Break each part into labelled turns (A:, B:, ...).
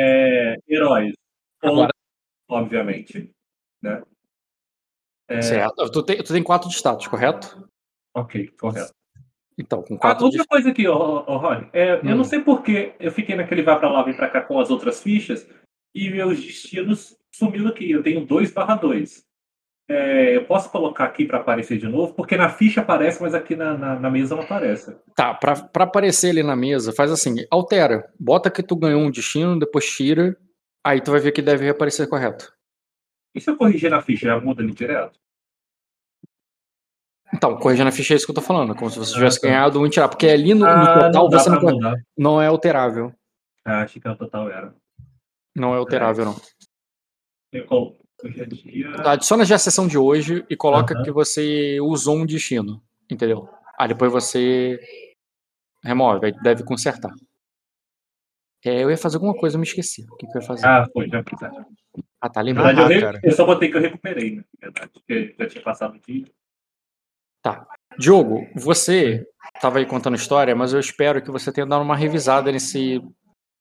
A: É, heróis.
B: Agora-
A: Obviamente. Né? É,
B: Certo. Tu tem, tu tem quatro de status, correto?
A: Ok, correto.
B: Então, com
A: Ah,
B: quatro de
A: outra coisa aqui, ó, ó, Rony. É, Eu
B: Hum.
A: não sei porque eu fiquei naquele vai pra lá, vem pra cá com as outras fichas e meus destinos sumiram aqui. Eu tenho 2 barra 2. É, eu posso colocar aqui pra aparecer de novo? Porque na ficha aparece, mas aqui na, na, na mesa não aparece.
B: Tá, pra, pra aparecer ali na mesa, faz assim, altera. Bota que tu ganhou um destino, depois tira, aí tu vai ver que deve aparecer correto.
A: E se eu corrigir na ficha, já muda ali direto?
B: Então, corrigir na ficha é isso que eu tô falando, como se você tivesse
A: Ah, tá.
B: ganhado um e tirar, porque ali no, no
A: Ah,
B: total
A: não
B: você não,
A: mudar.
B: não é alterável.
A: Ah, achei que o total era.
B: Não é alterável, não.
A: Eu dia.
B: Adiciona já a sessão de hoje e coloca
A: Aham.
B: que você usou um destino, entendeu? Aí depois você remove, aí deve consertar. É, eu ia fazer alguma coisa, eu me esqueci. O que, que eu ia fazer?
A: Ah, foi, já fiz. Na
B: Ah, tá, lembrando.
A: eu,
C: Ah,
A: eu só botei que eu recuperei, né? Na verdade, porque já tinha passado o dia.
B: Diogo, você estava aí contando história, mas eu espero que você tenha dado uma revisada nesse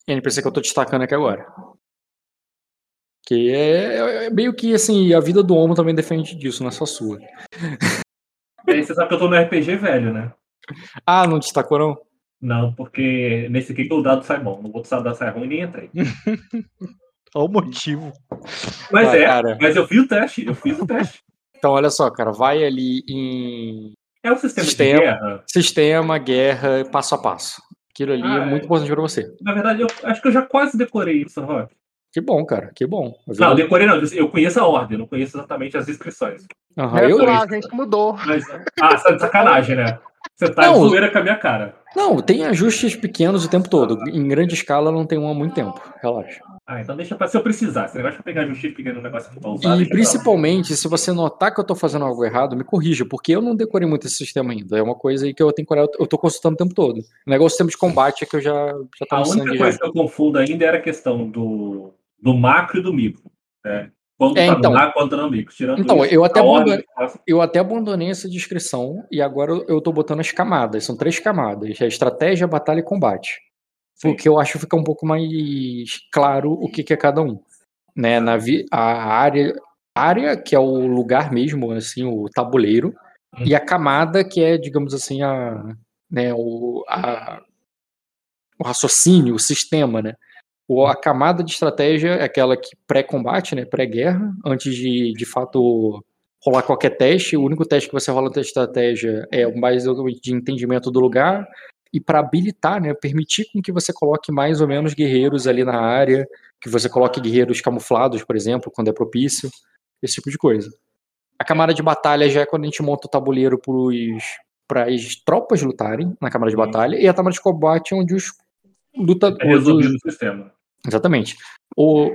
B: NPC que eu tô destacando aqui agora. Que é, é meio que assim, a vida do homo também defende disso, não é só sua.
A: E aí você sabe que eu tô no RPG velho, né?
B: Ah, não destacou não?
A: Não, porque nesse aqui que eu dado sai bom. No outro dado sai ruim nem entrei.
C: Olha o motivo.
A: Mas
B: Ah,
A: é,
B: cara.
A: mas eu fiz o teste, eu fiz o teste.
B: Então, olha só, cara, vai ali em
A: É o sistema,
B: Sistema.
A: de guerra.
B: sistema, guerra, passo a passo. Aquilo ali
A: Ah,
B: é muito
A: é.
B: importante pra você.
A: Na verdade, eu acho que eu já quase decorei isso, Rock.
B: Que bom, cara, que bom.
A: Não, decorei não, eu conheço a ordem, não conheço exatamente as inscrições.
B: Aham,
C: Eu, a gente mudou.
A: Mas, ah, você tá de sacanagem, né? Você tá
B: Não.
A: de zoeira com a minha cara.
B: Não, tem ajustes pequenos o tempo todo. Em grande escala não tem um há muito tempo. Relaxa.
A: Ah, então deixa pra se eu precisar. Esse negócio de pegar justifica no negócio aqui pra usar.
B: E
A: pra
B: principalmente, se você notar que eu tô fazendo algo errado, me corrija, porque eu não decorei muito esse sistema ainda. É uma coisa aí que eu tenho que olhar, eu tô consultando o tempo todo. O negócio do sistema de combate é que eu já, já tá
A: A única coisa
B: Já.
A: que eu confundo ainda era a questão do, do macro e do micro. Né? Quando
B: É,
A: tá
B: então.
A: no macro, quando tá no micro. Tirando
B: Então,
A: isso,
B: eu até
A: ordem
B: abandonei- Eu até abandonei essa descrição e agora eu- tô botando as camadas. São três camadas: é estratégia, batalha e combate.
A: Sim.
B: Porque eu acho que fica um pouco mais claro o que, que é cada um. Né? Na vi- a área, área, que é o lugar mesmo, assim, o tabuleiro,
A: Hum.
B: e a camada, que é, digamos assim, a, né, o, a- o raciocínio, o sistema, né? O- a camada de estratégia é aquela que pré-combate, né, pré-guerra, antes de, de fato, rolar qualquer teste. O único teste que você rola na estratégia é o mais de entendimento do lugar e para habilitar, né, permitir com que você coloque mais ou menos guerreiros ali na área, que você coloque guerreiros camuflados, por exemplo, quando é propício, esse tipo de coisa. A camada de batalha já é quando a gente monta o tabuleiro para as tropas lutarem na camada de batalha, e a camada de combate é onde os
A: É
B: lutadores.
A: resolvido o sistema.
B: Exatamente. O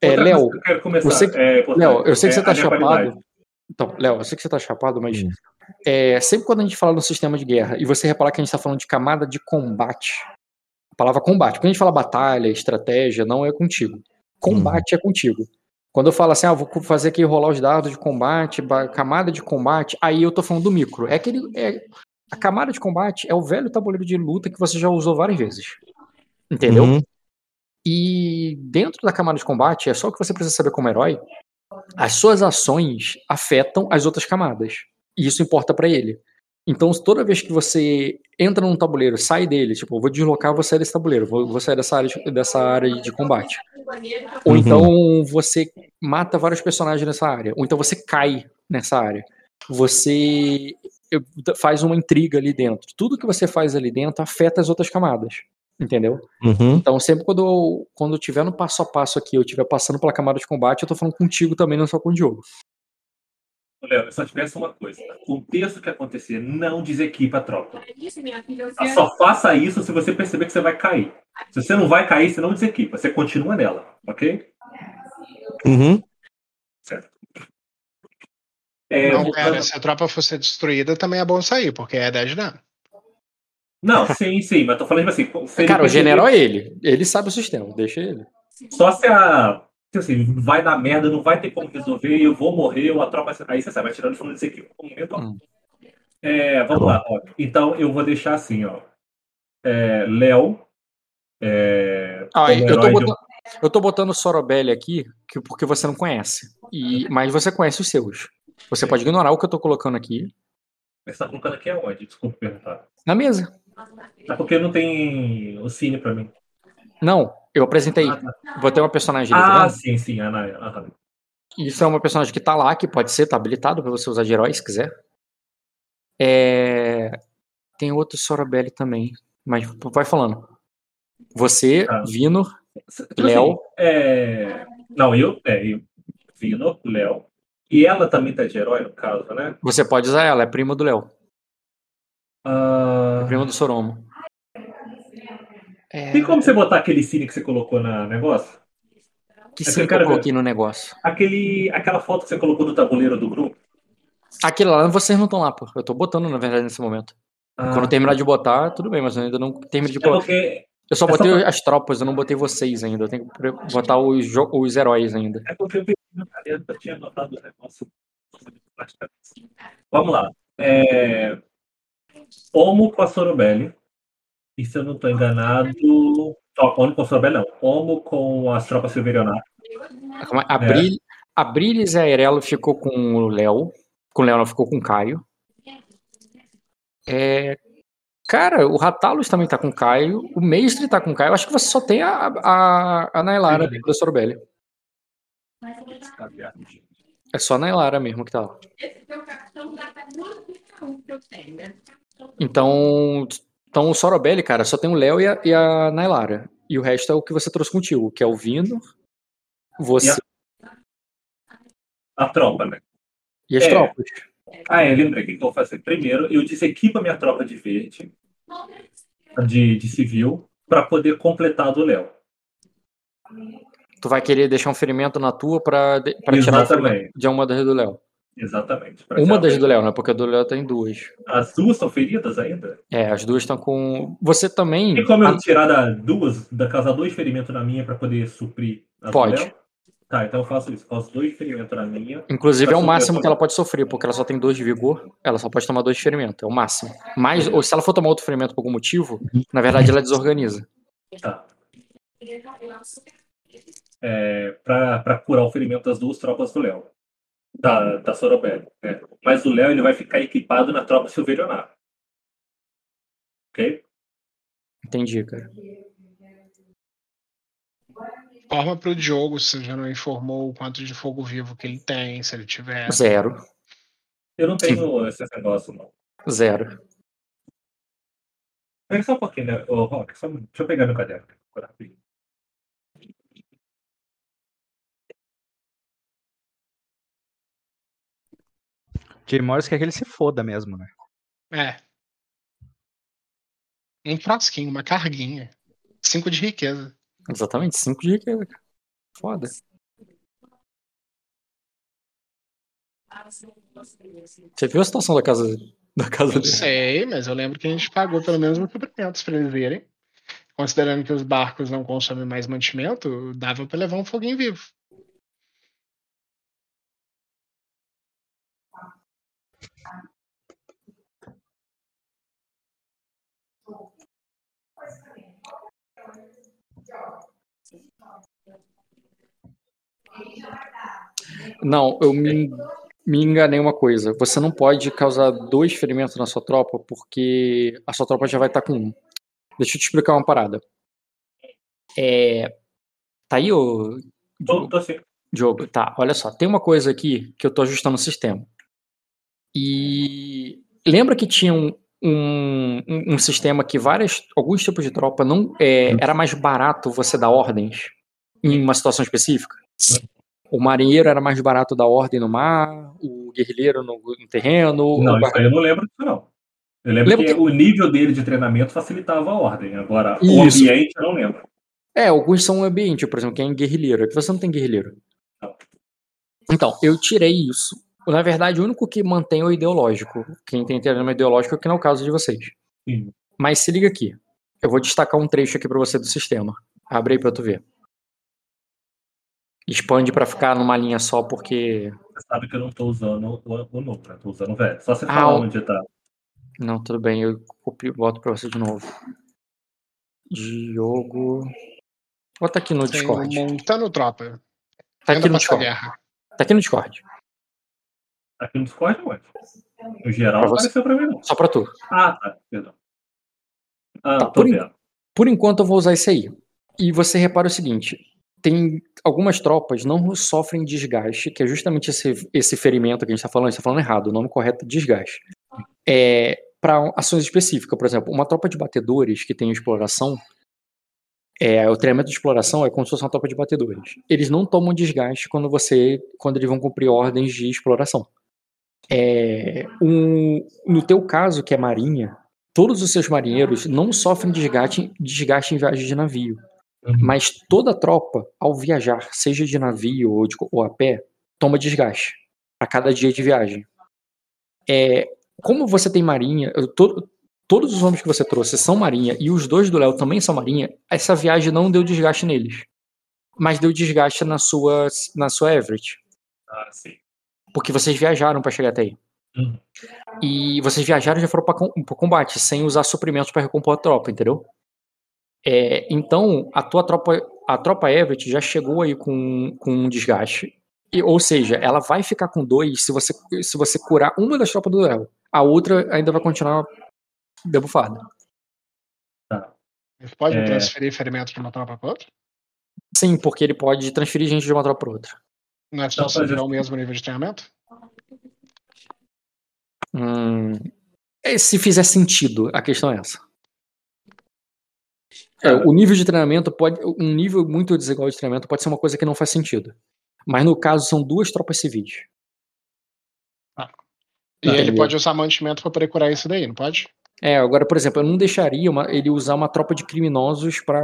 B: é, Léo,
A: coisa que eu quero começar.
B: você-
A: é,
B: Léo, eu sei que
A: é
B: você tá
A: minha
B: chapado.
A: qualidade.
B: Então, Léo, eu sei que você tá chapado, mas
C: Hum.
B: é, sempre quando a gente fala no sistema de guerra e você reparar que a gente tá falando de camada de combate, a palavra combate, quando a gente fala batalha, estratégia, não é contigo. Combate é contigo. Quando eu falo assim, ah, vou fazer aqui rolar os dados de combate, ba- camada de combate, aí eu tô falando do micro. É aquele. É, a camada de combate é o velho tabuleiro de luta que você já usou várias vezes. Entendeu?
C: Uhum.
B: E dentro da camada de combate, é só o que você precisa saber como herói. As suas ações afetam as outras camadas. E isso importa pra ele. Então, toda vez que você entra num tabuleiro, sai dele, tipo, vou deslocar, sair desse tabuleiro, vou, sair dessa área, de- dessa área de combate. Ou
C: Uhum.
B: então você mata vários personagens nessa área. Ou então você cai nessa área. Você faz uma intriga ali dentro. Tudo que você faz ali dentro afeta as outras camadas. Entendeu?
C: Uhum.
B: Então, sempre quando eu, quando eu tiver no passo a passo aqui, eu estiver passando pela camada de combate, eu tô falando contigo também, não só com o Diogo.
A: Léo, eu só tivesse uma coisa. Aconteça o que acontecer, não desequipa a tropa.
D: Isso, minha filha,
A: Ah, Só faça isso se você perceber que você vai cair. Se você não vai cair, você não desequipa. Você continua nela, ok?
C: Uhum.
A: Certo. É,
E: Não, cara, se a tropa fosse destruída, também é bom sair, porque é 10 de dano.
A: Não, sim, sim, mas tô falando tipo assim.
B: Cara, o general é ele. Ele sabe o sistema, deixa ele.
A: Só se a. se assim, vai dar merda, não vai ter como resolver, eu vou morrer, ou a tropa. Aí você sabe, vai tirando fundo desse aqui. Um momento.
B: Hum.
A: É, vamos
C: Tá
A: lá, ó. Então eu vou deixar assim, ó. É, Léo. é,
B: Ah, eu, tô botando, eu tô botando Sorobelli aqui que- porque você não conhece. E, mas você conhece os seus. Você pode ignorar o que eu tô colocando aqui
A: Você tá colocando aqui aonde? Desculpa perguntar.
B: na mesa.
A: É porque não tem o cine pra mim.
B: Não, eu apresentei.
A: Ah, tá.
B: Botei uma personagem ali, tá
A: Ah,
B: vendo?
A: sim, sim, a Naya. aham.
B: Isso é uma personagem que tá lá, que pode ser, tá habilitado pra você usar de herói se quiser. É... Tem outro Sorobelli também. Mas vai falando. Você,
A: Tá.
B: Vinor,
A: Tipo
B: Léo.
A: assim, é... Não, eu, é, eu, Vino, Léo. E ela também tá de herói, no caso, né?
B: você pode usar ela, é prima do Léo.
A: Ah,
B: É prima do Soromo. É...
A: Tem como você botar aquele cine que você colocou na negócio?
B: Que
A: É que eu
B: que coloquei no negócio.
A: Aquele, aquela foto que você colocou do tabuleiro do grupo?
B: Aquilo lá, vocês não estão lá, pô. Eu tô botando, na verdade, nesse momento.
A: Ah,
B: Quando eu terminar de botar, tudo bem, mas eu ainda não terminei de
A: É
B: botar.
A: porque,
B: Eu só
A: é
B: botei as tropas, eu não botei vocês ainda. Eu tenho que botar os, jo- os heróis ainda.
A: é porque eu tinha anotado o negócio. Vamos lá. É... Homo com a Sorobelli. E se eu não estou enganado. Ó, Homo com a Sorobelli, não. Homo com as tropas silverionatas.
B: Calma,
A: É.
B: A, Bril, a Brilis e a Erelo ficou com o Léo. Com o Léo não, ficou com o Caio. É, cara, o Ratalos também tá com o Caio. O Mestre tá com o Caio. Eu acho que você só tem a, a, a Nailara da Sorobelli. É só a Nailara mesmo que tá lá.
D: Esse teu cartão dá pra um que eu tenho, né?
B: Então, então o Sorobelli, cara, só tem o Léo e a, e a Nailara. E o resto é o que você trouxe contigo, que é o Vino, você
A: a- A tropa, né?
B: e as
A: É.
B: tropas.
A: Ah, é, lembrei o que eu vou fazer. Primeiro, eu desequipo a minha tropa de verde, de, de civil, para poder completar a do Léo.
B: Tu vai querer deixar um ferimento na tua pra tirar o de uma das do Léo.
A: Exatamente.
B: Uma das do Léo, né? Porque a do Léo tem duas.
A: As duas estão feridas ainda?
B: É, as duas estão com. Você também.
A: Tem como eu
B: Ah,
A: tirar da duas, da casa dois ferimentos na minha para poder suprir a do
B: Pode.
A: Léo? Tá, então eu faço isso. Faço dois ferimentos na minha.
B: Inclusive é o máximo
A: a
B: que ela pode sofrer, porque ela só tem dois de vigor, ela só pode tomar dois de ferimento. É o máximo. Mas, ou se ela for tomar outro ferimento por algum motivo, na verdade ela desorganiza.
A: Tá. É, pra, pra curar o ferimento das duas tropas do Léo. Da, da Sorobelli. né? Mas o Léo ele vai ficar equipado na tropa Silverionar. Ok?
B: Entendi, cara.
E: Forma pro Diogo, se já não informou o quanto de fogo vivo que ele tem, se ele tiver.
B: Zero.
A: Eu não tenho esse negócio, não.
B: Zero.
A: Pega só um pouquinho, né? Ô, Rock, só... um- deixa eu pegar meu caderno. rapidinho.
C: Jay Morris quer que ele se foda mesmo, né?
E: É. Um frasquinho, uma carguinha. Cinco de riqueza.
B: Exatamente, cinco de riqueza, cara. Foda. Você viu a situação da casa, da casa
E: Eu
B: dele?
E: sei, mas eu lembro que a gente pagou pelo menos uns suprimentos pra eles verem. Considerando que os barcos não consomem mais mantimento, dava pra levar um foguinho vivo.
B: Não, eu me, me enganei uma coisa. Você não pode causar dois ferimentos na sua tropa, porque a sua tropa já vai estar com um. Deixa eu te explicar uma parada. É. Tá aí, ô.
A: Tô, tô.
B: Diogo, tá, olha só, tem uma coisa aqui que eu tô ajustando o sistema. E lembra que tinha um, um, um- um sistema que várias, alguns tipos de tropa não é, era mais barato você dar ordens em uma situação específica? O marinheiro era mais barato dar ordem no mar, o guerrilheiro no, no terreno.
A: Não,
B: bar-
A: isso aí eu não lembro disso, não. Eu lembro
B: Lembra
A: que,
B: que-
A: o nível dele de treinamento facilitava a ordem. Agora,
B: Isso.
A: o ambiente eu não lembro.
B: É, alguns são ambiente, por exemplo, quem é guerrilheiro. Aqui você não tem guerrilheiro. Então, eu tirei isso. Na verdade, o único que mantém é o ideológico. Quem tem treinamento ideológico, que não é o caso de vocês.
A: Sim.
B: Mas se liga aqui. Eu vou destacar um trecho aqui pra você do sistema. Abre aí pra tu ver. Expande pra ficar numa linha só, porque.
A: Você sabe que eu não tô usando o, o novo, né? Tô usando o velho. Só você
B: Ah,
A: falar
B: o-
A: onde tá.
B: Não, tudo bem, eu copio, boto pra você de novo. Diogo. Bota aqui no
E: Tem
B: Discord.
E: um montando tropa.
B: Tá aqui no Discord.
E: guerra.
B: Tá aqui no Discord.
A: Aqui no Discord, ué. No geral,
B: Pra
A: apareceu pra mim, não.
B: Só pra tu.
A: Ah, tá. Perdão. Ah,
B: Tá,
A: tô
B: por, por enquanto eu vou usar esse aí. E você repara o seguinte: tem algumas tropas não sofrem desgaste, que é justamente esse, esse ferimento que a gente tá falando, a gente tá falando errado, o nome correto é desgaste. É para ações específicas, por exemplo, uma tropa de batedores que tem exploração, é, o treinamento de exploração é como se fosse uma tropa de batedores. Eles não tomam desgaste quando você, quando eles vão cumprir ordens de exploração. É, um- no teu caso, que é marinha, todos os seus marinheiros não sofrem desgaste, desgaste em viagem de navio.
A: Uhum.
B: Mas toda tropa, ao viajar, seja de navio ou, de- ou a pé, toma desgaste a cada dia de viagem. É, como você tem marinha, to- todos os homens que você trouxe são marinha e os dois do Léo também são marinha, essa viagem não deu desgaste neles. Mas deu desgaste na sua, na sua Everett.
A: Ah, sim.
B: Porque vocês viajaram para chegar até aí.
A: Uhum.
B: E vocês viajaram e já foram para combate, sem usar suprimentos para recompor a tropa, entendeu? É, então, a tua tropa, a tropa Everett já chegou aí com, com um desgaste. E, ou seja, ela vai ficar com dois se você, se você curar uma das tropas do Léo. A outra ainda vai continuar debufada.
E: Ele pode
A: É.
E: transferir ferimento de uma tropa para outra?
B: Sim, porque ele pode transferir gente de uma tropa para outra.
E: Não é tiver
A: eu-
E: o mesmo nível de treinamento?
B: Hum, é, se fizer sentido, a questão é essa. É, o nível de treinamento pode. Um nível muito desigual de treinamento pode ser uma coisa que não faz sentido. Mas no caso, são duas tropas civis.
E: E
B: Tá,
E: ele pode usar mantimento para poder curar isso daí, não pode?
B: É, agora, por exemplo, eu não deixaria uma- ele usar uma tropa de criminosos pra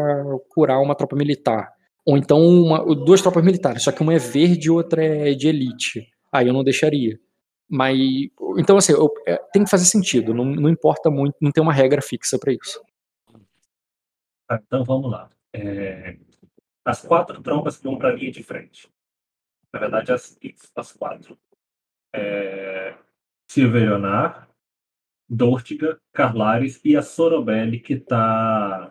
B: curar uma tropa militar. Ou então uma- duas tropas militares, só que uma é verde e outra é de elite. Aí eu não deixaria. Mas. Então, assim, eu- é, tem que fazer sentido. Não, não importa muito, não tem uma regra fixa pra isso.
A: Tá, então vamos lá. É, As quatro tropas que vão para a linha de frente. Na verdade, as, as quatro. É... Silverionar, Dortiga, Carlares e a Sorobelli, que tá.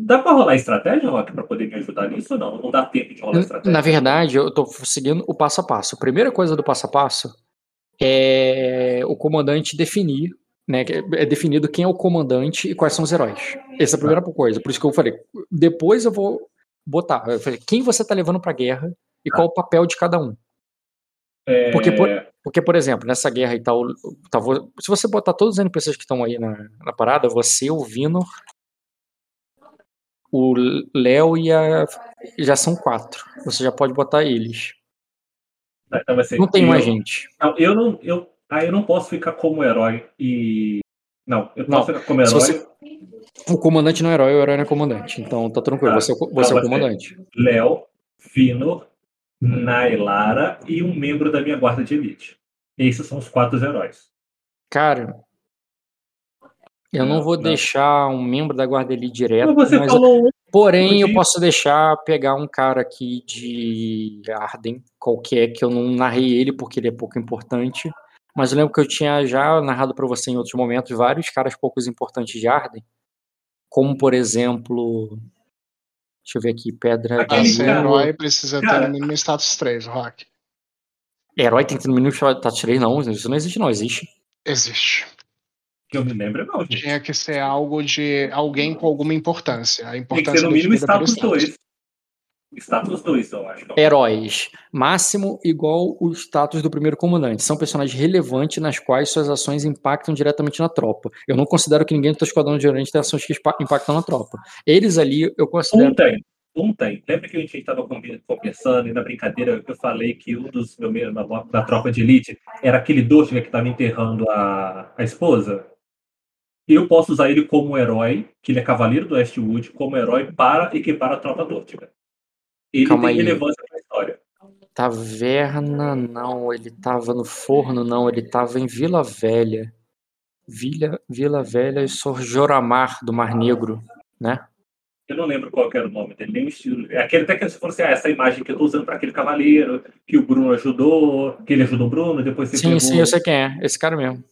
A: Dá para rolar estratégia, Rock, para poder me ajudar nisso ou não? Não dá tempo de rolar estratégia.
B: Na verdade, eu tô seguindo o passo a passo. A primeira coisa do passo a passo é o comandante definir, né? É definido quem é o comandante e quais são os heróis. Essa é a primeira coisa. Por isso que eu falei. Depois eu vou botar. Eu falei, quem você tá levando pra guerra e qual o papel de cada um.
A: É,
B: Porque, por, porque, por exemplo, nessa guerra e tal, tá, se você botar todos os NPCs que estão aí na, na parada, você, o Vino, o Léo e a. Já são quatro. Você já pode botar eles.
A: tá, então
B: Não tem
A: eu-
B: mais gente.
A: Não, eu não. Eu, ah, eu não posso ficar como herói e. Não, eu
B: Não,
A: posso ficar como herói.
B: você- O comandante não é herói, o herói não é comandante. Então tá tranquilo,
A: Tá.
B: você, é o co- você é o
A: vai ser-
B: comandante.
A: Léo, Vino, Nailara e um membro da minha guarda de elite. Esses são os quatro heróis.
B: Cara, eu não,
A: Não,
B: vou
A: não.
B: deixar um membro da Guarda Elite direto,
A: Mas você
B: mas-
A: falou
B: porém eu posso deixar pegar um cara aqui de Arden, qualquer, que eu não narrei ele porque ele é pouco importante, mas eu lembro que eu tinha já narrado pra você em outros momentos vários caras poucos importantes de Arden, como por exemplo, deixa eu ver aqui, Pedra
A: Aquele
B: da
A: cara-
E: herói precisa ter no mínimo status 3, Rock.
B: Herói tem que ter no mínimo status 3, não, isso não existe não, existe.
E: Existe.
A: Que eu me lembro, não, gente.
E: Tinha que ser algo de alguém com alguma importância. A
A: Tem que
E: importância
A: ser no mínimo status 2. Status 2, eu acho.
B: Heróis. Máximo igual o status do primeiro comandante. São personagens relevantes nas quais suas ações impactam diretamente na tropa. Eu não considero que ninguém do teu esquadrão de Oriente tem ações que impactam na tropa. Eles ali, eu considero.
A: Um tem. Um tem. Lembra que a gente estava conversando e na brincadeira eu falei que um dos meus membros da, da tropa de elite era aquele Dortiga que estava enterrando a, a esposa? Eu posso usar ele como herói, que ele é cavaleiro do Westwood, como herói para equipar a tropa Dortiga. Ele
B: Calma
A: tem
B: aí.
A: relevância para a história.
B: Taverna, não. Ele tava no forno, não. Ele tava em Vila Velha. Vila, Vila Velha e Sor Joramar do Mar Negro, né?
A: Eu não lembro qual era o nome dele, nem o estilo. É aquele até que você falou assim, ah, essa imagem que eu tô usando para aquele cavaleiro, que o Bruno ajudou, que ele ajudou o Bruno, depois você
B: Sim,
A: pegou...
B: sim, eu sei quem é. Esse cara mesmo.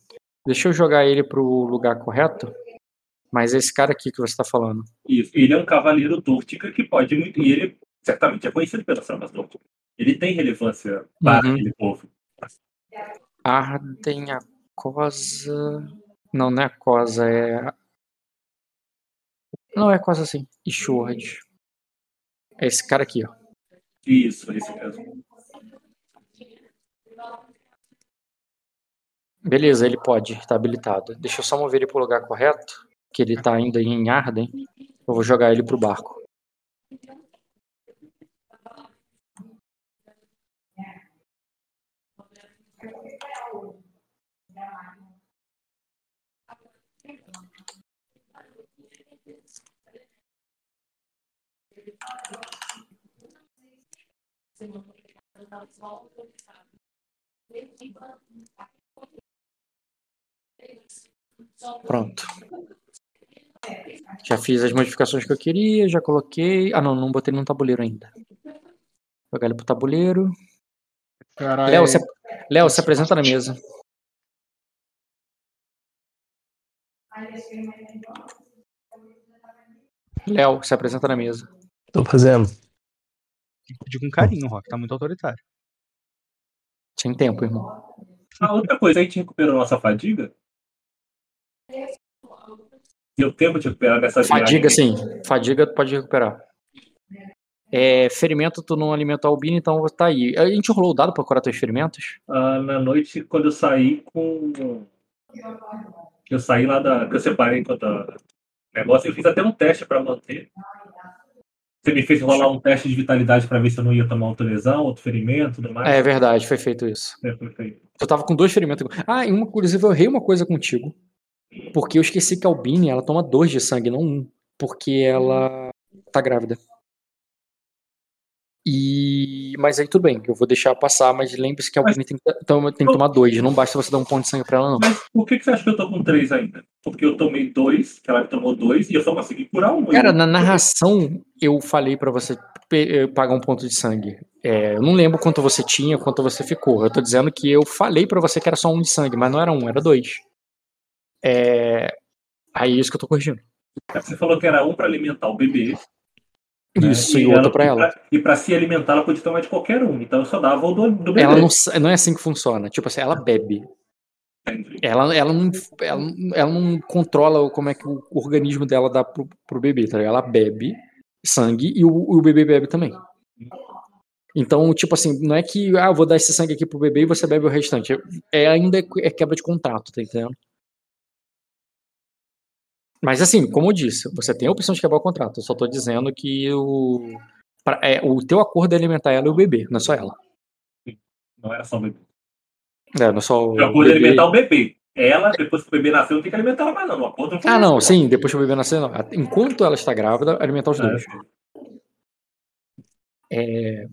B: Deixa eu jogar ele pro lugar correto. Mas esse cara aqui que você tá falando.
A: Isso. Ele é um cavaleiro Dúrtica que pode muito. E ele certamente é conhecido pelas tramas Dúrtica. Ele tem relevância para
B: Uhum.
A: aquele povo.
B: Arden a Cosa. Não, não é a Cosa, é. Não, é a Cosa sim. Ishord. É esse cara aqui, ó.
A: Isso, esse mesmo.
B: Beleza, ele pode, tá habilitado. Deixa eu só mover ele pro lugar correto, que ele tá ainda em Arden. Eu vou jogar ele pro barco. Pronto. Já fiz as modificações que eu queria, já coloquei. Ah, não, não botei no tabuleiro ainda. Vou jogar ele pro tabuleiro. Léo, se, Léo, se apresenta na mesa. Léo, se apresenta na mesa.
F: Tô fazendo.
C: Tem que pedir com carinho, Rock. Tá muito autoritário.
B: Sem tempo, irmão.
A: A outra coisa, a gente recuperou nossa fadiga? Deu tempo de recuperar dessa
B: Fadiga, sim. Fadiga tu pode recuperar. É, ferimento tu não alimentou a albino, então tá aí. A gente rolou o dado pra curar teus ferimentos?
A: Ah, na noite, quando eu saí com. Eu saí lá da. que eu separei enquanto a- negócio, eu fiz até um teste pra manter. Você me fez rolar um teste de vitalidade pra ver se eu não ia tomar outra lesão, outro ferimento, tudo mais.
B: É verdade, foi feito isso.
A: É, perfeito.
B: Tu tava com dois ferimentos. Ah, e uma, inclusive, eu errei uma coisa contigo. Porque eu esqueci que a Albine, ela toma dois de sangue, não um. Porque ela tá grávida. E... Mas aí tudo bem, eu vou deixar passar, mas lembre-se que a Albine tem, que- tem que tomar dois. Não basta você dar um ponto de sangue pra ela, não.
A: Mas por que, que você acha que eu tô com três ainda? Porque eu tomei dois, que ela tomou dois, e eu só consegui curar um.
B: Cara, na narração, eu falei pra você eh, pagar um ponto de sangue. É, eu não lembro quanto você tinha, quanto você ficou. Eu tô dizendo que eu falei pra você que era só um de sangue, mas não era um, era dois. É... Aí é isso que eu tô corrigindo.
A: Você falou que era um pra alimentar o bebê. né?
B: Isso, e, outro pra ela.
A: E pra se alimentar, ela podia tomar de qualquer um. Então eu só dava o do, do bebê.
B: Ela não, não é assim que funciona. Tipo assim, ela bebe. Ela, ela, não, ela, ela não controla como é que o organismo dela dá pro, pro bebê, tá ligado? Ela bebe sangue e o, o bebê bebe também. Então, tipo assim, não é que, ah, eu vou dar esse sangue aqui pro bebê e você bebe o restante. É ainda é quebra de contrato, tá entendendo? Mas assim, como eu disse, você tem a opção de quebrar o contrato. Eu só tô dizendo que o, pra- é, o teu acordo é alimentar ela e o bebê, não é só ela.
A: Não era só o bebê.
B: É, não é só o
A: Eu pude
B: bebê-
A: alimentar o bebê. Ela, depois que o bebê nasceu, não tem que alimentar ela mais, não. O acordo foi
B: Ah, não, sim, depois que o bebê nascer, não. Enquanto ela está grávida, alimentar os
A: É.
B: dois. É...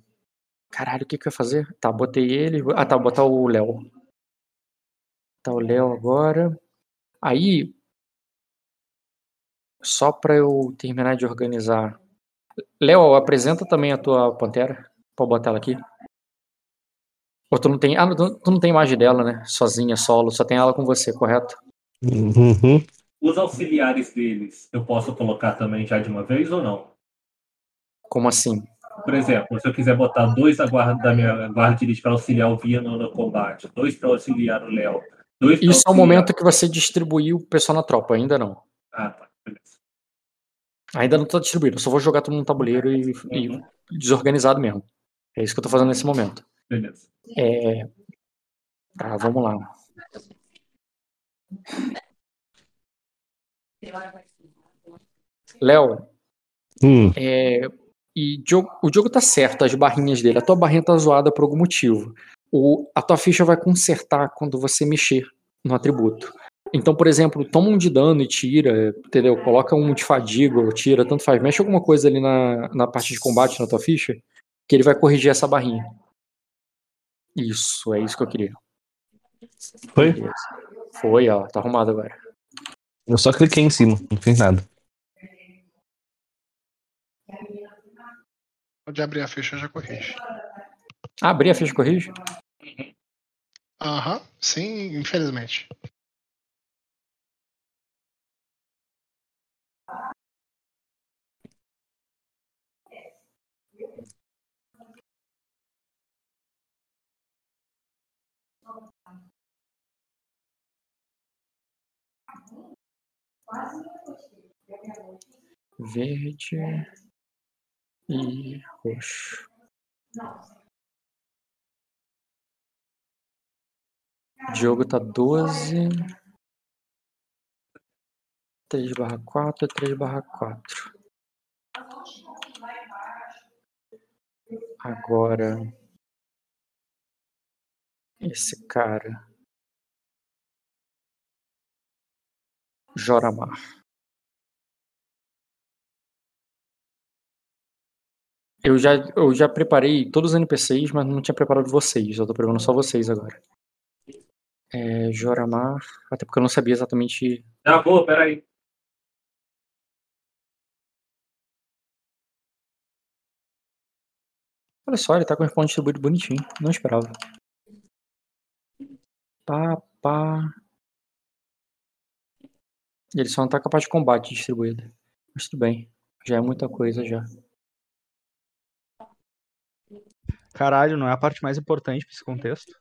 B: Caralho, o que que eu ia fazer? Tá, botei ele. Ah, tá, vou botar o Léo. Tá o Léo agora. Aí, só pra eu terminar de organizar. Léo, apresenta também a tua pantera. Pode botar ela aqui. Ou tu não tem. Ah, tu tu não tem imagem dela, né? Sozinha, solo. Só tem ela com você, correto?
F: Uhum.
A: Os auxiliares deles, eu posso colocar também já de uma vez ou não?
B: Como assim?
A: Por exemplo, se eu quiser botar dois da guarda da minha guarda para auxiliar o Via no, combate, dois para auxiliar o Léo,
B: Isso é o
A: auxiliar-
B: momento que você distribuiu o pessoal na tropa, ainda não.
A: Ah, tá.
B: Ainda não tá distribuído, eu só vou jogar tudo no tabuleiro e, e
A: Uhum,
B: desorganizado mesmo. É isso que eu tô fazendo nesse momento.
A: Beleza.
B: É... Tá, vamos lá. Léo,
F: Hum.
B: é... e Diogo- o jogo tá certo, as barrinhas dele. A tua barrinha tá zoada por algum motivo. O... A tua ficha vai consertar quando você mexer no atributo. Então, por exemplo, toma um de dano e tira, entendeu? Coloca um de fadiga ou tira, tanto faz. Mexe alguma coisa ali na, na parte de combate na tua ficha, que ele vai corrigir essa barrinha. Isso, é isso que eu queria.
F: Foi?
B: Foi, ó, tá arrumado agora.
F: Eu só cliquei em cima, não fiz nada.
E: Pode abrir a ficha, eu já corrige.
B: Ah, abri a ficha corrige?
E: Aham, sim, infelizmente.
B: Verde e roxo. Diogo tá 12. 3 barra 4, 3 barra 4. Agora. Esse cara. Joramar. Eu já, eu já preparei todos os NPCs, mas não tinha preparado vocês. Eu tô preparando só vocês agora. É, Joramar. Até porque eu não sabia exatamente.
A: Já vou, peraí.
B: Olha só, ele tá com o responde distribuído bonitinho. Não esperava. Pá, pá. Ele só não tá parte de combate distribuída. Mas tudo bem. Já é muita coisa já.
C: Caralho, não é a parte mais importante pra esse contexto?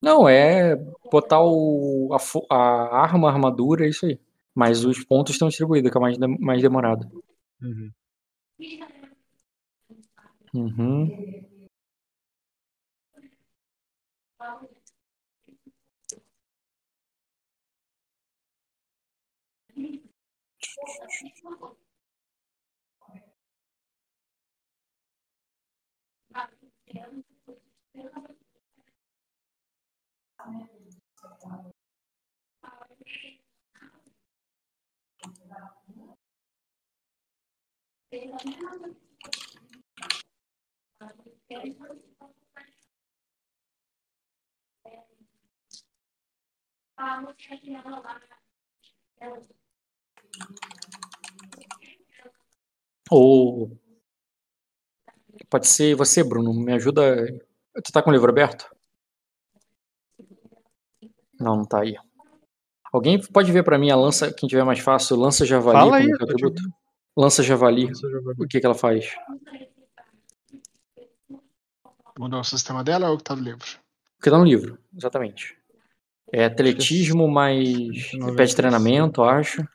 B: Não, é botar o, a, a arma, a armadura, é isso aí. Mas os pontos estão distribuídos, que é mais, mais demorado.
C: Uhum.
B: Uhum. Vamos terminar lá. Ou pode ser você, Bruno. Me ajuda. Tu tá com o livro aberto? Não, não tá aí. Alguém pode ver pra mim a lança, quem tiver mais fácil, lança javali
C: Fala aí?
B: Lança javali,
C: Lança javali.
B: o que que ela faz?
E: Mudou o sistema dela ou o que tá no livro?
B: O que tá no livro, exatamente. É atletismo mais pé de treinamento, acho.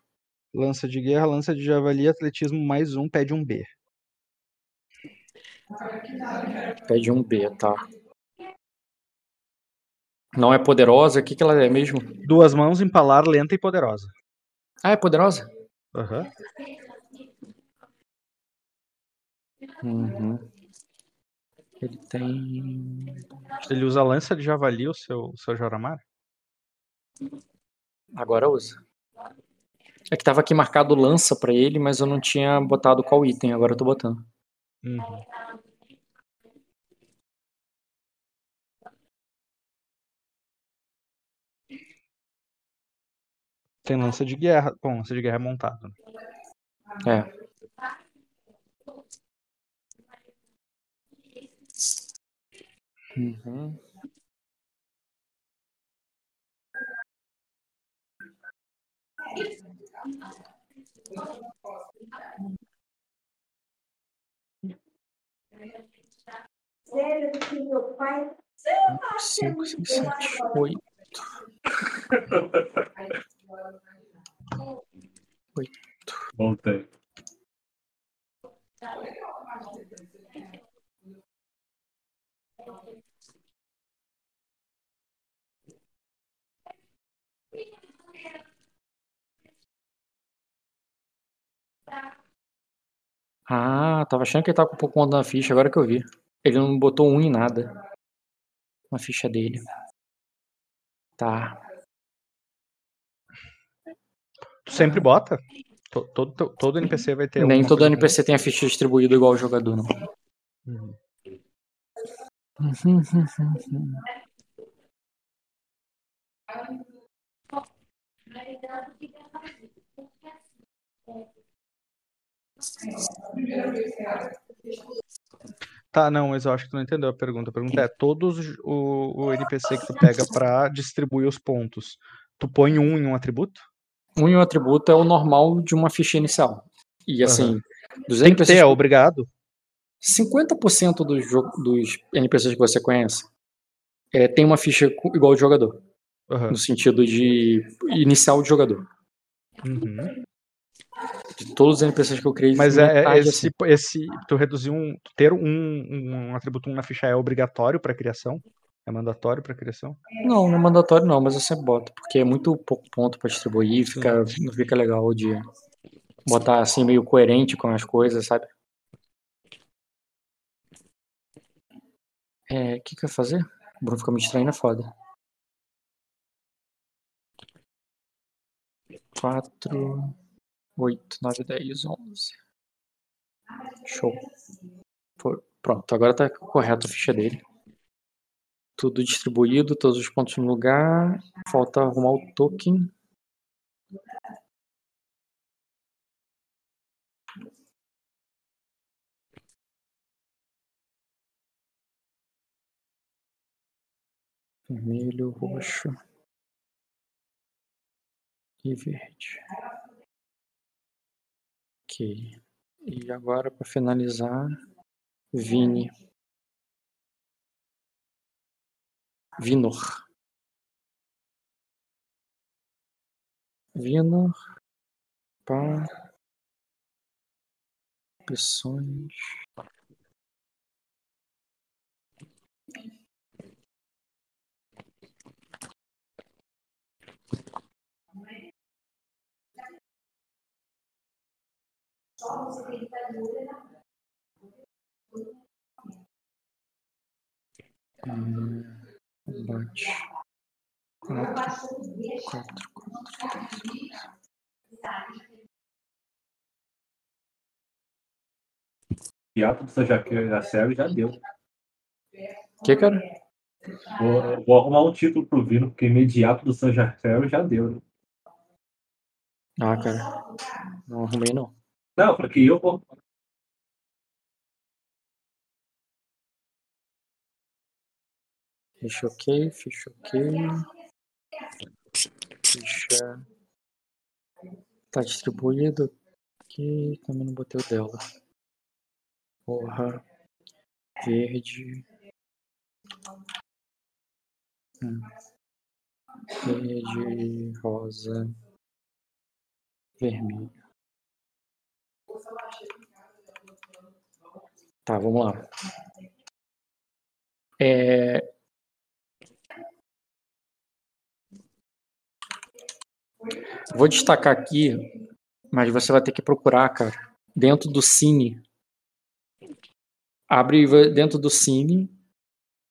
C: Lança de guerra, lança de javali, atletismo mais um, pede um B.
B: Pede um B, tá. Não é poderosa, o que que ela é mesmo?
C: Duas mãos, empalar, lenta e poderosa.
B: Ah, é poderosa?
C: Aham.
B: Uhum. Ele tem.
C: Ele usa lança de javali, o seu, o seu Joramar?
B: Agora usa. É que tava aqui marcado lança pra ele, mas eu não tinha botado qual item, agora eu tô botando.
C: Uhum. Tem lança de guerra. Bom, lança de guerra é montado. né?
B: É. Uhum. Cinco, seis, sete, oito.
A: Voltei.
B: Ah, tava achando que ele tava com um pouco na ficha, agora que eu vi. Ele não botou um em nada. Na ficha dele. Tá.
C: Tu sempre bota? To- Todo, todo, todo NPC vai ter
B: Nem todo NPC tem a ficha distribuída igual o jogador, não.
C: Uhum. Tá, não, mas eu acho que tu não entendeu a pergunta. A pergunta é: todos os- o, o NPC que tu pega pra distribuir os pontos, tu põe um em um atributo?
B: Um em um atributo é o normal de uma ficha inicial. E assim, dos
C: Tem que ter,
B: NPCs,
C: é obrigado.
B: 50% dos, dos NPCs que você conhece é, tem uma ficha igual de jogador.
C: Aham.
B: No sentido de inicial de jogador.
C: Uhum.
B: De todos os NPCs que eu criei,
C: Mas é, é esse,
B: assim.
C: esse. Tu reduzir um. Ter um, um atributo 1 na ficha é obrigatório pra criação? É mandatório pra criação?
B: Não, não é mandatório não, mas eu sempre boto, porque é muito pouco ponto pra distribuir, fica, não fica legal de botar assim meio coerente com as coisas, sabe? É, o que que eu ia fazer? O Bruno ficou me distraindo, é foda. Quatro, oito, nove, dez, onze. Show. Foi- Pronto, agora tá correto a ficha dele. Tudo distribuído, todos os pontos no lugar. Falta arrumar o token. Vermelho, roxo e verde. E agora para finalizar, Vini. Vinor. Vinor. Pá. Opções. Hum, Combate. Quatro, quatro, quatro.
A: Piato do Sanjaqueiro da série já deu.
B: Que, cara?
A: Vou, vou arrumar um título pro Vino, porque imediato do Sanjaqueiro já deu. né?
B: Ah, cara. Não arrumei, não.
A: Não, porque eu vou.
B: Ficha ok, ficha ok. Ficha. Tá distribuído aqui. Também não botei o dela. Porra. Verde. Hum. Verde, rosa, vermelho. Tá, vamos lá. É, Vou destacar aqui, mas você vai ter que procurar, cara, dentro do Cine. Abre dentro do Cine,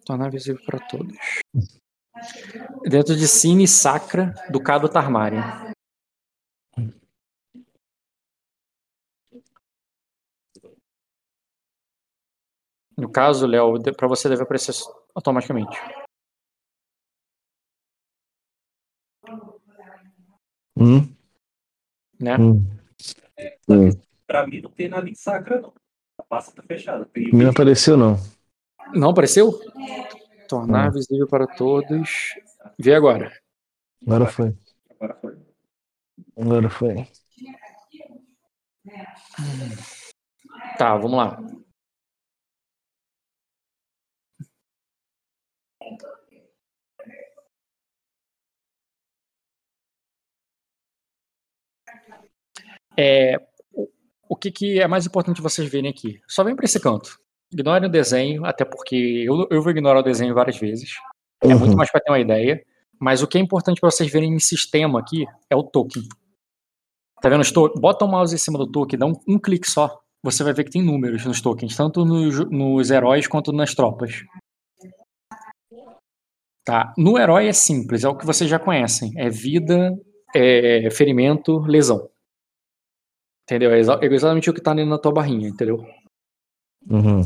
B: tornar visível para todos. Dentro de Cine Sacra do Cado No caso, Léo, para você deve aparecer automaticamente.
F: Hum,
B: Né?
F: hum. Hum.
A: Pra mim não tem nada em sacra, não. A pasta tá fechada.
F: Não apareceu, não.
B: Não apareceu? Tornar
F: Não.
B: visível para todos. Vê agora.
F: Agora foi.
A: Agora foi.
F: Agora foi.
B: Tá, vamos lá. É, o- o que, que é mais importante vocês verem aqui? Só vem para esse canto. Ignorem o desenho, até porque eu, eu vou ignorar o desenho várias vezes. É muito
F: Uhum.
B: mais para ter uma ideia. Mas o que é importante para vocês verem em sistema aqui é o token. Tá vendo os tokens? Bota o mouse em cima do token, dá um, um clique só. Você vai ver que tem números nos tokens, tanto nos, nos heróis quanto nas tropas. Tá. No herói é simples, é o que vocês já conhecem. É vida, é ferimento, lesão. Entendeu? É é exatamente o que tá ali na tua barrinha, entendeu?
F: Uhum.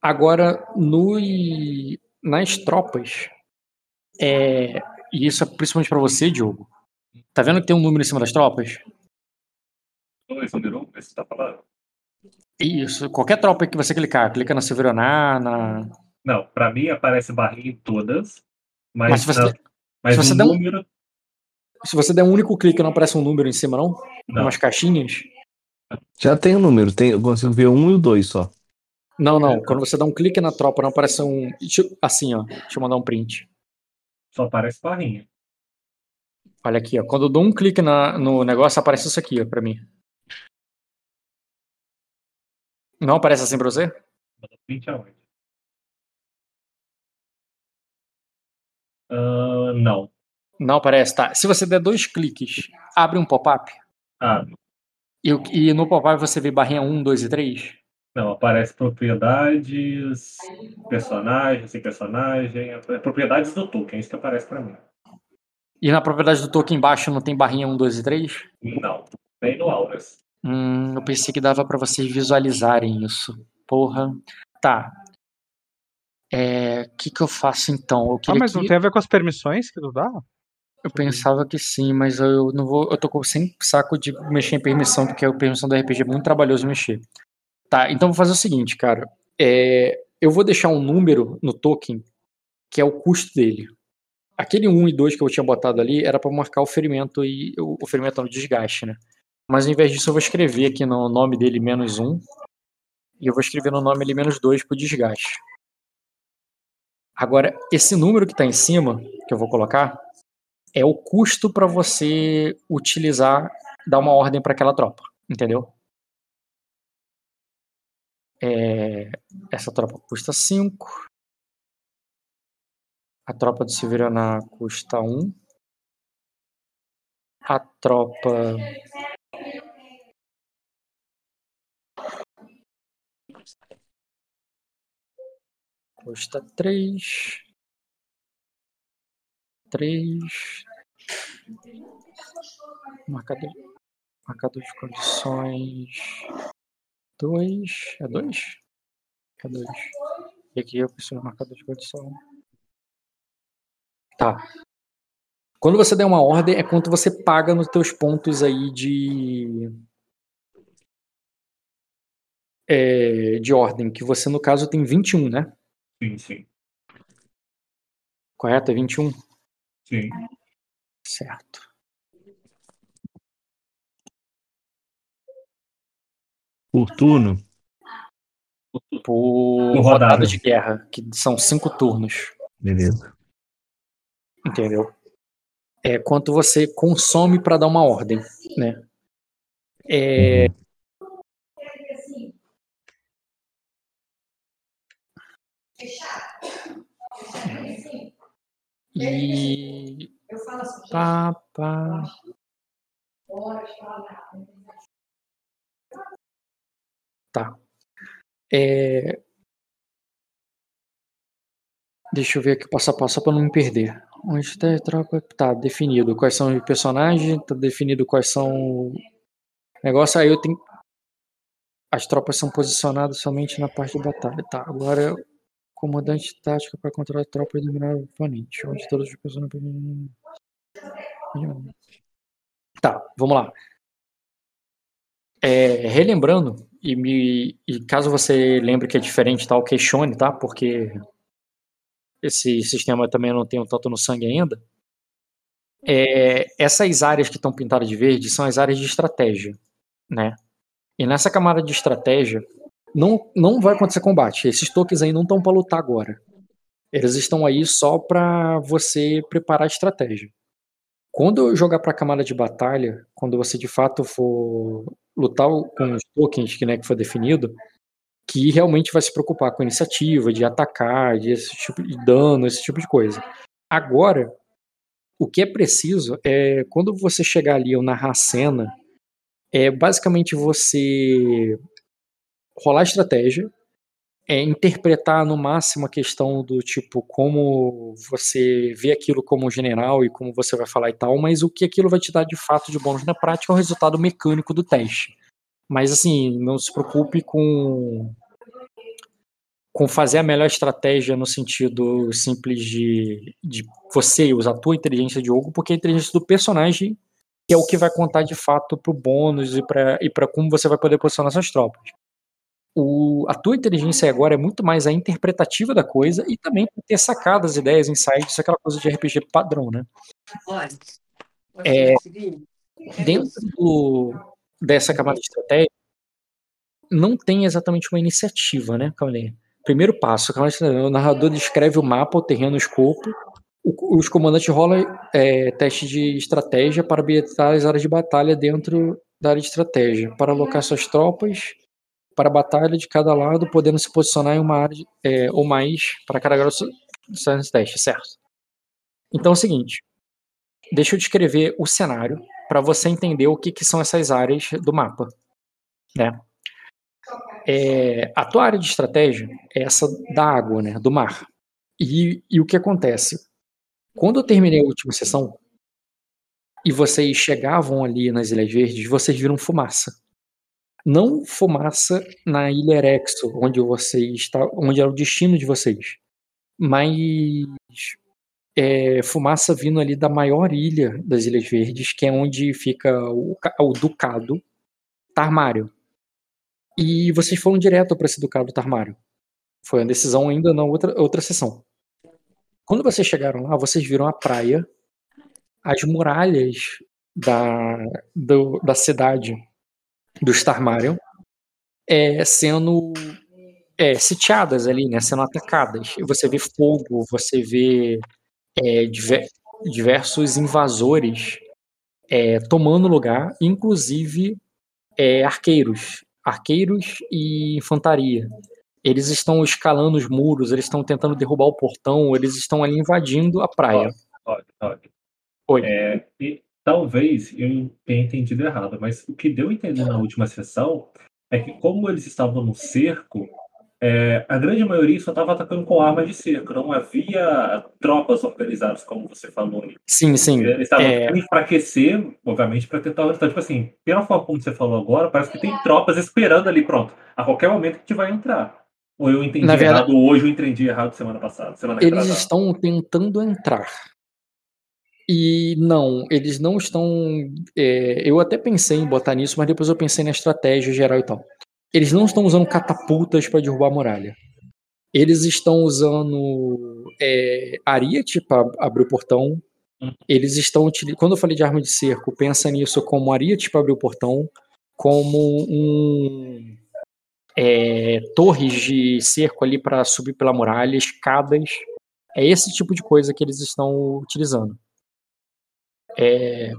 B: Agora, no, nas tropas, é, e isso é principalmente pra você, Diogo. Tá vendo que tem um número em cima das tropas?
A: Dois, número um, esse tá falando.
B: Isso. Qualquer tropa que você clicar, clica na Severaná, na.
A: Não, pra mim aparece barrinha em todas. Mas,
B: Mas se você-
A: não, mas
B: se você
A: o
B: der um-
A: número.
B: Se você der um único clique, não aparece um número em cima, não?
A: Não.
B: Umas caixinhas?
F: Já tem o número, tem, eu consigo ver um e o dois só.
B: Não, não. Quando você dá um clique na tropa, não aparece um. Assim, ó. Deixa eu mandar um print.
A: Só aparece barrinha.
B: Olha aqui, ó. Quando eu dou um clique na- no negócio, aparece isso aqui, ó, pra mim. Não aparece assim pra você?
A: Print aonde? Ah, não.
B: Não aparece, tá. Se você der dois cliques, abre um pop-up.
A: Ah,
B: E, e no pop-up você vê barrinha 1, 2 e 3.
A: não. Aparece propriedades, personagem, sem personagem. é Propriedades do token, é isso que aparece pra mim.
B: E na propriedade do token embaixo não tem barrinha 1, 2 e 3?
A: Não. Nem no Auras.
B: Hum, eu pensei que dava pra vocês visualizarem isso. Porra. Tá. É, o que que eu faço então? Eu
C: Ah, mas não
B: que-
C: tem a ver com as permissões que tu dá?
B: Eu pensava que sim, mas eu não vou. Eu tô sem saco de mexer em permissão, porque a permissão do RPG é muito trabalhoso mexer. Tá, então vou fazer o seguinte, cara. É, eu vou deixar um número no token, que é o custo dele. Aquele 1 e 2 que eu tinha botado ali era pra marcar o ferimento e o, ferimento no desgaste, né? Mas ao invés disso, eu vou escrever aqui no nome dele menos 1. E eu vou escrever no nome ele menos 2 pro desgaste. Agora, esse número que tá em cima, que eu vou colocar, é o custo para você utilizar, dar uma ordem para aquela tropa, entendeu? É, essa tropa custa 5. A tropa do Severaná custa 1. A tropa. Custa 3. 3. Marcador, marcador de condições. 2. É 2? É 2. E aqui eu preciso do marcador de condição. Tá. Quando você der uma ordem, é quanto você paga nos teus pontos aí de. É, de ordem, que você no caso tem 21, né?
A: Sim, sim.
B: Correto? É 21?
A: Sim.
B: Certo.
F: Por turno.
B: Por
A: Por
B: rodada.
A: rodada.
B: de guerra, que são cinco turnos.
F: Beleza.
B: Entendeu? É quanto você consome para dar uma ordem, né? É, e pá, pá. Tá. É, Deixa eu ver aqui passo a passo para não me perder. Onde está a tropa? Tá definido quais são os personagens, tá definido quais são o negócio. Aí eu tenho. As tropas são posicionadas somente na parte de batalha. Tá, agora comandante tático para controlar a tropa e dominar o oponente. Onde todos os personagens. Tá, vamos lá. É, relembrando, e, me, e caso você lembre que é diferente, tal, questione, tá? Porque esse sistema também não tenho tanto no sangue ainda. É, essas áreas que estão pintadas de verde são as áreas de estratégia, né? E nessa camada de estratégia não, não vai acontecer combate. Esses tokens aí não estão para lutar agora. Eles estão aí só para você preparar a estratégia. Quando eu jogar para a camada de batalha, quando você de fato for lutar com os tokens que, né, que foi definido, que realmente vai se preocupar com a iniciativa, de atacar, de esse tipo de dano, esse tipo de coisa. Agora, o que é preciso é quando você chegar ali ou narrar a cena, é basicamente você rolar estratégia, é interpretar no máximo a questão do tipo como você vê aquilo como general e como você vai falar e tal, mas o que aquilo vai te dar de fato de bônus na prática é o resultado mecânico do teste. Mas assim, não se preocupe com com fazer a melhor estratégia no sentido simples de, de você usar a tua inteligência de jogo, porque a inteligência do personagem é o que vai contar de fato pro bônus e para e como você vai poder posicionar suas tropas. O, a tua inteligência agora é muito mais a interpretativa da coisa e também ter sacadas, ideias, insights, aquela coisa de RPG padrão, né? É,
D: seguinte,
B: dentro do, dessa camada de estratégia, não tem exatamente uma iniciativa, né, Calnei? Primeiro passo, o narrador descreve o mapa, o terreno, o escopo, o- os comandantes rolam é, teste de estratégia para habilitar as áreas de batalha dentro da área de estratégia, para alocar suas tropas para a batalha de cada lado, podendo se posicionar em uma área de- é, ou mais para cada grau seu teste, certo? Então é o seguinte, deixa eu descrever o cenário para você entender o que, que são essas áreas do mapa, né? É, a tua área de estratégia é essa da água, né, do mar. E, e o que acontece? Quando eu terminei a última sessão e vocês chegavam ali nas Ilhas Verdes, vocês viram fumaça. Não fumaça na Ilha Erexo, onde vocês está, onde era o destino de vocês, mas é, fumaça vindo ali da maior ilha das Ilhas Verdes, que é onde fica o, o Ducado Tarmário. E vocês foram direto para esse Ducado Tarmário. Foi uma decisão ainda na outra, outra sessão. Quando vocês chegaram lá, vocês viram a praia, as muralhas da, do- da cidade dos Tarmarion é, sendo é, sitiadas ali, né, sendo atacadas. Você vê fogo, você vê é, diver- diversos invasores é, tomando lugar, inclusive é, arqueiros, arqueiros e infantaria. Eles estão escalando os muros, eles estão tentando derrubar o portão, eles estão ali invadindo a praia.
A: Olha, olha.
B: Oi.
A: É, e talvez eu tenha entendido errado, mas o que deu a entender na última sessão é que, como eles estavam no cerco, é, a grande maioria só estava atacando com armas de cerco, não havia tropas organizadas, como você falou.
B: Sim, sim.
A: Eles estavam
B: É.
A: tentando enfraquecer, obviamente, para tentar. Então, tipo assim, pela forma como você falou agora, parece que tem tropas esperando ali, pronto. A qualquer momento a gente vai entrar. Ou eu entendi
B: Na verdade-
A: errado hoje, eu entendi errado semana passada. Semana
B: Eles
A: retrasada.
B: estão tentando entrar. E não, eles não estão. é, eu até pensei em botar nisso, mas depois eu pensei na estratégia geral e tal. Eles não estão usando catapultas para derrubar a muralha. Eles estão usando é, ariete para abrir o portão.
A: Hum.
B: Eles estão. Quando eu falei de arma de cerco, pensa nisso como ariete para abrir o portão, como um é, torres de cerco ali para subir pela muralha, escadas. É esse tipo de coisa que eles estão utilizando. É,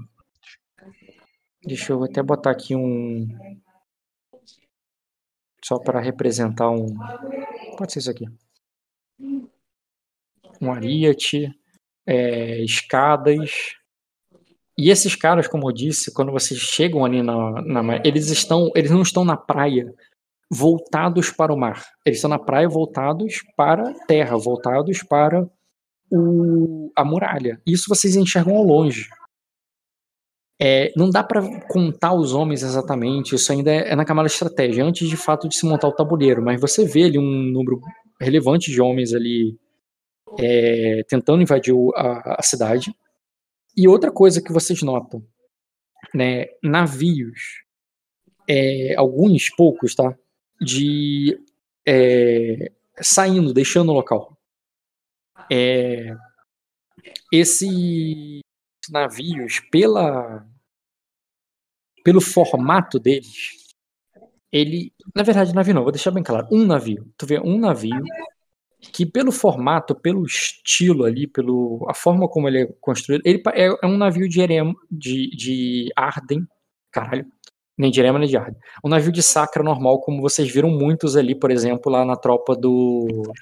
B: Deixa eu até botar aqui um. Só para representar um. Pode ser isso aqui. Um ariete, é, escadas. E esses caras, como eu disse, quando vocês chegam ali na, na. Eles estão. Eles não estão na praia voltados para o mar. Eles estão na praia voltados para terra, voltados para o, a muralha. Isso vocês enxergam ao longe. É, não dá para contar os homens exatamente, isso ainda é, é na camada estratégia, antes de fato de se montar o tabuleiro, mas você vê ali um número relevante de homens ali é, tentando invadir a, a cidade. E outra coisa que vocês notam, né, navios, é, alguns poucos, tá, de é, saindo, deixando o local. É, esses navios, pela, pelo formato deles, ele, na verdade, navio não, vou deixar bem claro, um navio. Tu vê um navio que pelo formato, pelo estilo ali, pelo a forma como ele é construído, ele é, é um navio de erema, de, de Arden, caralho, nem de erema nem de Arden. Um navio de sacra normal, como vocês viram muitos ali, por exemplo, lá na tropa do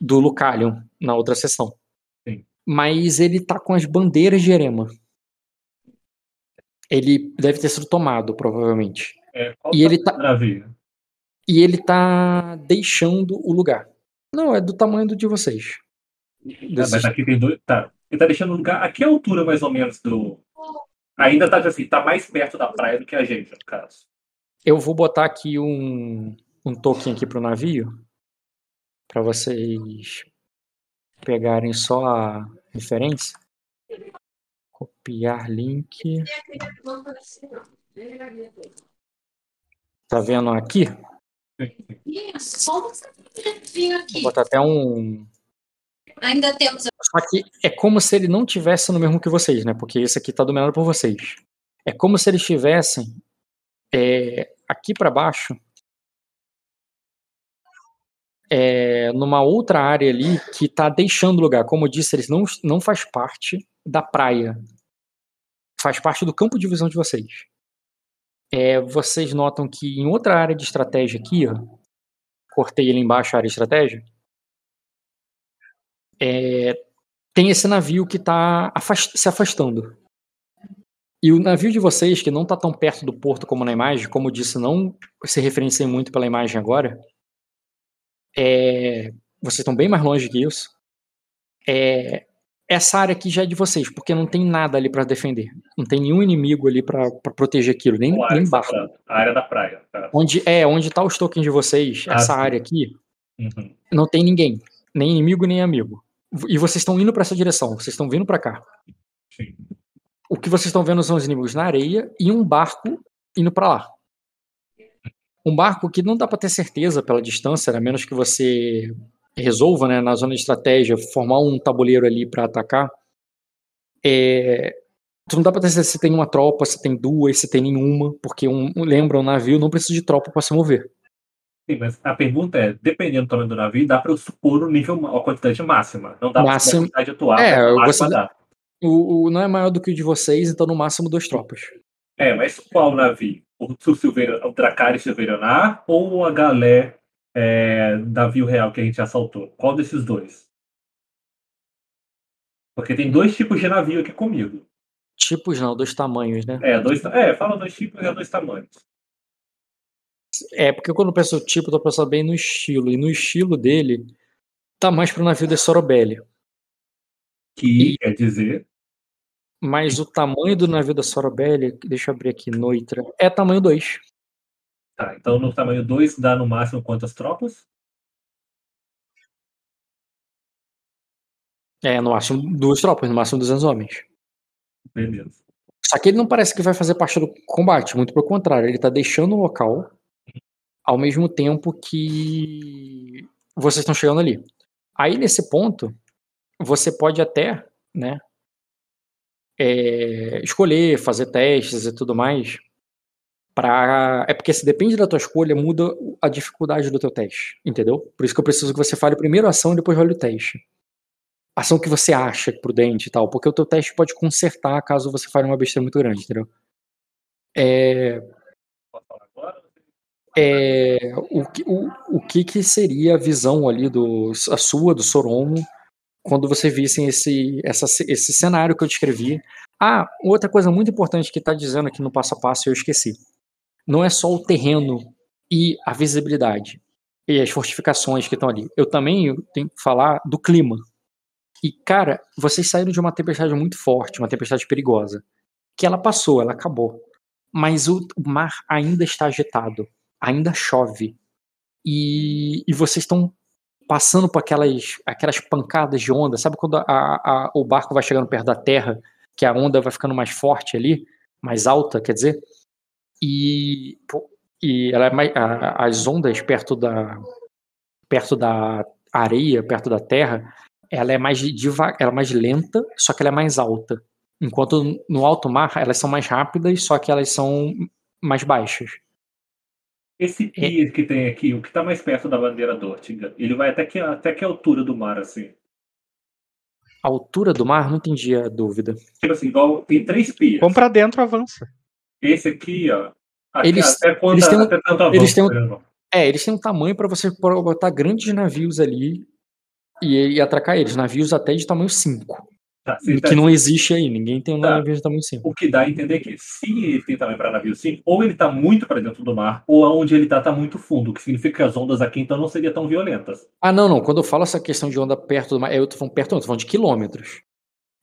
B: do Lucalion, na outra sessão. Mas ele tá com as bandeiras de erema. Ele deve ter sido tomado, provavelmente.
A: É, qual
B: E ele tá,
A: navio?
B: e ele tá deixando o lugar. Não, é do tamanho do de vocês.
A: Ah,
B: Desses-
A: mas aqui tem dois. Tá. Ele tá deixando o lugar. A que altura, mais ou menos, do. Ainda tá assim, tá mais perto da praia do que a gente, no caso.
B: Eu vou botar aqui um, um token aqui pro navio para vocês pegarem só a referência. Copiar link. Tá vendo aqui? Vou botar até um.
D: Ainda temos
B: Só que é como se ele não tivesse no mesmo que vocês, né? Porque esse aqui tá dominado por vocês. É como se eles estivessem é, aqui para baixo, é, numa outra área ali que tá deixando lugar. Como eu disse, eles não, não faz parte da praia. Faz parte do campo de visão de vocês. é, vocês notam que em outra área de estratégia aqui, ó, cortei ali embaixo a área de estratégia, é, tem esse navio que está se afastando. E o navio de vocês, que não está tão perto do porto como na imagem, como eu disse, não se referenciem muito pela imagem agora, é, vocês estão bem mais longe que isso. É, essa área aqui já é de vocês, porque não tem nada ali para defender. Não tem nenhum inimigo ali para proteger aquilo, nem, nem barco.
A: A área da praia. tá?
B: Onde é, onde tá os tokens de vocês,
A: Ah,
B: essa
A: sim.
B: área aqui,
A: Uhum.
B: não tem ninguém, nem inimigo nem amigo. E vocês estão indo para essa direção, vocês estão vindo para cá.
A: Sim.
B: O que vocês estão vendo são os inimigos na areia e um barco indo para lá. Um barco que não dá para ter certeza pela distância, a menos que você resolva, né, na zona de estratégia, formar um tabuleiro ali para atacar. É, tu não dá para ter certeza se tem uma tropa, se tem duas, se tem nenhuma, porque um, lembra, um navio não precisa de tropa para se mover.
A: Sim, mas a pergunta é, dependendo do tamanho do navio, dá para eu supor o nível, a quantidade máxima. Não dá para
B: Máximo-
A: a quantidade atual.
B: É, você-
A: dá.
B: O, o- não é maior do que o de vocês, então no máximo duas tropas.
A: É, mas qual navio? O, Silveira, o Dracarys Silveiranar ou a Galé é, navio real que a gente assaltou? Qual desses dois? Porque tem dois tipos de navio aqui comigo.
B: Tipos não, dois tamanhos, né?
A: É, dois, é fala dois tipos e dois tamanhos.
B: É, porque quando eu penso tipo, eu tô pensando bem no estilo. E no estilo dele, tá mais pro navio de Sorobelli.
A: Que quer dizer,
B: Mas o tamanho do navio da Sorobelli, deixa eu abrir aqui, Noitra, é tamanho 2.
A: tá, então no tamanho 2 dá no máximo quantas tropas?
B: É, no máximo duas tropas, no máximo 200 homens.
A: Beleza.
B: Só que ele não parece que vai fazer parte do combate, muito pelo contrário, ele tá deixando o local ao mesmo tempo que vocês estão chegando ali. Aí nesse ponto, você pode até, né, é, escolher, fazer testes e tudo mais. Pra... É porque se depende da tua escolha, muda a dificuldade do teu teste, entendeu? Por isso que eu preciso que você fale primeiro a ação e depois role o teste. Ação que você acha prudente e tal, porque o teu teste pode consertar caso você fale uma besteira muito grande, entendeu? É, é, o, que- o, o que que seria a visão ali do a sua do Soromo quando você vissem esse essa, esse cenário que eu descrevi. Ah outra coisa muito importante que está dizendo aqui no passo a passo eu esqueci. Não é só o terreno e a visibilidade e as fortificações que estão ali. Eu também tenho que falar do clima. E cara vocês saíram de uma tempestade muito forte uma tempestade perigosa que ela passou ela acabou. Mas o mar ainda está agitado ainda chove. E, e vocês estão passando por aquelas, aquelas pancadas de onda. Sabe quando a, a- o barco vai chegando perto da terra, que a onda vai ficando mais forte ali, mais alta, quer dizer? E, e ela é mais, a- as ondas perto da, perto da areia, perto da terra, ela é mais devagar, ela é mais lenta, só que ela é mais alta. Enquanto no alto mar elas são mais rápidas, só que elas são mais baixas.
A: Esse
B: É.
A: pier que tem aqui, o que está mais perto da bandeira Dortiga, ele vai até que, até que altura do mar, assim?
B: A altura do mar, não entendi a dúvida.
A: Tipo assim, igual tem três piers.
C: Vamos pra dentro, avança.
A: Esse aqui, ó. Aqui,
B: Eles-
A: até quando
B: eles têm um-
A: até tanto avanço,
B: eles têm um-
A: né,
B: É, eles têm um tamanho para você botar grandes navios ali e, e atracar eles. Navios até de tamanho 5.
A: Tá, você tá-
B: Que não existe aí. Ninguém tem um
A: Tá.
B: navio de tamanho 5.
A: O que dá a entender que se ele tem tamanho para navio sim, ou ele está muito para dentro do mar, ou aonde ele está tá muito fundo, o que significa que as ondas aqui então não seriam tão violentas.
B: Ah, não, não. Quando eu falo essa questão de onda perto do mar, eu tô falando perto, não, eu tô falando de quilômetros.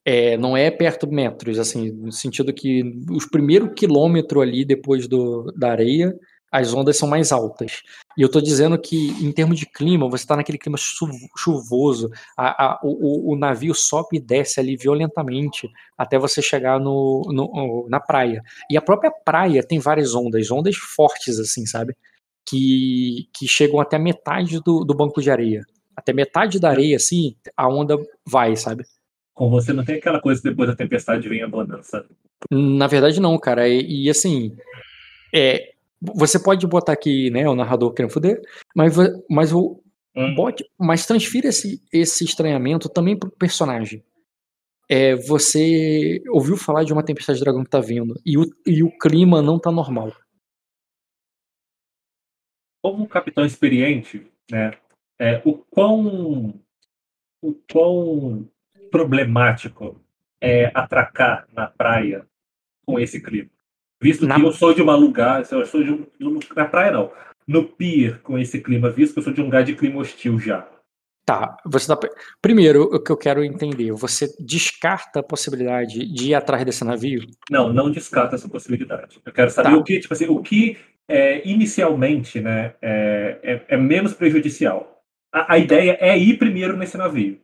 B: É, não é perto de metros, assim, no sentido que os primeiros quilômetros ali depois do, da areia, as ondas são mais altas. E eu tô dizendo que, em termos de clima, você tá naquele clima chu- chuvoso, a- a- o, o- navio sobe e desce ali violentamente até você chegar no, no- na praia. E a própria praia tem várias ondas, ondas fortes, assim, sabe? Que, que chegam até metade do, do banco de areia. Até metade da areia, assim, a onda vai, sabe?
A: Com você não tem aquela coisa que depois da tempestade vem a bonança.
B: Na verdade, não, cara. E, e, assim, é, você pode botar aqui, né, o narrador querendo foder, mas, mas o
A: Hum.
B: bote, mas transfira esse, esse estranhamento também pro personagem. É, você ouviu falar de uma tempestade de dragão que tá vindo e o, e o clima não tá normal.
A: como um capitão experiente, né, é, o quão o quão problemático é atracar na praia com esse clima. Visto
B: Na-
A: que eu sou de um lugar, eu sou de um, na praia não, no pier com esse clima, visto que eu sou de um lugar de clima hostil já.
B: Tá, você tá. Primeiro, o que eu quero entender, você descarta a possibilidade de ir atrás desse navio?
A: Não, não descarta essa possibilidade. Eu quero saber
B: Tá.
A: o que, tipo assim, o que é, inicialmente, né, é, é- é menos prejudicial. A, a ideia é ir primeiro nesse navio,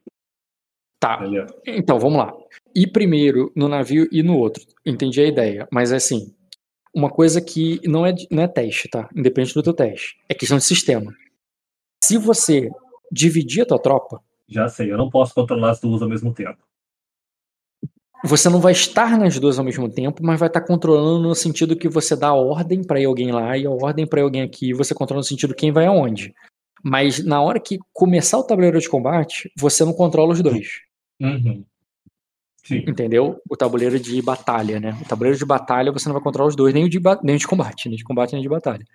B: Tá,
A: entendeu?
B: então vamos lá. Ir primeiro no navio e no outro. Entendi a ideia, mas assim, uma coisa que não é, não é teste, tá? Independente do teu teste. É questão de sistema. Se você dividir a tua tropa,
A: Já sei, eu não posso controlar as duas ao mesmo tempo.
B: você não vai estar nas duas ao mesmo tempo, mas vai estar controlando no sentido que você dá ordem ir alguém lá e a ordem ir alguém aqui, e você controla no sentido quem vai aonde. Mas na hora que começar o tabuleiro de combate, você não controla os dois.
A: Uhum. Sim.
B: Entendeu? O tabuleiro de batalha, né? O tabuleiro de batalha você não vai controlar os dois, nem o de, nem o de combate, nem de combate nem de batalha.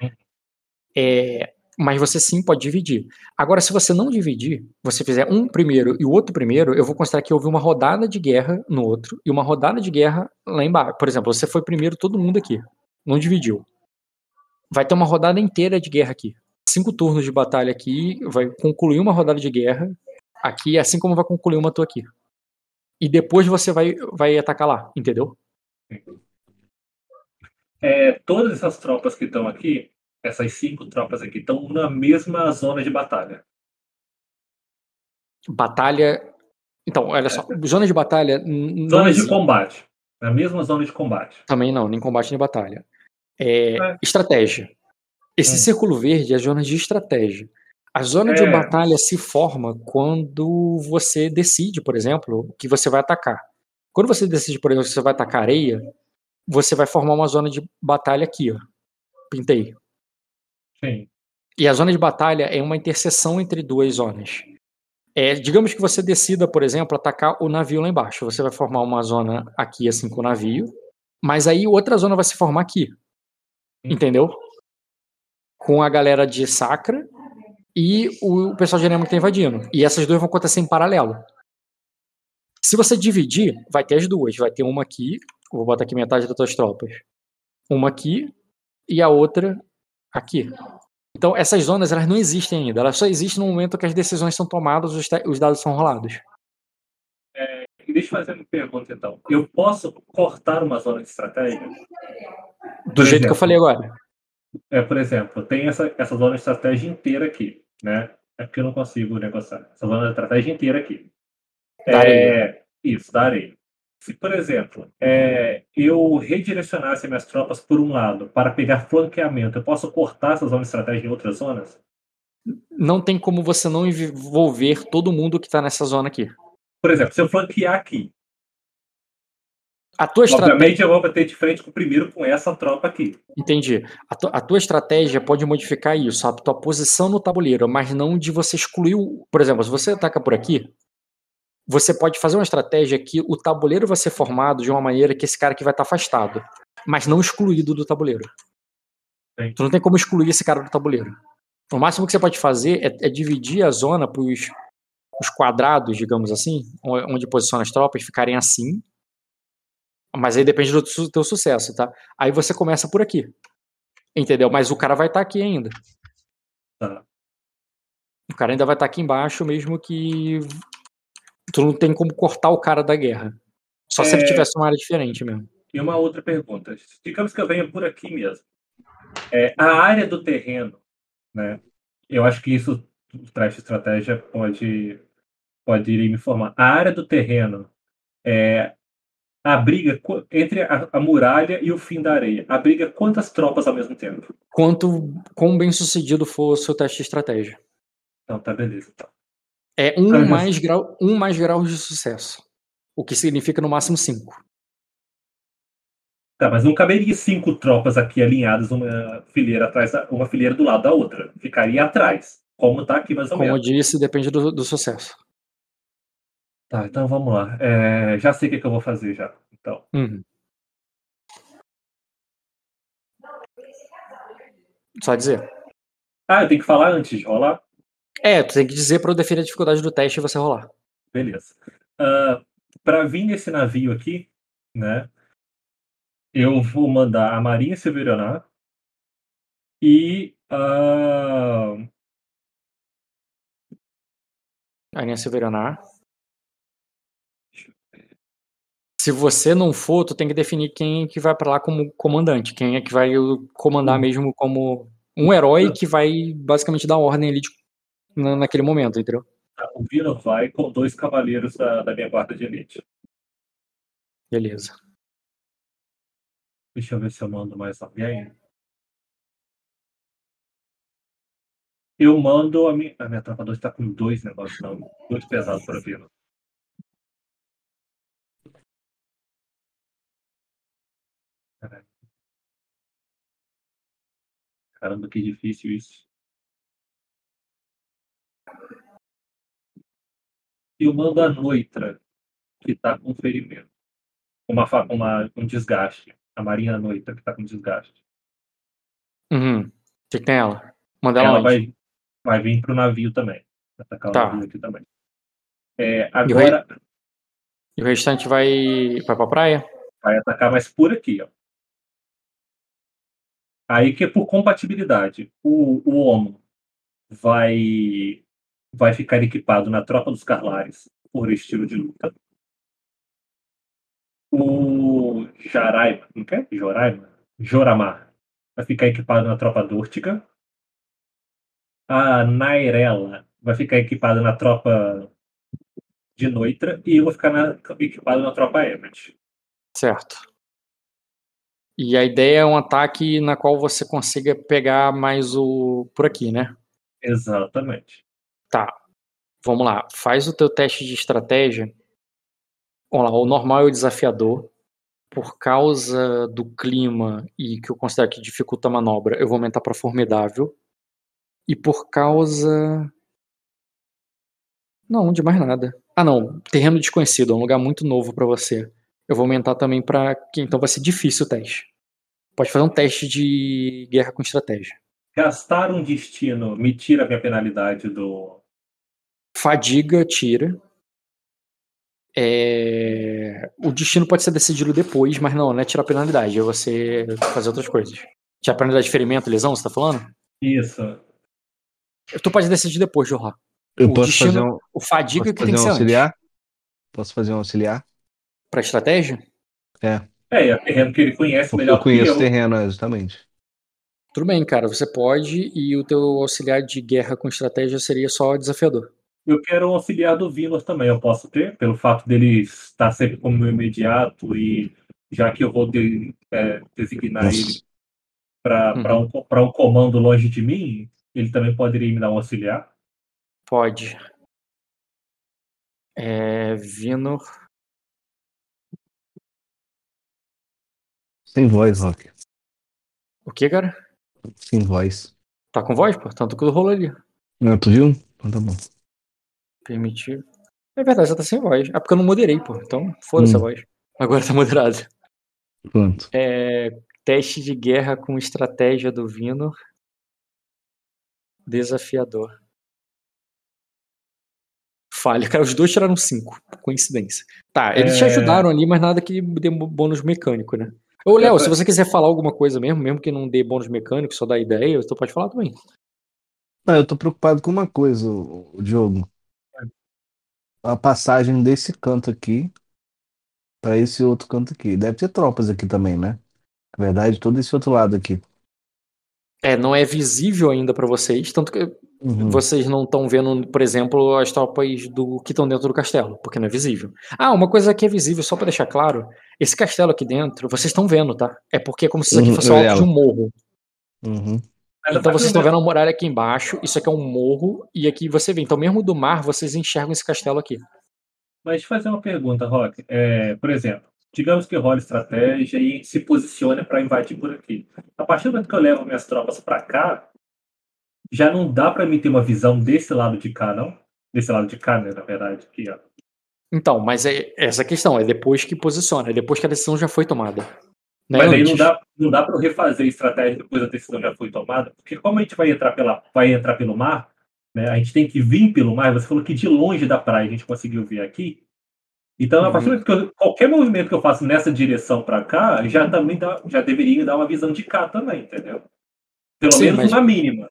B: É, mas você sim pode dividir. Agora, se você não dividir, você fizer um primeiro e o outro primeiro, eu vou considerar que houve uma rodada de guerra no outro e uma rodada de guerra lá embaixo. Por exemplo, você foi primeiro todo mundo aqui, não dividiu. Vai ter uma rodada inteira de guerra aqui. Cinco turnos de batalha aqui, vai concluir uma rodada de guerra aqui, assim como vai concluir uma tua aqui. E depois você vai, vai atacar lá, entendeu?
A: É, todas essas tropas que estão aqui, essas cinco tropas aqui, estão na mesma zona de batalha.
B: Batalha. Então, olha só, zona de batalha.
A: Zona de combate. Na mesma zona de combate.
B: Também não, nem combate nem batalha. É,
A: É.
B: Estratégia. Esse
A: Hum.
B: círculo verde é a zona de estratégia. A zona de
A: É.
B: batalha se forma quando você decide, por exemplo, que você vai atacar. Quando você decide, por exemplo, que você vai atacar areia, você vai formar uma zona de batalha aqui, ó. Pintei.
A: Sim.
B: E a zona de batalha é uma interseção entre duas zonas. É, digamos que você decida, por exemplo, atacar o navio lá embaixo. Você vai formar uma zona aqui, assim, com o navio. Mas aí outra zona vai se formar aqui. Entendeu? Com a galera de Sacra e o pessoal de Enema que tá invadindo. E essas duas vão acontecer em paralelo. Se você dividir, vai ter as duas. Vai ter uma aqui. Vou botar aqui metade das tuas tropas. Uma aqui e a outra aqui. Então, essas zonas elas não existem ainda. Elas só existem no momento que as decisões são tomadas, os, os dados são rolados.
A: E deixa eu fazer uma pergunta, então. Eu posso cortar uma zona de estratégia?
B: Do
A: Por
B: jeito que eu
A: exemplo,
B: falei agora.
A: É, por exemplo, tem essa, essa zona de estratégia inteira aqui, né? É porque eu não consigo negociar. Essa zona de estratégia inteira aqui. É, isso, da areia. Se, por exemplo, é, eu redirecionasse minhas tropas por um lado para pegar flanqueamento, eu posso cortar essa zona de estratégia em outras zonas?
B: Não tem como você não envolver todo mundo que tá nessa zona aqui.
A: Por exemplo, se eu flanquear aqui,
B: A tua estratégia.
A: obviamente eu vou bater de frente com, primeiro com essa tropa aqui.
B: Entendi. A, tu- a tua estratégia pode modificar isso, a tua posição no tabuleiro, mas não de você excluir o. Por exemplo, se você ataca por aqui, você pode fazer uma estratégia que o tabuleiro vai ser formado de uma maneira que esse cara aqui vai estar afastado, mas não excluído do tabuleiro.
A: Sim.
B: Tu não tem como excluir esse cara do tabuleiro. O máximo que você pode fazer é, é dividir a zona para os quadrados, digamos assim, o- onde posiciona as tropas, ficarem assim. Mas aí depende do teu sucesso, tá? Aí você começa por aqui. Entendeu? Mas o cara vai estar aqui ainda.
A: Tá.
B: O cara ainda vai estar aqui embaixo, mesmo que tu não tem como cortar o cara da guerra. Só se ele
A: É.
B: tivesse uma área diferente mesmo.
A: E uma outra pergunta. Digamos que eu venha por aqui mesmo. É, a área do terreno, né? Eu acho que isso o traje de estratégia pode, pode ir me informar. A área do terreno é abriga qu- entre a, a muralha e o fim da areia. Abriga quantas tropas ao mesmo tempo?
B: Quanto quão bem sucedido for o seu teste de estratégia.
A: Então, tá beleza. Então.
B: É um mais, grau, um mais graus de sucesso. O que significa no máximo cinco.
A: Tá, mas não caberia cinco tropas aqui alinhadas, uma fileira atrás, da, uma fileira do lado da outra. Ficaria atrás. Como tá aqui mais ou
B: Como eu
A: menos.
B: disse, depende do, do sucesso.
A: Tá, então vamos lá. É, já sei o que, que eu vou fazer já. Então.
B: Uhum. Só dizer.
A: Ah, eu tenho que falar antes de rolar?
B: É, tu tem que dizer pra eu definir a dificuldade do teste e você rolar.
A: Beleza. Ah, para vir nesse navio aqui, né? Eu vou mandar a Marinha Severaná e a.
B: Marinha Severaná. Se você não for, tu tem que definir quem é que vai pra lá como comandante. Quem é que vai comandar mesmo como um herói que vai basicamente dar ordem ali de- na- naquele momento, entendeu?
A: O Vino vai com dois cavaleiros da, da minha guarda de elite.
B: Beleza.
A: Deixa eu ver se eu mando mais alguém. Eu mando a minha. A minha tropa 2 tá com dois negócios, não. Muito pesado para Vino. Caramba, que difícil isso. Eu mando a Noitra, que tá com ferimento. Uma, uma, um desgaste. A Marinha Noitra, que tá com desgaste.
B: Uhum. O que, tem ela? Manda ela,
A: ela vai, vai vir pro navio também. Vai atacar o
B: Tá.
A: navio aqui também. É, agora
B: E o restante vai, vai pra praia?
A: vai atacar mais por aqui, ó. Aí que é por compatibilidade. O, o vai, vai ficar equipado na tropa dos Carlares por estilo de luta. O Jaraima, não quer? Joraima? Joramar vai ficar equipado na tropa Dúrtica. A Nairella vai ficar equipada na tropa de Noitra e eu vou ficar na- equipado na tropa Emmet.
B: Certo. E a ideia é um ataque na qual você consiga pegar mais o. por aqui, né?
A: Exatamente.
B: Tá. Vamos lá. Faz o teu teste de estratégia. Vamos lá. O normal é o desafiador. Por causa do clima e que eu considero que dificulta a manobra, eu vou aumentar para formidável. E por causa. Não, de mais nada. Ah, não. Terreno desconhecido. É um lugar muito novo para você. Eu vou aumentar também para que então vai ser difícil o teste. Pode fazer um teste de guerra com estratégia.
A: Gastar um destino me tira a minha penalidade do.
B: Fadiga tira. É, O destino pode ser decidido depois, mas não, não é tirar a penalidade, é você fazer outras coisas. Tirar a penalidade de ferimento, lesão, você tá falando?
A: Isso.
B: Tu pode decidir depois, Jorra.
F: Eu
B: O
F: posso
B: destino-
F: fazer um,
B: O fadiga
F: posso
B: que tem que
F: um
B: ser antes.
F: auxiliar? Posso fazer um auxiliar?
B: Pra estratégia?
A: É, é terreno que ele conhece melhor
F: eu conheço
A: que
F: o
A: eu.
F: terreno, exatamente.
B: Tudo bem, cara, você pode, e o teu auxiliar de guerra com estratégia seria só desafiador.
A: Eu quero um auxiliar do Vinor também, eu posso ter, pelo fato dele estar sempre como meu imediato e já que eu vou de- é, designar ele
F: Nossa.
A: para um, pra um comando longe de mim, ele também poderia me dar um auxiliar.
B: Pode. É. Vinor.
F: Sem voz, Rock.
B: O que, cara?
F: Sem voz.
B: Tá com voz, pô? Tanto que rolou ali.
F: Ah, tu viu? Então tá bom.
B: Permitir. É verdade, já tá sem voz. Ah, porque eu não moderei, pô. Então, foda-se a
F: Hum.
B: voz. Agora tá moderado.
F: Pronto.
B: É, teste de guerra com estratégia do Vinor. Desafiador. Falha. Cara, os dois tiraram cinco. Coincidência. Tá, eles te
A: É.
B: ajudaram ali, mas nada que dê bônus mecânico, né? Ô, Léo, se você quiser falar alguma coisa mesmo, mesmo que não dê bônus mecânico, só dá ideia, tu pode falar também.
F: Não, eu tô preocupado com uma coisa, o, Diogo. A passagem desse canto aqui pra esse outro canto aqui. Deve ter tropas aqui também, né? Na verdade, todo esse outro lado aqui.
B: É, não é visível ainda pra vocês, tanto que
F: Uhum.
B: vocês não estão vendo, por exemplo, as tropas do que estão dentro do castelo, porque não é visível. Ah, uma coisa que é visível, só pra deixar claro, esse castelo aqui dentro, vocês estão vendo, tá? É porque é como se isso aqui
F: Uhum,
B: fosse
F: vi
B: alto de um morro.
F: Uhum.
B: Então
A: a
B: vocês estão vendo a muralha aqui embaixo, isso aqui é um morro, e aqui você vê. Então, mesmo do mar, vocês enxergam esse castelo aqui.
A: Mas deixa eu fazer uma pergunta, Rock. É, por exemplo, digamos que rola estratégia e se posicione para invadir por aqui. A partir do momento que eu levo minhas tropas para cá, já não dá para mim ter uma visão desse lado de cá, não? Desse lado de cá, né, na verdade. Aqui, ó.
B: Então, mas é essa a questão, é depois que posiciona, é depois que a decisão já foi tomada. Né,
A: Mas aí não
B: antes.
A: dá, não dá para refazer a estratégia depois da decisão já foi tomada, porque como a gente vai entrar, pela, vai entrar pelo mar, né, a gente tem que vir pelo mar, você falou que de longe da praia a gente conseguiu ver aqui. Então, a partir do momento que eu- qualquer movimento que eu faço nessa direção para cá, já também dá, já deveria dar uma visão de cá também, entendeu? Pelo
B: Sim,
A: menos
B: mas-
A: uma mínima.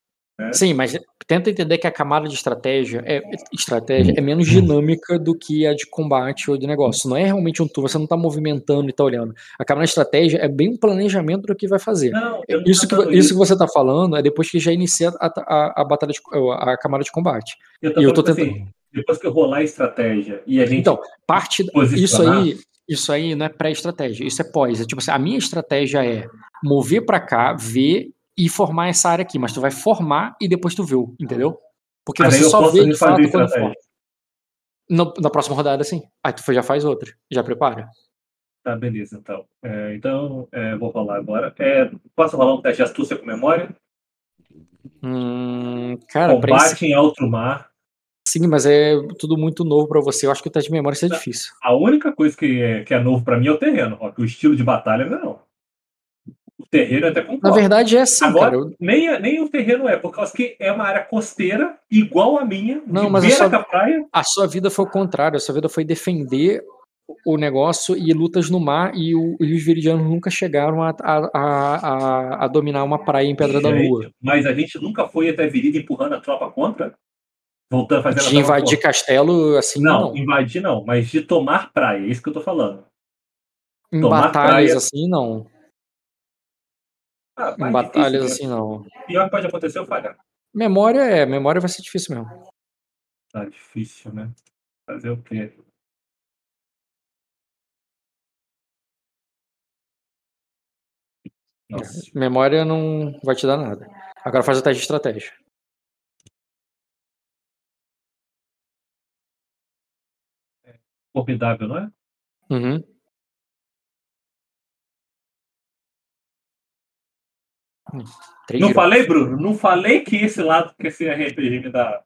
B: Sim, mas tenta entender que a camada de estratégia é, estratégia é menos dinâmica do que a de combate ou de negócio. Não é realmente um tour, você não está movimentando e está olhando. A camada de estratégia é bem um planejamento do que vai fazer.
A: Não, não
B: Isso que,
A: falando
B: isso que você está falando é depois que já inicia a, a, a batalha de, a camada de combate.
A: Eu
B: E
A: falando
B: tentando.
A: assim, depois que eu rolar a estratégia e a gente
B: Então, parte isso aí, isso aí não é pré-estratégia, isso é pós. É tipo assim, a minha estratégia é mover pra cá, ver e formar essa área aqui, mas tu vai formar e depois tu vê, entendeu? Porque
A: aí
B: você só vê de fato quando
A: estratégia.
B: forma. No- na próxima rodada, sim. Aí tu já faz outra, já prepara.
A: Tá, beleza, então. É, então, é, vou rolar agora. É, posso rolar um teste de astúcia com memória?
B: Hum, cara,
A: Combate em alto mar.
B: sim, mas é tudo muito novo pra você. Eu acho que o teste de memória é difícil.
A: A única coisa que é, que é novo pra mim é o terreno, Rock. O estilo de batalha não. O terreno até
B: Na
A: concordo.
B: verdade é assim,
A: Agora-
B: cara. eu-
A: nem, nem o terreno é, por causa que é uma área costeira igual a minha,
B: Não, mas
A: a praia.
B: A sua vida foi o contrário, a sua vida foi defender o negócio e lutas no mar, e, o- e os viridianos nunca chegaram a, a, a, a- a dominar uma praia em Pedra da
A: Gente,
B: Lua.
A: Mas a gente nunca foi até Virida empurrando a tropa contra? Voltando a fazer a
B: De invadir
A: contra?
B: castelo, assim,
A: Não,
B: não.
A: invadir não, mas de tomar praia, é isso que eu tô falando.
B: Em
A: tomar
B: batalhas,
A: praia-
B: assim, não.
A: Ah,
B: Em batalhas,
A: difícil,
B: assim, não.
A: né? Pior que pode acontecer eu falhar.
B: Memória é, memória vai ser difícil mesmo.
A: Tá difícil, né? Fazer o quê? Nossa.
B: Memória não vai te dar nada. Agora faz o teste de estratégia.
A: Formidável, não é?
B: Uhum. Três
A: Não
B: graus.
A: falei, Bruno? Não falei que esse lado que esse RPG me dá.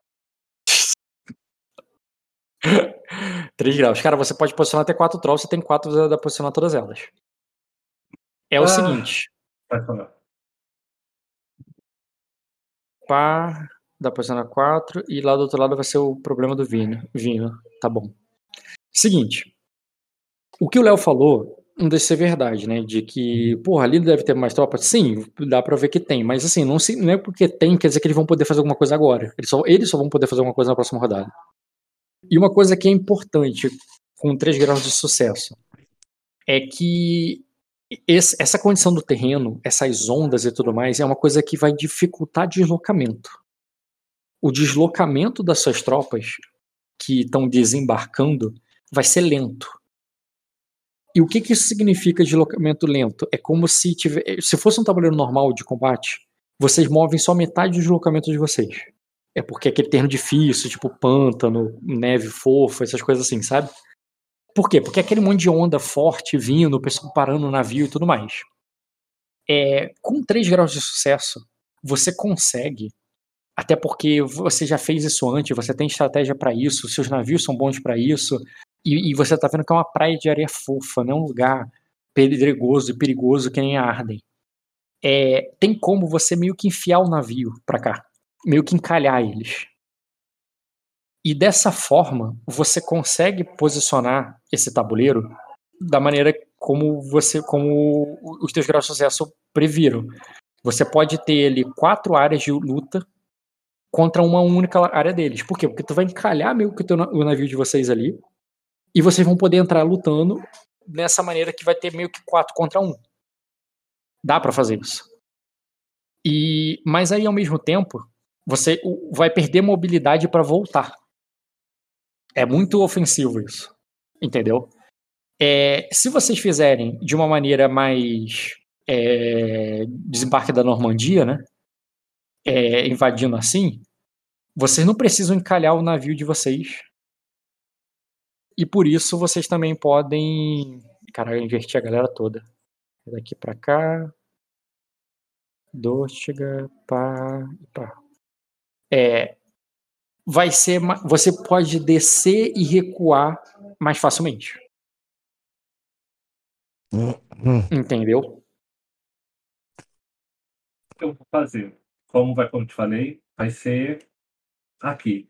B: Três graus. Cara, você pode posicionar até quatro trolls, você tem quatro, você dá pra posicionar todas elas. É o
A: Ah.
B: seguinte.
A: Vai falar.
B: Pá, dá pra posicionar quatro, e lá do outro lado vai ser o problema do vinho. Vinho, tá bom. Seguinte. O que o Léo falou não deve ser verdade, né? De que, porra, ali deve ter mais tropas. Sim, dá pra ver que tem, mas assim, não, se, não é porque tem, quer dizer que eles vão poder fazer alguma coisa agora. Eles só, eles só vão poder fazer alguma coisa na próxima rodada. E uma coisa que é importante com três graus de sucesso é que esse- essa condição do terreno, essas ondas e tudo mais, é uma coisa que vai dificultar deslocamento. O deslocamento das suas tropas que estão desembarcando vai ser lento. E o que, que isso significa deslocamento lento? É como se tiver, se fosse um tabuleiro normal de combate, vocês movem só metade do deslocamento de vocês. É porque é aquele terreno difícil, tipo pântano, neve fofa, essas coisas assim, sabe? Por quê? Porque é aquele monte de onda forte vindo, o pessoal parando o navio e tudo mais. É, com 3 graus de sucesso, você consegue, até porque você já fez isso antes, você tem estratégia para isso, seus navios são bons para isso, e, e você tá vendo que é uma praia de areia fofa, não é um lugar pedregoso e perigoso que nem a Arden. É, tem como você meio que enfiar o navio para cá, meio que encalhar eles. E dessa forma, você consegue posicionar esse tabuleiro da maneira como você, como os teus graus de sucesso previram. Você pode ter ali quatro áreas de luta contra uma única área deles. Por quê? Porque tu vai encalhar meio que o navio de vocês ali e vocês vão poder entrar lutando nessa maneira que vai ter meio que quatro contra um. Dá pra fazer isso. E mas aí ao mesmo tempo você vai perder mobilidade pra voltar. É muito ofensivo isso, entendeu? É, se vocês fizerem de uma maneira mais é, desembarque da Normandia, né? É, invadindo assim, vocês não precisam encalhar o navio de vocês. E por isso vocês também podem. Cara, eu inverti a galera toda. Daqui pra cá. Dortiga, pá, pá. É, vai ser. Você pode descer e recuar mais facilmente.
F: Hum, hum.
B: Entendeu?
A: eu vou fazer. Como vai, como te falei, vai ser aqui.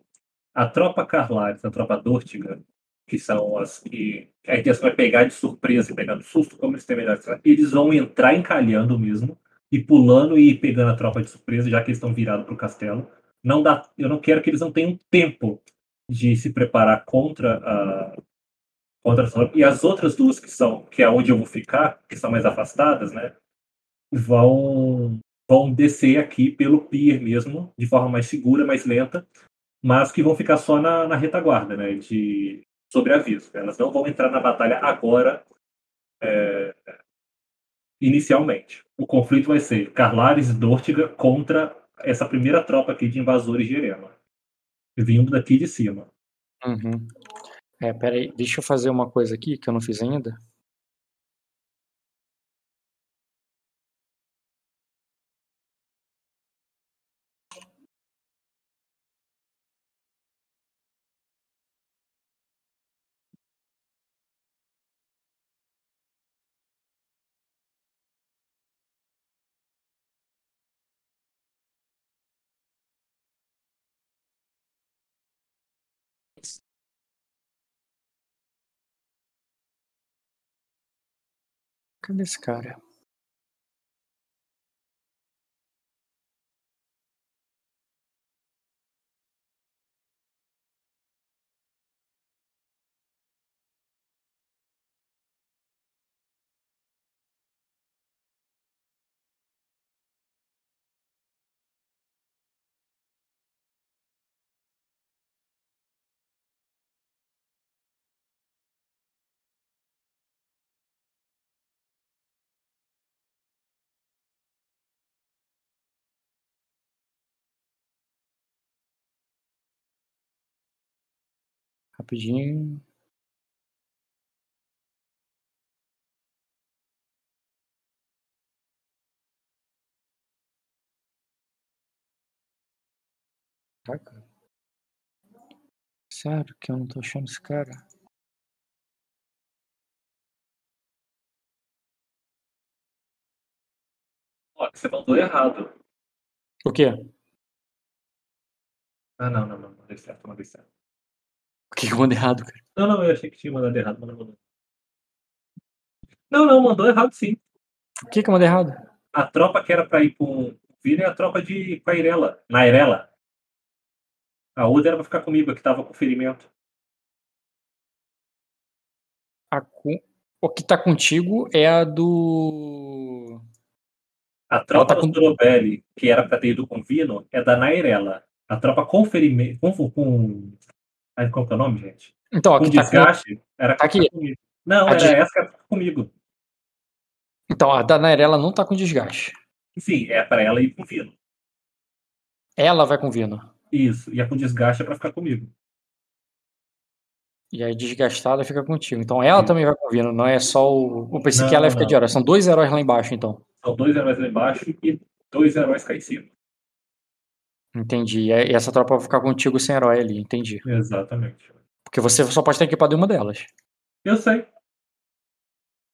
A: A tropa Carlares, a tropa Dortiga, que são as que a intenção vai pegar de surpresa e pegar no susto, como eles têm melhor. Eles vão entrar encalhando mesmo e pulando e pegando a tropa de surpresa, já que eles estão virados para o castelo. Não dá, eu não quero que eles não tenham tempo de se preparar contra a contra a tropa. E as outras duas que são, que é onde eu vou ficar, que são mais afastadas, né, vão vão descer aqui pelo pier mesmo, de forma mais segura, mais lenta, mas que vão ficar só na, na retaguarda, né, de sobreaviso. Elas não vão entrar na batalha agora, é, inicialmente. O conflito vai ser Carlares e Dortiga contra essa primeira tropa aqui de invasores de Erema, vindo daqui de cima.
B: Uhum. É, peraí, deixa eu fazer uma coisa aqui que eu não fiz ainda. Cadê esse cara? Rapidinho. Tá, cara. Sério que eu não tô achando esse cara?
A: Ó, você mandou errado.
B: O quê?
A: Ah, não, não, não. Mandei certo, mandei certo.
B: O que eu mandei errado, cara?
A: Não, não, eu achei que tinha mandado errado, mas não mandou. Não, não, mandou errado sim.
B: O que que eu mandei errado?
A: A tropa que era pra ir com o Vila é a tropa de Pairela, Nairela. A outra era pra ficar comigo, a que tava com ferimento.
B: A cu- O que tá contigo é a do.
A: A tropa
B: tá
A: do
B: com-
A: Torobelli, que era pra ter ido com o Vino, é da Nairela. A tropa com ferimento. Com, com... Ai, qual que é o nome, gente?
B: Então, que tá com...
A: desgaste, era
B: tá aqui.
A: comigo. Não,
B: A
A: era
B: des-
A: essa que ficar comigo.
B: Então, a da Nairela não tá com desgaste.
A: Sim, é pra ela ir com o Vino.
B: Ela vai com Vino.
A: Isso, e a com desgaste é pra ficar comigo.
B: E aí desgastada fica contigo. Então ela
A: Sim.
B: também vai com Vino, não é só o. Eu pensei que
A: Não,
B: ela ia ficar
A: não.
B: de hora. São dois heróis lá embaixo, então.
A: São dois heróis lá embaixo e dois heróis cá em cima.
B: Entendi. E essa tropa vai ficar contigo sem herói ali, entendi.
A: Exatamente.
B: Porque você só pode estar equipado em uma delas.
A: Eu sei.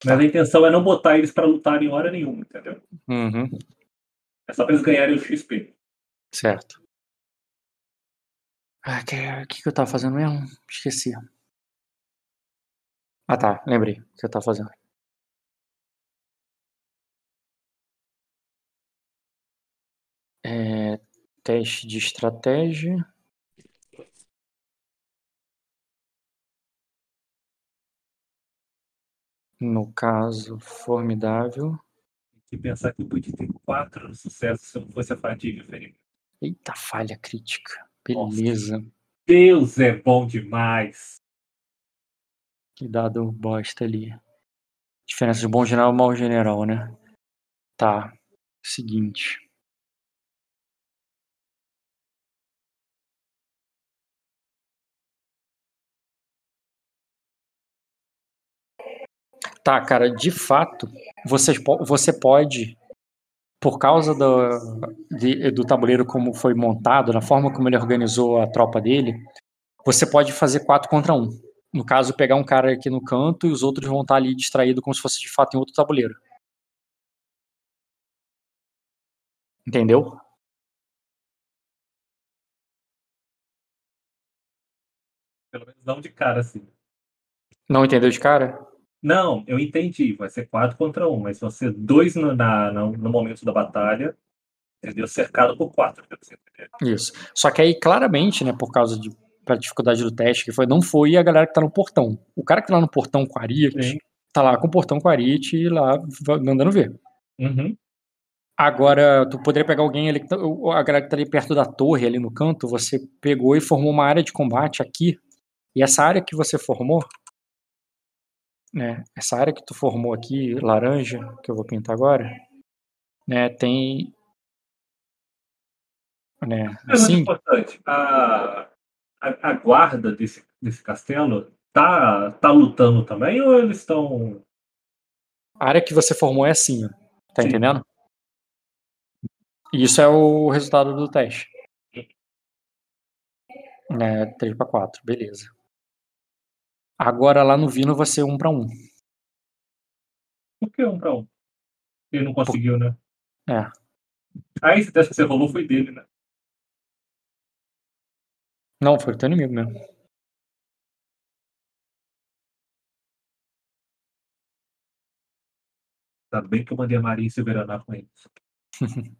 A: Mas a intenção é não botar eles pra lutar em hora nenhuma, entendeu?
B: Uhum.
A: É só pra eles ganharem o XP.
B: Certo. Ah, que, o que, que eu tava fazendo mesmo? Esqueci. Ah tá, lembrei o que eu tava fazendo. É, teste de estratégia. No caso, formidável.
A: Tem que pensar que eu podia ter quatro sucessos se não fosse a fadiga e ferimento.
B: Eita, falha crítica.
A: Nossa.
B: Beleza.
A: Deus é bom demais.
B: Que dado bosta ali. Diferença de bom general e mau general, né? Tá. Seguinte. Tá, cara, de fato, você, você pode, por causa do, de- do tabuleiro como foi montado, na forma como ele organizou a tropa dele, você pode fazer 4 contra 1. No caso, pegar um cara aqui no canto e os outros vão estar ali distraídos como se fosse de fato em outro tabuleiro. Entendeu?
A: Pelo menos não de cara, assim.
B: Não entendeu de cara?
A: Não, eu entendi. Vai ser quatro contra um, mas vão ser dois no, na, no, no momento da batalha. Entendeu? Cercado por quatro. pra você entender.
B: Isso. Só que aí, claramente, né, por causa de pra dificuldade do teste, que foi, não foi a galera que tá no portão. O cara que tá lá no portão com a
A: Sim.
B: tá lá com o portão com a Arit e lá mandando ver.
A: Uhum.
B: Agora, tu poderia pegar alguém ali, tá- a galera que tá ali perto da torre, ali no canto, você pegou e formou uma área de combate aqui. E essa área que você formou, né, essa área que tu formou aqui, laranja, que eu vou pintar agora, né, tem... Né, assim,
A: importante. A, a, a guarda desse, desse castelo tá, tá lutando também ou eles estão.
B: A área que você formou é assim, ó. Tá
A: Sim.
B: entendendo? E Isso é o resultado do teste. É, 3 para 4, beleza. Agora lá no Vino vai ser 1 para 1.
A: Por que um pra um? Ele não conseguiu, né?
B: É.
A: Ah, esse teste que você rolou foi dele, né?
B: Não, foi o teu inimigo mesmo.
A: Tá bem que eu mandei a Maria se veranar com eles.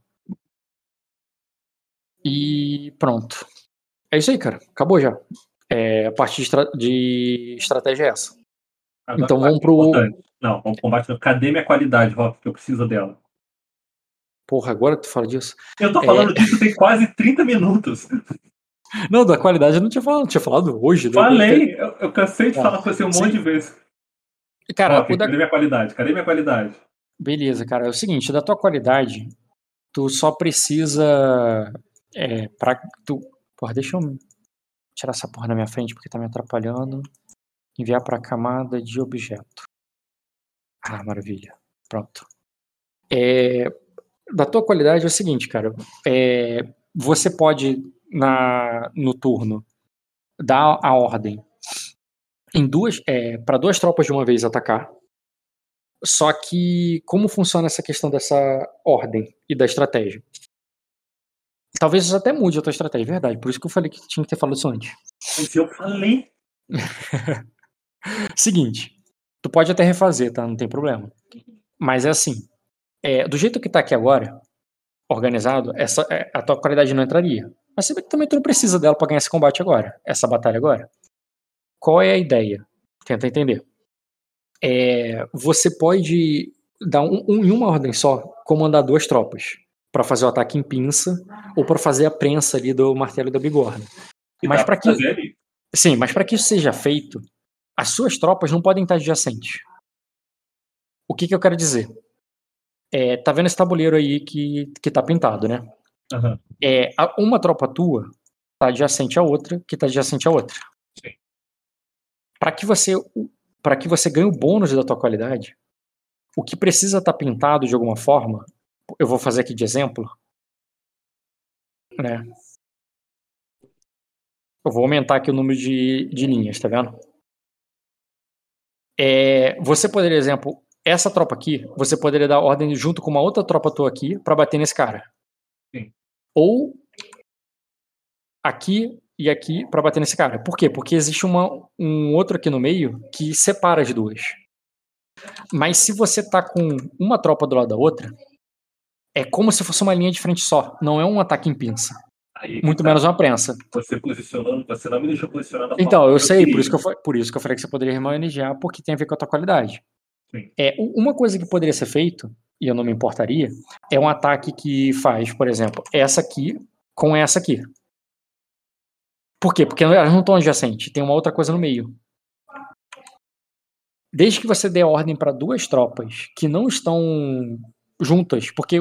B: E pronto. É isso aí, cara. Acabou já. É, a parte de, estra- de estratégia é essa.
A: Agora,
B: Então
A: a
B: vamos
A: parte
B: pro-
A: importante. Não, vamos combate. Cadê minha qualidade, Rock? Que eu preciso dela.
B: Porra, agora tu fala disso.
A: Eu tô
B: É.
A: falando disso tem quase 30 minutos.
B: Não, da qualidade eu não tinha falado. Não tinha falado hoje. né?
A: Falei, eu, eu cansei de
B: Ah,
A: falar com você um
B: sim.
A: monte de vezes.
B: Cara,
A: Rock,
B: da,
A: cadê minha qualidade? Cadê minha qualidade?
B: Beleza, cara. É o seguinte, da tua qualidade, tu só precisa. É, pra, tu, porra, deixa eu tirar essa porra da minha frente porque tá me atrapalhando. Enviar pra camada de objeto. Ah, maravilha. Pronto. É, da tua qualidade é o seguinte, cara. É, você pode, na, no turno, dar a ordem em duas, é, para duas tropas de uma vez atacar. Só que como funciona essa questão dessa ordem e da estratégia? Talvez isso até mude a tua estratégia, é verdade. Por isso que eu falei que tinha que ter falado isso antes.
A: Mas eu falei.
B: Seguinte, tu pode até refazer, tá? Não tem problema. Mas é assim, é, do jeito que tá aqui agora, organizado, essa, é, a tua qualidade não entraria. Mas você vê que também tu não precisa dela pra ganhar esse combate agora, essa batalha agora. Qual é a ideia? Tenta entender. É, você pode dar um, um- em uma ordem só, comandar duas tropas para fazer o ataque em pinça ou para fazer a prensa ali do martelo da bigorna.
A: que
B: Mas pra que-
A: fazer.
B: Sim, mas para que isso seja feito, as suas tropas não podem estar adjacentes. O que, que eu quero dizer? É, tá vendo esse tabuleiro aí que, que tá pintado, né?
A: Aham.
B: É, uma tropa tua tá adjacente à outra, que tá adjacente à outra.
A: Sim.
B: Para que você para que você ganhe o bônus da tua qualidade, o que precisa estar pintado de alguma forma, eu vou fazer aqui de exemplo, né? Eu vou aumentar aqui o número de, de linhas, tá vendo? É, você poderia, exemplo, essa tropa aqui, você poderia dar ordem junto com uma outra tropa tua aqui para bater nesse cara.
A: Sim.
B: Ou aqui e aqui para bater nesse cara. Por quê? Porque existe uma, um outro aqui no meio que separa as duas. Mas se você tá com uma tropa do lado da outra, é como se fosse uma linha de frente só. Não é um ataque em pinça.
A: Aí
B: Muito
A: tá.
B: menos uma prensa.
A: Você posicionando, você não me deixou posicionar da
B: Então, eu sei, por isso, que eu, por isso que eu falei que você poderia remanejar, porque tem a ver com a tua qualidade.
A: Sim.
B: É, uma coisa que poderia ser feito, e eu não me importaria, é um ataque que faz, por exemplo, essa aqui com essa aqui. Por quê? Porque elas não estão adjacentes, tem uma outra coisa no meio. Desde que você dê ordem para duas tropas que não estão juntas, porque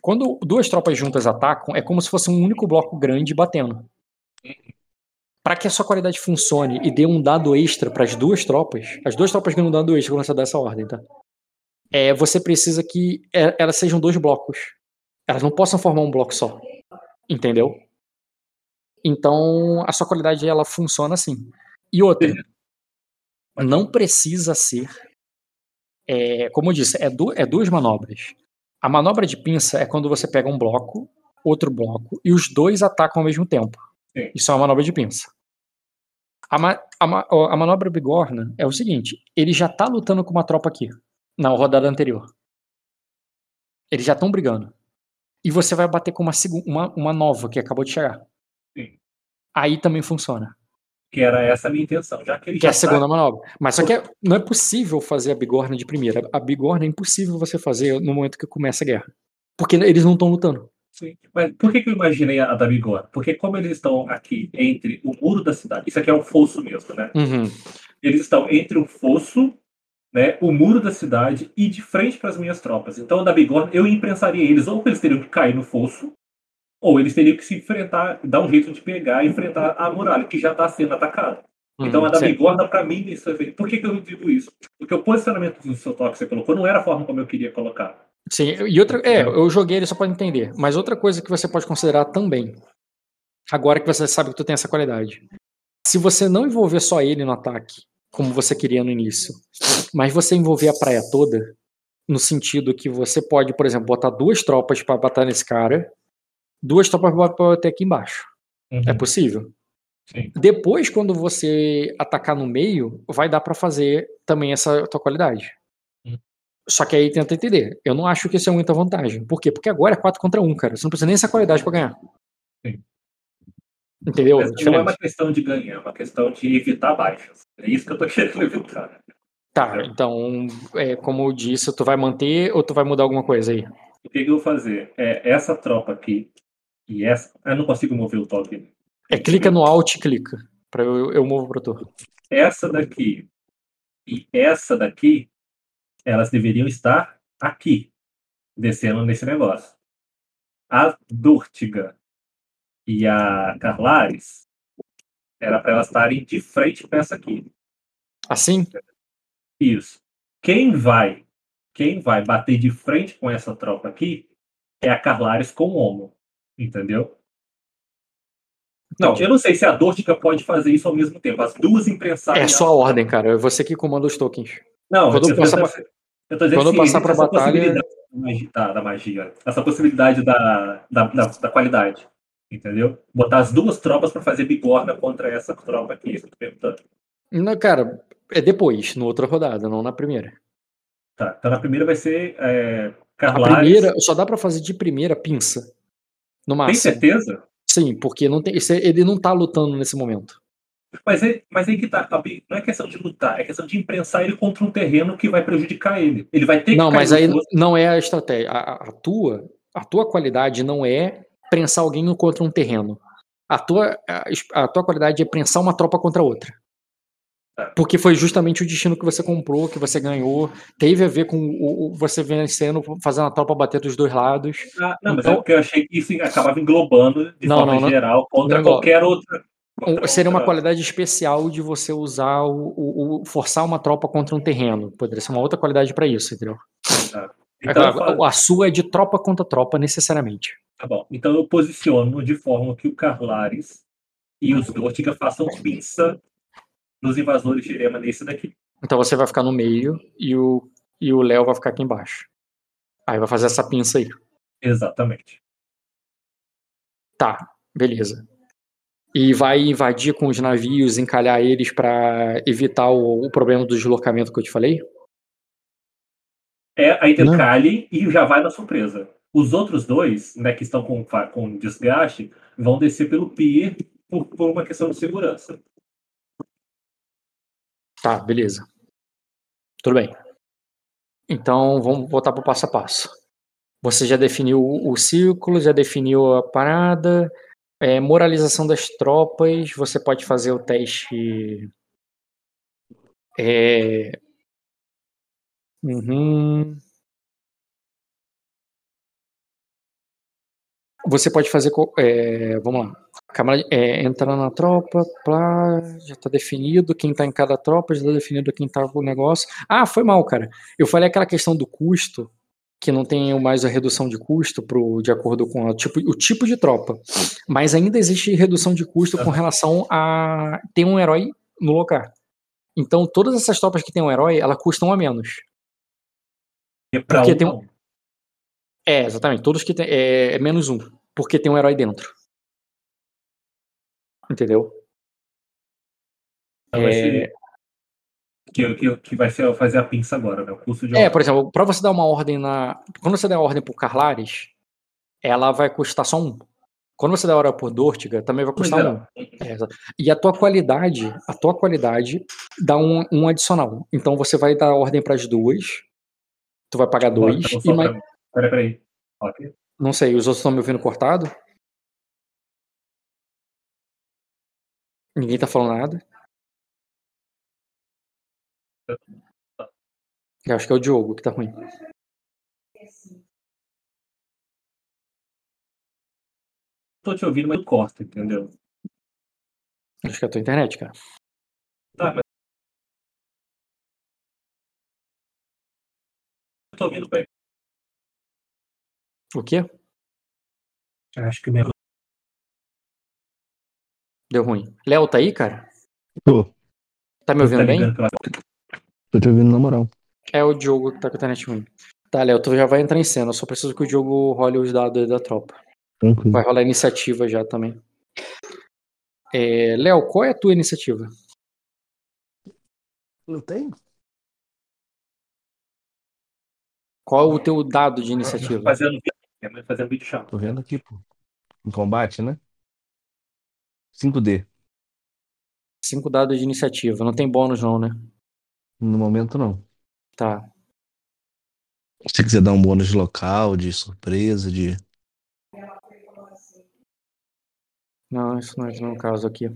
B: quando duas tropas juntas atacam, é como se fosse um único bloco grande batendo. Para que a sua qualidade funcione e dê um dado extra para as duas tropas, as duas tropas ganham um dado extra quando você dá essa ordem, tá? É, você precisa que é, elas sejam dois blocos. Elas não possam formar um bloco só. Entendeu? Então, a sua qualidade ela funciona assim. E outra, não precisa ser. é, como eu disse, é, du- é duas manobras. A manobra de pinça é quando você pega um bloco, outro bloco, e os dois atacam ao mesmo tempo.
A: Sim.
B: Isso é uma manobra de pinça. A, ma- a ma- a manobra bigorna é o seguinte: ele já tá lutando com uma tropa aqui, na rodada anterior. Eles já estão brigando. E você vai bater com uma, uma, uma nova que acabou de chegar.
A: Sim.
B: Aí também funciona.
A: Que era essa a minha intenção. Já que ele
B: Que é a
A: já tá-
B: segunda manobra. Mas só que é- não é possível fazer a bigorna de primeira. A bigorna é impossível você fazer no momento que começa a guerra. Porque eles não estão lutando.
A: Sim. Mas por que, que eu imaginei a da Bigorna? Porque como eles estão aqui entre o muro da cidade, isso aqui é um fosso mesmo, né?
B: Uhum.
A: Eles estão entre o fosso, né, o muro da cidade e de frente para as minhas tropas. Então, a da Bigorna, eu imprensaria eles, ou eles teriam que cair no fosso, ou eles teriam que se enfrentar, dar um jeito de pegar e enfrentar a muralha, que já está sendo atacada. Então,
B: Uhum,
A: a da. Bigorna, para mim, isso é... Por que, que eu digo isso? Porque o posicionamento do seu toque que você colocou não era a forma como eu queria colocar.
B: Sim, e outra. É, eu joguei ele só pra entender. Mas outra coisa que você pode considerar também, agora que você sabe que tu tem essa qualidade. Se você não envolver só ele no ataque, como você queria no início, mas você envolver a praia toda, no sentido que você pode, por exemplo, botar duas tropas pra bater nesse cara, duas tropas pra bater aqui embaixo. É possível.
A: Sim.
B: Depois, quando você atacar no meio, vai dar pra fazer também essa tua qualidade.
A: Hum.
B: Só que aí tenta entender. Eu não acho que isso é muita vantagem. Por quê? Porque agora é 4 contra 1, cara. Você não precisa nem dessa qualidade pra ganhar.
A: Sim.
B: Entendeu?
A: Não é uma questão de ganhar, é uma questão de evitar baixas. É isso que eu tô querendo evitar.
B: Tá, então, é, como eu disse, tu vai manter ou tu vai mudar alguma coisa aí?
A: O que, que eu vou fazer? É essa tropa aqui e essa. Eu não consigo mover o toque.
B: É clica no Alt e clica. Pra eu, eu movo pro tu.
A: Essa daqui e essa daqui, elas deveriam estar aqui, descendo nesse negócio. A Dortiga e a Carlares era para elas estarem de frente para essa aqui.
B: Assim?
A: Isso. Quem vai, quem vai bater de frente com essa tropa aqui é a Carlares com o Homo. Entendeu? Não, eu não sei se a Dortica pode fazer isso ao mesmo tempo. As duas imprensarem.
B: É só a ordem, cara. É você que comanda os tokens.
A: Não,
B: Quando
A: eu,
B: passar
A: eu, tô dizendo
B: quando passar
A: essa
B: batalha-
A: possibilidade da magia, da, magia, essa possibilidade da, da, da, da qualidade. Entendeu? Botar as duas tropas para fazer bigorna contra essa tropa aqui. isso que eu tô perguntando.
B: Não, cara, é depois, na outra rodada, não na primeira.
A: Tá, então na primeira vai ser é,
B: A
A: Carlares.
B: primeira, só dá pra fazer de primeira pinça. No
A: Tem
B: máximo.
A: certeza?
B: Sim, porque não tem, ele não tá lutando nesse momento.
A: Mas, é, mas aí que tá, Fabi, não é questão de lutar, é questão de imprensar ele contra um terreno que vai prejudicar ele. Ele vai ter que
B: Não, mas aí não é a estratégia. A, a- a tua, a tua qualidade não é prensar alguém contra um terreno. A tua, a, a tua qualidade é prensar uma tropa contra outra.
A: Tá.
B: Porque foi justamente o destino que você comprou, que você ganhou, teve a ver com o, o- você vencendo, fazendo a tropa bater dos dois lados.
A: Ah, não, mas
B: Então-
A: é porque eu achei que isso acabava englobando de
B: Não,
A: forma
B: não,
A: geral contra
B: Não
A: qualquer outra. Contra
B: Seria uma qualidade especial de você usar o, o- o- forçar uma tropa contra um terreno. Poderia ser uma outra qualidade pra isso, entendeu?
A: Então,
B: a,
A: falo-
B: a sua é de tropa contra tropa, necessariamente.
A: tá bom. Então eu posiciono de forma que o Carlares e os Dortiga façam pinça nos invasores de Erema nesse daqui.
B: Então você vai ficar no meio e o e o Léo vai ficar aqui embaixo. Aí vai fazer essa pinça aí.
A: Exatamente.
B: Tá, beleza. E vai invadir com os navios, encalhar eles pra evitar o, o problema do deslocamento que eu te falei?
A: É, aí tem o. Kali e já vai na surpresa. Os outros dois, né, que estão com, com desgaste, vão descer pelo pier por, por uma questão de segurança.
B: Tá, beleza. Tudo bem. Então vamos voltar pro passo a passo. Você já definiu o o círculo, já definiu a parada, é, moralização das tropas, você pode fazer o teste. É... Uhum. Você pode fazer. é, vamos lá. Câmara, é, entrar na tropa, plá, já tá definido quem tá em cada tropa, já tá definido quem tá com o negócio. Ah, foi mal, cara. Eu falei aquela questão do custo, que não tem mais a redução de custo pro, de acordo com a tipo, o tipo de tropa. Mas ainda existe redução de custo com relação a ter um herói no lugar. Então, todas essas tropas que tem um herói, elas custam a menos.
A: É pra
B: Porque
A: um
B: tem um. É, exatamente. Todos que tem. É, é menos um. Porque tem um herói dentro. Entendeu?
A: Então
B: É.
A: Que, que, que vai ser fazer a pinça agora, né? O curso de
B: É,
A: ordem.
B: por exemplo, pra você dar uma ordem na. Quando você der a ordem pro Carlares, ela vai custar só um. Quando você der a ordem por Dortiga, também vai custar um. É, e a tua qualidade, a tua qualidade dá um, um adicional. Então você vai dar ordem pras duas. Tu vai pagar dois. Mais,
A: Peraí, peraí. Ok.
B: não sei, os outros estão me ouvindo cortado? Ninguém tá falando nada. Eu acho que é o Diogo que tá ruim.
A: Tô te ouvindo, mas não corta, entendeu?
B: Acho que é a tua internet, cara.
A: Tá, mas. Eu tô ouvindo bem.
B: O quê?
A: Acho que minha
B: Deu ruim. Léo, tá aí, cara?
F: Tô,
B: Tá me ouvindo
A: tá
B: bem?
A: pela-
F: tô te ouvindo na moral.
B: É o Diogo que tá com a internet ruim. Tá, Léo, tu já vai entrar em cena. Eu só preciso que o Diogo role os dados aí da tropa.
F: Tranquilo.
B: Vai rolar a iniciativa já também. É, Léo, qual é a tua iniciativa?
F: Eu tenho?
B: Qual é o teu dado de iniciativa?
A: Fazendo vídeo, fazendo vídeo chama.
F: Tô vendo aqui, pô. Em combate, né? 5D.
B: Cinco dados de iniciativa. Não tem bônus, não, né?
F: No momento, não.
B: Tá.
F: Se você quiser dar um bônus de local, de surpresa, de.
B: Não, isso não é no caso aqui.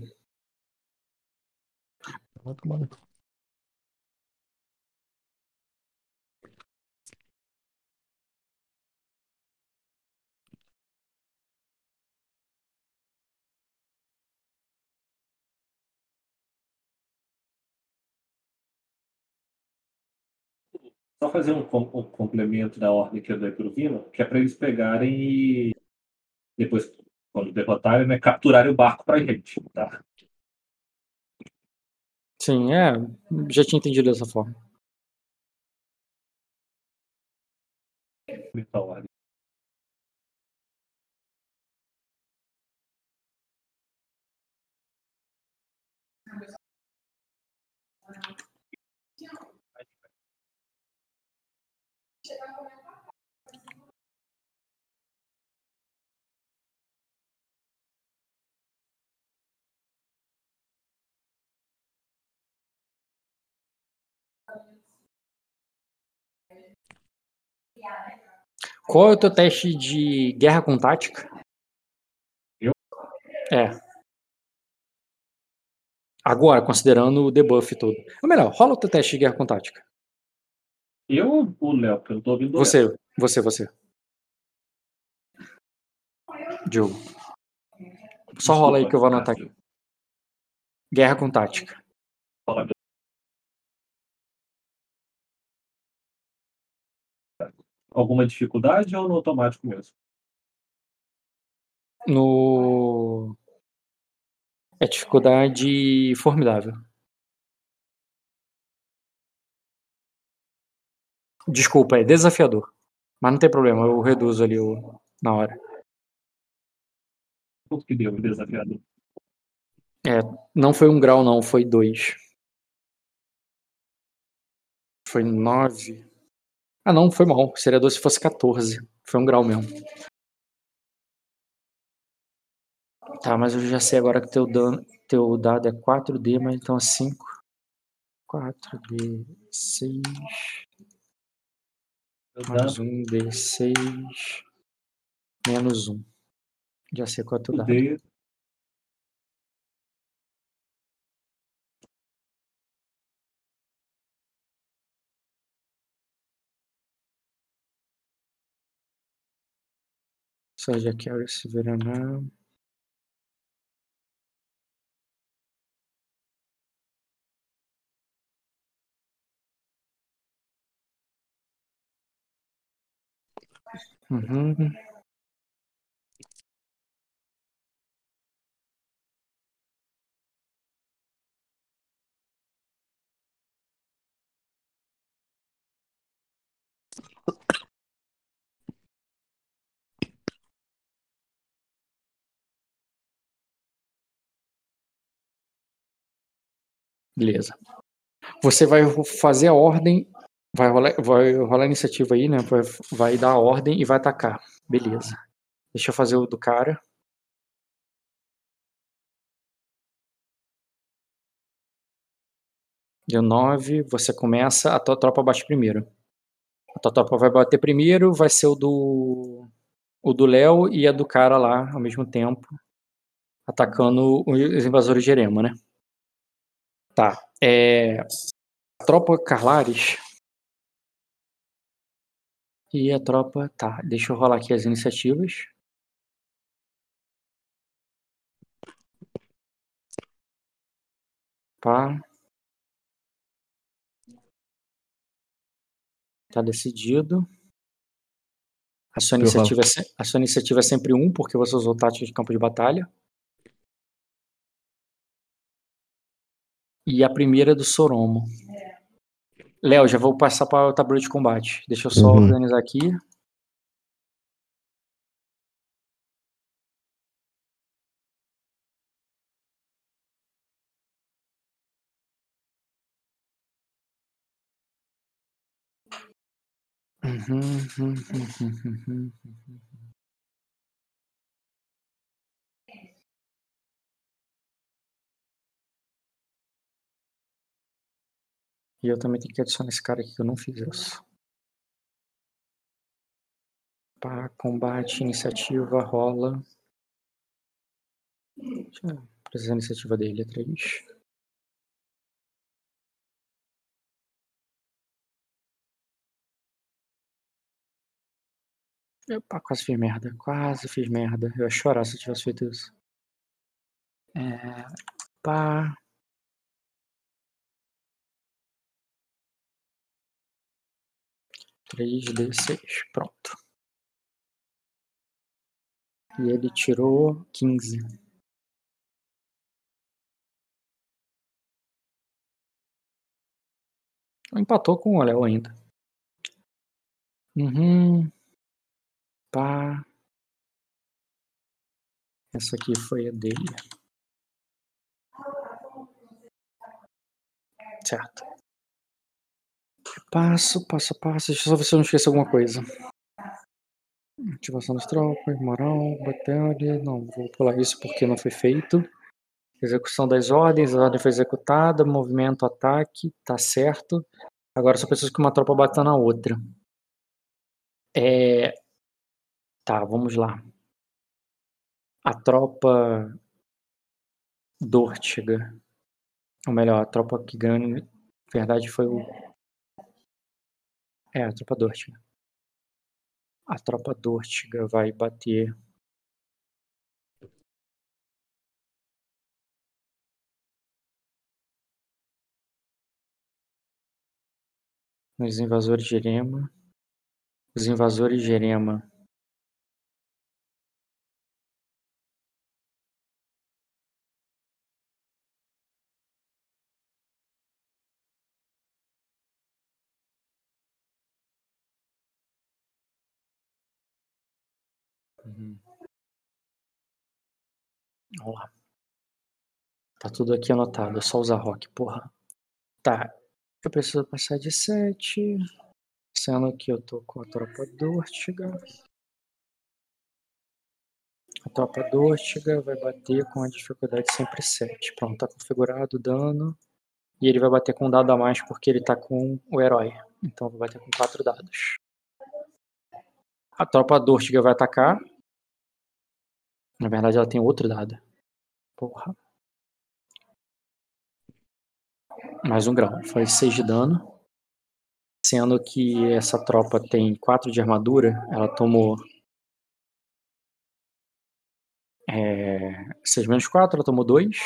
A: Só fazer um, um complemento da ordem que eu dei pro Vino, que é para eles pegarem e depois, quando derrotarem, né, capturarem o barco pra gente, tá?
B: Sim, é. Já tinha entendido dessa forma.
A: Então.
B: Qual é o teu teste de guerra com tática?
A: Eu?
B: É. Agora, considerando o debuff todo. Ou melhor, rola o teu teste de guerra com tática.
A: Eu ou o Léo? Eu tô ouvindo Léo.
B: Você, você, você. Diogo. Só rola aí que eu vou anotar aqui. Guerra com tática.
A: Alguma dificuldade ou no automático mesmo?
B: No. É dificuldade formidável. Desculpa, é desafiador. Mas não tem problema, eu reduzo ali o... na hora.
A: Quanto que deu desafiador?
B: Não foi um grau, não, foi dois. Foi nove. Ah, não, foi mal. Seria 12 se fosse 14. Foi um grau mesmo. Tá, mas eu já sei agora que teu, dano, teu dado é 4D, mas então é 5. 4D, 6,
A: Eu
B: mais
A: dano,
B: 1, D6, menos 1. Já sei qual é teu dado.
A: D,
B: Surge Carry Severaná. Uhum. Beleza. Você vai fazer a ordem. Vai rolar, vai rolar a iniciativa aí, né? Vai, vai dar a ordem e vai atacar. Beleza. Deixa eu fazer o do cara. Deu 9, você começa, a tua tropa bate primeiro. A tua tropa vai bater primeiro, vai ser o do o do Léo e a do cara lá ao mesmo tempo, atacando os invasores de Erema, né? Tá. É, a tropa Carlares e a tropa. Tá, deixa eu rolar aqui as iniciativas. Pá. Tá decidido. A sua, iniciativa é, se- a sua iniciativa é sempre um, porque você usou tática de campo de batalha. E a primeira é do Soromo. Léo, já vou passar para o tabuleiro de combate. Deixa eu só
F: Uhum.
B: organizar aqui. Uhum, uhum, E eu também tenho que adicionar esse cara aqui que eu não fiz isso. Pá, combate, iniciativa, rola. Deixa eu precisar a iniciativa dele, é 3. Epa, quase fiz merda. Quase fiz merda. Eu ia chorar se eu tivesse feito isso. É, pá. Três d seis. Pronto. E ele tirou 15. Empatou com o Léo ainda. Uhum. Pá. Essa aqui foi a dele. Certo. Passo, passo passo. Deixa eu só ver se eu não esqueço alguma coisa. Ativação das tropas, moral, batalha. Não, vou pular isso porque não foi feito. Execução das ordens, a ordem foi executada. Movimento, ataque, tá certo. Agora só preciso que uma tropa bata na outra. É. Tá, vamos lá. A tropa Dortiga. Ou melhor, a tropa que ganhou. Na verdade foi o. É, a tropa Dortiga. A tropa Dortiga vai bater. Nos invasores de Erema. Os invasores de Erema. Vamos lá. Tá tudo aqui anotado, é só usar rock, porra. Tá. Eu preciso passar de 7. Sendo que eu tô com a tropa Dortiga. A tropa Dortiga vai bater com a dificuldade sempre 7. Pronto, tá configurado o dano. E ele vai bater com um dado a mais porque ele tá com o herói. Então vai bater com 4 dados. A tropa Dortiga vai atacar. Na verdade, ela tem outro dado. Porra. Mais um grau. Foi 6 de dano. Sendo que essa tropa tem 4 de armadura, ela tomou. É, 6 menos 4, ela tomou 2.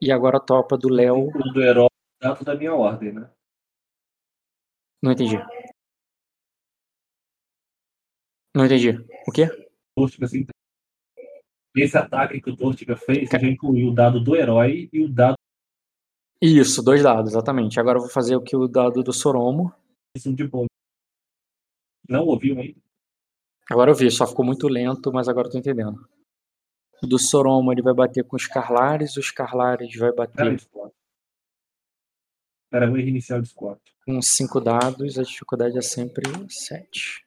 B: E agora a tropa do Léo.
A: O do herói dado da minha ordem, né?
B: Não entendi. Não entendi. O quê?
A: Assim, esse ataque que o Dortiga fez, já incluiu o dado do herói e o dado
B: Isso, dois dados, exatamente. Agora eu vou fazer o que o dado do Soromo.
A: de bônus. Não ouviu ainda?
B: Agora eu vi, só ficou muito lento, mas agora eu tô entendendo. O do Soromo ele vai bater com os Carlares, os Carlares vai bater
A: aí, Scott. Pera, eu vou reiniciar o Discord.
B: com cinco dados, a dificuldade é sempre 7.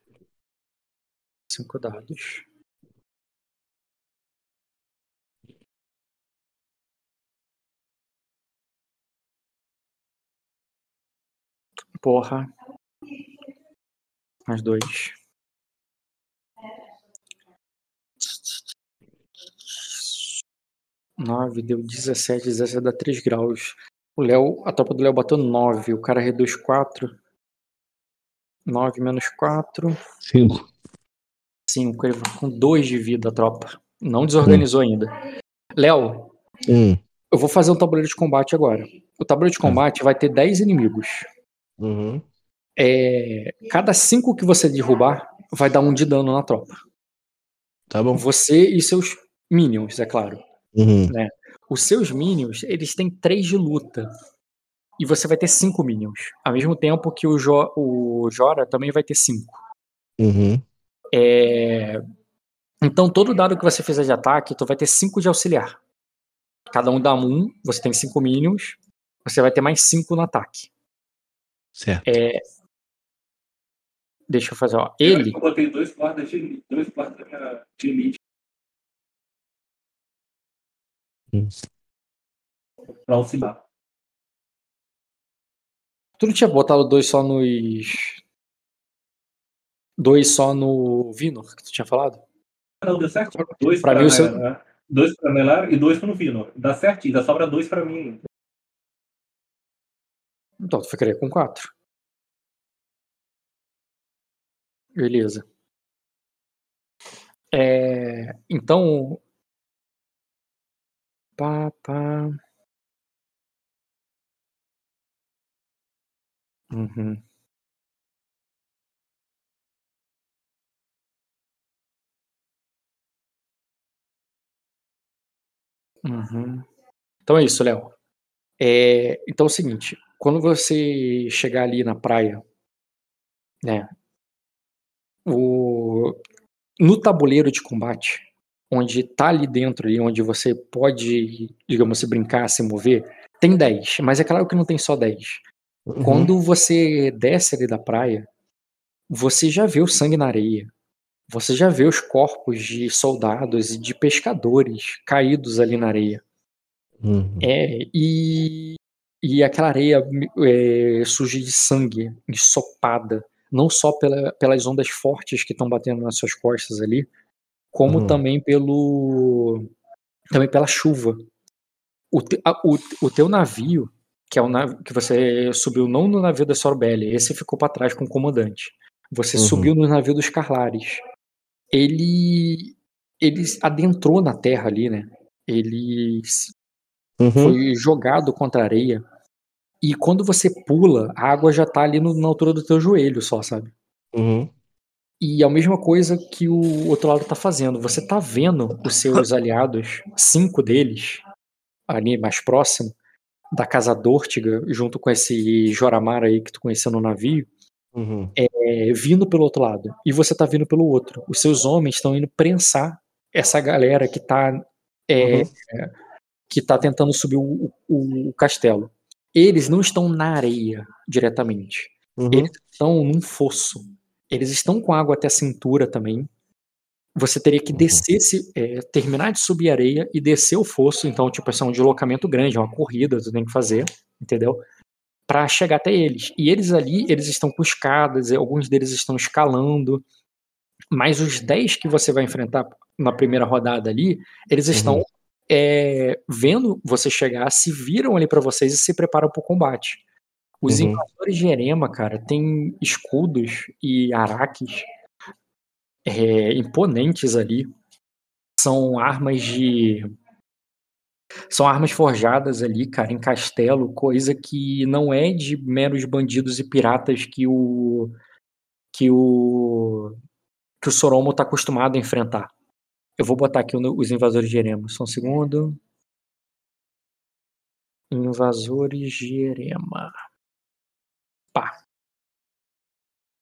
B: Cinco dados. Porra. Mais dois. Nove, deu 17, 17 dá 3 graus. O Léo, a tropa do Léo bateu 9, o cara reduz 4. 9 menos 4,
F: Cinco.
B: 5. Ele vai com 2 de vida a tropa. Não desorganizou ainda. Léo,
F: Hum.
B: eu vou fazer um tabuleiro de combate agora. O tabuleiro de combate vai ter 10 inimigos.
F: Uhum.
B: É, cada 5 que você derrubar vai dar um de dano na tropa.
F: Tá bom.
B: Você e seus minions, é claro.
F: Uhum.
B: Os seus minions, eles têm 3 de luta. E você vai ter 5 minions. Ao mesmo tempo que o, Jo- o Jora também vai ter 5.
F: Uhum.
B: É, Então, todo dado que você fizer de ataque, tu vai ter 5 de auxiliar. Cada um dá um, você tem 5 minions, você vai ter mais 5 no ataque.
F: Certo.
B: Deixa eu fazer, ó. Ele,
A: Eu botei dois guardas de elite. Dois guardas da minha- de elite.
F: Hum.
A: Pra auxiliar.
B: tu não tinha botado dois só nos. Dois só no Vinor, que tu tinha falado?
A: Não, deu certo? Dois
B: Pra
A: pra,
B: mim, o seu-
A: né? Dois pra Melar e dois pro Vino. Dá certinho, dá sobra dois pra mim.
B: Então, tu ficaria com 4. Beleza. É, então. Pá, pá. Uhum. Uhum. Então é isso, Léo. É, então é o seguinte, quando você chegar ali na praia, né, o, no tabuleiro de combate, onde tá ali dentro, ali, onde você pode, digamos assim, brincar, se mover, tem 10, mas é claro que não tem só 10.
F: Uhum.
B: Quando você desce ali da praia, você já vê o sangue na areia. Você já vê os corpos de soldados e de pescadores caídos ali na areia.
F: Uhum.
B: É, e, e aquela areia é, suja de sangue, ensopada, não só pela- pelas ondas fortes que estão batendo nas suas costas ali, como
F: Uhum.
B: também pelo também pela chuva. O, te- a- o, o teu navio, que é o navio que você subiu não no navio da Sorbelli, esse ficou para trás com o comandante. Você
F: Uhum.
B: subiu no navio dos Carlares. Ele ele adentrou na terra ali, né? Ele
F: Uhum.
B: foi jogado contra a areia. E quando você pula, a água já tá ali no- na altura do teu joelho só, sabe?
F: Uhum.
B: E é a mesma coisa que o outro lado tá fazendo. Você tá vendo os seus aliados, cinco deles, ali mais próximo, da Casa Dórtiga, junto com esse Joramar aí que tu conheceu no navio,
F: Uhum.
B: é, vindo pelo outro lado. E você tá vindo pelo outro. Os seus homens estão indo prensar essa galera que tá, é,
F: Uhum.
B: que tá tentando subir o, o- o castelo. Eles não estão na areia diretamente.
F: Uhum.
B: Eles estão num fosso. Eles estão com água até a cintura também. Você teria que
F: Uhum.
B: descer, esse, é, terminar de subir a areia e descer o fosso. Então, tipo, isso é um deslocamento grande, é uma corrida, tu tem que fazer, entendeu? Pra chegar até eles. E eles ali, eles estão com escadas, alguns deles estão escalando. Mas os 10 que você vai enfrentar na primeira rodada ali, eles estão
F: Uhum.
B: É, vendo você chegar, se viram ali pra vocês e se preparam pro combate. Os
F: Uhum.
B: invasores de Erema, cara, tem escudos e araques é, imponentes ali. São armas de. São armas forjadas ali, cara, em castelo, coisa que não é de meros bandidos e piratas que o. que o. que o Soromo tá acostumado a enfrentar. Eu vou botar aqui os invasores de Erema. Só um segundo. Invasores de Erema. Pá.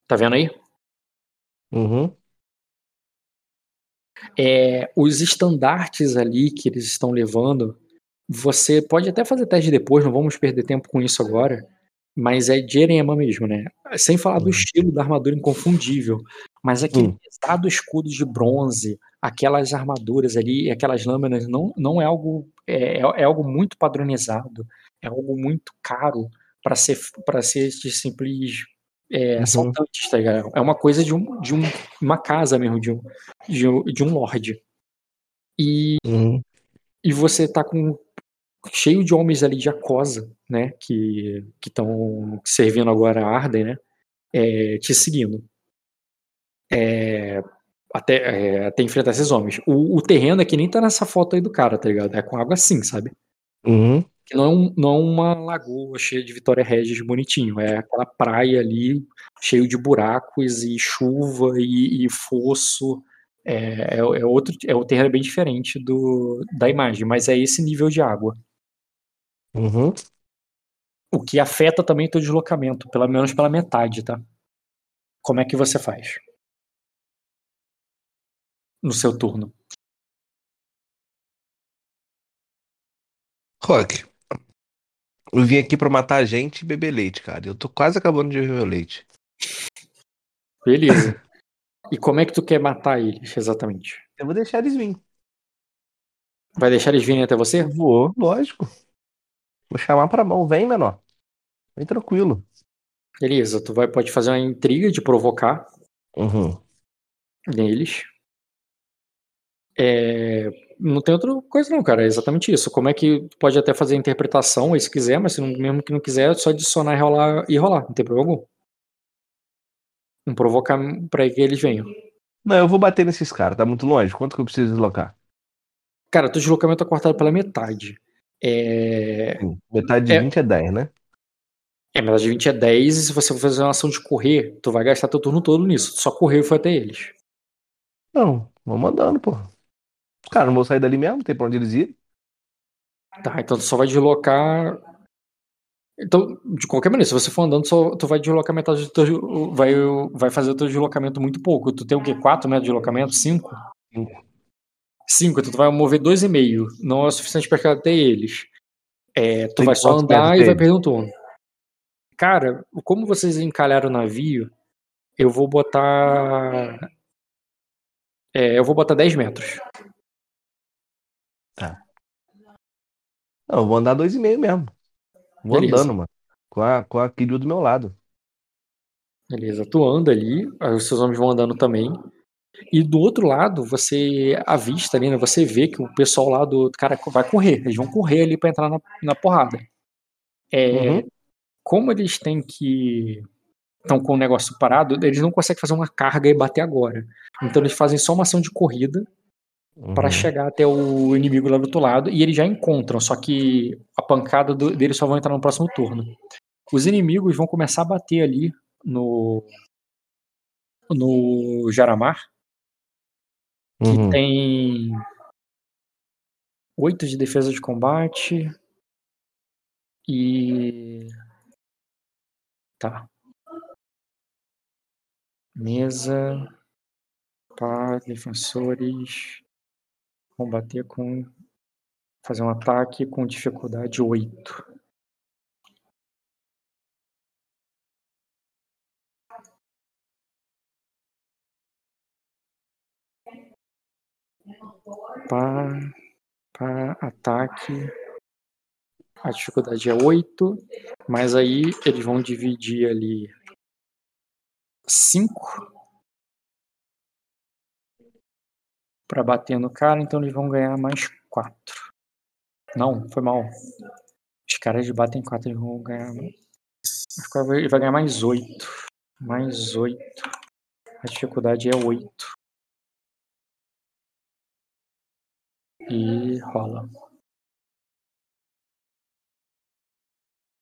B: Tá vendo aí?
F: Uhum.
B: É, os estandartes ali que eles estão levando, você pode até fazer teste depois, não vamos perder tempo com isso agora, mas é de erema mesmo, né? Sem falar do
F: Uhum.
B: estilo da armadura inconfundível, mas aquele
F: Hum.
B: pesado escudo de bronze, aquelas armaduras ali, aquelas lâminas, não, não é algo é, é algo muito padronizado, é algo muito caro para ser para ser de simples é,
F: Uhum.
B: assaltantes, tá ligado? É uma coisa de, um, de um, uma casa mesmo, de um, de um, de um lorde. E,
F: Uhum.
B: e você tá com cheio de homens ali de Acosa, né? Que estão servindo agora a Arden, né? é, te seguindo. É, até, é, até enfrentar esses homens. O, o terreno aqui nem tá nessa foto aí do cara, tá ligado? É com água assim, sabe?
F: Uhum.
B: Que não é, um- não é uma lagoa cheia de Vitória Regis bonitinho. É aquela praia ali cheio de buracos e chuva e, e fosso. É, é, é outro, é o terreno é bem diferente do, da imagem, mas é esse nível de água.
F: Uhum.
B: O que afeta também o teu deslocamento, pelo menos pela metade, tá? Como é que você faz? No seu turno.
F: Rock, eu vim aqui pra matar a gente e beber leite, cara. Eu tô quase acabando de beber o leite.
B: Beleza. e como é que tu quer matar eles, exatamente?
F: Eu vou deixar eles virem.
B: Vai deixar eles virem até você?
F: Vou, lógico. Vou chamar pra mão. Vem, menor. Vem tranquilo.
B: Beleza, tu vai, pode fazer uma intriga de provocar
F: Uhum.
B: neles. É, não tem outra coisa não, cara, é exatamente isso. Como é que pode até fazer a interpretação aí se quiser, mas se não, mesmo que não quiser, é só adicionar e rolar, e rolar, não tem problema algum. Não provocar pra que eles venham.
F: Não, eu vou bater nesses caras. Tá muito longe. Quanto que eu preciso deslocar?
B: Cara, teu deslocamento é cortado pela metade. É,
F: Sim. Metade de
B: É.
F: 20 é 10, né?
B: é metade de 20 é 10, e se você for fazer uma ação de correr, tu vai gastar teu turno todo nisso. Só correu e foi até eles.
F: Não, vamos andando, pô. Os caras não vão sair dali mesmo, não tem pra onde eles irem.
B: Tá, então tu só vai deslocar. Então, de qualquer maneira, se você for andando, só, tu vai deslocar metade do teu. Vai, vai fazer o teu deslocamento muito pouco. Tu tem o quê? 4 metros de deslocamento? 5?
F: Cinco.
B: 5, então tu vai mover 2,5. Não é o suficiente pra até eles. É, tu
F: Tem
B: vai só andar e vai perder um turno. Cara, como vocês encalharam o navio, eu vou botar. É, eu vou botar 10 metros.
F: Não, eu vou andar 2,5 mesmo. Vou
B: Beleza.
F: andando, mano. Com a, com a Kiryu do meu lado.
B: Beleza, tu anda ali, aí os seus homens vão andando também. E do outro lado, você avista ali, né? Você vê que o pessoal lá do cara vai correr. Eles vão correr ali pra entrar na, na porrada. É,
F: Uhum.
B: Como eles têm que. estão com o negócio parado, eles não conseguem fazer uma carga e bater agora. Então eles fazem só uma ação de corrida para
F: Uhum.
B: chegar até o inimigo lá do outro lado e eles já encontram, só que a pancada do- deles só vão entrar no próximo turno. Os inimigos vão começar a bater ali no no Jaramar, que
F: Uhum.
B: tem 8 de defesa de combate e tá. Mesa para defensores combater com fazer um ataque com dificuldade 8. Para, ataque. A dificuldade é 8. Mas aí eles vão dividir ali 5 para bater no cara, então eles vão ganhar mais 4. Não, foi mal. Os caras batem 4, eles vão ganhar. mais- Ele vai ganhar mais 8. Mais 8. A dificuldade é 8. E rola.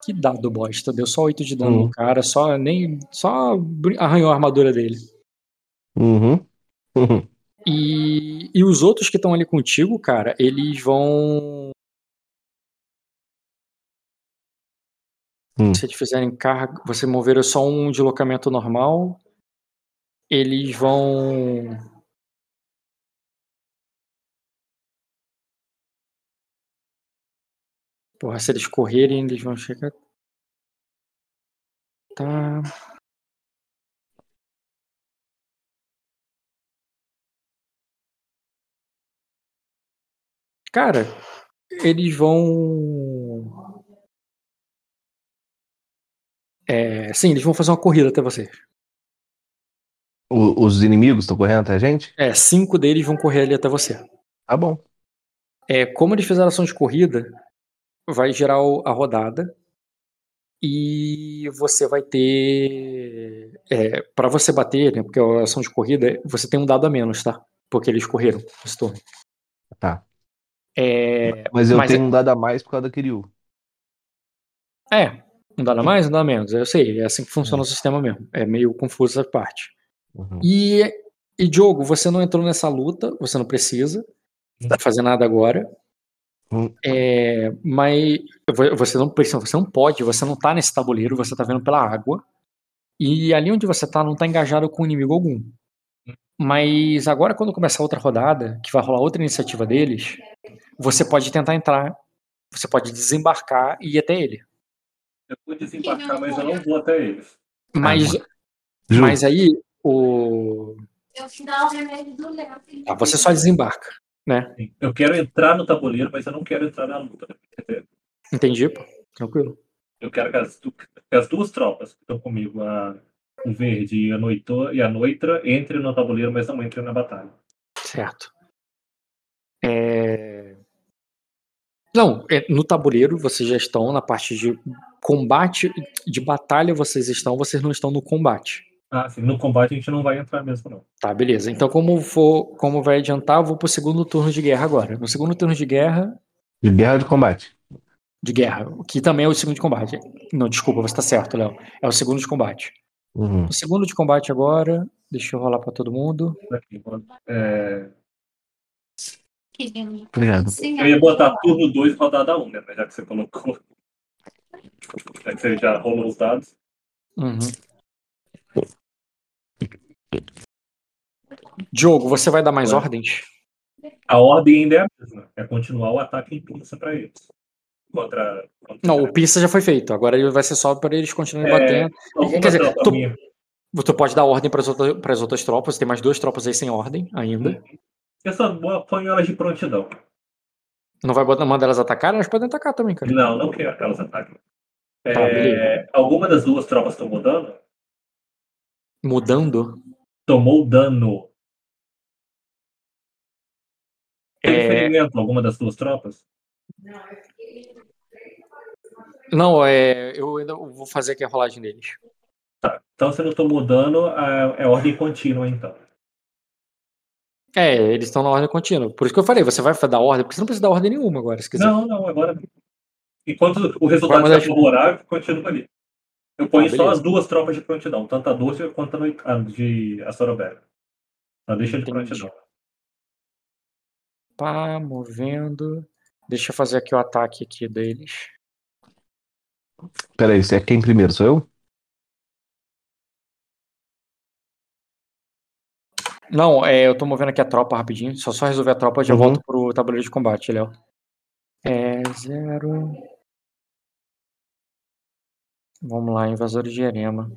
B: Que dado bosta. Deu só 8 de dano
F: Hum.
B: no cara, só nem. Só arranhou a armadura dele.
F: Uhum. Uhum.
B: E, e os outros que estão ali contigo, cara, eles vão.
F: Hum.
B: Se eles fizerem carga, você mover só um deslocamento normal, eles vão. Porra, se eles correrem, eles vão chegar. Tá. Cara, eles vão. É, sim, eles vão fazer uma corrida até você.
F: O- os inimigos estão correndo até a gente?
B: É, cinco deles vão correr ali até você.
F: Tá bom.
B: É, como eles fizeram ação de corrida, vai gerar a rodada e você vai ter. É, para você bater, né? Porque a ação de corrida, você tem um dado a menos, tá? Porque eles correram esse turno.
F: Tá.
B: É,
F: Mas eu
B: Mas
F: tenho um dado a mais por causa da Kiryu.
B: é, um dado a mais, um dado a menos. Eu sei, é assim que funciona o sistema mesmo. É meio confuso essa parte.
F: Uhum.
B: E, e Diogo, você não entrou nessa luta, você não precisa fazer nada agora.
F: Hum.
B: É, mas vo- você não precisa, você não pode, você não tá nesse tabuleiro, você tá vendo pela água. E ali onde você tá, não tá engajado com inimigo algum. Mas agora, quando começar outra rodada, que vai rolar outra iniciativa deles, você pode tentar entrar, você pode desembarcar e ir até ele.
A: Eu vou desembarcar, mas eu não vou até eles.
B: Mas,
F: Ju,
B: mas aí, o.
D: Eu te dou o remédio do Léo.
B: Tá, você só desembarca, né?
A: Eu quero entrar no tabuleiro, mas eu não quero entrar na luta.
B: Entendi, pô. Tranquilo.
A: Eu quero que as, as duas tropas que estão comigo, a, o verde e a, noito, e a noitra, entrem no tabuleiro, mas não entrem na batalha.
B: Certo. É... Não, é, no tabuleiro vocês já estão na parte de combate, de batalha vocês estão, vocês não estão no combate.
A: Ah, sim, no combate a gente não vai entrar mesmo, não.
B: Tá, beleza. Então, como for, como vai adiantar, eu vou pro segundo turno de guerra agora. No segundo turno de guerra,
F: de guerra de combate.
B: de guerra, que também é o segundo de combate. Não, desculpa, você tá certo, Léo. É o segundo de combate.
F: Uhum.
B: O segundo de combate agora, deixa eu rolar pra todo mundo.
A: Aqui, é.
F: Obrigado.
D: Sim,
A: eu ia botar turno 2, rodada 1, um, né? Mas já que você colocou. Já que você já rolou os dados.
B: Uhum. Diogo, você vai dar mais
A: Ué.
B: ordens?
A: A ordem ainda é a mesma. É continuar o ataque em pinça pra eles. Contra. contra
B: Não, o pista já foi feito. Agora ele vai ser só para eles continuarem
A: É,
B: batendo. quer dizer, tu-. Tu pode dar ordem para as outras, outras tropas. Tem mais duas tropas aí sem ordem ainda.
A: Eu só bo- ponho elas de prontidão.
B: Não vai botar, mandar elas atacar? Elas podem atacar também, cara.
A: Não, não quero que elas ataquem. É,
B: Tá, beleza.
A: alguma das duas tropas estão mudando?
B: Mudando.
A: Tomou dano. Tem
B: É,
A: ferimento alguma das duas tropas?
B: não, é, eu ainda vou fazer aqui a rolagem deles.
A: Tá. Então se não tomou dano, é, é ordem contínua, então.
B: É, eles estão na ordem contínua. Por isso que eu falei, você vai dar ordem, porque você não precisa dar ordem nenhuma agora, se quiser.
A: Não, não, agora. não. Enquanto o resultado
B: de-
A: favorável, continua ali. Eu ponho
B: Ah,
A: só as duas tropas de prontidão, tanto a Dulce quanto a de Astorobera. Só deixa de
B: Entendi.
A: prontidão.
B: Pá, movendo. Deixa eu fazer aqui o ataque aqui deles.
F: Peraí, você é quem primeiro? Sou eu?
B: Não, é, eu tô movendo aqui a tropa rapidinho. Só só resolver a tropa, já
F: Uhum.
B: volto pro tabuleiro de combate, Léo. É, zero. Vamos lá, invasores de Erema.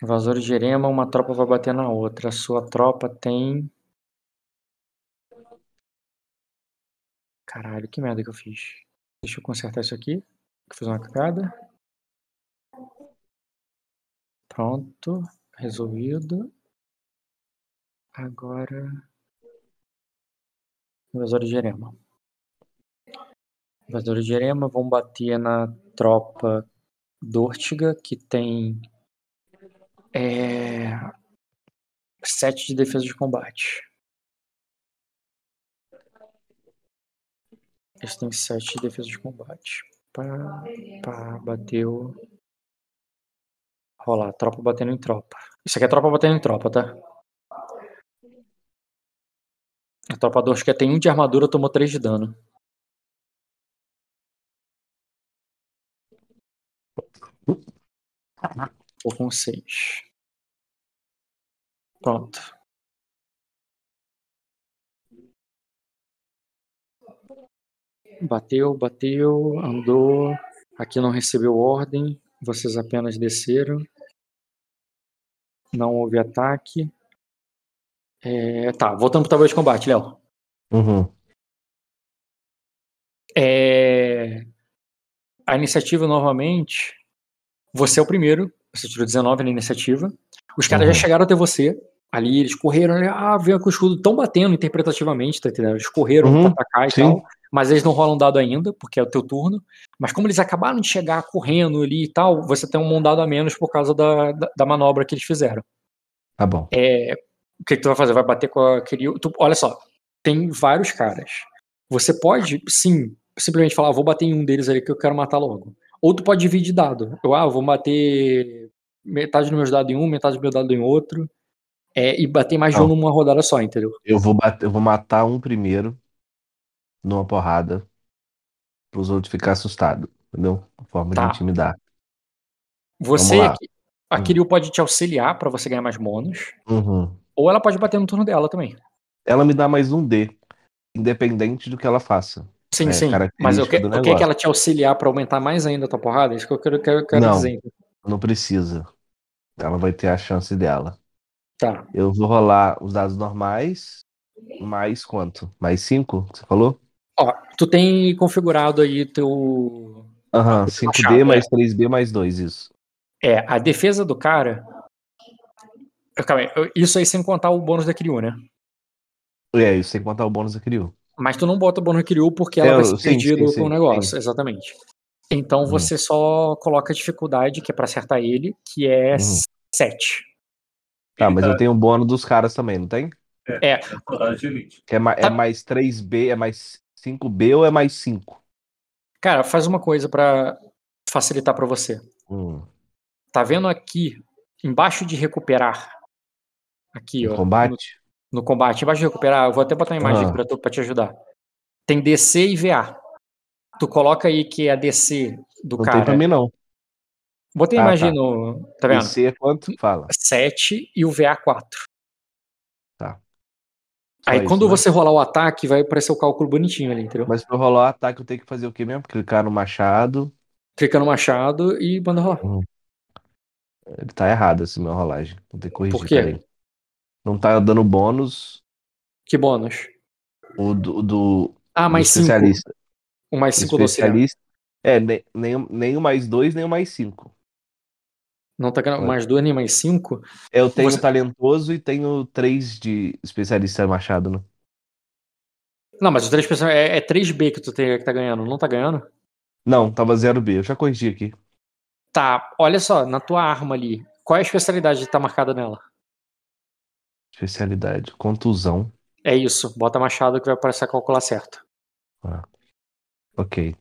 B: Invasores de Erema, uma tropa vai bater na outra. A sua tropa tem. Caralho, que merda que eu fiz. Deixa eu consertar isso aqui. eu Fiz uma cagada. Pronto. Resolvido. Agora. Invasores de Erema. Invasores de Erema vão bater na tropa Dortiga, que tem. É, 7 de defesa de combate. Eles têm 7 de defesa de combate. Pá, pá, bateu. Rolar, tropa batendo em tropa. Isso aqui é tropa batendo em tropa, tá? A tropa Dortiga tem 1 de armadura, tomou 3 de dano. Tô com 6. Pronto. Bateu, bateu, andou. Aqui não recebeu ordem. Vocês apenas desceram. Não houve ataque. É, tá, voltando pro tabuleiro de combate, Léo.
F: Uhum.
B: É, a iniciativa novamente. Você é o primeiro. Você tirou 19 na iniciativa. Os caras
F: Uhum.
B: já chegaram até você. Ali, eles correram. Ah, veio com o escudo. Tão batendo interpretativamente, tá entendendo? Eles correram
F: Uhum,
B: pra atacar e
F: sim.
B: tal. Mas eles não rolam dado ainda, porque é o teu turno. Mas como eles acabaram de chegar correndo ali e tal, você tem um dado a menos por causa da, da, da manobra que eles fizeram.
F: Tá bom.
B: É, o que, que tu vai fazer? Vai bater com aquele. tu- olha só, tem vários caras. Você pode, sim, simplesmente falar, "Ah, vou bater em um deles ali que eu quero matar logo. Ou tu pode dividir dado. Eu, ah, vou bater metade dos meus dados em um, metade do meu dado em outro. É, e bater mais de um
F: Não.
B: numa rodada só, entendeu?
F: Eu vou, bater, eu vou matar um primeiro numa porrada pros outros ficar assustados. Entendeu? Uma forma
B: Tá.
F: de intimidar.
B: Você, a Kiryu pode te auxiliar pra você ganhar mais bônus.
F: Uhum.
B: Ou ela pode bater no turno dela também.
F: Ela me dá mais um D, independente do que ela faça.
B: Sim,
F: É,
B: sim. Mas eu, que, eu quero que ela te auxiliar pra aumentar mais ainda a tua porrada? Isso que eu quero, quero, quero
F: Não.
B: dizer.
F: Não precisa. Ela vai ter a chance dela.
B: Tá.
F: Eu vou rolar os dados normais. Mais quanto? Mais 5? Você falou?
B: Ó, tu tem configurado aí teu.
F: Aham,
B: Machado,
F: 5D
B: é.
F: mais 3B mais 2, isso.
B: É, a defesa do cara. Calma aí, isso aí sem contar o bônus da Kiryu, né?
F: É, isso sem contar o bônus da Kiryu.
B: Mas tu não bota o bônus da Kiryu porque ela
F: É,
B: vai ser
F: sim,
B: perdida
F: sim,
B: com o negócio,
F: sim.
B: exatamente. Então
F: Hum.
B: você só coloca a dificuldade, que é pra acertar ele, que é
F: Hum.
B: 7.
F: Tá, mas
A: tá-
F: eu tenho o bônus dos caras também, não tem?
B: É,
F: é, é
B: Tá.
F: mais 3B, é mais 5B ou é mais 5?
B: cara, faz uma coisa pra facilitar pra você.
F: Hum.
B: Tá vendo aqui, embaixo de recuperar? Aqui,
F: No
B: ó.
F: combate?
B: No, no combate, embaixo de recuperar, eu vou até botar uma imagem
F: Ah.
B: aqui pra te ajudar. Tem DC e VA. Tu coloca aí que é a DC do
F: Não tem
B: cara.
F: pra mim, não.
B: Botei a
F: Ah,
B: imagem
F: tá.
B: no. Tá vendo?
F: DC é quanto? Fala.
B: 7 e o VA 4. Aí
F: isso,
B: quando
F: né?
B: você rolar o ataque, vai aparecer o cálculo bonitinho ali, entendeu?
F: Mas pra rolar o ataque eu tenho que fazer o quê mesmo? Clicar no machado.
B: Clica no machado e manda rolar.
F: Ele tá errado esse meu rolagem. Vou ter que corrigir.
B: Por quê?
F: peraí. Não tá dando bônus.
B: Que bônus?
F: O do, do,
B: Ah,
F: do
B: mais 5.
F: especialista.
B: O mais
F: O
B: 5 do
F: especialista. É, nem, nem, o- nem o mais 2, nem o mais 5.
B: Não tá ganhando mais 2 nem mais 5.
F: Eu tenho
B: Você-
F: talentoso e tenho 3 de especialista machado, né?
B: Não, mas os três. É, é 3B que tu tem, que tá ganhando. Não tá ganhando?
F: Não, tava 0B. Eu já corrigi aqui.
B: Tá, olha só, na tua arma ali. Qual é a especialidade que tá marcada nela?
F: Especialidade. Contusão.
B: É isso. Bota machado que vai aparecer a calcular certo.
F: Ok.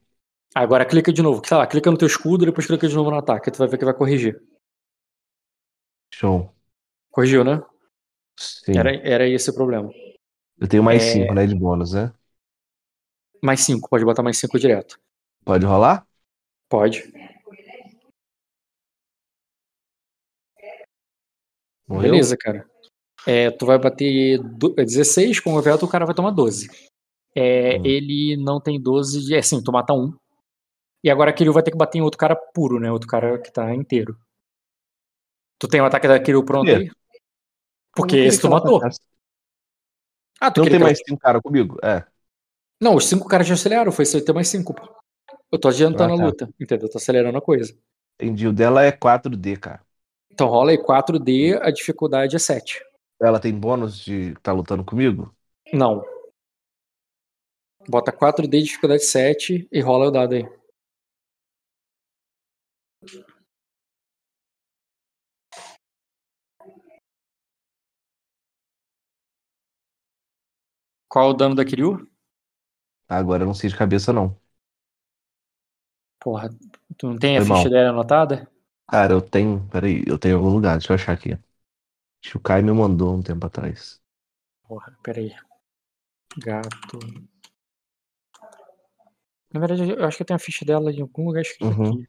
B: Agora clica de novo. Sei lá, clica no teu escudo, depois clica de novo no ataque. Tu vai ver que vai corrigir.
F: Show.
B: Corrigiu, né?
F: Sim.
B: Era, era esse o problema.
F: Eu tenho mais
B: É.
F: 5, né? De bônus, né?
B: Mais 5, pode botar mais 5 direto.
F: Pode rolar?
B: Pode.
F: Morreu?
B: Beleza, cara. É, tu vai bater do- é 16, com o veto o cara vai tomar 12. É,
F: Hum.
B: Ele não tem 12, de- é assim, tu mata um. E agora aquele vai ter que bater em outro cara puro, né? Outro cara que tá inteiro. Tu tem o ataque daquele pronto
F: quê?
B: aí? Porque esse tu matou. Ah, tu
F: Não tem mais 5 caras comigo? É.
B: Não, os cinco caras te auxiliaram, foi você ter mais cinco, pô. Eu tô adiantando
F: Ah, tá.
B: a luta, entendeu? Eu tô acelerando a coisa.
F: Entendi. O dela é 4D, cara.
B: Então rola aí 4D, a dificuldade é 7.
F: Ela tem bônus de tá lutando comigo?
B: Não. Bota 4D, dificuldade 7 e rola o dado aí. Qual é o dano da Kiryu?
F: Agora eu não sei de cabeça, não.
B: Porra, tu não tem a
F: Foi
B: ficha
F: mal.
B: dela anotada?
F: Cara, eu tenho. Peraí, eu tenho em algum lugar, deixa eu achar aqui. Acho que o Kai me mandou um tempo atrás.
B: Porra, peraí. Gato. Na verdade, eu acho que eu tenho a ficha dela em algum lugar escrito
F: Uhum.
B: aqui.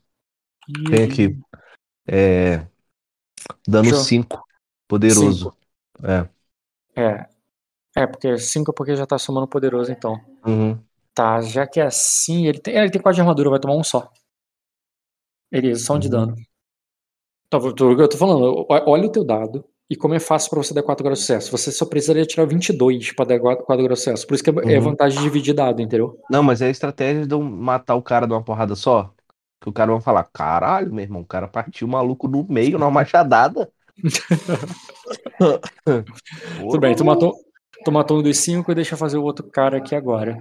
F: Tem aqui. É. Dano
B: Show.
F: 5. Poderoso. É.
B: É. É, porque 5 é porque já tá somando poderoso, então.
F: Uhum.
B: Tá, já que é assim, ele tem, ele tem 4 de armadura, vai tomar um só. Beleza, só um de
F: Uhum.
B: dano. Então, eu tô- falando, olha o teu dado e como é fácil pra você dar 4 graus de sucesso. Você só precisaria tirar 22 pra dar 4 graus de sucesso. Por isso que é, é
F: Uhum.
B: vantagem de dividir dado, entendeu?
F: Não, mas é a estratégia de eu matar o cara de uma porrada só. Que o cara vai falar: caralho, meu irmão, o cara partiu o maluco no meio, numa machadada.
B: Tudo bem, tu matou, tu matou um dos 5 e deixa eu fazer o outro cara aqui agora.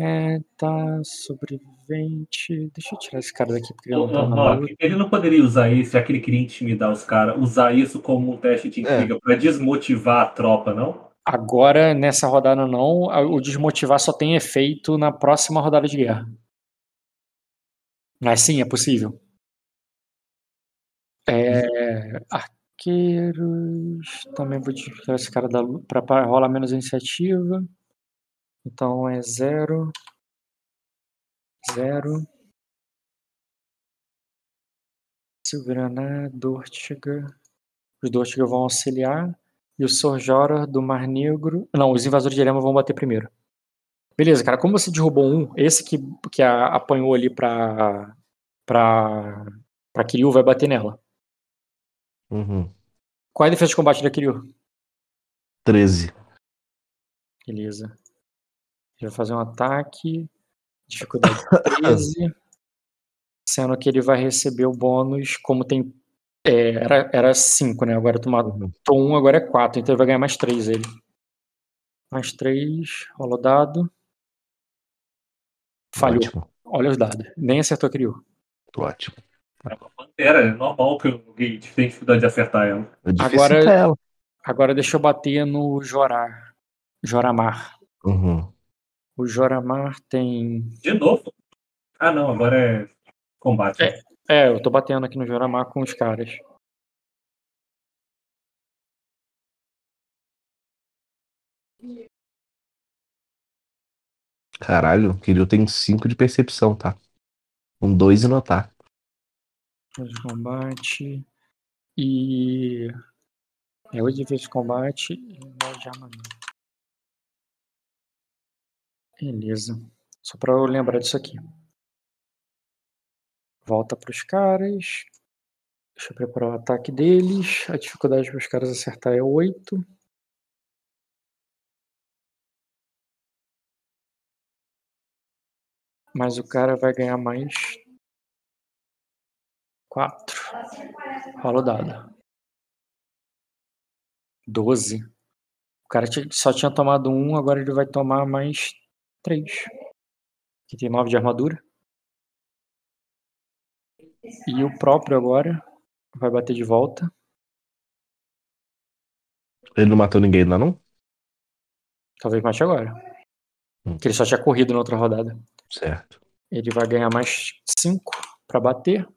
B: É, tá, sobrevivente. Deixa eu tirar esse cara daqui porque ele não tá
A: ele não poderia usar isso, já que ele queria intimidar os caras, usar isso como um teste de intriga pra desmotivar a tropa, não?
B: Agora, nessa rodada não, o desmotivar só tem efeito na próxima rodada de guerra. Mas sim, é possível. É, arqueiros. Também vou tirar esse cara da para rolar menos iniciativa. Então é zero. Zero. Silveraná, Dortiga. Os Dortiga vão auxiliar. E o Sorjora do Mar Negro. Não, os invasores de Erema vão bater primeiro. Beleza, cara. Como você derrubou um, esse que, que a- apanhou ali pra. pra. pra Kiryu vai bater nela.
F: Uhum.
B: Qual é a defesa de combate da Kiryu?
F: 13.
B: Beleza. Ele vai fazer um ataque. Dificuldade 13. Sendo que ele vai receber o bônus, como tem. é, era, era 5, né? Agora tu matou
F: Uhum.
B: um, agora é 4. Então ele vai ganhar mais 3 ele. Mais 3. Rola o dado. Falhou.
F: Ótimo,
B: Olha os dados. Nem acertou a Kiryu.
F: ótimo.
A: É uma pantera, é normal que alguém tem dificuldade de acertar ela.
F: É
B: Agora-
F: ela.
B: Agora deixa eu bater no Jorar. Joramar.
F: Uhum.
B: O Joramar tem.
A: De novo? Ah, não, agora é combate.
B: É. É, eu tô batendo aqui no Joramar com os caras.
F: Caralho, o Kiryu tem 5 de percepção, tá? Um 2 e notar.
B: De combate. E. É 8 de defesa de combate e 9 de armamento. Beleza. Só pra eu lembrar disso aqui. Volta pros caras. Deixa eu preparar o ataque deles. A dificuldade para os caras acertar é 8. Mas o cara vai ganhar mais 4. Rola o dado. 12. O cara só tinha tomado 1, agora ele vai tomar mais 3. Que tem 9 de armadura. E o próprio agora vai bater de volta.
F: Ele não matou ninguém ainda, não?
B: Talvez mate agora.
F: Hum.
B: Que ele só tinha corrido na outra rodada.
F: Certo.
B: Ele vai ganhar mais 5 pra bater.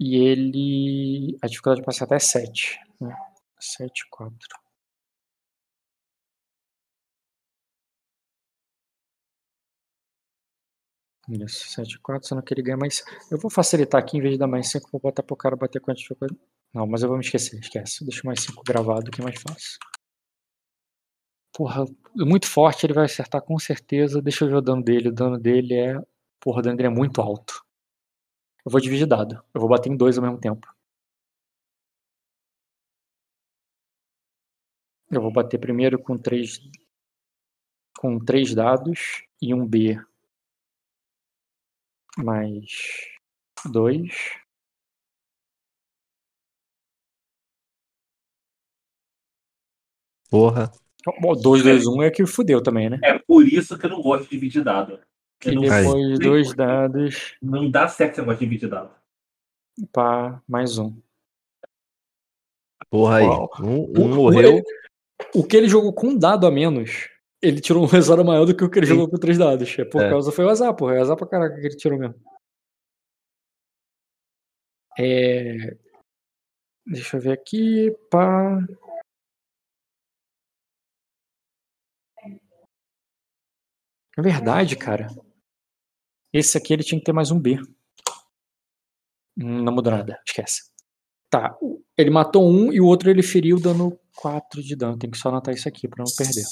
B: E ele. A dificuldade pra acertar é 7. Né? 7, 4. Isso, 7, 4, sendo que ele ganha mais. Eu vou facilitar aqui, em vez de dar mais 5, vou botar pro cara bater com a dificuldade. Não, mas eu vou me esquecer, esquece. Deixa mais 5 gravado que é mais fácil. Porra, muito forte, ele vai acertar com certeza. Deixa eu ver o dano dele. O dano dele é. Porra, o dano dele é muito alto. Eu vou dividir dado. Eu vou bater em dois ao mesmo tempo. Eu vou bater primeiro com três. Com três dados e um B. Mais dois.
F: Porra.
B: Bom, 2, 2, 1 é que fudeu também, né?
A: É por isso que eu não gosto de dividir dado.
B: E
F: Aí.
B: depois
A: sei
B: dois dados.
A: não dá certo esse negócio de dividir dado.
B: Pá, mais um.
F: Porra aí.
B: Uau.
F: Um,
B: O-
F: um
B: o-
F: morreu.
B: O que ele jogou com um dado a menos, ele tirou um resultado maior do que o que ele
F: Sim.
B: jogou com três dados. É por
F: É.
B: causa foi o azar, porra. É azar pra caraca que ele tirou mesmo. É... Deixa eu ver aqui. Pá. É verdade, cara. Esse aqui ele tinha que ter mais um B. Não mudou nada, esquece. Tá. Ele matou um e o outro ele feriu dando 4 de dano. Tem que só anotar isso aqui pra não perder.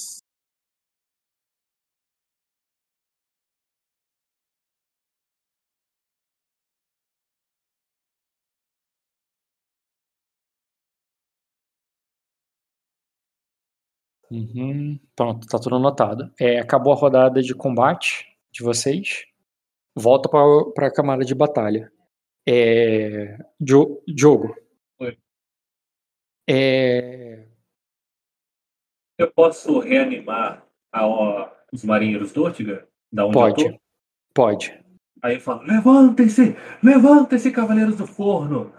B: Uhum. Pronto, tá tudo anotado. É, acabou a rodada de combate de vocês. Volta pra, pra camada de batalha. É, Dio- Diogo.
A: Oi.
B: É,
A: Eu posso reanimar a- ó, os marinheiros do Ortiga? Da onde
B: pode. Pode.
A: Aí eu falo, levantem-se! Levantem-se, cavaleiros do forno!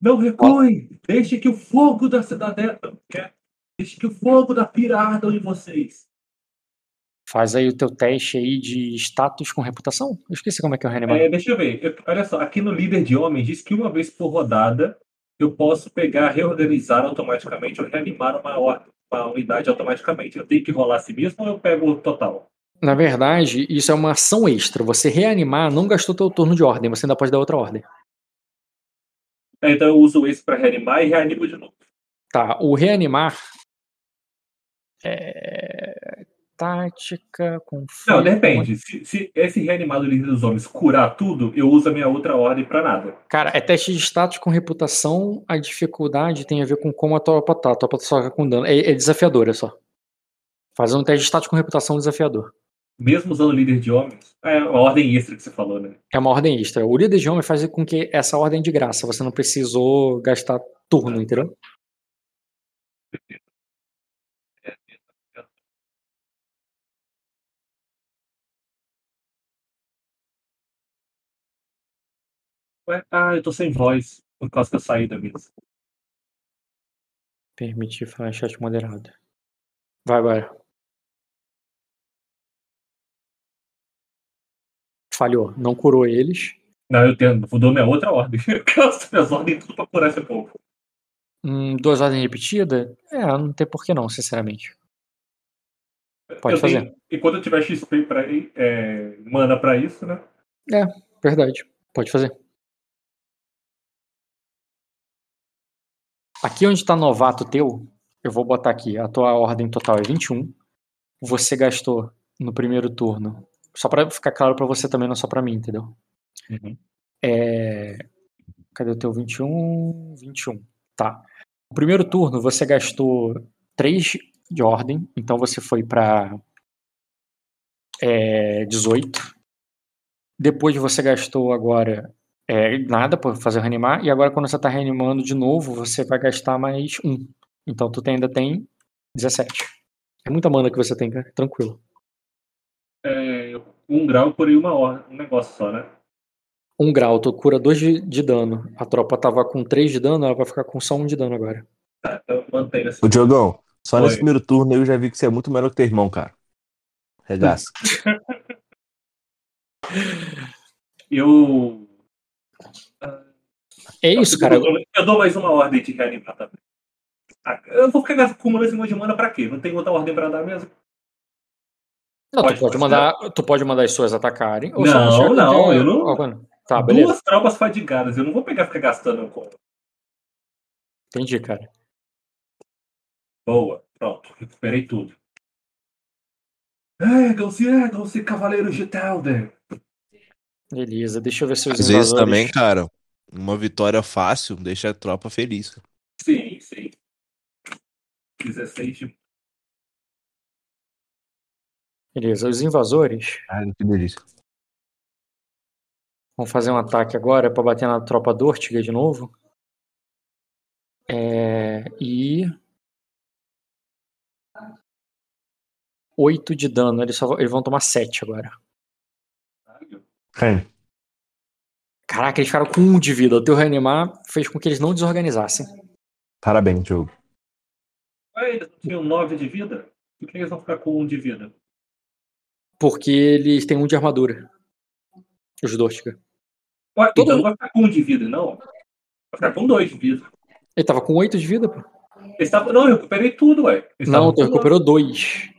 A: Não recuem! Deixe que o fogo da cidadela... Deixe que o fogo da pira ardam em vocês.
B: Faz aí o teu teste aí de status com reputação. Eu esqueci como é que é o reanimar.
A: É, deixa eu ver. Eu- olha só, aqui no líder de homens diz que uma vez por rodada eu posso pegar, reorganizar automaticamente ou reanimar uma, uma unidade automaticamente. Eu tenho que rolar assim mesmo ou eu pego o total?
B: Na verdade, isso é uma ação extra. Você reanimar não gastou teu turno de ordem, você ainda pode dar outra ordem.
A: É, Então eu uso esse para reanimar e reanimo de novo.
B: Tá, o reanimar é tática, conflito.
A: Não, depende. Se, se esse reanimado líder dos homens curar tudo, eu uso a minha outra ordem para nada.
B: Cara, é teste de status com reputação. A dificuldade tem a ver com como a tropa tá. A tropa só com dano. É, é desafiador, é só. Fazer um teste de status com reputação desafiador.
A: Mesmo usando líder de homens. É uma ordem extra que você falou, né?
B: É uma ordem extra. O líder de homem faz com que essa ordem é de graça. Você não precisou gastar turno, entendeu?
A: Ué, Ah, eu tô sem voz por causa da mesa.
B: Permitir falar em chat moderado. Vai agora. Falhou. Não curou eles.
A: Não, eu tenho, mudou minha outra ordem. Eu gasto minhas ordens tudo pra curar esse povo.
B: Hum, duas ordens repetidas? É, não tem por que não, sinceramente. Pode
A: Eu
B: fazer.
A: tenho- e quando eu tiver XP pra, é, mana pra isso, né?
B: Verdade. Pode fazer. Aqui onde tá novato teu, eu vou botar aqui. A tua ordem total é 21. Você gastou no primeiro turno. Só pra ficar claro pra você também, não só pra mim, entendeu?
A: Uhum.
B: É... Cadê o teu 21? 21. Tá. No primeiro turno, você gastou 3 de ordem. Então você foi pra é, 18. Depois você gastou agora é, nada para fazer o reanimar. E agora, quando você tá reanimando de novo, você vai gastar mais um. Então tu tem- ainda tem 17. É muita mana que você tem, cara. Tranquilo.
A: É, um grau por aí uma ordem, um negócio só, né?
B: Um grau, tu cura 2 de, de dano. A tropa tava com 3 de dano, ela vai ficar com só 1 de dano agora.
A: Então mantém assim.
F: Ô, Diogão, só nesse
A: Oi.
F: primeiro turno eu já vi que você é muito melhor que teu irmão, cara. Regaça.
A: Eu.
B: É isso, cara.
A: Eu, dou- eu dou mais uma ordem de reanimar também. Ah, Eu vou ficar acumulando esse monte de mana pra quê? Não tem outra ordem pra dar mesmo?
B: Não,
A: Pode
B: tu pode mandar, tu pode mandar as suas atacarem.
A: Não, não,
B: quer-
A: eu não-.
B: Tá, beleza.
A: Duas tropas fadigadas. Eu não vou pegar ficar gastando.
B: Entendi, cara.
A: Boa, pronto, recuperei tudo. Ergam-se, ergam-se, cavaleiros de Telder.
B: Beleza, deixa eu ver se os
G: Às vezes
B: invasores-
G: também, cara, uma vitória fácil deixa a tropa feliz.
A: Sim, sim. 16 de.
B: Beleza, os invasores
F: Ai, que delícia.
B: vão fazer um ataque agora pra bater na tropa do Ortiga de novo. É, e. 8 de dano. Eles, só, vão- eles vão tomar 7 agora.
F: Quem?
B: Caraca, eles ficaram com 1 de vida. O teu reanimar fez com que eles não desorganizassem.
F: Parabéns, Diogo.
A: Ué, eles não tinham 9 de vida? Por que eles vão ficar com 1 de vida?
B: Porque eles têm 1 de armadura. Os do Ortiga.
A: Ué,
B: Todo
A: então
B: mundo-
A: não vai ficar com 1 de vida, não. Vai ficar com 2 de vida.
B: Ele tava com 8 de vida, pô.
A: Eles tavam- Não, eu recuperei tudo, ué. Eles
B: Não, tu
A: com
B: recuperou 2.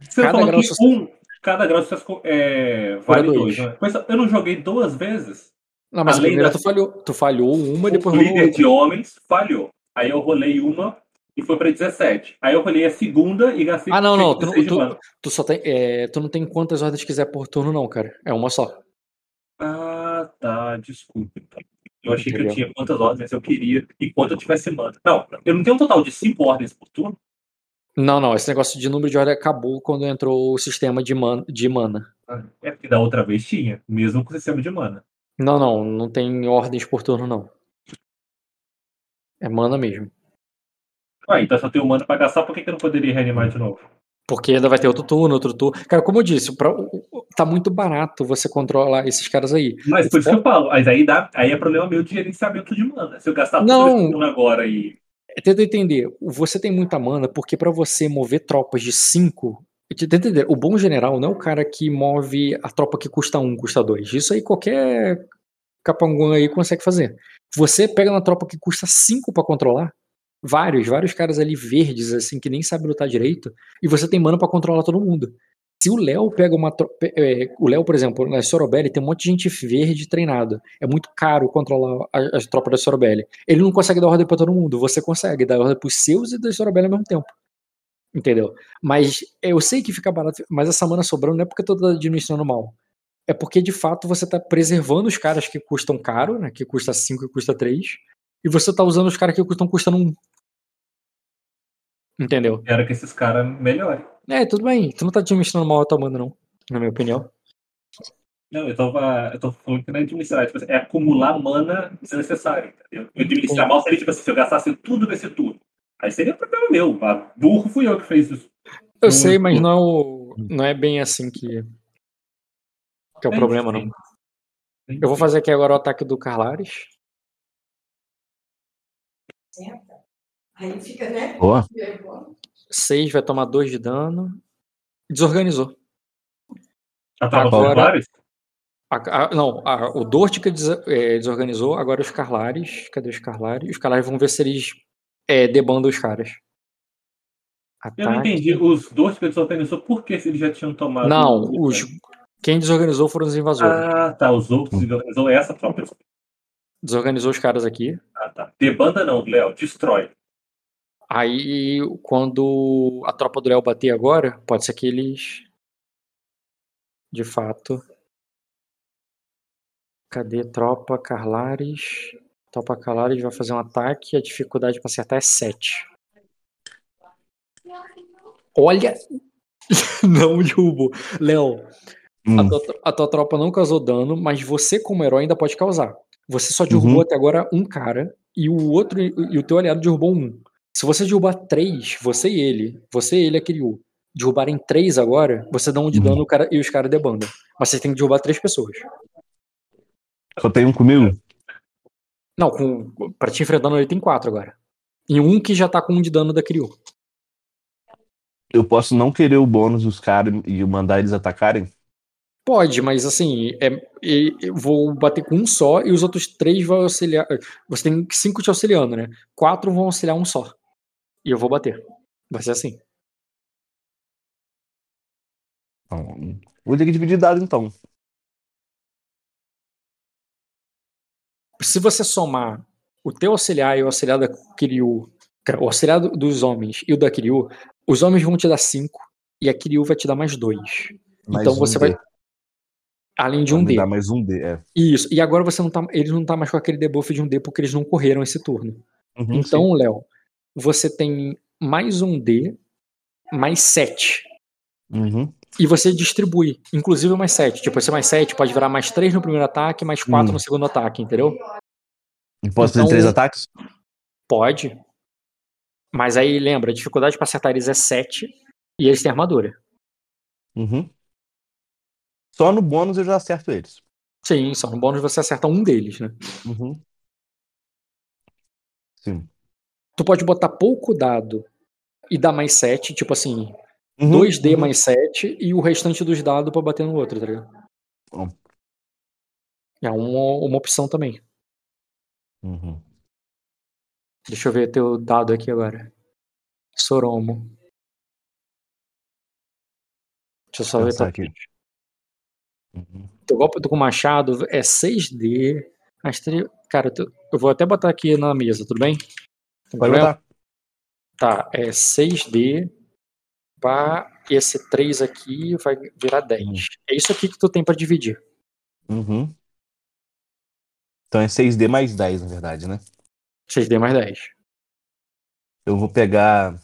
A: Você
B: Cada
A: falou
B: grau
A: que um, cada grau social é, vale
B: dois.
A: dois. né? Mas eu não joguei duas vezes.
B: Não, mas
A: Além
B: primeira
A: da-
B: tu falhou. Tu falhou uma e depois rolou
A: líder
B: outra.
A: de homens falhou. Aí eu rolei uma e foi pra 17. Aí eu rolei a segunda e gastei
B: Ah, não, não. Tu, não-
A: 16 de
B: tu- tu só tem. é, tu não tem quantas ordens quiser por turno, não, cara. É uma só.
A: Ah, tá. Desculpa. então. Eu achei que eu
B: Entendeu?
A: tinha quantas ordens eu queria enquanto eu tivesse mana. Não, eu não tenho um total de 5 ordens por turno.
B: Não, não. Esse negócio de número de ordem acabou quando entrou o sistema de mana. De mana.
A: É porque da outra vez tinha, mesmo com o sistema de mana.
B: Não, não. Não tem ordens por turno, não. É mana mesmo.
A: Ah, então se eu tenho mana pra gastar, por que, que eu não poderia reanimar de novo?
B: Porque ainda vai ter outro turno, outro turno. Cara, como eu disse, pra- tá muito barato você controlar esses caras aí.
A: Mas por isso que eu falo, mas aí, dá, aí é problema meu de gerenciamento de mana. Se eu gastar tudo
B: Não.
A: esse turno agora e.
B: Tenta entender, você tem muita mana porque pra você mover tropas de 5. Tenta entender, o bom general não é o cara que move a tropa que custa 1, um, custa 2. Isso aí qualquer capanguã aí consegue fazer. Você pega uma tropa que custa 5 pra controlar, vários, vários caras ali verdes, assim, que nem sabem lutar direito, e você tem mana pra controlar todo mundo. Se o Léo pega uma tropa. o Léo, por exemplo, na Sorobelli tem um monte de gente verde treinada. É muito caro controlar as tropas da Sorobelli. Ele não consegue dar ordem pra todo mundo. Você consegue dar ordem pros seus e da Sorobelli ao mesmo tempo. Entendeu? Mas eu sei que fica barato, mas essa mana sobrando não é porque eu tô administrando mal. É porque de fato você tá preservando os caras que custam caro, né? Que custa 5 e custa 3. E você tá usando os caras que estão custando 1. Entendeu?
A: Quero que esses caras melhorem.
B: É, tudo bem. Tu não tá administrando mal a tua mana, não. Na minha opinião.
A: Não, eu tava. Eu tô falando que não é administrar, tipo assim, é acumular mana desnecessária, entendeu? Eu administrar mal seria tipo assim, se eu gastasse tudo nesse turno. Aí seria problema meu. A burro fui eu que fez isso.
B: Eu
A: Não,
B: sei, mas não é, não é bem assim que, que é o problema, não. Eu vou fazer aqui agora o ataque do Carlares.
D: Senta. Aí fica, né?
F: Boa.
D: Vergonha.
B: 6 vai tomar 2 de dano. Desorganizou.
A: A tropa
B: Agora-? A- a- não, a- o Dortica des- é, desorganizou, agora os Carlares. Cadê os Carlares? Os Carlares vão ver se eles é, debandam os caras.
A: Eu não
B: Ataque.
A: entendi. Os que desorganizou, por que eles já tinham tomado.
B: Não, os, quem desorganizou foram os invasores.
A: Ah, tá. Os outros desorganizou essa tropa.
B: Desorganizou os caras aqui.
A: Ah, tá. Debanda não, Léo. Destrói.
B: Aí, quando a tropa do Léo bater agora, pode ser que eles. De fato. Cadê tropa Carlares? Tropa Carlares vai fazer um ataque. A dificuldade para acertar é 7. Olha! Não derrubou. Léo,
F: Hum.
B: a, tua, a tua tropa não causou dano, mas você, como herói, ainda pode causar. Você só derrubou
F: Uhum.
B: até agora um cara e o outro e o teu aliado derrubou um. Se você derrubar três, você e ele, você e ele, aquele U, derrubarem três agora, você dá um de
F: Uhum.
B: dano cara, e os caras debandam. Mas você tem que derrubar três pessoas.
F: Só tem um comigo?
B: Não, com, pra te enfrentando ele tem quatro agora. E um que já tá com um de dano da Kiryu.
F: Eu posso não querer o bônus dos caras e mandar eles atacarem?
B: Pode, mas assim, é, eu vou bater com um só e os outros três vão auxiliar. Você tem cinco te auxiliando, né? Quatro vão auxiliar um só. E eu vou bater. Vai ser assim.
F: Então, vou ter que dividir dado então.
B: Se você somar o teu auxiliar e o auxiliar da Kiryu, o auxiliar do- dos homens e o da Kiryu, os homens vão te dar cinco e a Kiryu vai te dar mais dois.
F: Mais
B: então
F: um
B: você
F: D.
B: vai. Além de um
F: Vai
B: D.
F: dar mais um D, é.
B: Isso. E agora você não tá. Eles não tá mais com aquele debuff de um D porque eles não correram esse turno.
F: Uhum,
B: Então, Léo, você tem mais um D, mais sete.
F: sim. Uhum.
B: E você distribui, inclusive mais 7. Tipo, esse mais 7 pode virar mais 3 no primeiro ataque, mais 4
F: Hum.
B: no segundo ataque, entendeu?
F: E posso
B: Então-
F: fazer três ataques?
B: Pode. Mas aí lembra, a dificuldade pra acertar eles é 7 e eles têm armadura.
F: Uhum. Só no bônus eu já acerto eles.
B: Sim, só no bônus você acerta um deles, né?
F: Uhum. Sim.
B: Tu pode botar pouco dado e dar mais 7, tipo assim,
F: Uhum,
B: 2D
F: uhum.
B: mais 7 e o restante dos dados pra bater no outro, tá ligado?
F: Bom.
B: É uma, uma opção também.
F: Uhum.
B: Deixa eu ver teu dado aqui agora. Soromo. Deixa eu só ver tua
F: aqui. Uhum.
B: Teu golpe com machado é 6D. Mais três. Cara, eu vou até botar aqui na mesa, tudo bem?
F: Pode botar.
B: Tá, é 6D. Pá, esse 3 aqui vai virar 10. É isso aqui que tu tem pra dividir.
F: Uhum. Então é 6D mais 10, na verdade, né?
B: 6D mais 10.
F: Eu vou pegar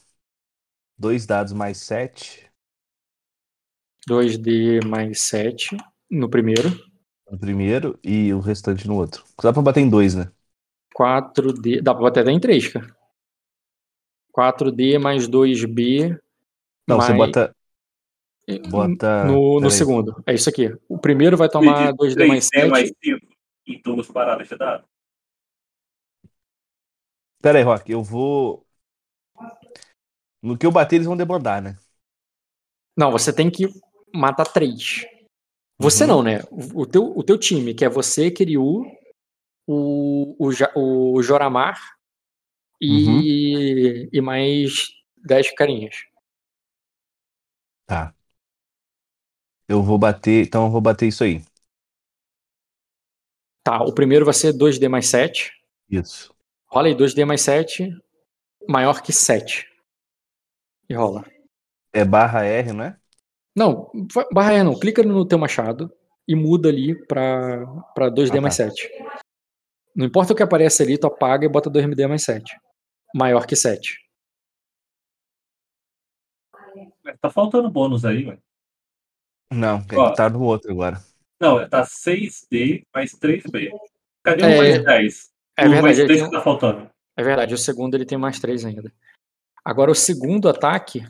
F: dois dados mais 7
B: 2D mais 7 no primeiro.
F: no primeiro e o restante no outro. Dá pra bater em dois, né?
B: 4D. Dá pra bater até em 3, cara. 4D mais 2B.
F: Não, você
B: mais-
F: bota. Bota.
B: no, no segundo. É isso aqui. O primeiro vai tomar 2D mais 7.
A: mais 5 em duas paradas de dado.
F: Pera aí, Rock, eu vou. No que eu bater, eles vão debordar, né?
B: Não, você tem que matar 3. Você
F: Uhum.
B: não, né? O teu, o teu time, que é você, Kiryu, o, o, o Joramar e, e mais 10 carinhas.
F: Tá. Eu vou bater. Então eu vou bater isso aí.
B: Tá, o primeiro vai ser 2D mais 7.
F: Isso.
B: Rola aí 2D mais 7, maior que 7. E rola.
F: É barra R?
B: Não, fa- barra R não. Clica no teu machado e muda ali pra, pra 2D
F: Ah,
B: mais
F: tá.
B: 7. Não importa o que aparece ali, tu apaga e bota 2D mais 7. Maior que 7.
A: Mas tá faltando bônus aí, velho.
F: Não, é
A: Ó.
F: que tá no outro agora.
A: Não, tá 6D mais 3B. Cadê
B: É,
A: o mais 10?
B: É
A: o
B: verdade,
A: mais
B: ele
A: 3
B: tem-
A: que tá faltando.
B: é verdade. O segundo ele tem mais 3 ainda. Agora o segundo ataque.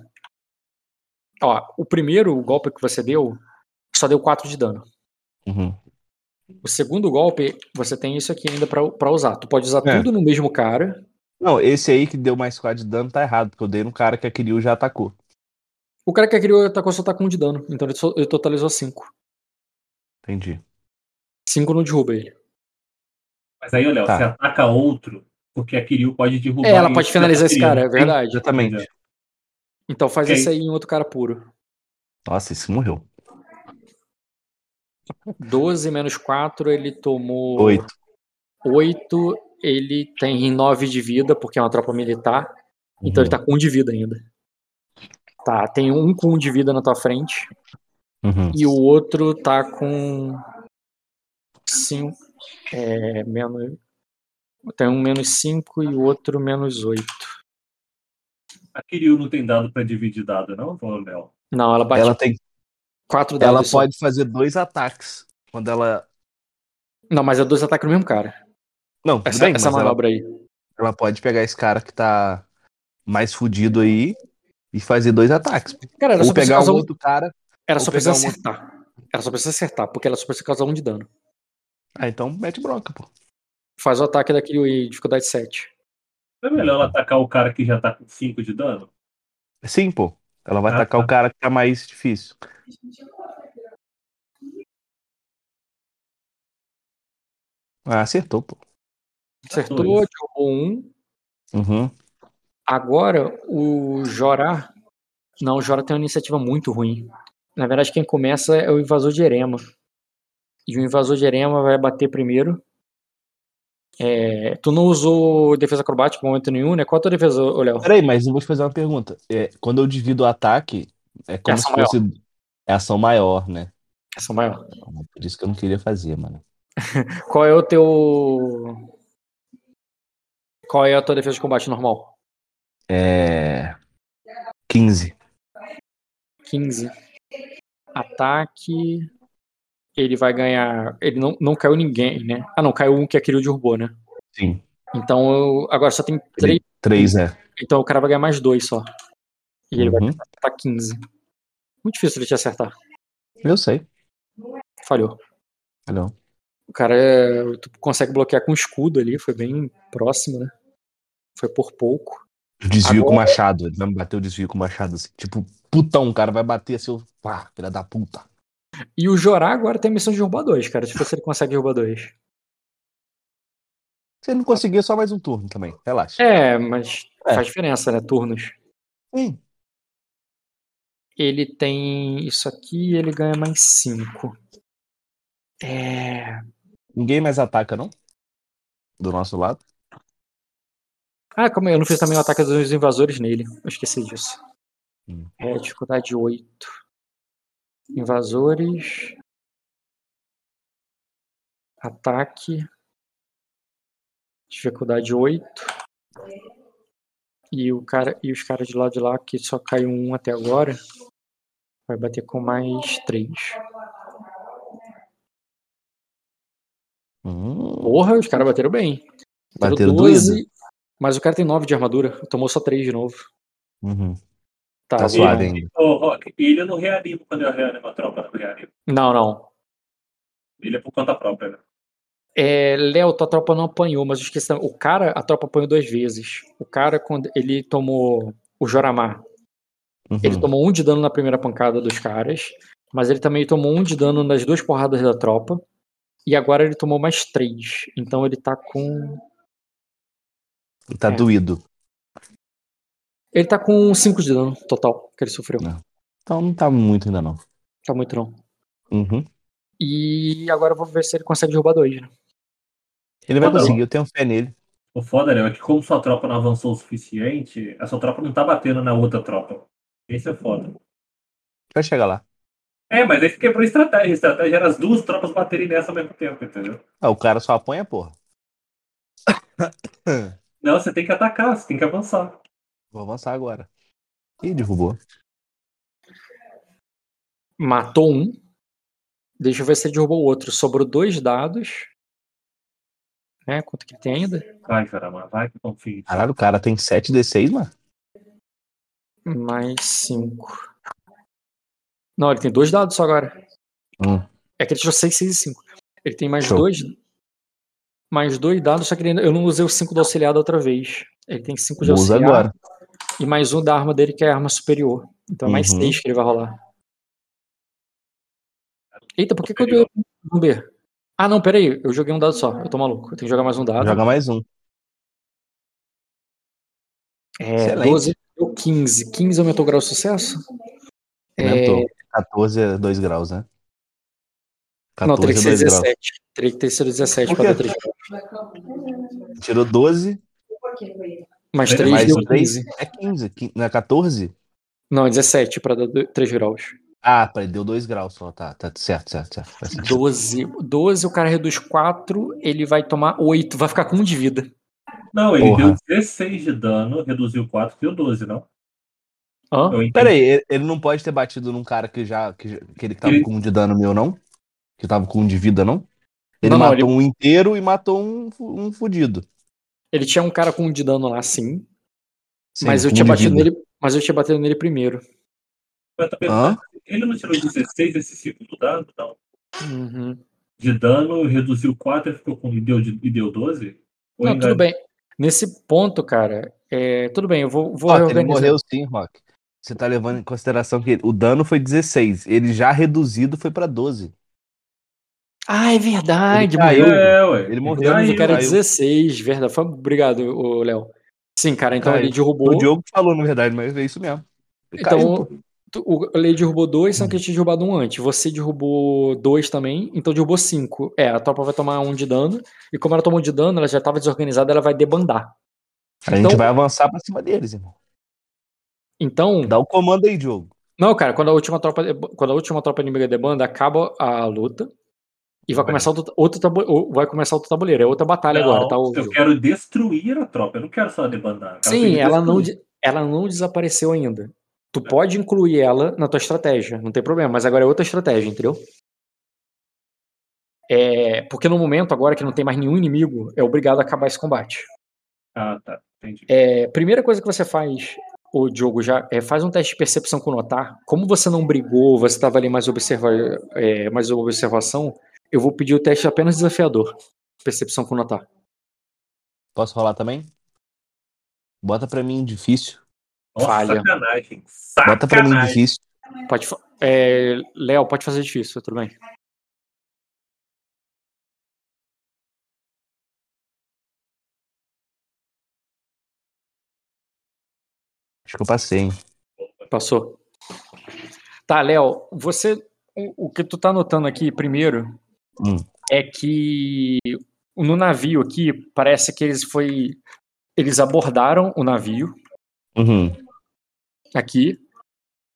B: Ó, o primeiro golpe que você deu só deu 4 de dano.
F: Uhum.
B: O segundo golpe, você tem isso aqui ainda pra, pra usar. Tu pode usar
F: É.
B: tudo no mesmo cara.
F: Não, esse aí que deu mais 4 de dano tá errado, porque eu dei no cara que a Kiryu já atacou.
B: O cara que criou atacou só tá com 1 de dano. Então ele, só- ele totalizou 5.
F: Entendi.
B: 5 não derruba ele.
A: Mas aí, Léo,
F: Tá.
A: você ataca outro, porque a Kiryu pode derrubar.
B: É, ela pode finalizar esse
A: Kiryu.
B: cara, é verdade.
F: Exatamente.
B: Então faz
A: Ok.
B: esse aí em outro cara puro.
F: Nossa, esse morreu.
B: 12 menos 4, ele tomou
F: 8.
B: 8. Ele tem 9 de vida, porque é uma tropa militar. Então ele tá com 1 de vida ainda. Tá, tem um com 1 de vida na tua frente.
F: Uhum.
B: E o outro tá com 5. É, menos. Tem um menos 5 e o outro menos 8.
A: A Kiryu não tem dado pra dividir dado, não, Léo?
B: Não, ela bate
F: Ela tem.
B: 4 dados.
F: Ela
B: só.
F: pode fazer dois ataques. Quando ela.
B: Não, mas é dois ataques no mesmo cara.
F: Não, tudo
B: Essa,
F: bem,
B: essa
F: mas ela,
B: manobra aí.
F: ela pode pegar esse cara que tá mais fudido aí e fazer dois ataques.
B: Cara, ela
F: Ou
B: só
F: pegar um
B: um,
F: outro cara.
B: ela
F: ou
B: só precisa
F: um-
B: acertar. Ela só precisa acertar, porque ela só precisa causar um de dano.
F: Ah, então mete bronca, pô.
B: Faz o ataque daquele dificuldade 7.
A: Não é melhor ela atacar o cara que já tá com 5 de dano?
F: Sim, pô. Ela vai
A: Ah,
F: atacar
A: tá.
F: o cara que tá mais difícil. Ah, acertou, pô.
B: Acertou, derrubou um.
F: Uhum.
B: Agora, o Jorá. Não, o Jorá tem uma iniciativa muito ruim. Na verdade, quem começa é o invasor de Erema. E o invasor de Erema vai bater primeiro. É, tu não usou defesa acrobática em momento nenhum, né? Qual a tua defesa, Léo?
F: Peraí, mas eu vou te fazer uma pergunta. É, quando eu divido o ataque, é como se
B: ação maior.
F: fosse é ação maior, né?
B: Essa maior.
F: Por isso que eu não queria fazer, mano.
B: Qual é o teu. Qual é a tua defesa de combate normal?
F: É. 15.
B: 15. Ataque. Ele vai ganhar. Ele não, não caiu ninguém, né? Ah, não, caiu um que a Kiryu derrubou, né?
F: Sim.
B: Então eu- agora só tem três.
F: 3 é.
B: Então o cara vai ganhar mais dois só. E ele vai
F: Uhum.
B: acertar 15. Muito difícil ele te acertar.
F: Eu sei.
B: Falhou.
F: Não.
B: O cara é, tu consegue bloquear com escudo ali, foi bem próximo, né? Foi por pouco.
F: Desvio com
B: Agora-
F: machado. Ele vai me bater o desvio com machado assim. Tipo, putão, o cara vai bater assim. eu- Pá, filha da puta.
B: E o Jorá agora tem a missão de derrubar dois, cara. Deixa eu ver se ele consegue derrubar dois.
F: Se ele não conseguir, é só mais um turno também. Relaxa.
B: É, mas
F: É.
B: faz diferença, né? Turnos.
F: Sim.
B: Ele tem isso aqui ele ganha mais 5. É.
F: Ninguém mais ataca, não? do nosso lado.
B: Ah, calma aí, eu não fiz também o ataque dos invasores nele. Eu esqueci disso.
F: Hum.
B: É, dificuldade 8. Invasores. Ataque. Dificuldade 8. E, o cara, e os caras de lá de lá, que só caiu um até agora, vai bater com mais 3.
F: Hum,
B: Porra, os caras bateram bem.
F: bateram
B: Bateram
F: doído.
B: Mas o cara tem 9 de armadura. Tomou só 3 de novo.
F: Uhum.
B: Tá,
F: Tá
B: e-
F: suave ainda.
A: Ô, Rock, ele não reanima quando eu reanimo a tropa, não reanima.
B: Não, não.
A: Ele é por conta própria, né?
B: É, Léo, tua tropa não apanhou, mas eu esqueci. O cara, a tropa apanhou duas vezes. O cara, quando ele tomou o Joramar, ele
F: Uhum.
B: tomou um de dano na primeira pancada dos caras, mas ele também tomou um de dano nas duas porradas da tropa. E agora ele tomou mais três. Então ele tá com.
F: Tá
B: É.
F: doído.
B: Ele tá com cinco de dano total que ele sofreu.
F: Não. Então não tá muito ainda não.
B: Tá muito não.
F: Uhum.
B: E agora eu vou ver se ele consegue derrubar dois, né?
F: Ele vai conseguir, eu tenho fé nele.
A: O foda, Léo, é que como sua tropa não avançou o suficiente, a sua tropa não tá batendo na outra tropa. Esse é foda.
F: Vai chegar lá.
A: É, mas aí quebrou a estratégia. A estratégia era as duas tropas baterem nessa ao mesmo tempo, entendeu?
F: Ah, o cara só apanha, porra.
A: Não, você tem que atacar, você tem que avançar.
F: Vou avançar agora. Ih, derrubou.
B: Matou um. Deixa eu ver se ele derrubou o outro. Sobrou dois dados. Né? Quanto que ele tem ainda?
A: Vai, caramba, vai que ti.
F: Caralho, o cara tem 7d6, mano.
B: Mais cinco. Não, ele tem dois dados só agora.
F: Hum.
B: É que ele tirou 6, 6 e 5. Ele tem mais
F: Show.
B: dois. Mais dois dados, só que ele eu não usei o 5 do auxiliar da outra vez. Ele tem 5 de
F: Usa
B: auxiliar.
F: agora.
B: E mais um da arma dele, que é a arma superior. Então é mais
F: Uhum.
B: 6 que ele vai rolar. Eita, por que, que eu dei um B? Ah, não, peraí. Eu joguei um dado só. Eu tô maluco. Eu tenho que jogar mais um dado.
F: Joga mais um.
B: É,
F: Excelente.
B: 12 ou 15. 15 aumentou o grau de sucesso? É,
F: Aumentou. 14 é 2 graus, né?
B: não,
F: 14
B: teria que
F: é
B: ser
F: 2 graus.
B: 17. Teria que ter sido 17
F: Por
B: para
F: quê?
B: dar 3
F: Tirou 12,
B: Mais
A: Mais
B: 3
F: mais
B: deu
F: 3
B: 15.
F: é 15. Quin- Não é 14?
B: Não, é 17 para dar 3 graus.
F: Ah, peraí, deu 2 graus só. Tá, tá certo, certo, certo. Faz sentido.
B: 12. 12, o cara reduz 4, ele vai tomar 8. Vai ficar com 1 de vida.
A: Não, ele
F: Porra.
A: deu 16 de dano, reduziu 4, deu 12, não?
B: Hã?
F: Peraí, ele- ele não pode ter batido num cara que já. que, que ele tava
A: Ele-
F: com um de dano meu, não? Que tava com um de vida, não? Ele
B: Não, não,
F: matou
B: ele-
F: um inteiro e matou um, um fudido.
B: Ele tinha um cara com 1 de dano lá, sim.
F: Sim,
B: mas eu tinha
F: um
B: batido nele. Mas eu tinha batido nele primeiro.
A: Perguntando, Ele não tirou 16 esse segundo dado, não?
B: Uhum.
A: De dano, reduziu 4 e ficou com e deu, de- e deu 12? Ou
B: Não, tudo bem. Nesse ponto, cara, é, tudo bem, eu vou, vou
F: Rock, ele
B: reorganizar.
F: morreu sim, Rock. Você tá levando em consideração que o dano foi 16. Ele já reduzido foi pra 12.
B: Ah, é verdade,
F: Ele caiu.
A: É, ué.
F: Ele morreu,
A: caiu.
B: cara é
F: caiu.
B: 16, verdade. Foi- Obrigado, Léo. Sim, cara, então
F: Caiu.
B: ele derrubou.
F: O Diogo falou, na verdade, mas é isso mesmo. Ele
B: Então, o Lei derrubou dois, sendo que ele tinha derrubado um antes. Você derrubou dois também, então derrubou cinco. É, a tropa vai tomar um de dano, e como ela tomou de dano, ela já estava desorganizada, ela vai debandar.
F: A gente
B: então-
F: vai avançar pra cima deles, irmão.
B: Então,
F: Dá o comando aí, Diogo.
B: não, cara, quando a última tropa, quando a última tropa inimiga debanda, acaba a luta e vai começar outro, outro tabu- ou- vai começar outro tabuleiro. É outra batalha
A: Não,
B: agora, tá?
A: Eu quero destruir a tropa, eu não quero só debandar.
B: Sim, ela não, ela não desapareceu ainda. Tu pode incluir ela na tua estratégia, não tem problema, mas agora é outra estratégia, entendeu? É, porque no momento, agora que não tem mais nenhum inimigo, é obrigado a acabar esse combate.
A: Ah, tá. Entendi.
B: É, primeira coisa que você faz, o Diogo, já é, faz um teste de percepção com notar. Como você não brigou, você estava ali mais, observa, é, mais observação, eu vou pedir o teste apenas desafiador. Percepção com notar.
F: Posso rolar também? Bota pra mim difícil.
A: Nossa,
B: falha.
A: sacanagem.
F: Bota pra mim
A: Sacanagem.
F: difícil.
B: Pode, fa- é, Léo, pode fazer difícil, tudo bem.
F: Acho que eu passei, hein?
B: Passou. Tá, Léo, você. O, o que tu tá notando aqui primeiro
F: Hum.
B: é que no navio aqui, parece que eles foi. Eles abordaram o navio
F: Uhum.
B: aqui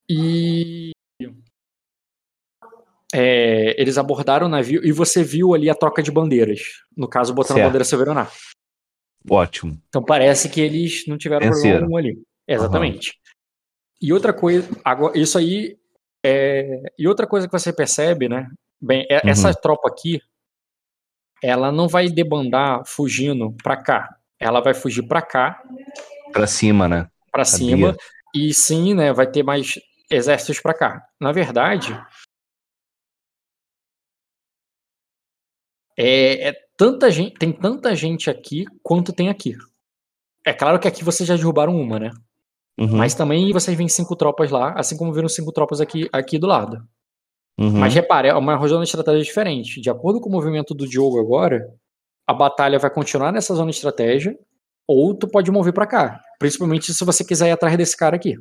B: e. é, eles abordaram o navio e você viu ali a troca de bandeiras. No caso, botando a
F: Certo.
B: bandeira Severaná.
F: Ótimo.
B: Então parece que eles não tiveram problema
F: Venceram.
B: algum ali. Exatamente. E outra coisa, agora, isso aí é, e outra coisa que você percebe, né? Bem, é-
F: Uhum.
B: essa tropa aqui, ela não vai debandar fugindo pra cá. Ela vai fugir pra cá,
F: Pra cima, né?
B: pra
F: Sabia.
B: cima, e sim, né? Vai ter mais exércitos pra cá. Na verdade, é, é tanta gente, tem tanta gente aqui quanto tem aqui. É claro que aqui vocês já derrubaram uma, né?
F: Uhum.
B: Mas também vocês veem cinco tropas lá, assim como viram cinco tropas aqui, aqui do lado.
F: Uhum.
B: Mas repare, é uma zona de estratégia diferente. De acordo com o movimento do Diogo agora, a batalha vai continuar nessa zona de estratégia, ou tu pode mover pra cá. Principalmente se você quiser ir atrás desse cara aqui.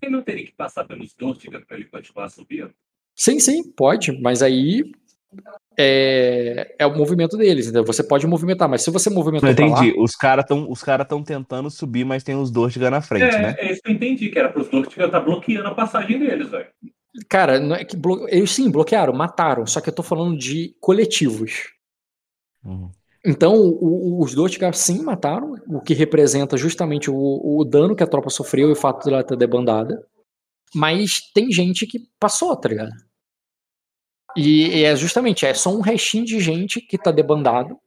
A: Ele não teria que passar pelos Dortiga para ele continuar subindo?
B: Sim, sim, pode, mas aí é, é o movimento deles, entendeu? Você pode movimentar, mas se você movimentou
F: Não
B: pra lá,
F: entendi. Os caras estão os cara tentando subir, mas tem os Dortiga na frente,
A: é,
F: né?
A: é isso que eu entendi, que era para os Dortiga estar bloqueando a passagem deles, velho.
B: Cara, não é que blo... eles sim bloquearam, mataram, só que eu tô falando de coletivos.
F: Uhum.
B: Então, o- o- os Dortigar sim mataram, o que representa justamente o, o dano que a tropa sofreu e o fato dela ter debandada. Mas tem gente que passou, tá ligado? E, e é justamente, é só um restinho de gente que tá debandado.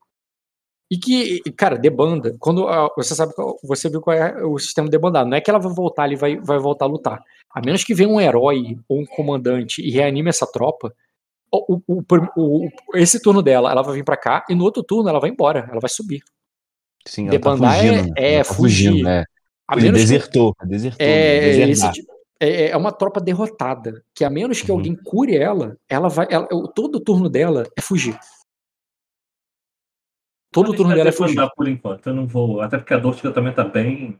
B: E que, cara, debanda, quando você sabe, você viu qual é o sistema debandado, não é que ela vai voltar ali e vai, vai voltar a lutar. A menos que venha um herói ou um comandante e reanime essa tropa, o, o- o- esse turno dela, ela vai vir pra cá, e no outro turno ela vai embora, ela vai subir.
F: Sim, ela tá
B: Debandar é-
F: fugindo. né?
B: é
F: tá
B: fugir.
F: fugindo, né?
B: A
F: Ele
B: menos que-
F: desertou, desertou.
B: é,
F: né? Deserdar.
B: esse ti- é, é uma tropa derrotada, que a menos que
F: Uhum.
B: alguém cure ela, ela vai, ela- todo o turno dela é fugir. Todo o turno dela é fugir.
A: por enquanto, eu não vou. Até porque a Dortiga também tá bem.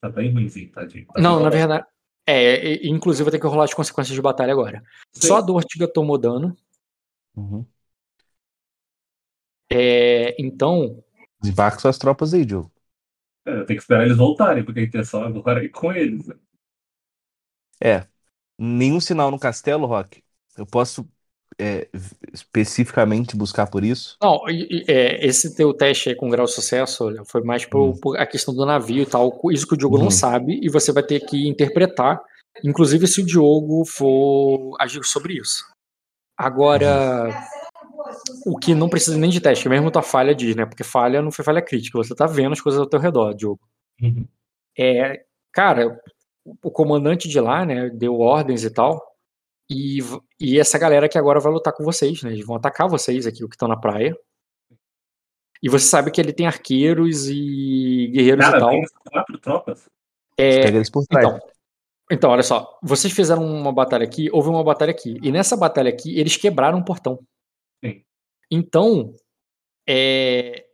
A: Tá bem ruimzinho, tadinho. Tá
B: Não, na verdade. É, e- inclusive vai ter que rolar as consequências de batalha agora.
A: Sim.
B: Só a Dortiga tomou dano.
F: Uhum.
B: É, então,
F: Desembarca suas tropas aí, Diogo.
A: É, eu tenho que esperar eles voltarem, porque a intenção é ir com eles. né?
F: É. Nenhum sinal no castelo, Rock. Eu posso é, especificamente buscar por isso?
B: Não, é, esse teu teste aí com grau de sucesso foi mais pro,
F: Hum.
B: por a questão do navio e tal. Isso que o Diogo
F: Uhum.
B: não sabe e você vai ter que interpretar, inclusive se o Diogo for agir sobre isso. Agora, o que não precisa nem de teste, mesmo tua falha diz, né? Porque falha não foi falha crítica, você tá vendo as coisas ao teu redor, Diogo.
A: Uhum.
B: É, cara, o comandante de lá, né, deu ordens e tal. E, e essa galera que agora vai lutar com vocês, né? Eles vão atacar vocês aqui, o que estão na praia. E você sabe que ele tem arqueiros e guerreiros e
A: Cara,
B: tal.
A: tem quatro tropas.
B: É,
F: Pega eles por trás.
B: então, então, olha só. Vocês fizeram uma batalha aqui, houve uma batalha aqui. E nessa batalha aqui, eles quebraram um portão.
A: Sim.
B: Então, é,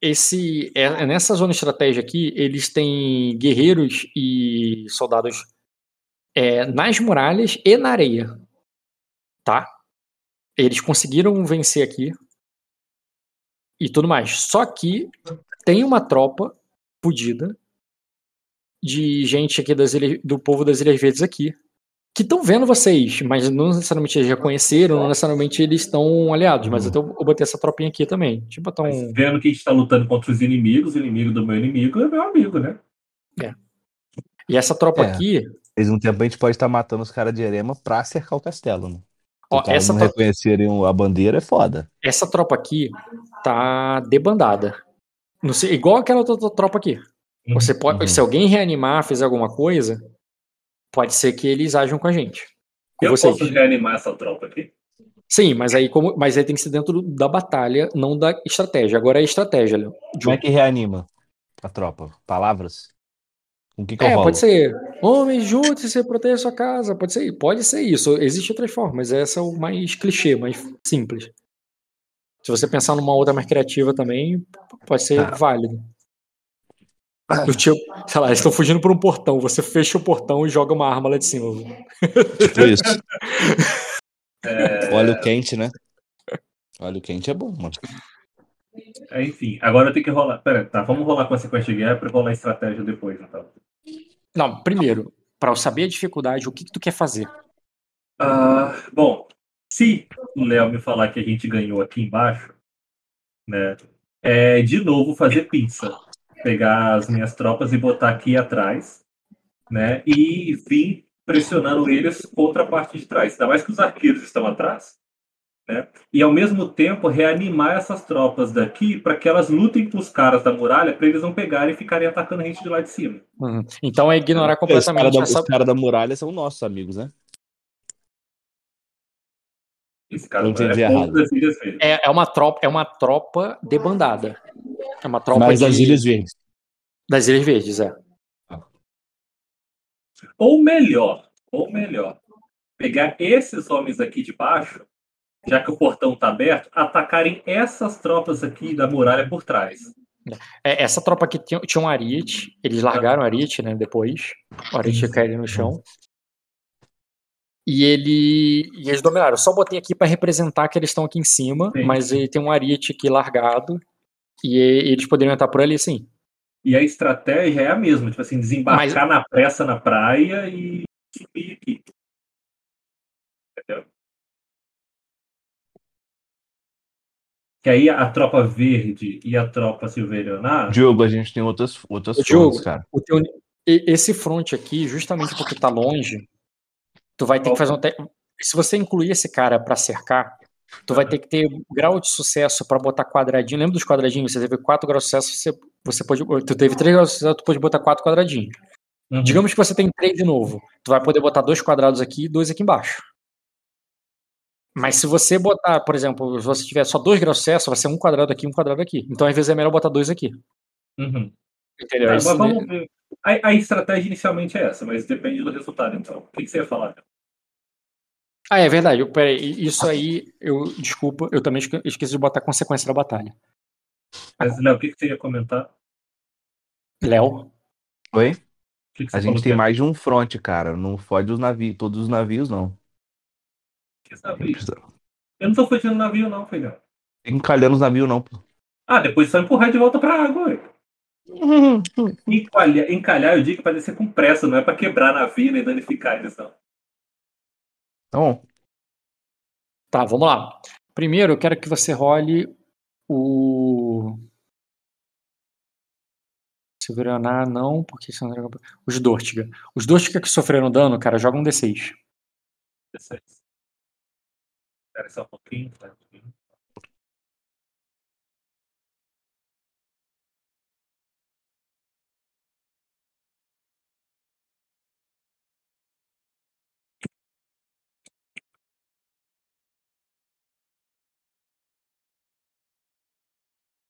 B: esse, é, nessa zona estratégia aqui, eles têm guerreiros e soldados é, nas muralhas e na areia. Tá? Eles conseguiram vencer aqui. E tudo mais. Só que tem uma tropa fudida de gente aqui das ilhas, do povo das Ilhas Verdes aqui. Que estão vendo vocês, mas não necessariamente eles já conheceram, não necessariamente eles estão aliados. Mas
F: Uhum.
B: eu, botei essa tropinha aqui também. Deixa eu botar
A: Mas
B: um.
A: vendo que a gente tá lutando contra os inimigos, o inimigo do meu inimigo é meu amigo, né?
B: E essa tropa
F: É.
B: aqui,
F: Eles um tempo a gente pode estar matando os caras de Erema pra cercar o castelo, né? Se
B: Ó, essa
F: não
B: tro-
F: reconhecerem a bandeira, é foda.
B: essa tropa aqui tá debandada. Não sei, igual aquela outra tropa aqui. Você pode,
F: Uhum.
B: se alguém reanimar, fizer alguma coisa, pode ser que eles ajam com a gente. Com
A: Eu
B: vocês.
A: posso reanimar essa tropa aqui?
B: Sim, mas aí como, mas aí tem que ser dentro da batalha, não da estratégia. Agora é estratégia, Léo.
F: Como é que reanima a tropa? Palavras? Com que que eu
B: É, pode ser. Homens, junte-se e proteja sua casa. Pode ser, pode ser isso. Existem outras formas. Essa é o mais clichê, mais simples. Se você pensar numa outra mais criativa também, pode ser
F: Ah.
B: válido. Do tipo, sei lá, eles estão fugindo por um portão. Você fecha o portão e joga uma arma lá de cima.
F: Tipo isso.
A: É,
G: Óleo quente, né? Óleo quente é bom, mano.
A: É, Enfim, agora tenho que rolar. Pera, tá, vamos rolar com a sequência de guerra pra rolar a estratégia depois, então.
B: Não, primeiro, para eu saber a dificuldade, o que, que tu quer fazer?
A: Ah, bom, se o Léo me falar que a gente ganhou aqui embaixo, né? É de novo fazer pinça. Pegar as minhas tropas e botar aqui atrás, né? E vir pressionando eles contra a parte de trás. Ainda mais que os arqueiros estão atrás, né? E ao mesmo tempo reanimar essas tropas daqui para que elas lutem com os caras da muralha para eles não pegarem e ficarem atacando a gente de lá de cima.
B: Uhum. Então é ignorar
G: Os caras
B: completamente
G: da,
B: essa.
G: cara da muralha são nossos amigos, né?
A: Esse cara
G: entendi
A: é
G: errado.
B: É, é uma tropa, é uma tropa debandada. É uma tropa
G: Mas
B: de-
G: das Ilhas Verdes.
B: das Ilhas Verdes, é.
A: Ou melhor, ou melhor, pegar esses homens aqui de baixo, já que o portão está aberto, atacarem essas tropas aqui da muralha por trás.
B: É, essa tropa aqui tinha, tinha um Ariete, eles largaram o Ariete, né, depois. O Ariete ia cair no chão. E ele e eles dominaram. Eu só botei aqui para representar que eles estão aqui em cima,
A: Sim.
B: mas ele tem um Ariete aqui largado. E eles poderiam estar por ali, sim.
A: E a estratégia é a mesma, tipo assim, desembarcar na pressa na praia e subir aqui. Que aí a tropa verde e a tropa silveriana
G: Diogo, a gente tem outras, outras
B: Diogo,
G: frontes, cara.
B: O teu- e- esse front aqui, justamente porque tá longe, tu vai ter que fazer um. te- Se você incluir esse cara para cercar, tu vai ter que ter grau de sucesso para botar quadradinho. Lembra dos quadradinhos? Você teve 4 graus de sucesso, você, você pode. Tu teve 3 graus de sucesso, tu pode botar 4 quadradinhos.
A: Uhum.
B: Digamos que você tem 3 de novo. Tu vai poder botar dois quadrados aqui e dois aqui embaixo. Mas se você botar, por exemplo, se você tiver só 2 graus de sucesso, vai ser um quadrado aqui e um quadrado aqui. Então, às vezes, é melhor botar dois aqui.
A: Uhum.
B: Entendeu?
A: Tá, vamos ver. A, a estratégia inicialmente é essa, mas depende do resultado, então. O que, que você ia falar?
B: Ah, é verdade. Eu- Peraí, isso aí, eu desculpa, eu também esque- esqueci de botar a consequência da batalha.
A: Mas, Léo, o que, que você ia comentar?
B: Léo,
G: Oi?
A: Que que
G: A gente tem
A: que
G: mais de um front, cara. Não fode os navios, todos os navios, não.
A: Eu não tô fugindo do navio, não, filhão.
G: Encalhando os navios, não, pô.
A: Ah, depois só empurrar de volta pra água. ué. Encalhar, encalhar, eu digo pra descer com pressa, não é pra quebrar navio nem danificar eles, não.
G: Tá bom.
B: tá, vamos lá. Primeiro, eu quero que você role o. Silveranar, não, porque isso não era- Os Dortiga. Os Dortiga que sofreram dano, cara, jogam um D6.
A: 16. Espera só um pouquinho, espera um pouquinho.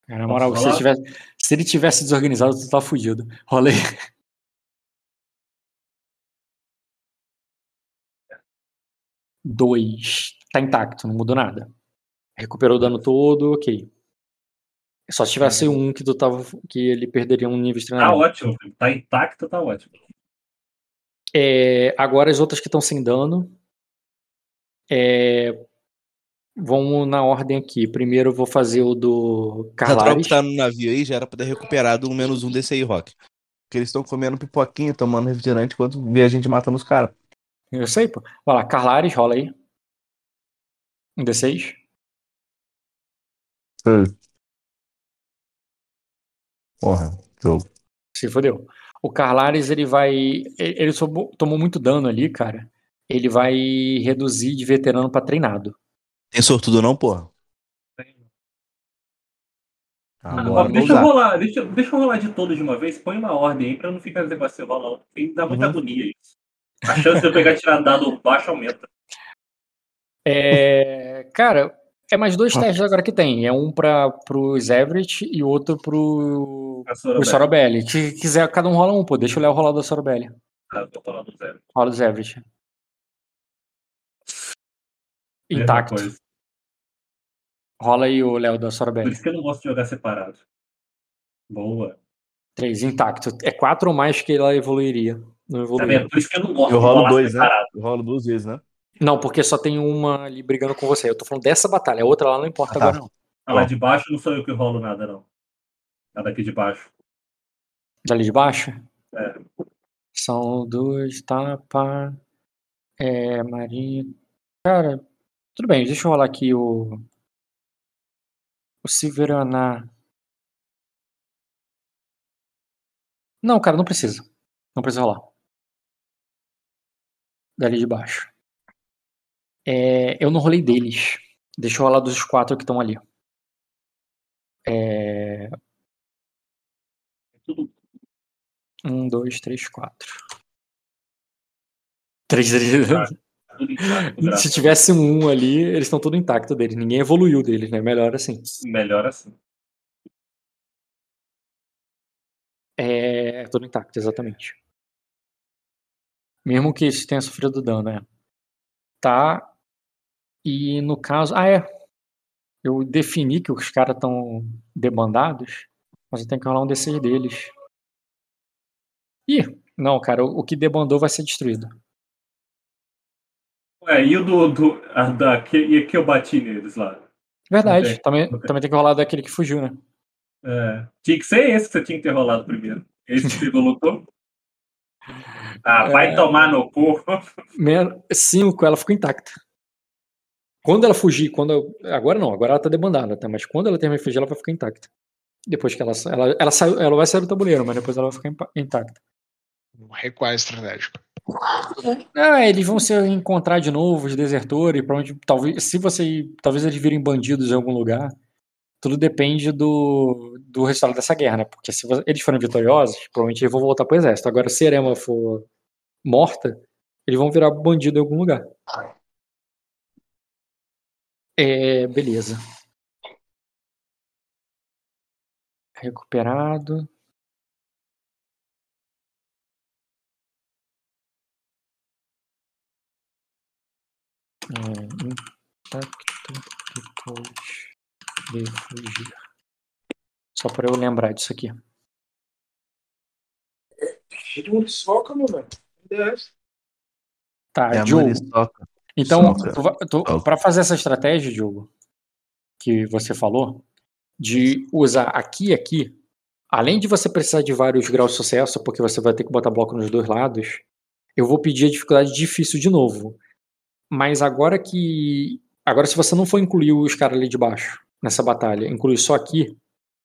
B: Cara, na moral, se ele, tivesse, se ele tivesse desorganizado, tu tá fudido. Rolei. 2 tá intacto, não mudou nada. Recuperou o dano todo, ok. Só se tivesse é. um que tu tava. que ele perderia um nível de
A: dano
B: Tá
A: ótimo, tá intacto, tá ótimo.
B: É, agora as outras que estão sem dano. É, vamos na ordem aqui. Primeiro eu vou fazer o do Carlares.
G: Tá no navio aí, já era pra ter recuperado um menos um desse aí, Rock. Porque eles estão comendo pipoquinha, tomando refrigerante, enquanto vê a gente matando os caras.
B: Eu sei, pô. Vai lá, Carlares, rola aí. Um D6.
F: Porra, jogo.
B: Se fodeu. O Carlares, ele vai. Ele tomou, muito dano ali, cara. Ele vai reduzir de veterano pra treinado.
G: Tem sortudo não, porra?
A: Ó,
G: Agora
A: deixa
G: vou
A: eu rolar, deixa, eu- deixa eu rolar de todos de uma vez, põe uma ordem aí pra não ficar de rolar. Porque dá muita
G: Uhum.
A: agonia isso. A chance de eu pegar tirar dado baixo aumenta.
B: É, cara, é mais dois testes agora que tem. É um para pros Everett e outro pro,
A: A
B: pro
A: Sorobel.
B: Sorobelli. Se quiser, cada um rola um, pô. Deixa o Léo rolar o da Sorobelli.
A: Tá, vou falar do zero.
B: Rola dos Everett. Intacto. Rola aí o Léo da
A: Por
B: Sorobelli.
A: isso que eu não gosto de jogar separado. Boa.
B: Três, intacto. É quatro ou mais que ela evoluiria. Não
A: Tá
B: evoluiu.
A: vendo? Por isso que eu não gosto
G: Eu rolo dois, né?
A: separado.
G: Eu rolo duas vezes, né?
B: Não, porque só tem uma ali brigando com você. Eu tô falando dessa batalha. A outra lá não importa
G: Ah, tá.
B: agora, não.
A: Ah, lá de baixo não sou eu que rolo nada, não. É daqui de baixo.
B: Dali de baixo?
A: É.
B: São dois, tapa. É, Maria. Cara, tudo bem, deixa eu rolar aqui o. O Silveraná. Não, cara, não precisa. Não precisa rolar. Dali de baixo. É, eu não rolei deles. Deixa eu rolar dos quatro que estão ali. É, um, dois, três, quatro. Três, três. Se tivesse um um ali, eles estão tudo intacto deles. Ninguém evoluiu deles, né? Melhor assim.
A: Melhor assim.
B: É tudo intacto, exatamente. Mesmo que isso tenha sofrido dano, né? Tá. E no caso. Ah, é. Eu defini que os caras estão debandados, mas eu tenho que rolar um D6 deles. Ih, não, cara, o o que debandou vai ser destruído.
A: É, e o do. do a, da, que, e que eu bati neles lá?
B: Verdade, também, também tem que rolar daquele que fugiu, né?
A: É, tinha que ser esse que você tinha que ter rolado primeiro. Esse que você lutou. Ah, vai
B: É.
A: tomar no cu.
B: Cinco, ela ficou intacta. Quando ela fugir, quando eu- agora não, agora ela tá debandada, tá? Mas quando ela terminar de fugir, ela vai ficar intacta. Depois que ela, ela, ela saiu, ela vai sair do tabuleiro, mas depois ela vai ficar intacta.
E: Um recuar estratégico.
B: Ah, eles vão se encontrar de novo, os desertores, para onde talvez, se você, talvez eles virem bandidos em algum lugar. Tudo depende do, do resultado dessa guerra, né? Porque se eles forem vitoriosos, provavelmente eles vão voltar pro exército. Agora, se Erema for morta, eles vão virar bandido em algum lugar. É, beleza. Recuperado. É, intacto depois de fugir. Só para eu lembrar disso aqui.
H: Cheio de muriçoca, meu velho.
B: Tá,
F: É
B: Diogo. Então, pra fazer essa estratégia, Diogo, que você falou, de usar aqui e aqui, além de você precisar de vários graus de sucesso, porque você vai ter que botar bloco nos dois lados, eu vou pedir a dificuldade difícil de novo. Mas agora que. Agora, se você não for incluir os caras ali de baixo nessa batalha, incluir só aqui,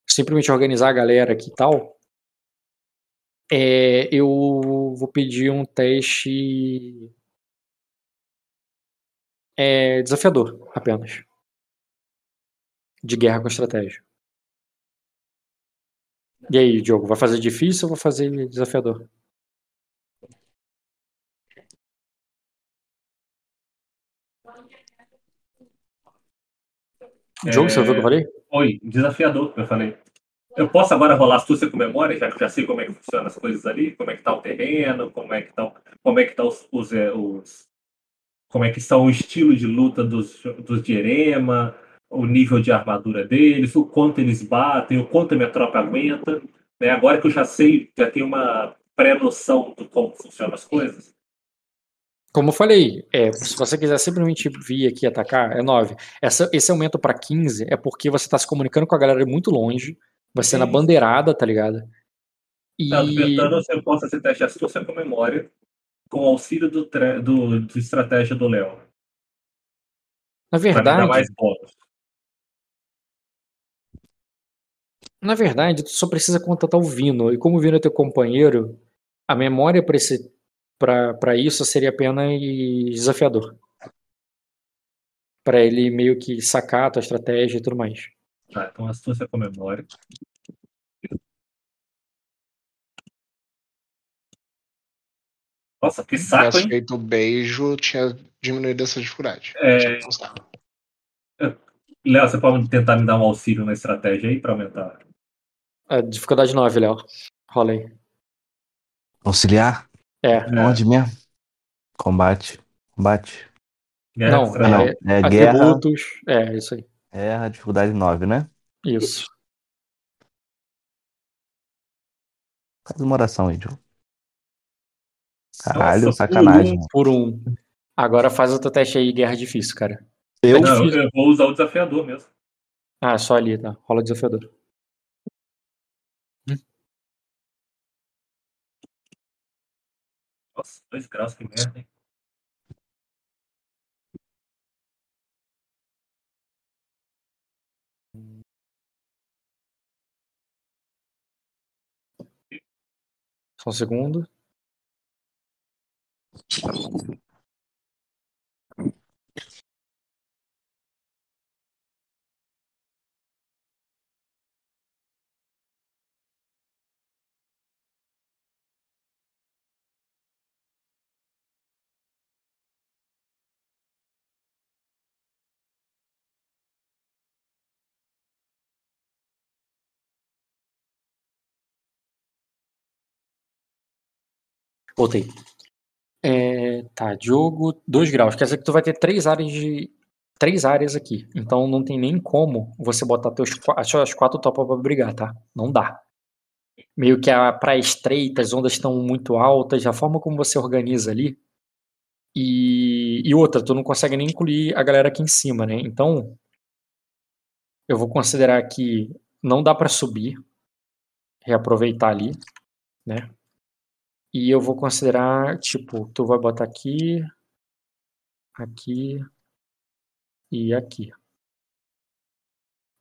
B: simplesmente organizar a galera aqui e tal, é, eu vou pedir um teste é desafiador, apenas. De guerra com estratégia. E aí, Diogo, vai fazer difícil ou vai fazer desafiador? Diogo, você ouviu o que eu falei?
A: Oi, desafiador, que eu falei. Eu posso agora rolar astúcia com memória, já que já sei como é que funcionam as coisas ali, como é que tá o terreno, como é que tá, como é que tá os, os, é, os- como é que são o estilo de luta dos, dos de Erema, o nível de armadura deles, o quanto eles batem, o quanto a minha tropa aguenta. Né? Agora que eu já sei, já tenho uma pré-noção de como funcionam as coisas.
B: Como eu falei, é, se você quiser simplesmente vir aqui atacar, é 9. Essa, esse aumento pra 15 é porque você tá se comunicando com a galera muito longe, vai ser na
A: Sim.
B: bandeirada, tá ligado? E.
A: Tá, eu tô perguntando se teste de astúcia com memória, com o auxílio do, tre- do, de estratégia do Léo.
B: Na
A: Pra
B: verdade,
A: mais bônus.
B: Na verdade, tu só precisa contratar o Vino. E como o Vino é teu companheiro, a memória para esse para isso seria apenas desafiador. Pra ele meio que sacar a tua estratégia e tudo mais.
A: Tá, então astúcia com memória. Nossa, que saco,
E: tivesse
A: hein?
E: feito o beijo, tinha diminuído essa dificuldade.
A: É,
E: Tinha funcionado.
A: Léo, você pode tentar me dar um auxílio na estratégia aí pra aumentar?
B: A dificuldade 9, Léo. Rola aí.
F: Auxiliar?
B: É.
F: Onde mesmo? Combate. Combate.
A: Guerra
B: Não.
F: Ah, não. É guerra.
B: Atributos. É, isso aí.
F: Guerra, dificuldade 9, né?
B: Isso.
F: Faz uma oração aí, Joe. Caralho,
A: Nossa,
F: sacanagem.
B: Por um. Agora faz outro teste aí, guerra difícil, cara.
F: Eu?
B: É
A: Não,
B: difícil.
A: eu vou usar o desafiador mesmo.
B: Ah, só ali, tá? Rola desafiador.
A: Nossa, dois graus, que merda, hein?
B: Só um segundo. Voltei. É, tá, Diogo, 2 graus. Quer dizer que tu vai ter três áreas de. Três áreas aqui. Então não tem nem como você botar teus, as quatro topas pra brigar, tá? Não dá. Meio que a praia estreita, as ondas estão muito altas, a forma como você organiza ali. E, e outra, tu não consegue nem incluir a galera aqui em cima, né? Então, eu vou considerar que não dá pra subir, reaproveitar ali, né? E eu vou considerar, tipo, tu vai botar aqui, aqui e aqui.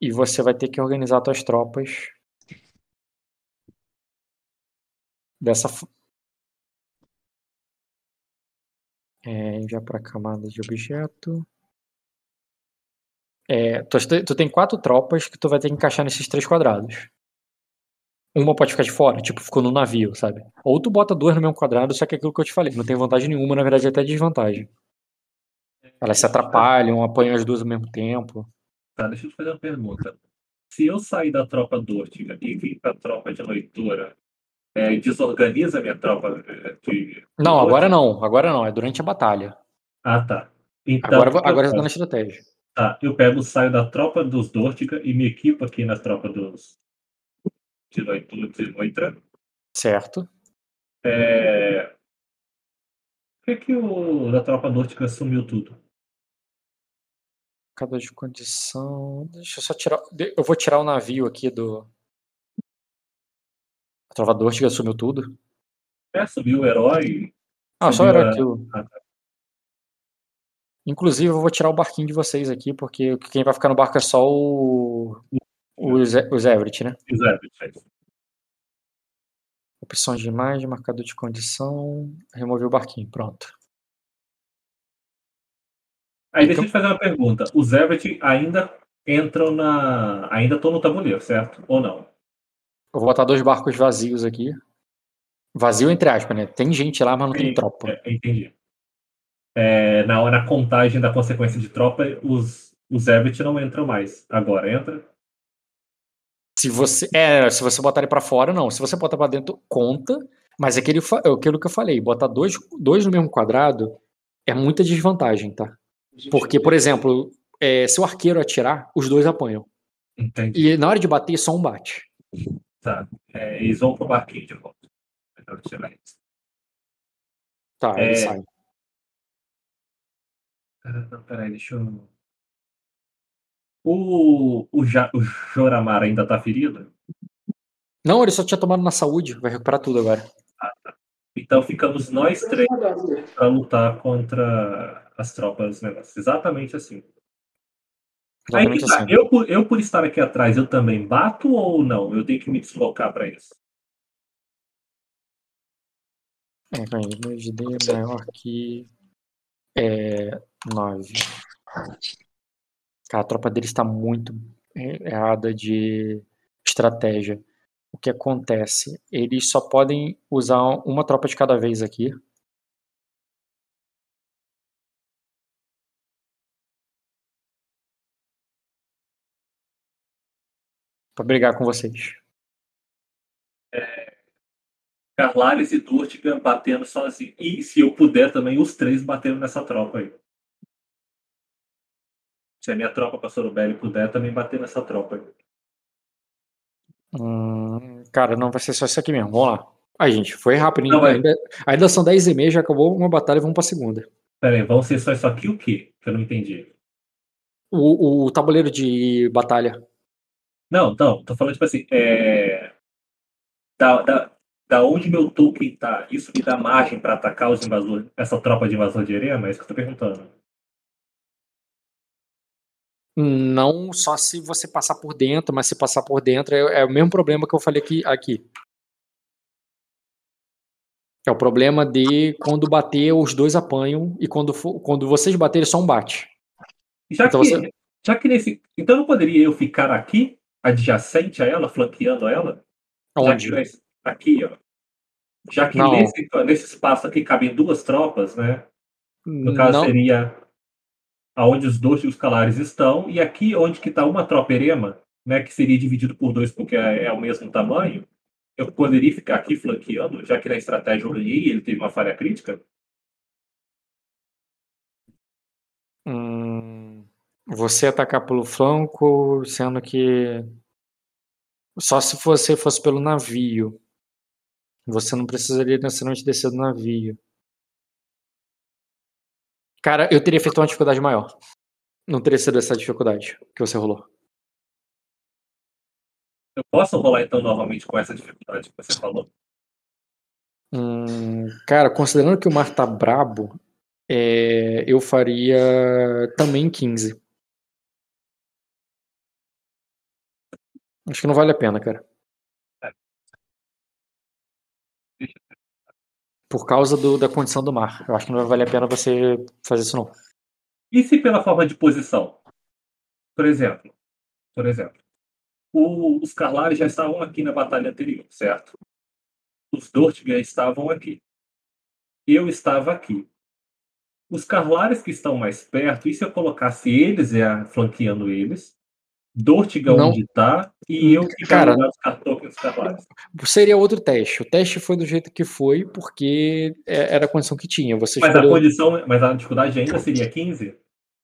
B: E você vai ter que organizar tuas tropas dessa é, já para camada de objeto. É, tu, tu tem quatro tropas que tu vai ter que encaixar nesses três quadrados. Uma pode ficar de fora, tipo, ficou no navio, sabe? Ou tu bota duas no mesmo quadrado, só que é aquilo que eu te falei, não tem vantagem nenhuma, na verdade é até desvantagem. Elas se atrapalham, apanham as duas ao mesmo tempo.
A: Tá, deixa eu te fazer uma pergunta. Se eu sair da tropa Dórtica e vir pra tropa de leitura, é, desorganiza a minha tropa é, de.
B: Não, agora não, agora não, é durante a batalha.
A: Ah, tá. Então,
B: Agora, agora você tá na estratégia.
A: Tá, eu pego, saio da tropa dos Dórtica e me equipo aqui na tropa dos. De leitura de Noitra.
B: Certo.
A: É... Por que, que o da tropa Dórtica sumiu tudo?
B: Cada de condição. Deixa eu só tirar. Eu vou tirar o navio aqui do. A Trovador que assumiu tudo.
A: É, sumiu o herói.
B: Ah, só
A: sumiu
B: era
A: a-
B: aquilo.
A: Ah, tá.
B: Inclusive, eu vou tirar o barquinho de vocês aqui, porque quem vai ficar no barco é só o. Os Everett, né?
A: Os Everett.
B: Opções de imagem, marcador de condição. Remover o barquinho, pronto.
A: Aí deixa
B: Então-
A: eu te fazer uma pergunta. Os Everett ainda entram na. Ainda estão no tabuleiro, certo? Ou não?
B: Eu vou botar dois barcos vazios aqui. Vazio entre aspas, né? Tem gente lá, mas não tem tropa.
A: É, entendi. É, na, na contagem da consequência de tropa, os, os Everett não entram mais. Agora entra?
B: Se você, é, se você botar ele pra fora, não. Se você botar pra dentro, conta. Mas é aquele, é aquilo que eu falei, botar dois, dois no mesmo quadrado é muita desvantagem, tá? Porque, por exemplo, é, se o arqueiro atirar, os dois apanham.
A: Entendi.
B: E na hora de bater, só um bate.
A: Tá. É, eles vão pro barquinho de volta. Eles.
B: Tá, ele
A: É.
B: sai.
A: Ah, Não, peraí, deixa eu. O, o, ja, o Joramar ainda tá ferido?
B: Não, ele só tinha tomado na saúde, vai recuperar tudo agora.
A: Então ficamos nós três pra lutar contra as tropas negócios. Exatamente assim.
B: Exatamente
A: tá.
B: assim.
A: eu, por, eu, por estar aqui atrás, eu também bato ou não? Eu tenho que me deslocar pra isso?
B: É, meu de D maior que é, 9. A tropa deles está muito é, errada de estratégia. O que acontece? Eles só podem usar uma tropa de cada vez aqui. Pra brigar com vocês.
A: Carlares e Durtiga batendo sozinho. E se eu puder também, os três batendo nessa tropa aí. Se a minha tropa pastor Belli puder também bater nessa tropa.
B: Hum, cara, não vai ser só isso aqui mesmo. Vamos lá. Aí, gente, foi rápido.
A: Não, é-
B: ainda, ainda são 10 e meia, já acabou uma batalha e vamos pra segunda.
A: Pera aí, vão ser só isso aqui o quê? Que eu não entendi.
B: O, o tabuleiro de batalha.
A: Não, não, tô falando tipo assim, é... da, da, da onde meu token tá, isso me dá margem pra atacar os invasores, essa tropa de invasor de Erema? É isso que eu tô perguntando.
B: Não só se você passar por dentro, mas se passar por dentro é, é o mesmo problema que eu falei aqui, aqui. É o problema de quando bater, os dois apanham, e quando, for- quando vocês baterem, só um bate.
A: Já
B: Então
A: que,
B: você-
A: já que nesse. Então não poderia eu ficar aqui, adjacente a ela, flanqueando ela? Já
B: Onde?
A: aqui, ó. Já que nesse, nesse espaço aqui cabem duas tropas, né? No caso
B: Não,
A: seria aonde os dois e os calares estão, e aqui onde que está uma tropa erema, né, que seria dividido por dois porque é, é o mesmo tamanho, eu poderia ficar aqui flanqueando, já que na estratégia eu ganhei ele teve uma falha crítica?
B: Hum, você atacar pelo flanco, sendo que só se você fosse pelo navio. Você não precisaria necessariamente descer do navio. Cara, eu teria feito uma dificuldade maior. Não teria sido essa dificuldade que você rolou.
A: Eu posso rolar então novamente com essa dificuldade que você falou?
B: Hum, cara, considerando que o mar tá brabo, é, eu faria também 15. Acho que não vale a pena, cara. Por causa do- da condição do mar. Eu acho que não vai valer a pena você fazer isso, não.
A: E se pela forma de posição? Por exemplo, por exemplo, o- os Carlares já estavam aqui na batalha anterior, certo? Os Dortigan estavam aqui. Eu estava aqui. Os Carlares que estão mais perto, e se eu colocasse eles é, flanqueando eles? Dortigan
B: Não.
A: onde está e eu ficar
B: Cara-. Seria outro teste. O teste foi do jeito que foi, porque é- era a condição que tinha. Você
A: Mas a
B: escolheu-
A: condição, mas a dificuldade ainda seria 15?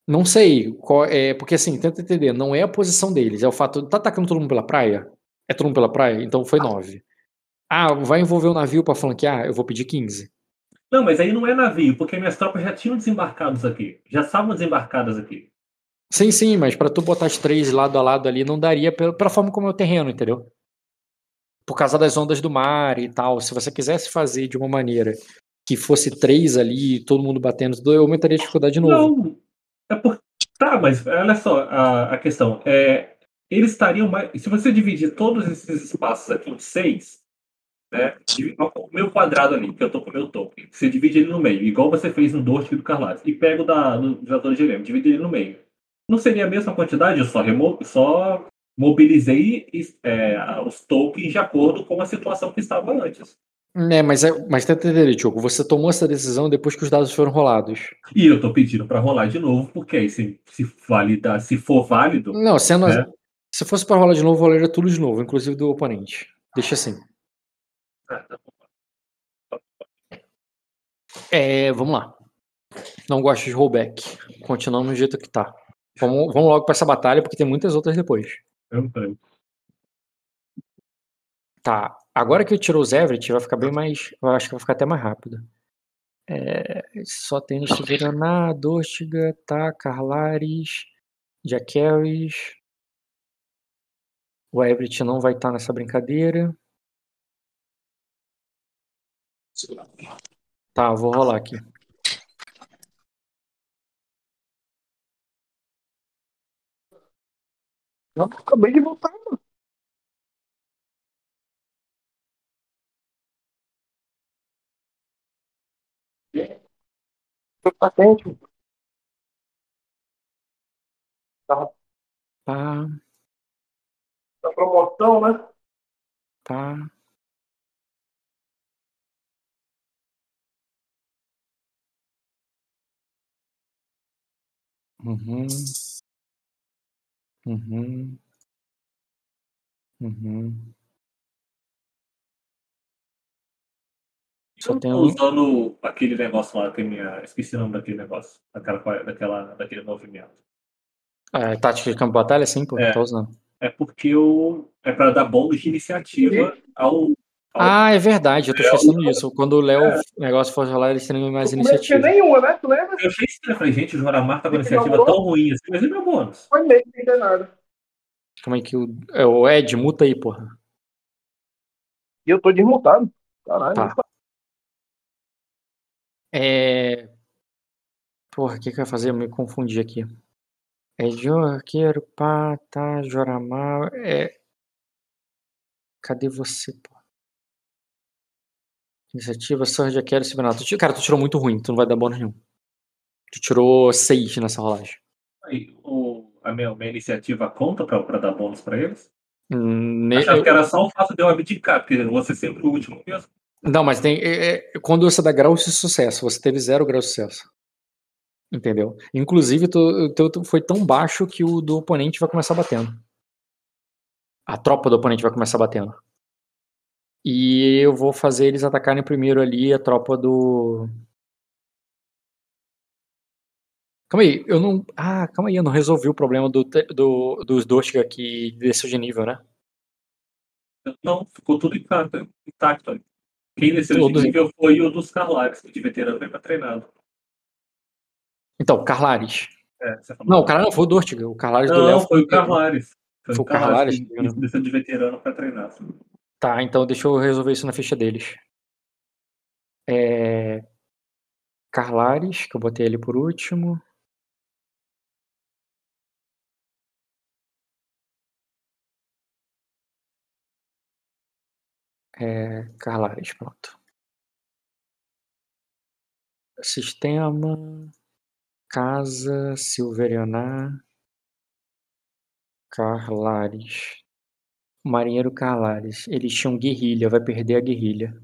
B: Não sei. Qual, é, porque assim, tenta entender, não é a posição deles, é o fato de tá atacando todo mundo pela praia? É todo mundo pela praia? Então foi 9. Ah, vai envolver o navio pra flanquear? Eu vou pedir 15.
A: Não, mas aí não é navio, porque minhas tropas já tinham desembarcados aqui. Já estavam desembarcadas aqui.
B: Sim, sim, mas pra tu botar as três lado a lado ali não daria pela, forma como é o terreno, entendeu? Por causa das ondas do mar e tal. Se você quisesse fazer de uma maneira que fosse três ali, todo mundo batendo, eu aumentaria a dificuldade de novo.
A: Não. É por... Tá, mas olha só a, a questão. É, eles estariam mais. Se você dividir todos esses espaços aqui em seis, né? O meu quadrado ali, que eu tô com o meu token, você divide ele no meio, igual você fez no Dortmund e do Carlas, e pega o da, jogador de Jeremy, divide ele no meio. Não seria a mesma quantidade? Eu só, remo... só mobilizei é, os tokens de acordo com a situação que estava antes.
B: É, mas, é, mas tenta entender, Diogo, você tomou essa decisão depois que os dados foram rolados.
A: E eu tô pedindo para rolar de novo, porque aí se, se, validar, se for válido,
B: Não, sendo
A: né?
B: se fosse pra rolar de novo, rolaria tudo de novo, inclusive do oponente. Deixa assim. É, vamos lá. Não gosto de rollback. Continuamos do jeito que tá. Vamos, vamos logo pra essa batalha, porque tem muitas outras depois.
A: Eu
B: Tá. Agora que eu tirou os Everett, vai ficar bem mais. Eu acho que vai ficar até mais rápido. É, só tem Nistiveraná, Dortiga, tá, Carlares, Jaqueris. O Everett não vai estar nessa brincadeira. Tá, vou rolar aqui.
H: Não, acabei de voltar, mano. Foi patente, mano. Tá,
B: Pá,
H: tá promoção, né?
B: pá. Uhum. Uhum. Uhum. Só
A: eu
B: tem
A: tô
B: um.
A: usando aquele negócio lá, que é minha. Esqueci o nome daquele negócio. Daquela, daquela, daquele movimento.
B: É, tática de campo de batalha, sim, pô.
A: É.
B: Tô usando.
A: É porque eu. É para dar bônus de iniciativa ao,
B: Ah, é verdade, eu tô esquecendo disso. Quando o Léo o negócio for rolar, eles têm mais iniciativa.
H: nenhuma, né? Tu lembra?
A: Eu achei estranho. Eu falei, gente, o Joramar tá com uma
H: Ele
A: iniciativa tão ruim assim, mas e meu bônus?
H: Foi meio que não tem nada.
B: Como é que o. É, o Ed, muta aí, porra.
H: E eu tô desmutado. Caralho.
B: Tá. É. Porra, o que que eu ia fazer? Eu me confundi aqui. É Joarqueiro, pá, tá, Joramar. É. Cadê você, pô? Iniciativa, Surge, Quero, Sibinato. Tu ti- Cara, tu tirou muito ruim, tu não vai dar bônus nenhum. Tu tirou 6 nessa rolagem.
A: O, a minha, minha iniciativa conta pra, pra dar bônus pra eles?
B: Ne-
A: Achava que era só o fato de eu abdicar, porque eu vou ser sempre o último mesmo.
B: Não, mas tem. é, é, quando você dá grau de sucesso, você teve zero grau de sucesso. Entendeu? Inclusive, o teu foi tão baixo que o do oponente vai começar batendo. A tropa do oponente vai começar batendo. E eu vou fazer eles atacarem primeiro ali a tropa do. Calma aí, eu não. Ah, calma aí, eu não resolvi o problema do, do, dos Doshka que desceu de nível, né?
A: Não, ficou tudo intacto. intacto ali. Quem desceu
B: Todos-
A: de nível foi o dos Carlares, que de veterano veio pra treinado.
B: Então, Carlares.
A: É.
B: Não, o cara não foi o Dortiga, o Carlares do Léo
A: Não, foi o Carlares.
B: Foi o Carlares,
A: que desceu de veterano pra treinar.
B: Tá, então deixa eu resolver isso na ficha deles. É... Carlares, que eu botei ali por último. É... Carlares, pronto. Sistema, casa, Silverianar, Carlares. Marinheiro Carlares. Eles tinham guerrilha, vai perder a guerrilha.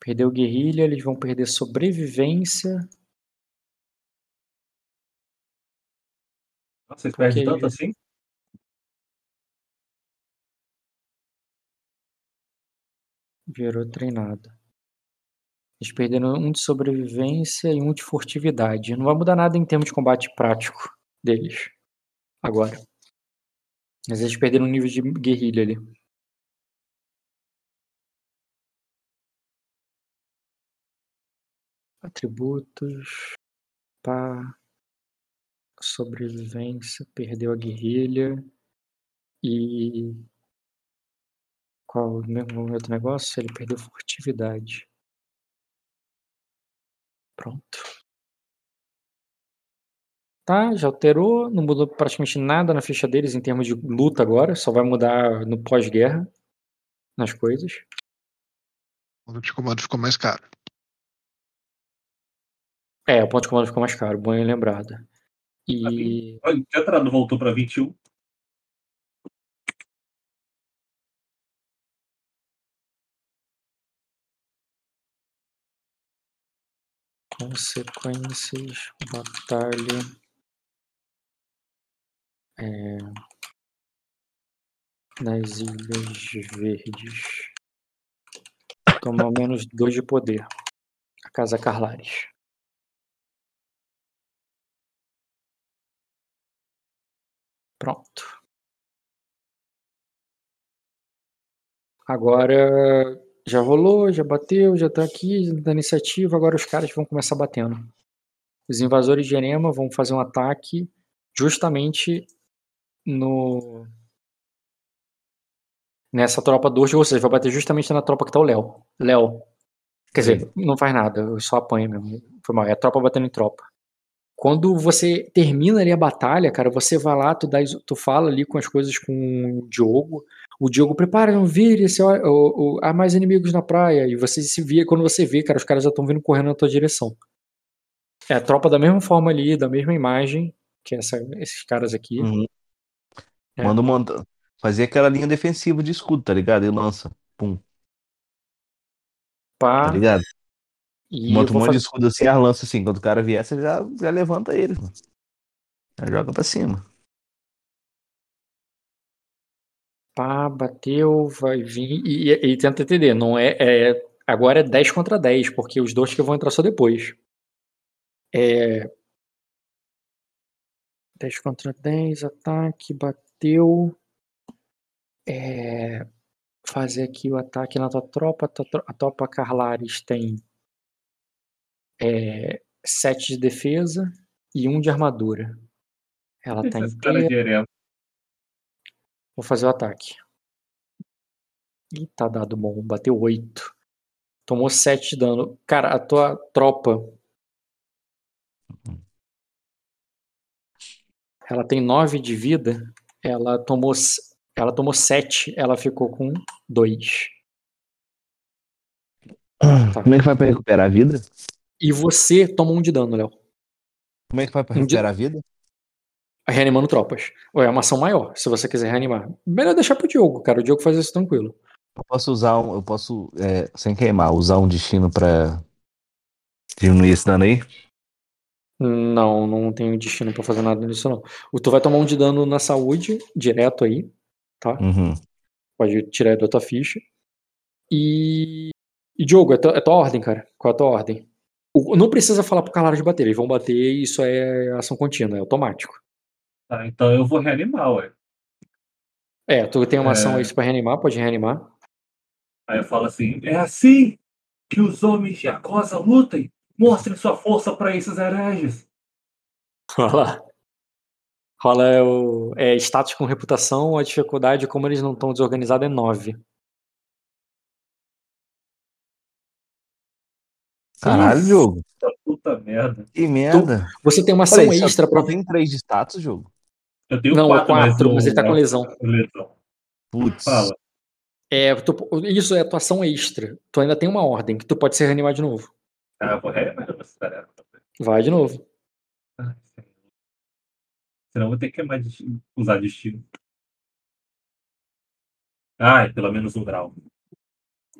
B: Perdeu guerrilha, eles vão perder sobrevivência.
A: Nossa, vocês perdem tanto
B: isso?
A: assim?
B: Virou treinado. Eles perderam um de sobrevivência e um de furtividade. Não vai mudar nada em termos de combate prático deles. Agora. Mas eles perderam um nível de guerrilha ali. Atributos. Pá. Sobrevivência. Perdeu a guerrilha. E. Qual o mesmo outro negócio? Ele perdeu furtividade. Pronto. Tá, já alterou, não mudou praticamente nada na ficha deles em termos de luta agora, só vai mudar no pós-guerra nas coisas.
E: O ponto de comando ficou mais caro.
B: É, o ponto de comando ficou mais caro, bom lembrado. E
A: Olha, o tetrado voltou pra 21.
B: consequências, batalha. É, nas Ilhas Verdes. Toma menos dois de poder. A Casa Carlares. Pronto. Agora já rolou, já bateu, já tá aqui da iniciativa. Agora os caras vão começar batendo. Os invasores de Enema vão fazer um ataque justamente no nessa tropa do ou seja, vai bater justamente na tropa que tá o Léo. Léo. Quer dizer, não faz nada, eu só apanho mesmo. Foi mal, é a tropa batendo em tropa. Quando você termina ali a batalha, cara, você vai lá, tu, dá, tu fala ali com as coisas com o Diogo. O Diogo prepara, não vire, se, o, o, há mais inimigos na praia. E você se vê, quando você vê, cara, os caras já estão vindo correndo na tua direção. É a tropa da mesma forma ali, da mesma imagem, que essa, esses caras aqui.
G: Uhum.
B: É.
G: Manda monta... fazer aquela linha defensiva de escudo, tá ligado? E lança. Pum,
B: Pá,
G: tá ligado?
B: e
G: Monta um monte de
B: fazer,
G: escudo assim, as lança assim. Quando o cara vier, você já, já levanta ele, mano. Já joga pra cima.
B: pá, bateu, vai vir. E, e, e tenta entender, não é, é. Agora é 10 contra 10, porque os dois que vão entrar só depois. É. 10 contra 10, ataque, bateu. É, fazer aqui o ataque na tua tropa. A tua, a tropa Carlares tem 7 de defesa e 1 de armadura. Ela tá
A: Esse cara
B: inteira.
A: direto.
B: Vou fazer o ataque. Ih, tá dado bom. Bateu 8. Tomou 7 de dano. Cara, a tua tropa. Ela tem 9 de vida. Ela tomou, ela tomou 7. Ela ficou com 2. Tá.
F: Como é que vai pra recuperar a vida?
B: E você tomou 1 de dano, Léo.
F: Como é que vai pra
B: Um dia-
F: recuperar a vida?
B: Reanimando tropas. Ou é uma ação maior, se você quiser reanimar. Melhor deixar pro Diogo, cara. O Diogo faz isso tranquilo.
F: Eu posso usar um. Eu posso, é, sem queimar, usar um destino pra diminuir esse dano aí?
B: Não, não tenho destino pra fazer nada nisso, não. O tu vai tomar um de dano na saúde, direto aí, tá?
F: Uhum.
B: Pode tirar da tua ficha. E. E Diogo, é tua, é tua ordem, cara. Qual é a tua ordem? O- não precisa falar pro Carlares bater, eles vão bater e isso é ação contínua, é automático.
A: Tá, então eu vou reanimar, ué.
B: É, tu tem uma
A: É.
B: ação aí pra reanimar, pode reanimar.
A: Aí eu falo assim: é assim que os homens de Acosa lutem. Mostrem sua força para esses hereges.
B: Olha lá. Rola o é, status com reputação, a dificuldade, como eles não estão desorganizados, é 9.
F: Caralho, jogo.
A: Puta merda.
F: Que merda.
B: Você tem uma ação extra pra.
F: tem três de status, jogo?
A: Eu tenho
B: Não, é
A: quatro, mas,
B: 4,
A: o-
B: mas ele tá com lesão.
A: lesão.
F: Putz.
A: Fala.
B: É, tu- isso é tua ação extra. Tu ainda tem uma ordem que tu pode ser reanimado de novo.
A: Ah, vou reanimar essa tarefa.
B: Vai de novo.
A: Ai, Senhor. Senão eu vou ter que mais destino- usar destino. Ai, pelo menos um grau.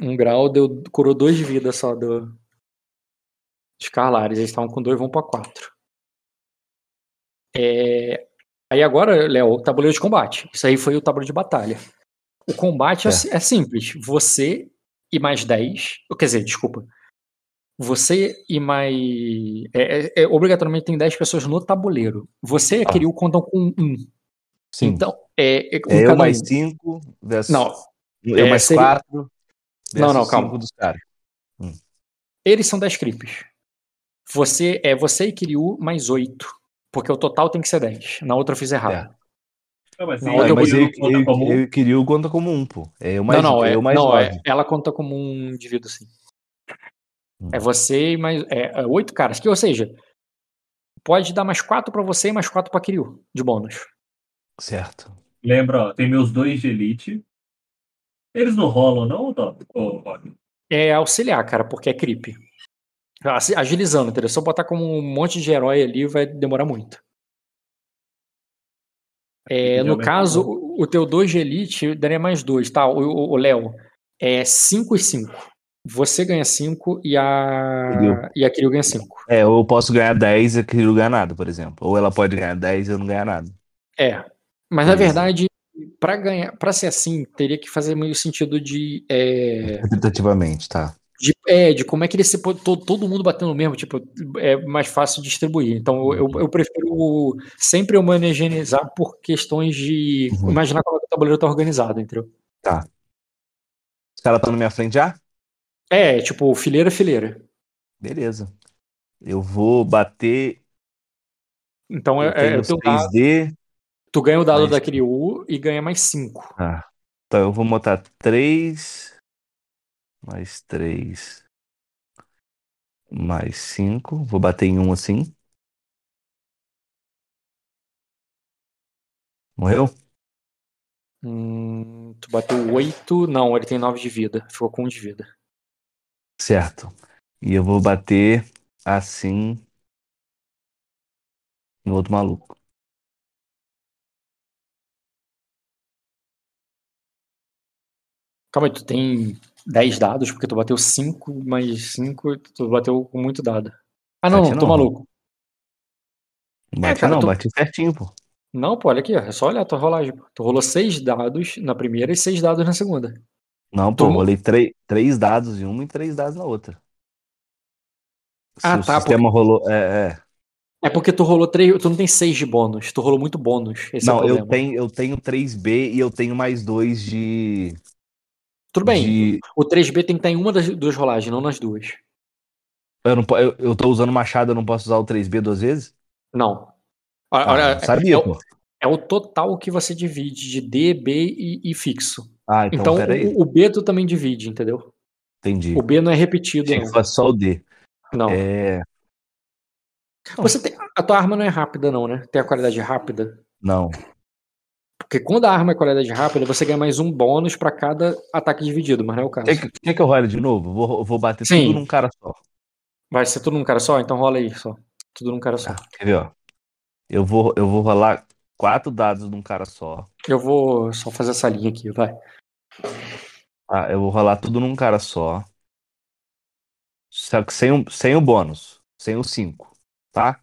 B: Um grau deu, curou dois de vida só do, dos Carlares. Eles estavam com dois, vão pra quatro. É, aí agora, Léo, o tabuleiro de combate. Isso aí foi o tabuleiro de batalha. O combate é,
F: Certo.
B: é simples. Você e mais 10. Quer dizer, desculpa. Você e mais. é- é- é, obrigatoriamente tem 10 pessoas no tabuleiro. Você e a
F: Ah.
B: Kiryu contam com um.
F: Sim.
B: Então, é, é
F: é eu
B: cada
F: mais
B: um.
F: cinco versus.
B: Não,
F: Eu
B: é,
F: mais
B: seria-
F: quatro.
B: Não, não, calma.
F: dos caras.
B: Eles são 10 creeps. Você é você e Kiryu mais 8. Porque o total tem que ser 10. Na outra eu fiz errado.
A: Não, mas,
B: Não,
A: se
B: eu-
A: eu,
F: mas
A: eu,
F: eu,
A: conta
F: eu,
A: como um,
F: eu queria o conta como um, pô. É eu mais,
B: não, não, é,
F: eu mais
B: não é, ela conta como um indivíduo, sim.
F: Hum.
B: É você e mais. É, é oito caras. Que, ou seja, pode dar mais 4 pra você e mais 4 pra Kiryu, de bônus.
F: Certo.
A: lembra, ó, tem meus dois de elite. Eles não rolam, não, Rob?
B: É auxiliar, cara, porque é creep. Agilizando, entendeu? Se eu botar como um monte de herói ali, vai demorar muito. É, no caso, o, o teu 2 de elite daria mais 2, tá? O Léo é 5 e 5. Você ganha 5 e a.
F: Kiryu.
B: E a Kiryu ganha 5.
F: É, ou eu posso ganhar 10 e aquilo ganhar nada, por exemplo. Ou ela pode ganhar 10 e eu não ganhar nada.
B: É. Mas na
F: Beleza.
B: verdade, pra ganhar, para ser assim, teria que fazer meio sentido de. É,
F: tá.
B: de, é, de como é que ele se pode. Todo, todo mundo batendo mesmo, tipo, é mais fácil distribuir. Então eu, eu prefiro sempre homogeneizar por questões de.
F: Uhum.
B: Imaginar como é que o tabuleiro tá organizado, entendeu?
F: Os caras estão na minha frente já?
B: É, tipo, fileira, fileira.
F: Beleza. Eu vou bater.
B: Então
F: Eu
B: é, é teu dado,
F: 3D.
B: tu ganha o dado
F: mais-
B: da Kiryu e ganha mais 5.
F: Ah, então eu vou botar 3. Mais 3. Mais 5. Vou bater em um assim. Morreu?
B: Hum, tu bateu 8. Não, ele tem 9 de vida. Ficou com 1 de vida.
F: Certo. E eu vou bater assim. No outro maluco.
B: Calma aí, tu tem 10 dados, porque tu bateu 5 mais 5, tu bateu com muito dado. Ah, não, não, tô
F: não.
B: maluco.
F: Bati
B: cara,
F: não,
B: tu-
F: bati certinho, pô.
B: Não, pô, olha aqui, ó, é só olhar a tua rolagem. pô. Tu rolou 6 dados na primeira e 6 dados na segunda.
F: Não, pô,
B: Tu-
F: rolei três, três dados em uma e três dados na outra. Se
B: Ah,
F: o
B: tá,
F: sistema rolou. É, é.
B: É porque tu rolou 3, tu não tem 6 de bônus, tu rolou muito bônus. Esse é
F: Não, eu
B: problema.
F: tenho, eu tenho 3B e eu tenho mais dois de.
B: Tudo bem.
F: de-
B: O 3B tem que estar em uma das duas rolagens, não nas duas.
F: Eu, não, eu, eu tô usando machado, eu não posso usar o 3B duas vezes?
B: Não. Olha,
F: Ah, sabia,
B: é, o-
F: pô.
B: é o total que você divide de D, B e, e fixo.
F: Ah, então,
B: Então,
F: peraí.
B: o, o B tu também divide, entendeu?
F: Entendi.
B: O B não é repetido,
F: Achei que só o D.
B: Não.
F: É.
B: Você tem, a tua arma não é rápida, não, né? Tem a qualidade rápida.
F: Não.
B: Porque quando a arma é qualidade rápida, você ganha mais um bônus pra cada ataque dividido, mas não é o caso.
F: Quer que, quer que eu role de novo? Vou, vou bater
B: Sim.
F: tudo num cara só.
B: Vai ser tudo num cara só? Então rola aí só. Tudo num cara só.
F: Quer ver, ó? Eu vou, eu vou rolar quatro dados num cara só.
B: Eu vou só fazer essa linha aqui, vai.
F: Ah, eu vou rolar tudo num cara só. Só que sem, o- sem o bônus. Sem o 5. Tá?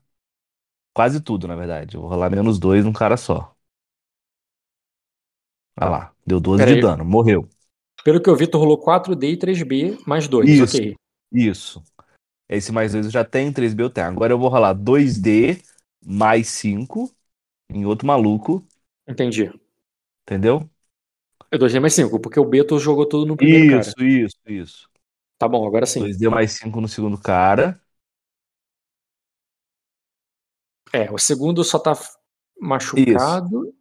F: Quase tudo, na verdade. Eu vou rolar menos dois num cara só. Olha lá. Deu 12
B: Pera
F: de
B: aí.
F: dano. Morreu.
B: Pelo que eu vi, tu rolou 4D e 3B mais 2.
F: Isso.
B: Ok.
F: Isso. Esse mais dois eu já tenho, 3B eu tenho. Agora eu vou rolar 2D mais 5 em outro maluco.
B: Entendi.
F: Entendeu?
B: É 2D mais 5, porque o B tu jogou tudo no primeiro
F: Isso,
B: cara.
F: isso, isso.
B: Tá bom, agora sim.
F: 2D mais 5 no segundo cara.
B: É, o segundo só tá machucado,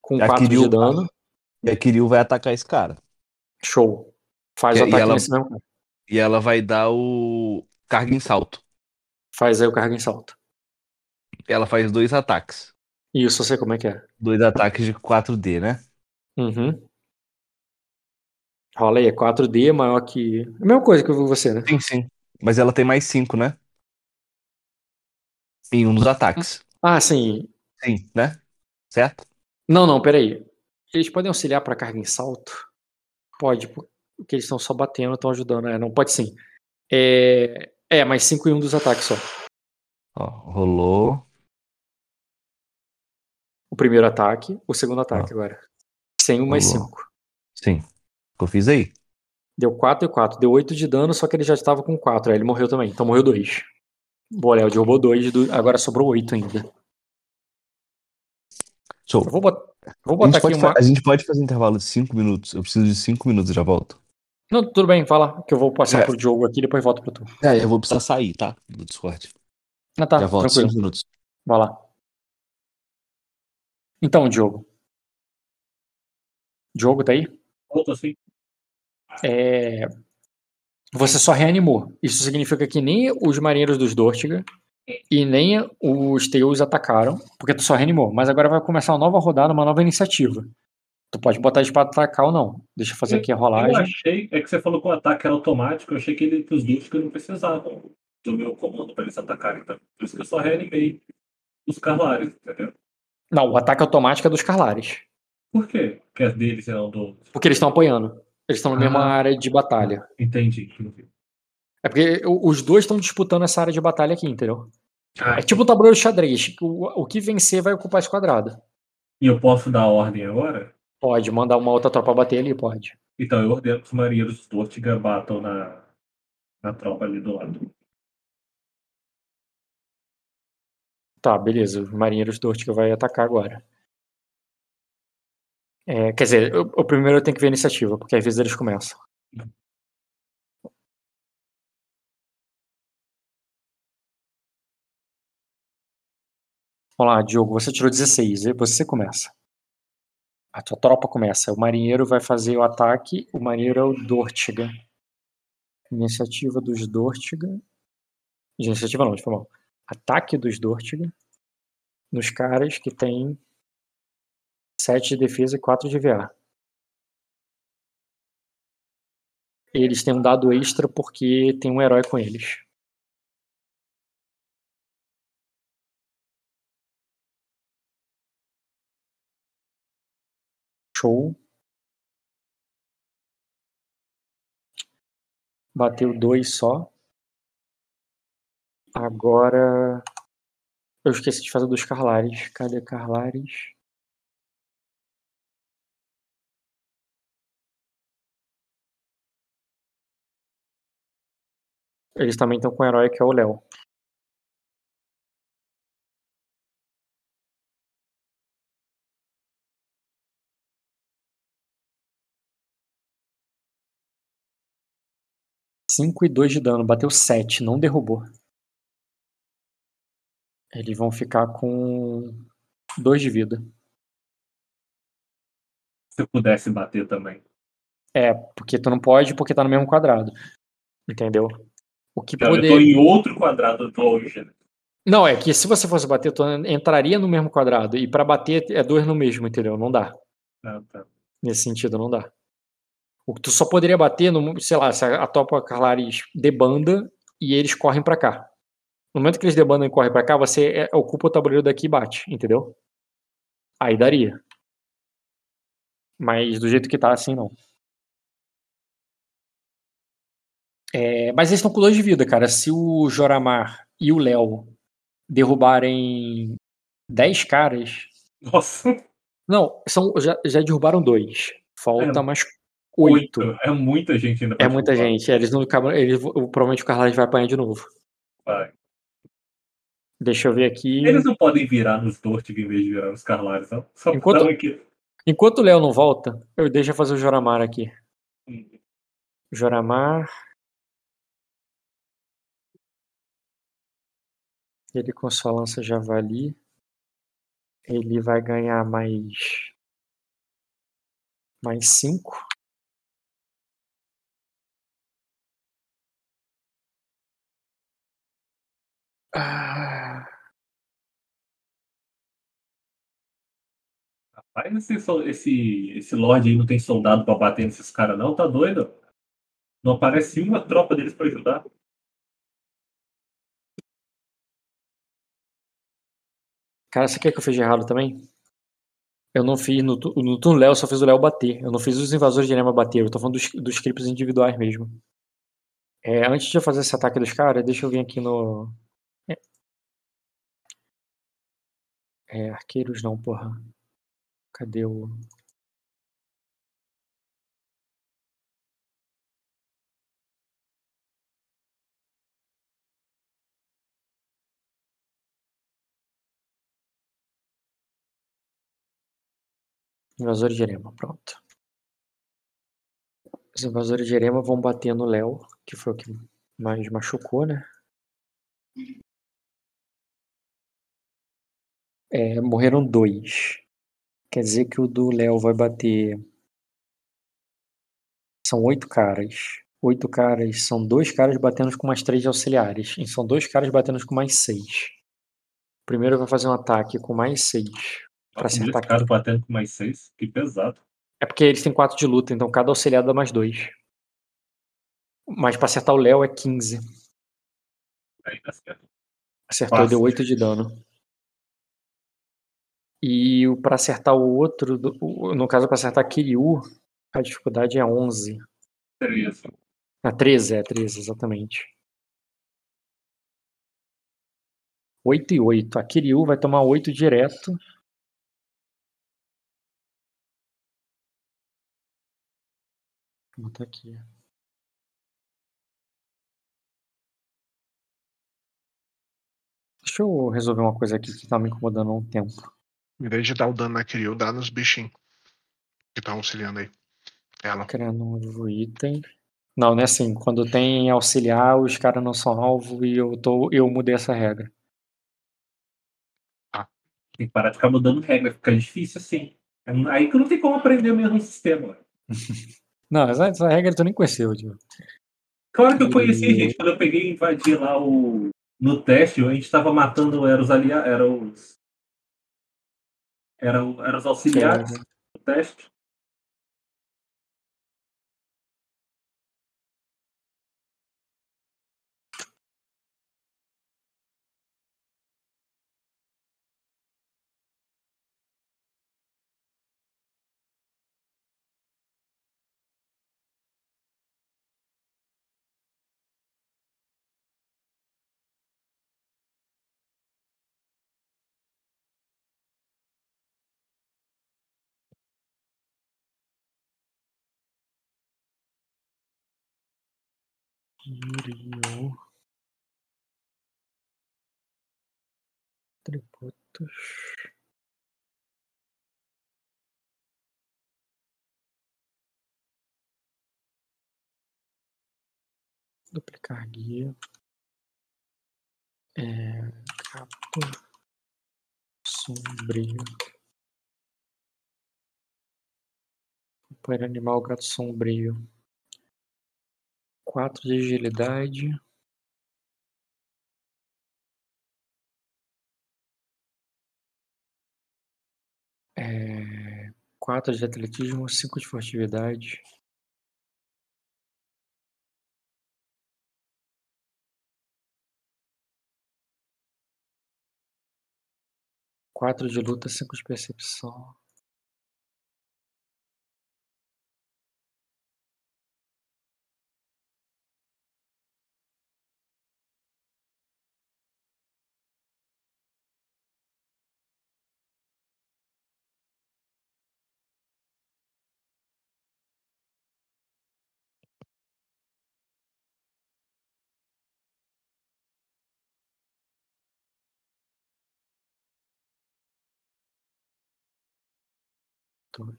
B: com
F: A
B: 4 de dano.
F: E a Kiryu vai atacar esse cara.
B: Show. Faz
F: E-
B: o
F: e
B: ataque
F: ela-
B: nesse mesmo cara.
F: E ela vai dar o carga em salto.
B: Faz aí o carga em salto.
F: Ela faz dois ataques.
B: Isso, eu sei como é que é.
F: Dois ataques de 4D, né?
B: Uhum. Rola aí, é 4D maior que. A mesma coisa que você, né?
F: Sim, sim. Mas ela tem mais 5, né? Em um dos ataques.
B: Ah, sim.
F: Sim, né? Certo?
B: Não, não, peraí. Eles podem auxiliar pra carga em salto? Pode, porque eles estão só batendo, estão ajudando. É, não, pode sim. É, é mais 5 em um dos ataques só.
F: Ó, rolou.
B: O primeiro ataque, o segundo ataque agora. Sem um mais
F: Rolou.
B: 5.
F: Sim. Que eu fiz aí?
B: Deu 4 e 4. Deu 8 de dano, só que ele já estava com 4. Aí ele morreu também. Então morreu 2. Boa, Léo, derrubou 2. Do... Agora sobrou 8 ainda. Eu vou, bot... vou botar aqui uma.
F: a gente pode fazer intervalo de 5 minutos. Eu preciso de 5 minutos e já volto.
B: Não, tudo bem, fala. Que eu vou passar
F: É.
B: pro Diogo aqui e depois volto pro tu.
F: É, eu vou precisar sair, tá? Do Discord.
B: Ah, tá,
F: já volto
B: tranquilo.
F: 5 minutos.
B: Vai lá. Então, Diogo. Diogo, tá aí?
A: Volto assim.
B: É, Você só reanimou. Isso significa que nem os marinheiros dos Dortiga e nem os Teus atacaram, porque tu só reanimou. Mas agora vai começar uma nova rodada, uma nova iniciativa. Tu pode botar eles pra atacar ou não. Deixa eu fazer aqui a
A: Eu
B: rolagem.
A: achei, é que você falou que o ataque era automático, eu achei que, ele, que os que não precisavam do meu comando para eles atacarem. Então, por isso que eu só reanimei os Carlares, entendeu?
B: Não, o ataque automático é dos Carlares.
A: Por quê? Porque as deles eram do.
B: Porque eles estão apoiando. Eles estão na mesma
A: Ah.
B: área de batalha.
A: Entendi.
B: É porque os dois estão disputando essa área de batalha aqui, entendeu?
A: Ah,
B: É tipo o tabuleiro de xadrez. que O, o que vencer vai ocupar esse quadrado.
A: E eu posso dar ordem agora?
B: Pode mandar uma outra tropa bater ali, pode.
A: Então eu ordeno que os marinheiros dos Dortiga batam na, na tropa ali do lado.
B: Tá, beleza. Os marinheiros do Ortica vai atacar agora. É, quer dizer, o, o primeiro eu tenho que ver a iniciativa, porque às vezes eles começam. Vamos lá, Diogo, você tirou 16, e você começa. A tua tropa começa. O marinheiro vai fazer o ataque. O marinheiro é o Dortiga. Iniciativa dos Dortiga. Iniciativa não, foi mal. Ataque dos Dortiga. Nos caras que tem 7 de defesa e 4 de VA. Eles têm um dado extra porque tem um herói com eles. Show. Bateu dois só. Agora. Eu esqueci de fazer dos Carlares. Cadê Carlares? Eles também estão com um herói que é o Léo. 5 e 2 de dano. Bateu 7, não derrubou. Eles vão ficar com 2 de vida.
A: Se pudesse bater também.
B: É, porque tu não pode, porque tá no mesmo quadrado. Entendeu? O que
A: Eu tô
B: poder...
A: em outro quadrado do longe. né?
B: Não, é que se você fosse bater, tu entraria no mesmo quadrado. E pra bater é dois no mesmo, entendeu? Não dá.
A: Ah, tá.
B: Nesse sentido, não dá. O que tu só poderia bater, no, sei lá, se a Topa Carlaris debanda e eles correm pra cá. No momento que eles debandam e correm pra cá, você é, ocupa o tabuleiro daqui e bate, entendeu? Aí daria. Mas do jeito que tá, assim, não. É, mas eles estão com dois de vida, cara. Se o Joramar e o Léo derrubarem 10 caras.
A: Nossa,
B: Não, são, já, já derrubaram dois. Falta
A: É,
B: mais oito.
A: oito. É muita gente ainda
B: É muita
A: derrubar.
B: gente. é, Eles não acabam. Eles, provavelmente o Carlos vai apanhar de novo.
A: Vai.
B: Deixa eu ver aqui.
A: Eles não podem virar nos Dortig em vez de virar nos Carlares, não? Só
B: Enquanto-
A: Enquanto... aqui.
B: Enquanto o Léo não volta, eu deixo fazer o Joramar aqui.
A: Hum.
B: Joramar. Ele com sua lança javali. Ele vai ganhar mais. Mais 5. Ah,
A: Rapaz, esse, esse, esse Lorde aí não tem soldado pra bater nesses caras, não? Tá doido? Não aparece uma tropa deles pra ajudar.
B: Cara, você quer que eu fiz de errado também? Eu não fiz no, no turno Léo, só fiz o Léo bater. Eu não fiz os invasores de Enema bater. Eu tô falando dos, dos individuais mesmo. É, antes de eu fazer esse ataque dos caras, deixa eu vir aqui no. É, é, arqueiros não, porra. Cadê o. Invasores de Erema, pronto. Os invasores de Erema vão bater no Léo, que foi o que mais machucou, né? É, morreram dois. Quer dizer que o do Léo vai bater. São oito caras. Oito caras são dois caras batendo com mais três auxiliares. E são dois caras batendo com mais seis. O primeiro vai fazer um ataque com mais seis. Pra acertar
A: caras batendo com mais seis. Que pesado.
B: É porque eles têm 4 de luta, então cada auxiliar dá mais 2. Mas pra acertar o Léo é 15.
A: Aí tá certo.
B: Acertou,
A: Fácil.
B: deu 8 de dano. E o- pra acertar o outro, no caso pra acertar Kiryu, a dificuldade é 11.
A: Beleza.
B: Ah, 13, é 13, exatamente. 8 e 8. A Kiryu vai tomar 8 direto. Vou botar aqui. Deixa eu resolver uma coisa aqui que tá me incomodando há um tempo.
E: Em vez de dar o dano na Kiryu, dá nos bichinhos que estão auxiliando aí. Ela.
B: Criar novo item. Não, não é assim. Quando tem auxiliar, os caras não são alvo e eu, tô, eu mudei essa regra.
A: Tem que parar de ficar mudando regra. Fica difícil assim. Aí que não tem como aprender o mesmo sistema.
B: Não, essa, essa regra tu nem conheceu, tio.
A: Claro que eu conheci,
B: E-
A: gente. Quando eu peguei e invadi lá o. No teste, a gente tava matando. Era os aliados. Era os. Era, era os auxiliares no teste.
B: Kiryu. Tributos. Duplicar guia. É, gato sombrio. Companheiro animal gato sombrio. 4 de agilidade. É, 4 de atletismo, 5 de furtividade. Quatro de luta, cinco de percepção. Dois.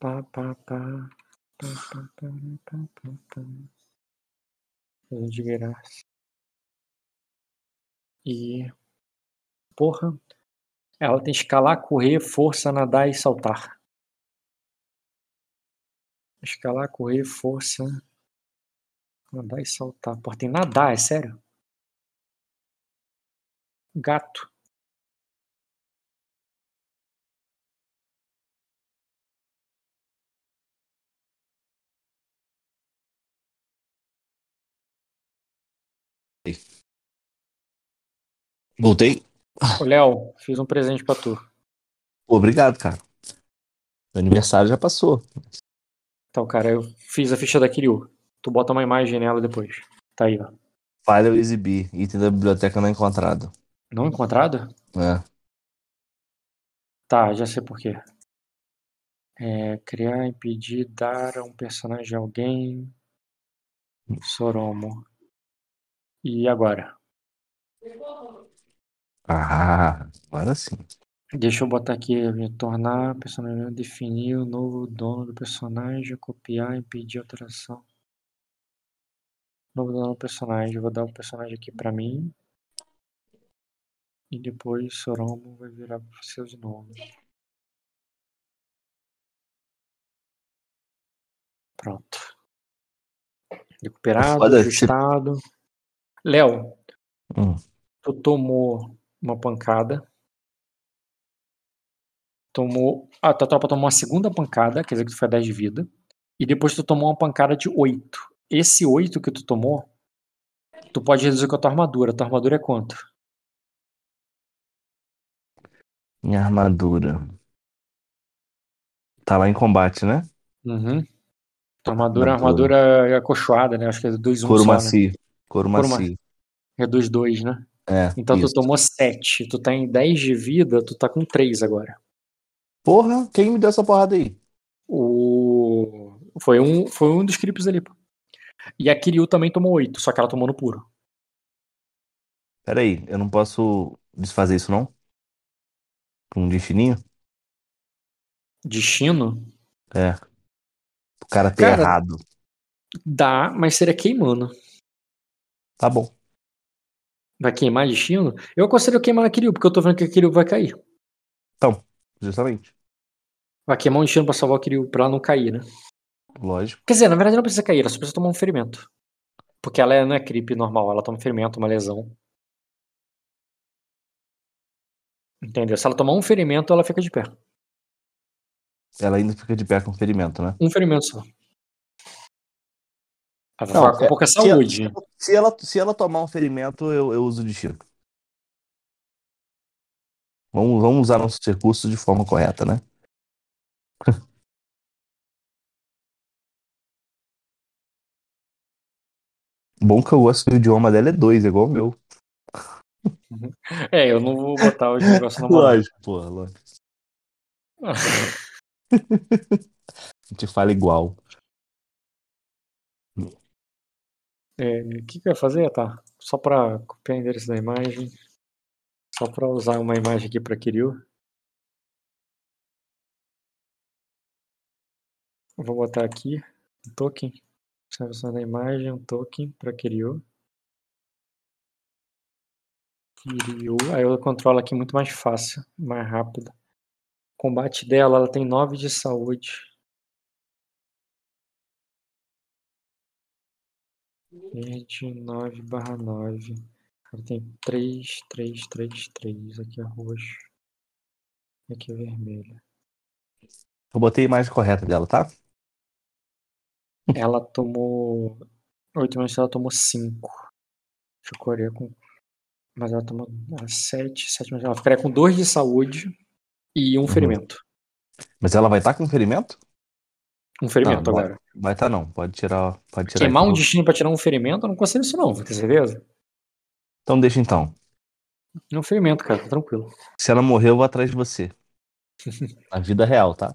B: Pá, pá, pá. De graça. E. Porra. Ela tem escalar, correr, força, nadar e saltar. Escalar, correr, força. Nadar e saltar. Porra, tem nadar, é sério? Gato.
F: Voltei.
B: Ô, Léo, fiz um presente pra tu.
F: Obrigado, cara. Meu aniversário já passou.
B: Então, cara, eu fiz a ficha da Kiryu. Tu bota uma imagem nela depois. Tá aí, ó.
F: Falha eu exibir. Item da biblioteca não encontrado.
B: Não encontrado?
F: É.
B: Tá, já sei por quê. É, criar, impedir, dar a um personagem a alguém. Soromo. E agora?
F: Ah, agora sim.
B: Deixa eu botar aqui, tornar personagem, definir o novo dono do personagem, copiar, impedir alteração. Novo dono do personagem, vou dar o personagem aqui pra mim. E depois Soromo vai virar pro seu de novo. Pronto. Recuperado,
F: Foda, se-
B: ajustado. Léo,
F: Hum.
B: tu tomou uma pancada. Tomou. Ah, tua tropa tomou uma segunda pancada, quer dizer que tu foi a 10 de vida. E depois tu tomou uma pancada de 8. Esse 8 que tu tomou, tu pode reduzir com a tua armadura. Tua armadura é quanto?
F: Minha armadura. Tá lá em combate, né?
B: Uhum. Tua armadura é
F: Armadura.
B: acolchoada, né? Acho que é 2 1
F: Couro
B: só, né?
F: macio. Couro
B: Couro
F: macio.
B: Reduz 2, né?
F: É.
B: Então
F: isso.
B: tu tomou 7. Tu tá em 10 de vida, tu tá com 3 agora.
F: Porra, quem me deu essa porrada aí?
B: O... Foi, um, foi um dos creeps ali. E a Kiryu também tomou 8, só que ela tomou no puro.
F: Pera aí, eu não posso desfazer isso não? Com um destininho?
B: Destino?
F: É. O cara ter
B: Cara-
F: errado.
B: Dá, mas seria queimando.
F: Tá bom.
B: Vai queimar destino? Eu aconselho queimar a Kiryu, porque eu tô vendo que a Kiryu vai cair.
F: Justamente.
B: Vai queimar um destino pra salvar a Kiryu, pra ela não cair, né?
F: Lógico.
B: Quer dizer, na verdade não precisa cair, ela só precisa tomar um ferimento. Porque ela é- não é creep normal, ela toma um ferimento, uma lesão. Entendeu? Se ela tomar um ferimento, ela fica de pé.
F: Ela ainda fica de pé com ferimento, né?
B: Um ferimento só. Ela
F: Não,
B: com
F: é-
B: pouca
F: se ela-
B: saúde.
F: Se ela, se ela tomar um ferimento, eu, eu uso o destino. Vamos, vamos usar nossos recursos de forma correta, né? Bom que eu gosto que o idioma dela é dois, igual o meu.
B: É, eu não vou botar os negócios na moral.
F: Lógico, porra, lógico. A gente fala igual.
B: É, O que, que eu ia fazer? Tá. Só pra copiar o endereço da imagem. Só pra usar uma imagem aqui pra Kiryu. Eu Vou botar aqui um token. Observação da imagem, um token Kiryu. Kiryu. Aí eu controlo aqui muito mais fácil, mais rápido. Combate dela, ela tem 9 de saúde. Verde 9 barra 9. Ela tem 3, 3, 3, 3. Aqui é roxo. E aqui é vermelho.
F: Eu botei a imagem correta dela, tá?
B: Ela tomou. 8 menos ela tomou 5. Ficaria com. Mas ela tomou 7, 7 menos ela ficaria com 2 de saúde e um
F: Uhum.
B: ferimento.
F: Mas ela vai estar com ferimento?
B: Um ferimento
F: Não,
B: agora.
F: Vai estar não. Pode tirar. Pode tirar
B: Queimar um
F: do-
B: destino pra tirar um ferimento, eu não consigo isso não, tem certeza?
F: Então deixa então.
B: É um ferimento, cara, tá tranquilo.
F: Se ela morrer, eu vou atrás de você. Na vida real, tá?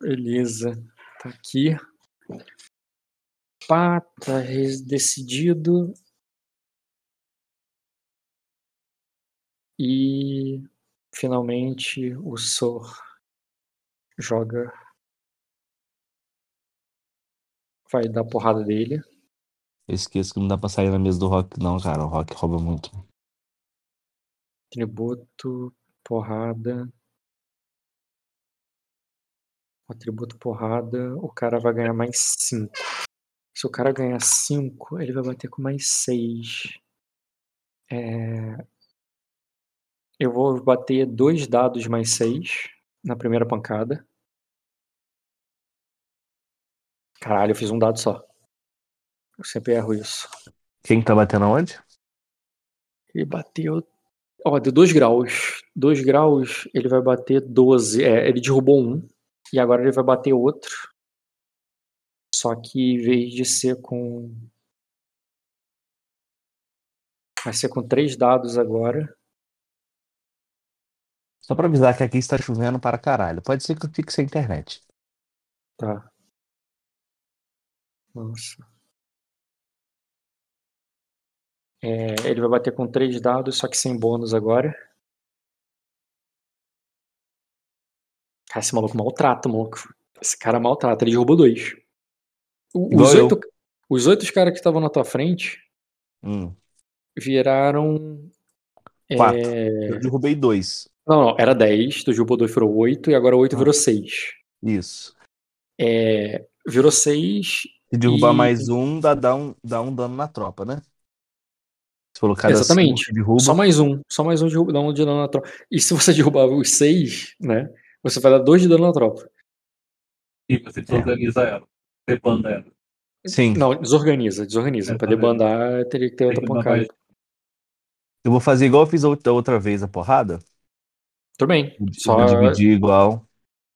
B: Beleza. Tá aqui. Pá, tá decidido. E finalmente o Sor joga. Vai dar porrada dele.
F: Eu esqueço que não dá pra sair na mesa do Rock, não, cara. O Rock rouba muito.
B: Tributo, porrada. Atributo porrada, o cara vai ganhar mais 5. Se o cara ganhar 5, ele vai bater com mais 6. Eu vou bater dois dados mais 6 na primeira pancada. Caralho, eu fiz um dado só. Eu sempre erro isso.
F: Quem tá batendo aonde?
B: Ele bateu. Ó, deu 2 graus. 2 graus, ele vai bater 12. É, ele derrubou um. E agora ele vai bater outro. Só que em vez de ser com. Vai ser com três dados agora.
F: Só pra avisar que aqui está chovendo para caralho. Pode ser que eu fique sem internet.
B: Tá. Nossa. É, ele vai bater com três dados, só que sem bônus agora. Cara, esse maluco maltrata, maluco. Esse cara maltrata, ele derrubou dois. O- Os
F: eu.
B: oito, os oito caras que estavam na tua frente
F: Hum,
B: viraram. é,
F: quatro. Eu derrubei dois.
B: Não, não, era 10, tu derrubou dois, virou 8, e agora o 8
F: Ah.
B: virou 6.
F: Isso.
B: É, virou 6.
F: Se derrubar
B: E-
F: mais um, dá, dá um, dá um dano na tropa, né? Se cada
B: Exatamente.
F: derruba,
B: Só mais um. Só mais um de dá um de dano na tropa. E se você derrubar os 6, né? Você vai dar 2 de dano na tropa.
A: E você desorganiza ela. Você banda ela.
F: sim.
B: Não, desorganiza, desorganiza.
A: É,
B: pra debandar, teria que ter
A: Tem
B: outra pancada.
A: mais-
F: Eu vou fazer igual eu fiz a outra, outra vez a porrada.
B: Tudo bem. Só
F: dividir igual.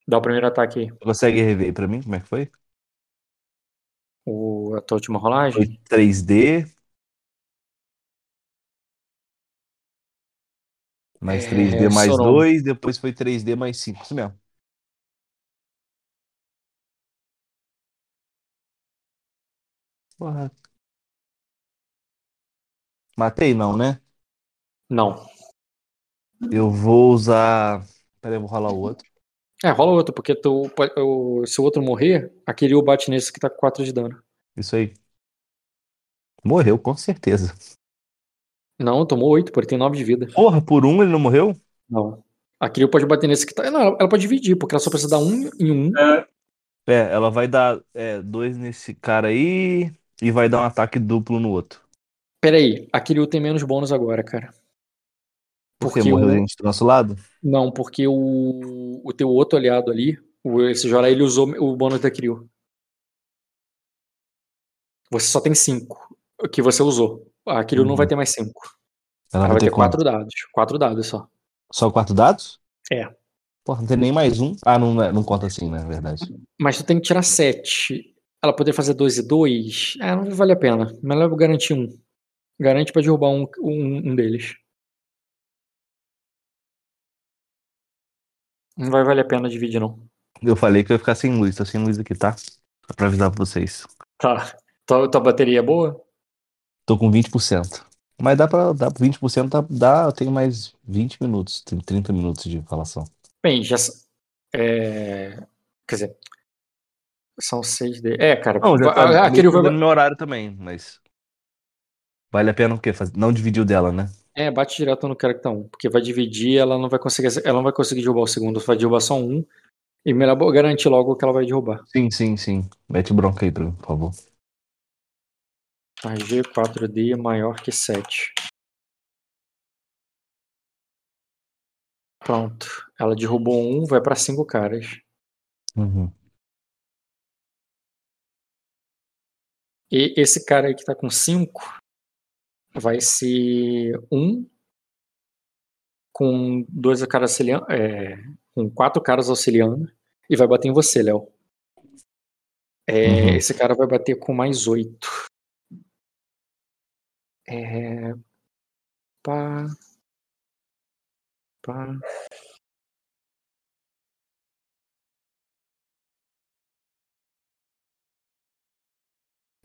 B: dá o primeiro ataque aí.
F: Você consegue rever pra mim como é que foi?
B: O, a tua última
F: Foi
B: rolagem.
F: 3D. Mais
B: É,
F: 3D mais
B: seu nome.
F: 2, depois foi 3D mais 5. Isso mesmo. Porra. Matei não, né?
B: Não.
F: Eu vou usar. Peraí, eu vou rolar o outro.
B: É, rola outro, porque tu, se o outro morrer, aquele o bate nesse que tá com 4 de dano.
F: Isso aí. Morreu, com certeza.
B: Não, tomou 8, porque ele tem 9 de vida.
F: Porra, por um ele não morreu?
B: Não. A Kiryu pode bater nesse que tá. Não, ela, ela pode dividir, porque ela só precisa dar um em um.
A: É,
F: É, ela vai dar é, dois nesse cara aí e vai dar um ataque duplo no outro.
B: Pera aí, a Kiryu tem menos bônus agora, cara.
F: Porque
B: Porque
F: morreu
B: o-
F: gente do nosso lado?
B: Não, porque o, o teu outro aliado ali, o, esse Jorah, ele usou o bônus da Kiryu. Você só tem 5 que você usou. A não
F: Uhum.
B: vai ter mais 5.
F: Ela
B: Ela vai ter
F: quanto?
B: 4 dados. 4 dados só.
F: Só quatro dados?
B: É.
F: Porra, não tem nem mais um. Ah, não, é- não conta assim, né? Na verdade.
B: Mas tu tem que tirar 7. Ela poderia fazer 2 e 2. Ah, não vale a pena. Melhor garantir um. Garante pra derrubar um, um, um deles. Não vai valer a pena dividir, não.
F: Eu falei que eu ia ficar sem luz, tô sem luz aqui, tá? Só pra avisar pra vocês.
B: Tá. Tua, tua bateria é boa?
F: Tô com 20%. Mas dá pra. Dá 20%, dá, dá, eu tenho mais 20 minutos, tem 30 minutos de falação.
B: Bem, já. É... Quer dizer. São seis de... É, cara.
F: Não, já tá
B: aquele
F: meu horário também, mas. Vale a pena o quê? Não dividir o dela, né?
B: É, bate direto no character 1. Porque vai dividir, ela não vai conseguir. Ela não vai conseguir derrubar o segundo, vai derrubar só um. E melhor garantir logo que ela vai derrubar.
F: Sim, sim, sim. Mete bronca aí, por favor.
B: A G4D é maior que 7. Pronto. Ela derrubou um, vai pra cinco caras.
F: Uhum.
B: E esse cara aí que tá com 5 vai ser um com dois caras auxiliando, é, com quatro caras auxiliando e vai bater em você, Léo. É,
F: Uhum.
B: Esse cara vai bater com mais oito. É, pá, pá.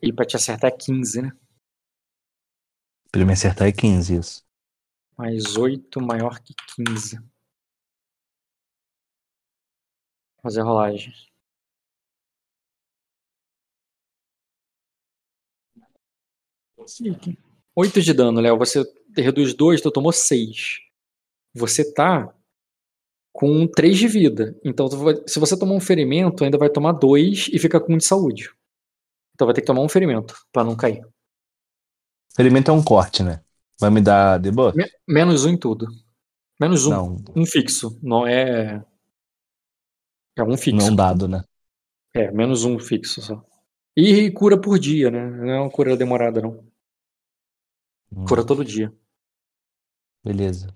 B: E pra te acertar é 15, né?
F: Ele me acertar é 15, isso.
B: Mais 8 maior que 15. Fazer a rolagem. Sim. 8 de dano, Léo. Você reduz 2, tu tomou 6. Você tá com 3 de vida. Então, se você tomar um ferimento, ainda vai tomar 2 e fica com 1 de saúde. Então vai ter que tomar um ferimento pra não cair.
F: Ferimento é um corte, né? Vai me dar debuff?
B: Me- menos 1 em tudo. Menos 1.
F: Não,
B: Um fixo. Não é. É um fixo.
F: não é um dado, né?
B: É, menos um fixo só. E cura por dia, né? Não é uma cura demorada, não.
F: Hum,
B: Cura todo dia.
F: Beleza.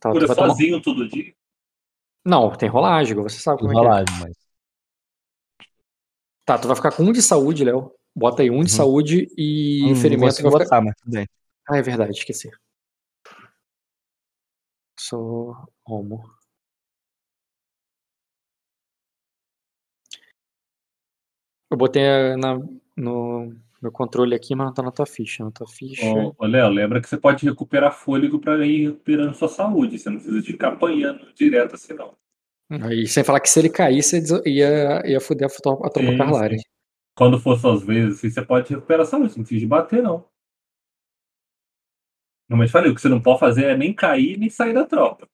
B: Tá,
A: Cura
B: vai tomar-
A: sozinho todo dia.
B: Não, tem rolagem, você sabe como é que é.
F: Rolagem, mas.
B: Tá, tu vai ficar com um de saúde, Léo. Bota aí um de
F: Uhum.
B: saúde e
F: Hum,
B: ferimento
F: botar, mas tudo bem.
B: Ah, é verdade, esqueci. Sou homo. Eu botei eh, na, no meu controle aqui, mas não tá na tua ficha. Na tua ficha.
A: Ô, ô, Léo, lembra que você pode recuperar fôlego pra ir recuperando sua saúde. Você não precisa de ficar apanhando direto assim, não.
B: Aí, sem falar que se ele caísse, ia, ia, foder a, a tropa
A: Sim,
B: Carlari.
A: Quando for suas vezes, assim, você pode recuperar saúde. Você não precisa de bater, não. Não, mas falei, o que você não pode fazer é nem cair, nem sair da tropa.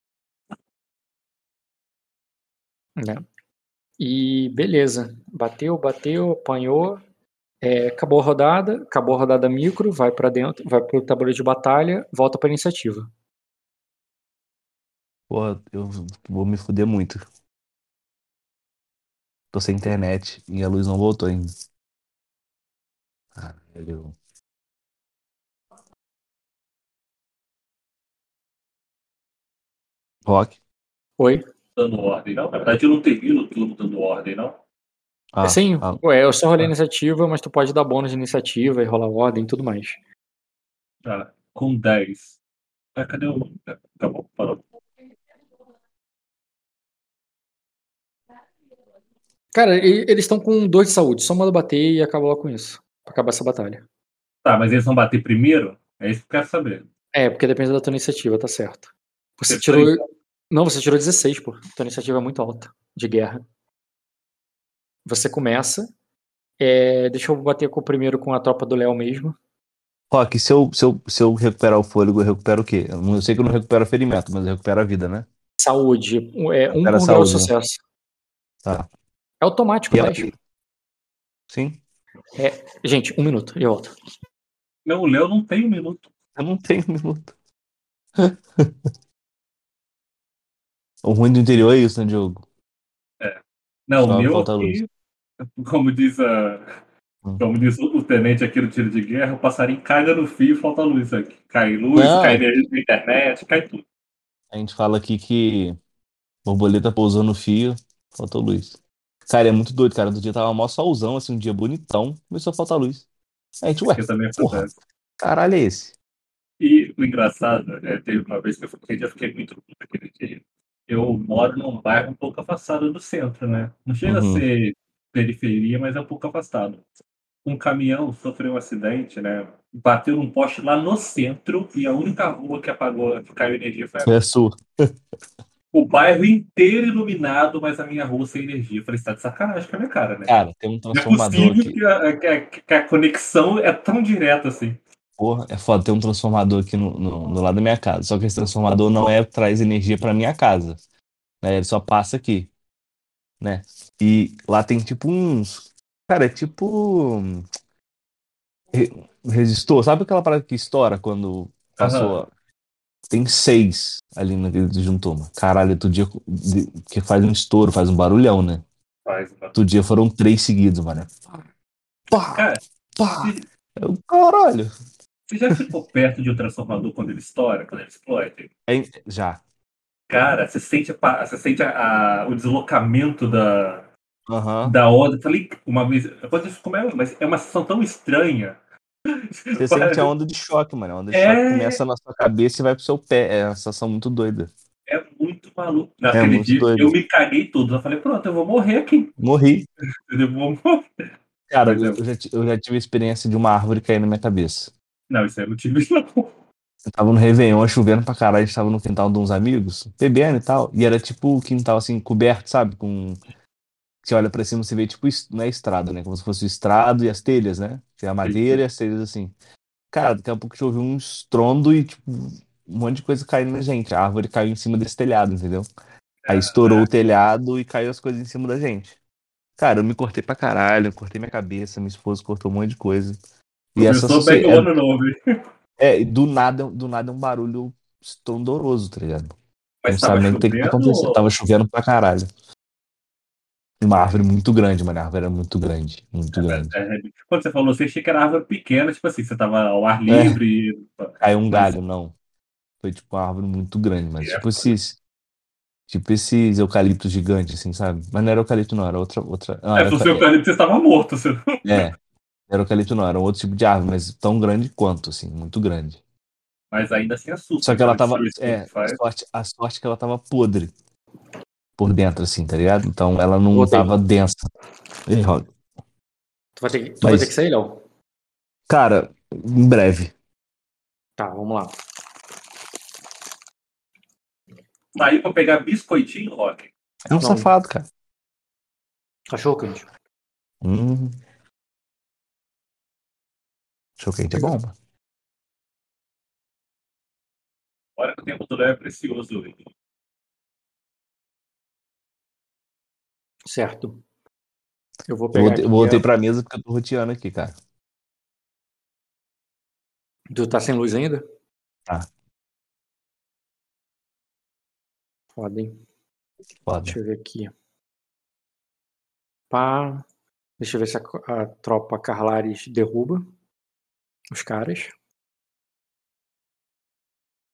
B: né? E beleza. Bateu, bateu, apanhou. É, acabou a rodada. Acabou a rodada micro. Vai pra dentro. Vai pro tabuleiro de batalha. Volta pra iniciativa.
F: Porra, eu vou me fuder muito. Tô sem internet e a luz não voltou ainda. Caralho. Rock.
B: Oi?
A: Dando ordem, não. Na verdade, eu não termino o turno dando ordem, não.
F: Ah,
B: Sim,
F: ah,
B: ué, eu só rolei iniciativa, mas tu pode dar bônus de iniciativa e rolar ordem e tudo mais.
A: Ah, com 10. Ah, cadê o. Tá bom, parou.
B: Cara, eles estão com dois de saúde. Só manda bater e acaba logo com isso. Pra acabar essa batalha.
A: Tá, mas eles vão bater primeiro? É isso que eu quero saber.
B: É, porque depende da tua iniciativa, tá certo. Você tirou. Não, você tirou 16, pô. Tua iniciativa é muito alta de guerra. Você começa. é, Deixa eu bater com o primeiro com a tropa do Léo mesmo.
F: Rock, se eu, se, eu, se eu recuperar o fôlego, eu recupero o quê? Eu, não- eu sei que eu não recupero ferimento, mas eu recupero a vida, né?
B: Saúde. É, um
F: Era
B: por
F: saúde, né?
B: sucesso.
F: Tá.
B: É automático,
F: E ela-
B: 10.
F: Sim.
B: Gente, um minuto e eu volto.
A: Não, o Léo não tem um minuto.
F: Eu não tenho minuto. o ruim do interior é isso, né, Diogo?
A: Não,
F: Só
A: o meu aqui, como diz a.
F: Hum.
A: Como diz o o tenente aqui no tiro de guerra, o passarinho caga no fio e falta luz aqui. Cai luz,
F: Não.
A: cai energia da internet, cai tudo.
F: A gente fala aqui que borboleta pousou no fio, faltou luz. Cara, é muito doido, cara. Do dia tava mó solzão, assim, um dia bonitão, começou a faltar luz. Aí a gente, ué,
A: também
F: porra. caralho é esse?
A: O engraçado, é, teve uma vez que eu fiquei, eu fiquei muito puto aquele dia. Eu moro num bairro um pouco afastado do centro, né? Não chega
F: Uhum.
A: a ser periferia, mas é um pouco afastado. Um caminhão sofreu um acidente, né? Bateu num poste lá no centro e a única rua que apagou, que caiu energia foi a
F: a sua.
A: O bairro inteiro iluminado, mas a minha rua sem energia. Eu falei, você tá de sacanagem com a minha cara, né?
F: Cara, tem um
A: Não é
F: transformador
A: possível
F: aqui.
A: que a, que a- que a conexão é tão direta assim.
F: Porra, é foda. Tem um transformador aqui no, no, no lado da minha casa. Só que esse transformador não é traz energia pra minha casa. Né? Ele só passa aqui. Né? E lá tem tipo uns. Cara, é tipo. hum, re- Resistor. Sabe aquela parada que estoura quando passou.
A: Aham.
F: Tem seis ali naquele disjuntor, mano. Caralho, outro dia que faz um estouro, faz um barulhão, né?
A: Faz, mano.
F: Outro dia foram três seguidos, mano. Pá,
A: Cara,
F: pá. Eu, caralho.
A: você já ficou perto de um transformador quando ele estoura, quando ele explode?
F: É, já.
A: Cara, você sente, a você sente a- a- o deslocamento da, da onda. Eu falei uma vez, quando isso como é, mas é uma sensação tão estranha.
F: Você sente a onda de choque, mano. A onda de
A: É.
F: choque começa na sua cabeça e vai pro seu pé. É uma sensação muito doida.
A: É muito maluco. Naquele
F: muito
A: dia
F: doido.
A: eu me caguei tudo. Eu falei, pronto, eu vou morrer aqui.
F: Morri.
A: Eu vou morrer.
F: Cara,
A: Pois é.
F: eu já, eu já tive a experiência de uma árvore cair na minha cabeça.
A: Não, isso aí eu não tive não.
F: Eu tava no Réveillon, chovendo pra caralho, a gente tava no quintal de uns amigos, bebendo e tal. E era tipo o quintal assim, coberto, sabe? Com. Você olha pra cima, você vê tipo, es- não é estrada, né? Como se fosse o estrado e as telhas, né? Tem a madeira e as telhas assim. Cara, daqui a pouco choveu um estrondo e, tipo, um monte de coisa caindo na gente. A árvore caiu em cima desse telhado, entendeu? Aí estourou o telhado e caiu as coisas em cima da gente. Cara, eu me cortei pra caralho, eu cortei minha cabeça, minha esposa cortou um monte de coisa. E essa
A: Começou bem o
F: é,
A: ano novo, hein?
F: é, e do nada, do nada é um barulho estrondoroso, tá ligado?
A: Mas
F: não
A: tava
F: sabe nem o que, que tá
A: chovendo
F: acontecendo. Tava chovendo pra caralho. Uma árvore muito grande, mano. A árvore era muito grande. Muito grande.
A: É, quando você falou, você achei que era árvore pequena, tipo assim, você tava ao ar
F: É.
A: livre.
F: Caiu um
A: Mas-
F: galho, não. Foi tipo uma árvore muito grande, mas
A: É,
F: tipo esses. Tipo esses eucaliptos gigantes, assim, sabe? Mas não era eucalipto, não, era outra. outra... Não,
A: É,
F: era
A: se seu eucalipto, você estava morto. Você...
F: É. Era eucalipto, não, era um outro tipo de árvore, mas tão grande quanto, assim, muito grande.
A: Mas ainda assim assusta.
F: Só que ela tava. É, a sorte, a sorte é que ela tava podre. Por dentro, assim, tá ligado? Então ela não
B: Botei.
F: tava densa. Rob.
B: Tu vai ter que, tu vai
F: Mas-
B: ter que sair, Léo.
F: Cara, em breve.
B: Tá, vamos lá.
A: Saiu pra pegar biscoitinho, Rock.
F: É um
B: Não.
F: safado, cara.
B: Cachorro quente.
F: Hum. Choquente é bom, mano.
A: Olha que o tempo todo é precioso.
B: Certo. Eu vou pegar
F: voltei, voltei
B: ó.
F: pra mesa porque eu tô roteando aqui, cara.
B: Tu tá sem luz ainda?
F: Tá.
B: Foda, hein?
F: Foda.
B: Deixa eu ver aqui. Pá. Deixa eu ver se a, a tropa Carlares derruba os caras.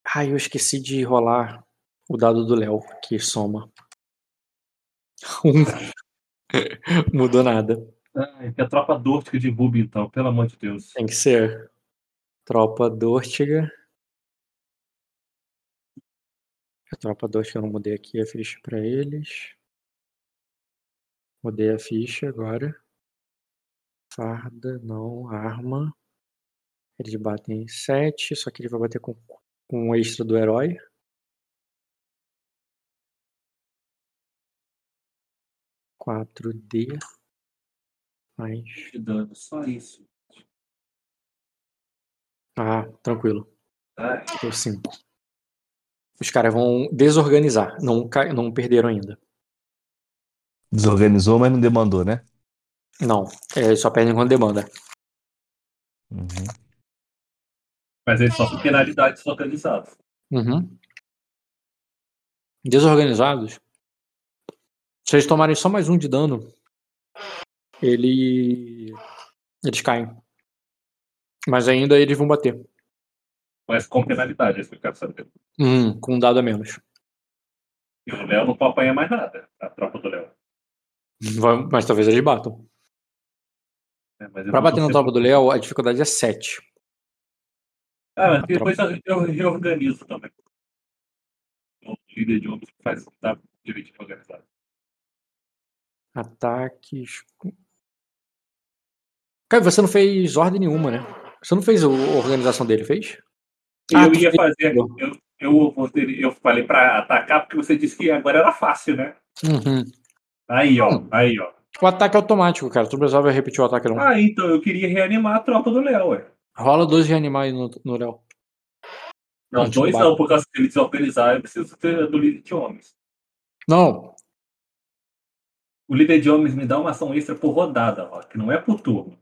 B: Ah, eu esqueci de rolar o dado do Léo, que soma. Um. Mudou nada.
A: Ai, que a tropa Dortica de Ruby, então, pelo amor de Deus.
B: Tem que ser tropa Dortiga. A tropa Dortiga eu não mudei aqui a ficha pra eles. Mudei a ficha agora. Farda, não. Arma. Eles batem 7, só que ele vai bater com, com o extra do herói. Quatro D. Mais.
A: De dano, só isso.
B: Ah, tranquilo. Deu 5. Os caras vão desorganizar. Não, ca- não perderam ainda.
F: Desorganizou, mas não demandou, né?
B: Não. É, eles só perdem quando demanda.
F: Uhum.
A: Mas eles sofrem penalidades localizadas.
B: Uhum. Desorganizados. Se eles tomarem só mais um de dano, ele... eles caem. Mas ainda eles vão bater.
A: Mas com penalidade, é isso que eu quero saber.
B: Hum, com um dado a menos.
A: E o Léo não pode apanhar mais nada. A tropa do Léo.
B: Mas talvez eles batam.
A: É,
B: Pra bater na tropa do Léo, a dificuldade é 7.
A: Ah, depois eu, eu reorganizo também. O líder de homens faz tá direitinho organizado.
B: Ataques. Cara, você não fez ordem nenhuma, né? Você não fez a organização dele, fez? Ah,
A: eu ia
B: fez.
A: fazer. Eu, eu, eu, falei pra atacar porque você disse que agora era fácil, né?
B: Uhum.
A: Aí, ó. Aí, ó.
B: O ataque é automático, cara. Tu não precisava repetir o ataque, não.
A: Ah, então eu queria reanimar a tropa do Léo, ué.
B: Rola dois de animar aí no, no Léo.
A: Não, dois não, porque se eles organizar, eu preciso ter do líder de homens.
B: Não,
A: O líder de homens me dá uma ação extra por rodada, ó, que não é por turno.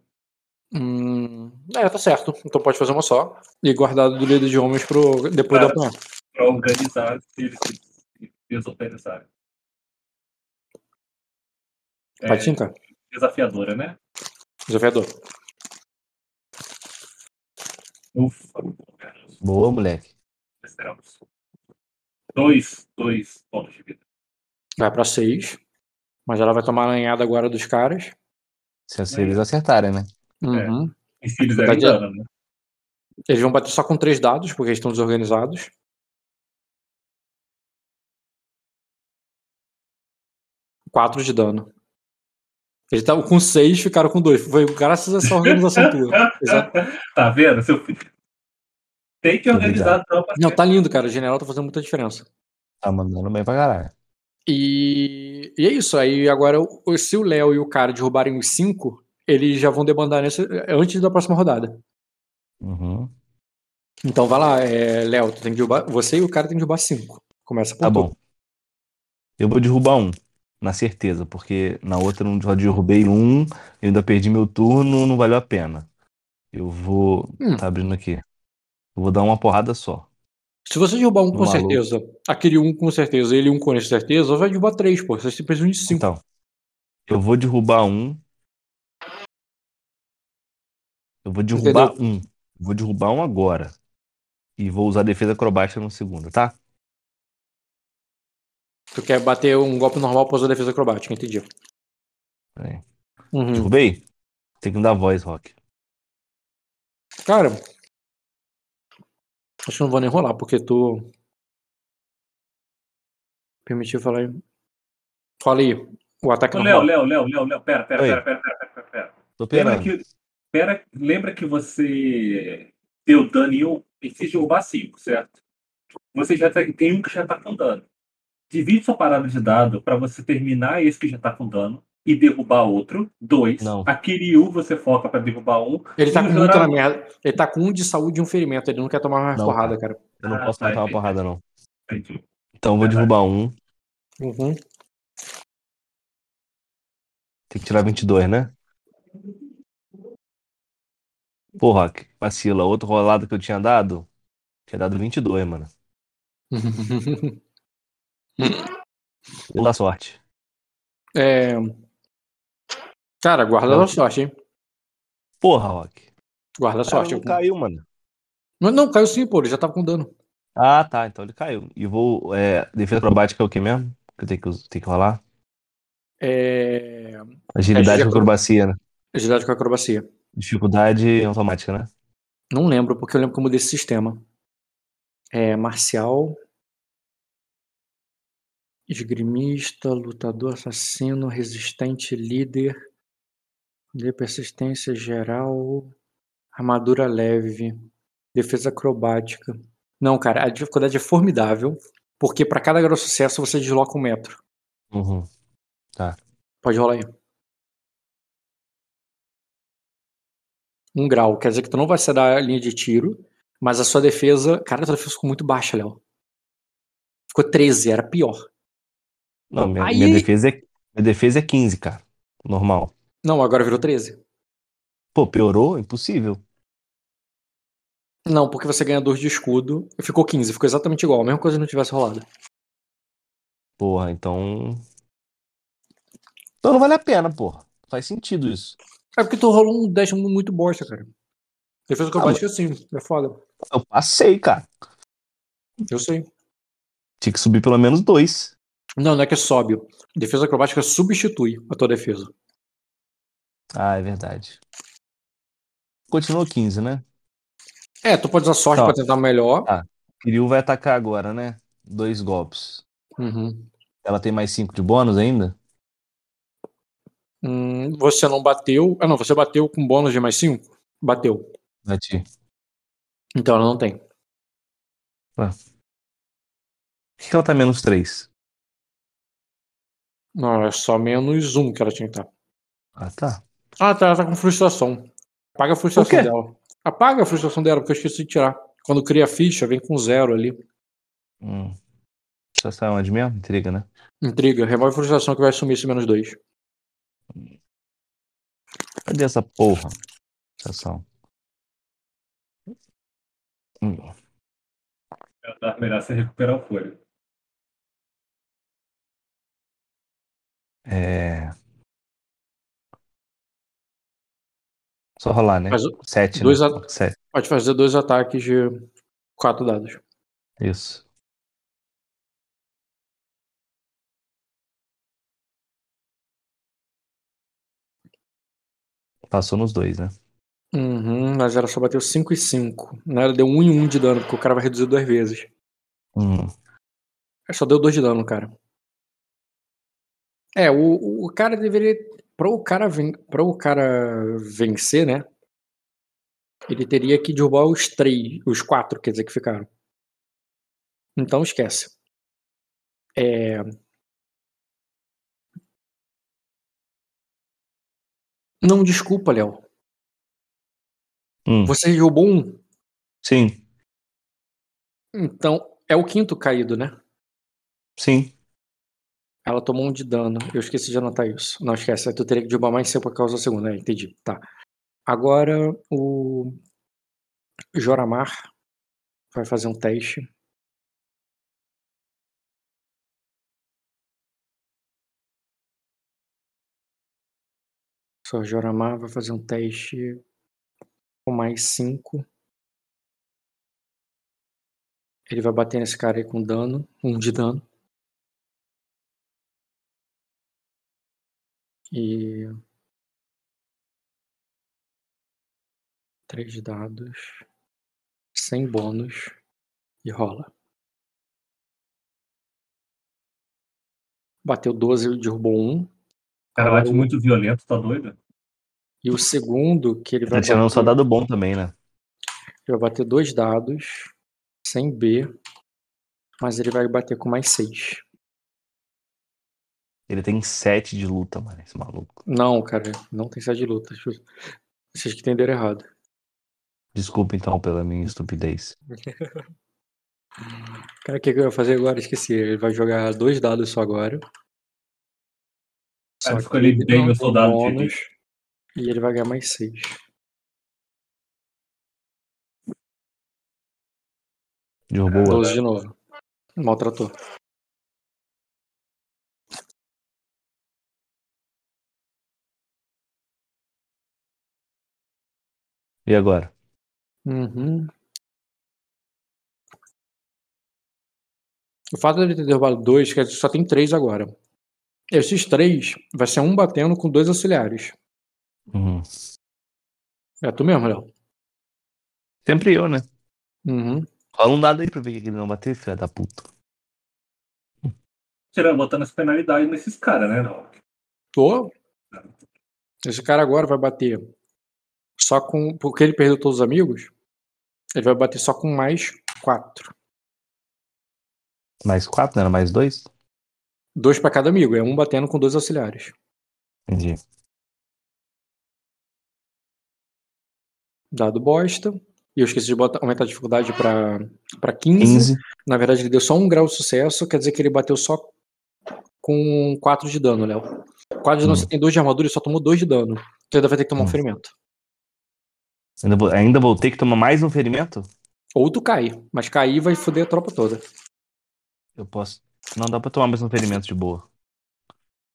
B: Hum, é, tá certo. Então pode fazer uma só. E guardar do líder de homens pro depois
A: Tá.
B: da manhã.
A: Pra organizar se eles se desorganizarem. É,
B: Pode sim, cara.
A: desafiadora, né?
B: Desafiador.
A: Ufa.
F: Boa, moleque.
A: Esperamos. Dois, dois pontos de vida.
B: Vai pra seis. Mas ela vai tomar a lanhada agora dos caras.
F: Se, se eles acertarem, né?
B: Uhum.
A: E se eles dano, né?
B: Eles vão bater só com três dados, porque eles estão desorganizados. Quatro de dano. Eles estavam com seis, ficaram com dois. Foi graças a essa organização tua. Exato.
A: tá vendo? Seu filho? Tem que organizar a tropa.
B: Não, tá lindo, cara. O general tá fazendo muita diferença.
F: Tá mandando bem pra caralho.
B: E, e é isso. Aí agora, se o Léo e o cara derrubarem os cinco, eles já vão debandar nesse, antes da próxima rodada.
F: Uhum.
B: Então vai lá, é, Léo, tu tem que derrubar. Você e o cara tem que derrubar cinco. Começa por
F: Tá bom. Eu vou derrubar um, na certeza, porque na outra eu já derrubei um, eu ainda perdi meu turno, não valeu a pena. Eu vou.
B: Hum.
F: Tá abrindo aqui. Eu vou dar uma porrada só.
B: Se você derrubar um com
F: Maluco.
B: certeza, aquele um com certeza, ele um com certeza, vai derrubar três, pô. Vocês precisam de cinco.
F: Então, eu vou derrubar um. Eu vou derrubar um. Vou derrubar um agora. E vou usar defesa acrobática no segundo, tá?
B: Tu quer bater um golpe normal pra usar defesa acrobática, entendi.
F: Peraí.
B: Uhum.
F: Derrubei? Tem que me dar voz, Rock.
B: Cara, acho que não vou nem rolar, porque tu permitiu falar aí. Fala aí, o ataque
A: Ô. Léo, Léo, Léo, Léo, Léo, pera, pera,
F: Oi.
A: pera, pera, pera, pera, pera.
F: Tô
A: Lembra
F: operando.
A: que, pera, lembra que você deu dano em um e fez derrubar cinco, certo? Você já tem, tem um que já tá com dano. Divide sua parada de dado para você terminar esse que já tá com dano e derrubar outro. Dois.
F: Não.
A: A Kiryu você foca para derrubar um.
B: Ele tá com
A: o
B: muito na
A: Jorabu-
B: merda. Ele tá com um de saúde e um ferimento. Ele não quer tomar mais
F: Não,
B: porrada, cara.
F: Eu não
A: Ah,
F: posso
A: tá,
F: matar uma porrada, não.
A: Entendi.
F: Então eu vou
A: Verdade.
F: derrubar um.
B: Uhum.
F: Tem que tirar 22, né? Pô, Rock, vacila. Outro rolado que eu tinha dado, tinha dado 22, mano. Pela sorte.
B: É... Cara, guarda
F: Não.
B: a sorte, hein?
F: Porra, Rock.
B: Guarda a
F: Cara,
B: sorte.
F: não caiu, mano.
B: Não, não, caiu sim, pô. Ele já tava com dano.
F: Ah, tá. Então ele caiu. E vou. É, defesa acrobática é o que mesmo? Que eu tenho que, tenho que rolar?
B: É...
F: Agilidade
B: É,
F: com acrobacia, né?
B: Agilidade com acrobacia.
F: Dificuldade automática, né?
B: Não lembro, porque eu lembro que eu mudei esse sistema. É marcial. Esgrimista, lutador, assassino, resistente, líder. De persistência geral. Armadura leve. Defesa acrobática. Não, cara, a dificuldade é formidável. Porque pra cada grau de sucesso você desloca um metro.
F: Uhum.
B: Pode rolar aí. Um grau. Quer dizer que tu não vai sair da linha de tiro, mas a sua defesa. Cara, a tua defesa ficou muito baixa, Léo. Ficou 13, era pior.
F: Não, minha,
B: Aí-
F: minha defesa é, minha defesa é 15, cara. Normal.
B: Não, agora virou 13.
F: Pô, piorou? Impossível.
B: Não, porque você ganha 2 de escudo. Ficou 15, ficou exatamente igual. A mesma coisa se não tivesse rolado.
F: Porra, então. Então não vale a pena, porra. Faz sentido isso.
B: É porque tu rolou um dash muito bosta, cara. Defesa acrobática assim, é foda.
F: Eu passei, cara.
B: Eu sei.
F: Tinha que subir pelo menos dois.
B: Não, não é que sobe. Defesa acrobática substitui a tua defesa.
F: Ah, é verdade. Continua 15, né?
B: É, tu pode usar sorte
F: Tá.
B: pra tentar melhor.
F: Tá. Kiryu vai atacar agora, né? Dois golpes.
B: Uhum.
F: Ela tem mais cinco de bônus ainda?
B: Hum, você não bateu. Ah, não, você bateu com bônus de mais 5? Bateu.
F: Bati.
B: Então ela não tem.
F: Por que que ela tá menos três?
B: Não, é só menos um que ela tinha que estar.
F: Ah, tá.
B: Ah, tá, ela tá com frustração. Apaga a frustração dela. Apaga a frustração dela, porque eu esqueci de tirar. Quando cria a ficha, vem com zero ali.
F: Hum. Sai onde mesmo? Intriga, né?
B: Intriga, remove a frustração que vai sumir esse menos dois.
F: Cadê essa porra? Estação. Hum.
A: Tá melhor você recuperar o fôlego.
F: É. Só rolar, né?
B: O-
F: Sete,
B: dois
F: né?
B: a-
F: Sete.
B: Pode fazer dois ataques de quatro dados.
F: Isso. Passou nos dois, né?
B: Uhum, mas ela só bateu 5 e 5. Né? Ela deu 1 e 1 de dano, porque o cara vai reduzir duas vezes.
F: Hum.
B: Ela só deu 2 de dano, cara. É, o, o cara deveria. Pra o cara, ven, o cara vencer, né? Ele teria que derrubar os três, os quatro, quer dizer, que ficaram. Então esquece. É. Não, desculpa, Léo.
F: Hum.
B: Você derrubou um.
F: Sim,
B: Então, é o quinto caído, né?
F: sim.
B: Ela tomou um de dano. Eu esqueci de anotar isso. Não esquece, tu teria que derrubar mais cedo por causa da segunda. É, entendi. Tá. Agora o Joramar vai fazer um teste. Só Joramar vai fazer um teste com mais 5. Ele vai bater nesse cara aí com dano. Um de dano. E. Três dados. Sem bônus. E rola. Bateu 12 e derrubou um.
A: Cara, bate
B: o-
A: muito violento, tá doido?
B: E o segundo que ele
F: Tá
B: vai
F: tirando só dado bom também, né?
B: ele vai bater dois dados. Sem B. Mas ele vai bater com mais seis.
F: Ele tem sete de luta, mano, esse maluco.
B: Não, cara. Não tem sete de luta. Vocês que entenderam errado.
F: Desculpa então pela minha estupidez.
B: Cara, o que, eu ia fazer agora? Esqueci. Ele vai jogar dois dados só agora. Que
A: escolhi
B: ele
A: bem meu soldado de
B: bônus,
A: elite.
B: E ele vai ganhar mais seis.
F: Derrubou o
B: 12 de novo. Maltratou.
F: E agora?
B: Uhum. O fato dele ter derrubado dois, quer dizer, só tem três agora. Esses três vai ser um batendo com dois auxiliares.
F: Uhum.
B: É tu mesmo, Léo?
F: Sempre eu, né?
B: Uhum.
F: Rola um dado aí pra ver que ele não bater, filha da puta.
A: Tirando, botando as penalidades nesses caras, né? Não.
B: Tô. Esse cara agora vai bater só com. Porque ele perdeu todos os amigos, ele vai bater só com mais quatro.
F: Mais quatro, não era mais dois?
B: Dois pra cada amigo. É um batendo com dois auxiliares.
F: Entendi.
B: Dado bosta. E eu esqueci de botar, aumentar a dificuldade pra, pra 15.
F: 15.
B: Na verdade, ele deu só um grau de sucesso, quer dizer que ele bateu só com 4 de dano, Léo. 4 de dano,
F: Hum.
B: você tem 2 de armadura e só tomou 2 de dano. Então ainda vai ter que tomar um
F: Hum.
B: ferimento.
F: Ainda vou, ainda vou ter que tomar mais um ferimento?
B: Ou tu cai, mas cair vai foder a tropa toda.
F: Eu posso. Não dá pra tomar mais um ferimento de boa.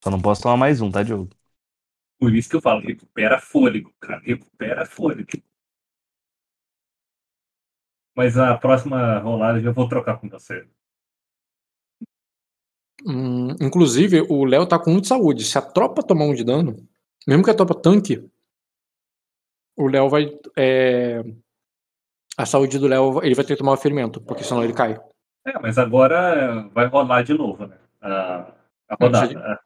F: Só não posso tomar mais um, tá, Diogo?
A: Por isso que eu falo, recupera fôlego, cara. Recupera fôlego. Mas a próxima rolada eu já vou trocar com você.
B: Hum, inclusive, o Léo tá com 1 de saúde. Se a tropa tomar 1 de dano, mesmo que a tropa tanque, o Léo vai. é, A saúde do Léo, ele vai ter que tomar o ferimento, porque senão ele cai.
A: É, mas agora vai rolar de novo, né? A, a rodada.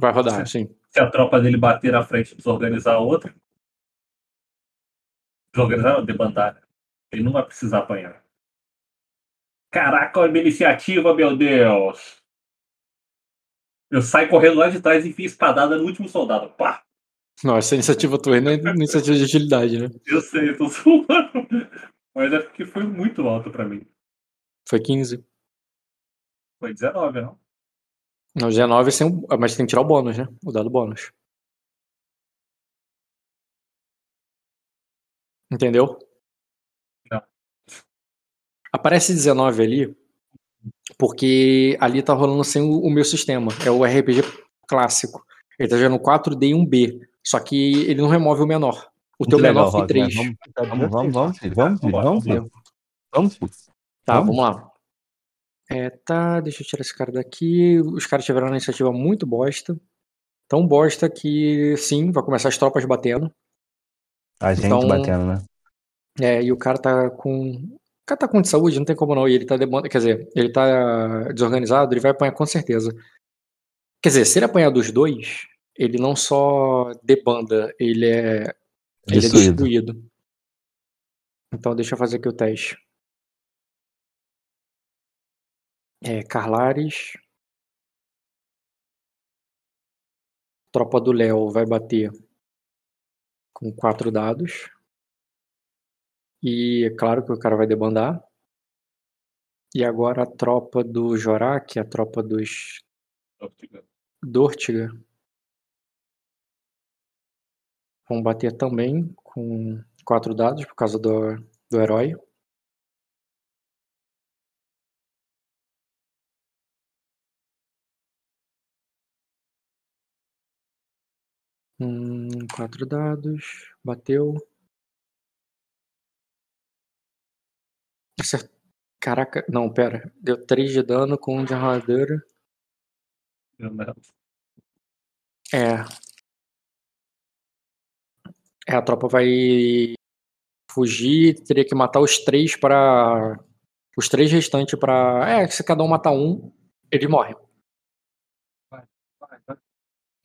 B: Vai rodar, sim.
A: Se a tropa dele bater na frente e desorganizar a outra. Desorganizar ou debandar. né? Ele não vai precisar apanhar. Caraca, olha a minha iniciativa, meu Deus! Eu saio correndo lá de trás e enfio espadada no último soldado. Pá!
B: Nossa, iniciativa tua aí não é iniciativa de agilidade, né?
A: Eu sei, eu tô zoando. Mas é porque foi muito alto pra mim.
B: Foi 15.
A: Foi 19, não?
B: Não, 19 sem o... Mas tem que tirar o bônus, né? O dado bônus. Entendeu?
A: Não.
B: Aparece 19 ali, porque ali tá rolando sem o, o meu sistema. É o RPG clássico. Ele tá jogando 4D e 1B. Só que ele não remove o menor. O teu menor
F: legal,
B: foi
F: Rock, né?
B: 3.
F: Vamos, vamos, vamos, vamos, vamos, vamos, filho. Vamos, filho.
B: Tá,
F: Vamos?
B: vamos lá. É, tá, deixa eu tirar esse cara daqui. Os caras tiveram uma iniciativa muito bosta. Tão bosta que, sim, vai começar as tropas batendo.
F: A gente
B: Então-
F: batendo, né?
B: É, e o cara tá com. O cara tá com de saúde, não tem como não. E ele tá demanda. Quer dizer, ele tá desorganizado, ele vai apanhar com certeza. Quer dizer, se ele apanhar dos dois, ele não só debanda, ele é. Ele é
F: Destruído.
B: Então deixa eu fazer aqui o teste. É, Carlares. Tropa do Léo vai bater com quatro dados. E é claro que o cara vai debandar. E agora a tropa do é a tropa dos Dortiga. Bater também com quatro dados por causa do, do herói. Hum, quatro dados. Bateu. Caraca, não, pera. Deu 3 de dano com um de armadura. É. É, a tropa vai fugir, teria que matar os três para os três restantes para, é, se cada um matar um, ele morre.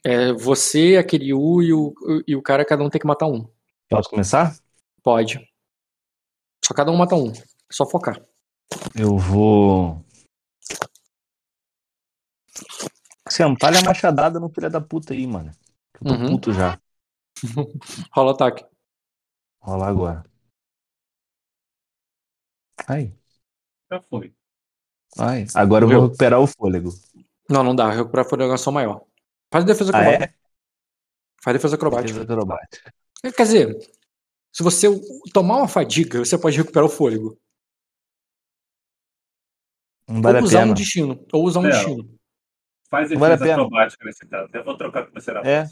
B: É, você, a Kiryu e o, e o cara, cada um tem que matar um.
F: Posso começar?
B: Pode. Só cada um mata um. É só focar.
F: Eu vou. Sentar a machadada no filho da puta aí, mano. Eu tô
B: Uhum.
F: puto já.
B: Rola ataque.
F: Rolar agora. Ai,
A: Já foi.
F: ai. Agora eu vou recuperar o fôlego.
B: Não, não dá. Recuperar foi uma ação maior. Faz defesa
F: Ah,
B: acrobática.
F: é?
B: Faz defesa acrobática.
F: Defesa acrobática.
B: Quer dizer, se você tomar uma fadiga, você pode recuperar o fôlego.
F: Não vale
B: ou
F: a
B: usar
F: pena.
B: um destino. Ou usar um
A: É.
B: destino.
A: Faz
F: vale
A: defesa
F: pena.
A: acrobática nesse caso. Eu vou trocar com você na
F: É.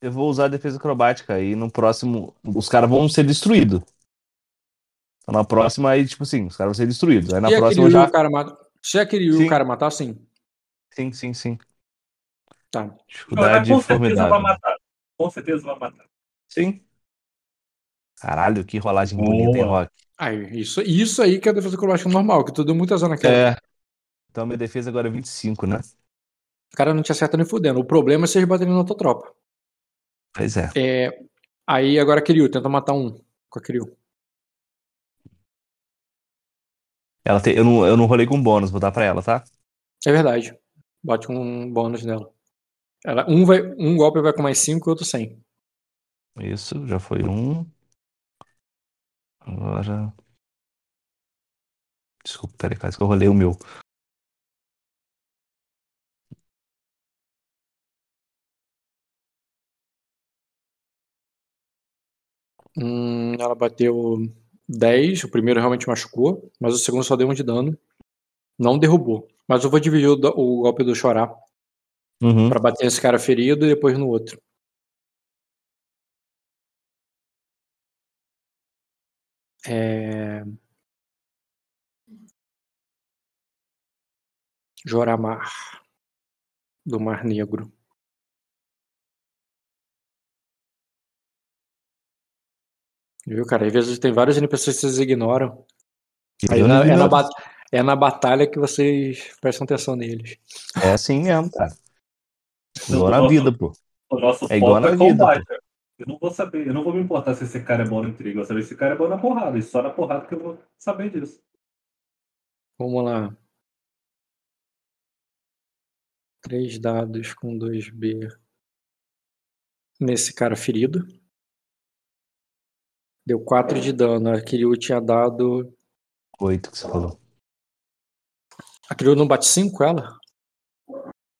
F: Eu vou usar a defesa acrobática e no próximo os caras vão ser destruídos. Então na próxima aí, tipo assim, os caras vão ser destruídos. Aí na
B: Se
F: próxima já.
B: o cara mata. Se aquele
F: Sim.
B: o cara matar, sim.
F: Sim, sim, sim.
B: Tá.
A: Chorar,
F: Dificuldade
A: com certeza vai matar. Com certeza vai matar.
F: Sim. Caralho, que rolagem bonita, hein,
A: Boa.
F: Rock?
B: Aí, isso, isso aí que é a defesa acrobática normal, que tu deu muita zona naquela.
F: É. Então minha defesa agora é 25, né?
B: O cara não te acerta nem fudendo. O problema é vocês baterem na tua tropa.
F: Pois é.
B: É, aí agora Kiryu, tenta matar um com a Kiryu.
F: Ela tem, eu, não, eu não rolei com bônus, vou dar pra ela, tá?
B: É verdade. Bote um bônus nela. Ela, um, vai, um golpe vai com mais 5 e outro sem.
F: Isso, já foi um. Agora. Desculpa, peraí, quase que eu rolei o meu.
B: Hum, ela bateu 10, o primeiro realmente machucou, mas o segundo só deu um de dano. Não derrubou. Mas eu vou dividir o, o golpe do chorar
F: Uhum.
B: pra bater esse cara ferido e depois no outro. É... Joramar do Mar Negro. Viu, cara? Às vezes tem vários NPCs que vocês ignoram. Aí
F: não
B: é, na é na batalha que vocês prestam atenção neles.
F: É assim mesmo, cara. Igual na vida, pô.
A: O nosso
F: É igual
A: foco
F: na
A: é
F: vida,
A: combate. Eu não vou saber, eu não vou me importar se esse cara é bom no intriga. Eu vou saber se esse cara é bom na porrada. E só na porrada que eu vou saber disso.
B: Vamos lá. Três dados com 2B. Nesse cara ferido. Deu 4 de dano. A Kiryu tinha dado.
F: Oito que você falou.
B: A Kiryu não bate 5 ela?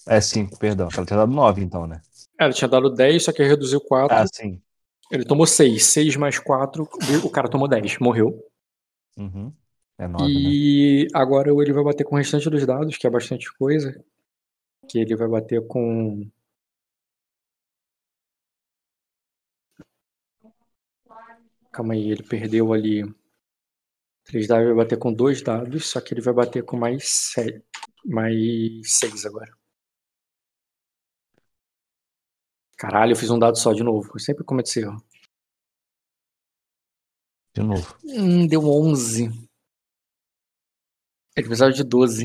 F: É cinco, perdão. Ela tinha dado nove, então, né?
B: Ela tinha dado 10, só que reduziu 4.
F: Ah, sim.
B: Ele tomou 6. 6 mais 4. O cara tomou 10. Morreu.
F: Uhum. É nove, né?
B: E agora ele vai bater com o restante dos dados, que é bastante coisa. Que ele vai bater com. Calma aí, ele perdeu ali. Três dados, vai bater com dois dados, só que ele vai bater com mais sete, mais seis agora. Caralho, eu fiz um dado só de novo. Eu sempre cometo esse erro.
F: De novo.
B: Hum, deu 11. Ele precisava de 12.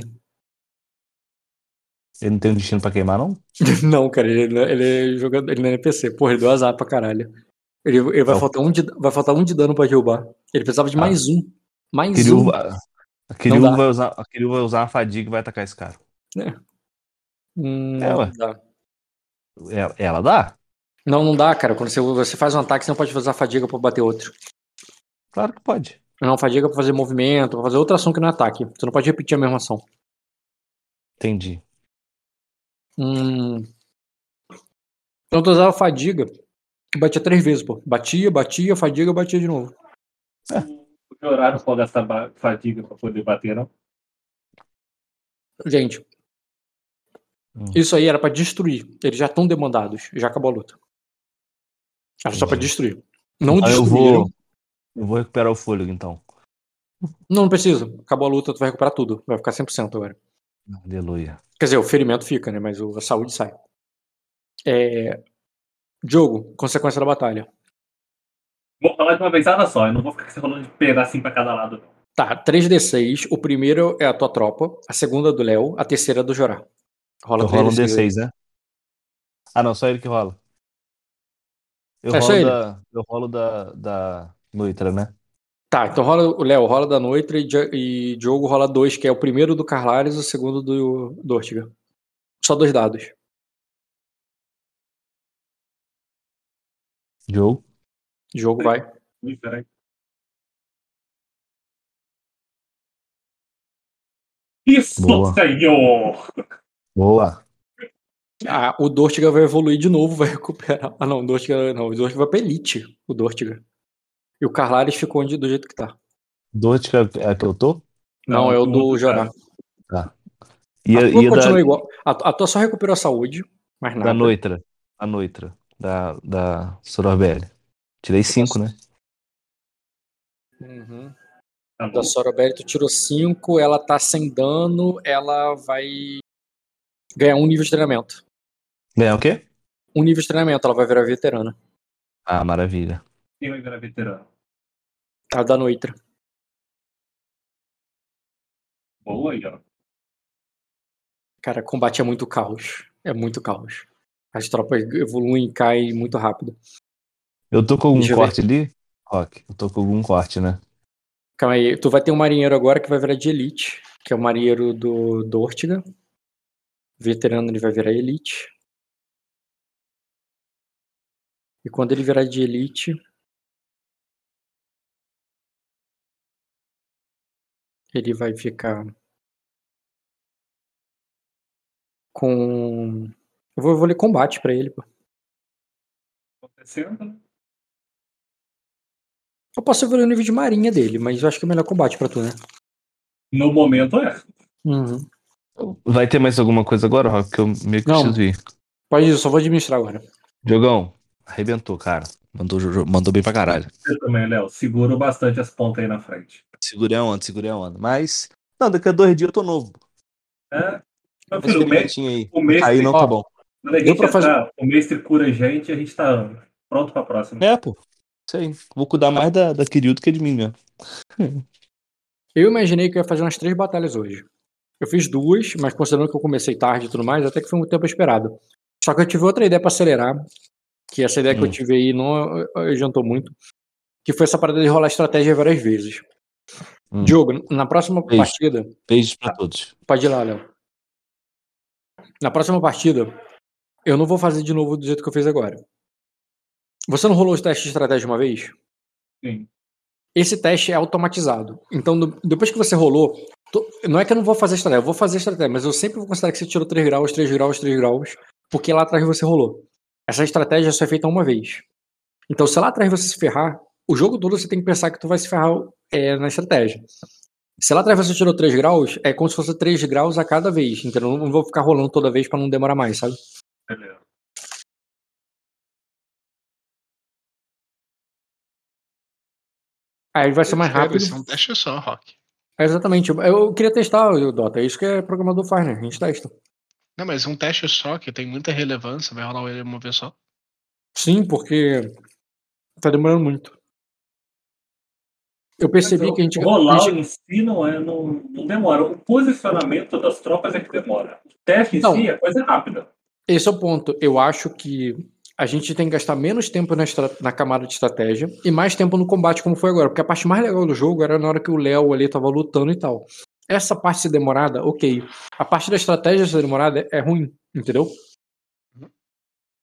F: Ele não tem um destino pra queimar, não?
B: Não, cara, ele, não- ele é jogador, ele não é NPC. Porra, ele deu azar pra caralho. Ele, ele vai,
F: Não.
B: faltar um de, vai faltar um de dano pra derrubar. Ele precisava de
F: Ah.
B: mais um. Mais
F: Kiryu,
B: um.
F: va- a Kiryu vai usar, a Kiryu vai usar uma fadiga e vai atacar esse cara.
B: Hum,
F: É, ué.
B: não dá.
F: Ela, ela dá?
B: Não, não dá, cara. Quando você, você faz um ataque, você não pode usar fadiga pra bater outro.
F: Claro que pode.
B: Não, fadiga pra fazer movimento, pra fazer outra ação que não é ataque. Você não pode repetir a mesma ação.
F: Entendi.
B: Hum. Então tu usava fadiga. Batia três vezes, pô. Batia, batia, fadiga, batia de novo.
A: O horário não pode gastar ba- fadiga pra poder bater, não.
B: Gente.
F: Hum.
B: Isso aí era pra destruir. Eles já estão demandados. Já acabou a luta. Era só pra
F: Entendi.
B: destruir. Não
F: Aí eu
B: destruíram.
F: vou. Eu vou recuperar o fôlego, então.
B: Não, não precisa. Acabou a luta, tu vai recuperar tudo. Vai ficar 100% agora.
F: Aleluia.
B: Quer dizer, o ferimento fica, né? Mas a saúde sai. É... Jogo, consequência da batalha.
A: Vou falar de uma vezada só. Eu não vou ficar se rolando de pedacinho pra cada lado.
B: Tá, 3d6. O primeiro é a tua tropa. A segunda é do Léo. A terceira é do Jorá. Rola
F: Eu rolo um
B: 3d6.
F: D6, né? Ah, não, só ele que rola. Eu
B: É só
F: rolo
B: ele?
F: da. Eu rolo da. da Noitra, né?
B: Tá, então rola o Léo, rola da Noitra e, e Diogo rola dois, que é o primeiro do Carlares e o segundo do, do Ortiga. Só dois dados.
F: Jogo.
B: Diogo vai.
A: Isso,
F: Boa.
A: senhor!
F: Boa.
B: Ah, o Dortiga vai evoluir de novo, vai recuperar. Ah, não, o Dortiga não. O Dortiga vai pra Elite, o Dortiga. E o Carlares ficou onde, do jeito que tá.
F: Dortica é que eu tô?
B: Não,
A: Não,
B: é o do Jorá.
F: E
B: A
F: a,
B: tua
F: e a
B: continua
F: da,
B: igual. A, a tua só recuperou a saúde, mais nada.
F: da Noitra. A Noitra. Da, da Sororbelli. Tirei cinco, né?
B: Uhum.
A: Tá.
B: Da Sorobelli, tu tirou 5, ela tá sem dano, ela vai ganhar um nível de treinamento.
F: Ganhar o quê?
B: Um nível de treinamento, ela vai virar veterana.
F: Ah, maravilha.
A: Quem vai virar veterano?
B: A da Noitra.
A: Boa aí, ó.
B: Cara, combate é muito caos. É muito caos. As tropas evoluem e caem muito rápido.
F: Eu tô com algum
B: ver.
F: corte ali? Rock, eu tô com algum corte, né?
B: Calma aí, tu vai ter um marinheiro agora que vai virar de elite, que é o marinheiro do, do Ortiga. Veterano ele vai virar elite. E quando ele virar de elite. Ele vai ficar. Com. Eu vou, eu vou ler combate pra ele, pô.
A: Acontecendo, né?
B: Eu posso evoluir o nível de marinha dele, mas eu acho que é melhor combate pra tu, né?
A: No momento é.
B: Uhum.
F: Vai ter mais alguma coisa agora, Rock? Que eu meio que
B: Não.
F: preciso ir.
B: Pode ir, eu só vou administrar agora.
F: Jogão, arrebentou, cara. Mandou, mandou bem pra caralho.
A: Você também, Léo. Segura bastante as pontas aí na frente.
F: Segurei a onda, segurei a onda. Mas. Não, daqui a dois dias eu tô novo.
A: É? Meu filho, o mês,
F: aí.
A: o mês
F: Aí não
B: Ó,
F: tá bom.
B: Deu pra fazer-
A: entrar, o mestre cura a gente e a gente tá pronto pra próxima.
F: É, pô.
G: Sei. Vou cuidar mais da, da Kiryu do que de mim mesmo.
B: Eu imaginei que eu ia fazer umas três batalhas hoje. Eu fiz duas, mas considerando que eu comecei tarde e tudo mais, até que foi um tempo esperado. Só que eu tive outra ideia pra acelerar, que essa ideia que eu
G: Hum.
B: tive aí não adiantou muito, que foi essa parada de rolar estratégia várias vezes.
G: Hum.
B: Diogo, na próxima
G: Beijo.
B: partida,
G: Beijos pra todos.
B: pode ir lá, Léo. Na próxima partida, eu não vou fazer de novo do jeito que eu fiz agora. Você não rolou os testes de estratégia uma vez?
A: Sim.
B: Esse teste é automatizado. Então, do- depois que você rolou, to- não é que eu não vou fazer estratégia, eu vou fazer estratégia, mas eu sempre vou considerar que você tirou 3 graus, 3 graus, 3 graus, porque lá atrás você rolou. Essa estratégia só é feita uma vez. Então, se lá atrás você se ferrar, o jogo todo você tem que pensar que tu vai se ferrar é, na estratégia. Se lá atrás você tirou 3 graus, é como se fosse 3 graus a cada vez. Então, eu não vou ficar rolando toda vez pra não demorar mais, sabe?
A: Beleza.
B: Aí vai ser mais rápido.
E: Isso é um teste só, Rock.
B: É, exatamente. Eu- queria testar o Dota. É isso que é programador faz, né? A gente testa.
E: Não, mas um teste só, que tem muita relevância, vai rolar ele uma vez só.
B: Sim, porque tá demorando muito. Eu percebi
A: Mas
B: que a gente.
A: Rolar
B: a gente-
A: em si não, é, não, não demora. O posicionamento das tropas é que demora. O teste em
B: Não.
A: si é coisa rápida.
B: Esse é o ponto. Eu acho que a gente tem que gastar menos tempo na, na camada de estratégia e mais tempo no combate, como foi agora. Porque a parte mais legal do jogo era na hora que o Léo ali tava lutando e tal. Essa parte ser demorada, ok. A parte da estratégia ser demorada é ruim, entendeu?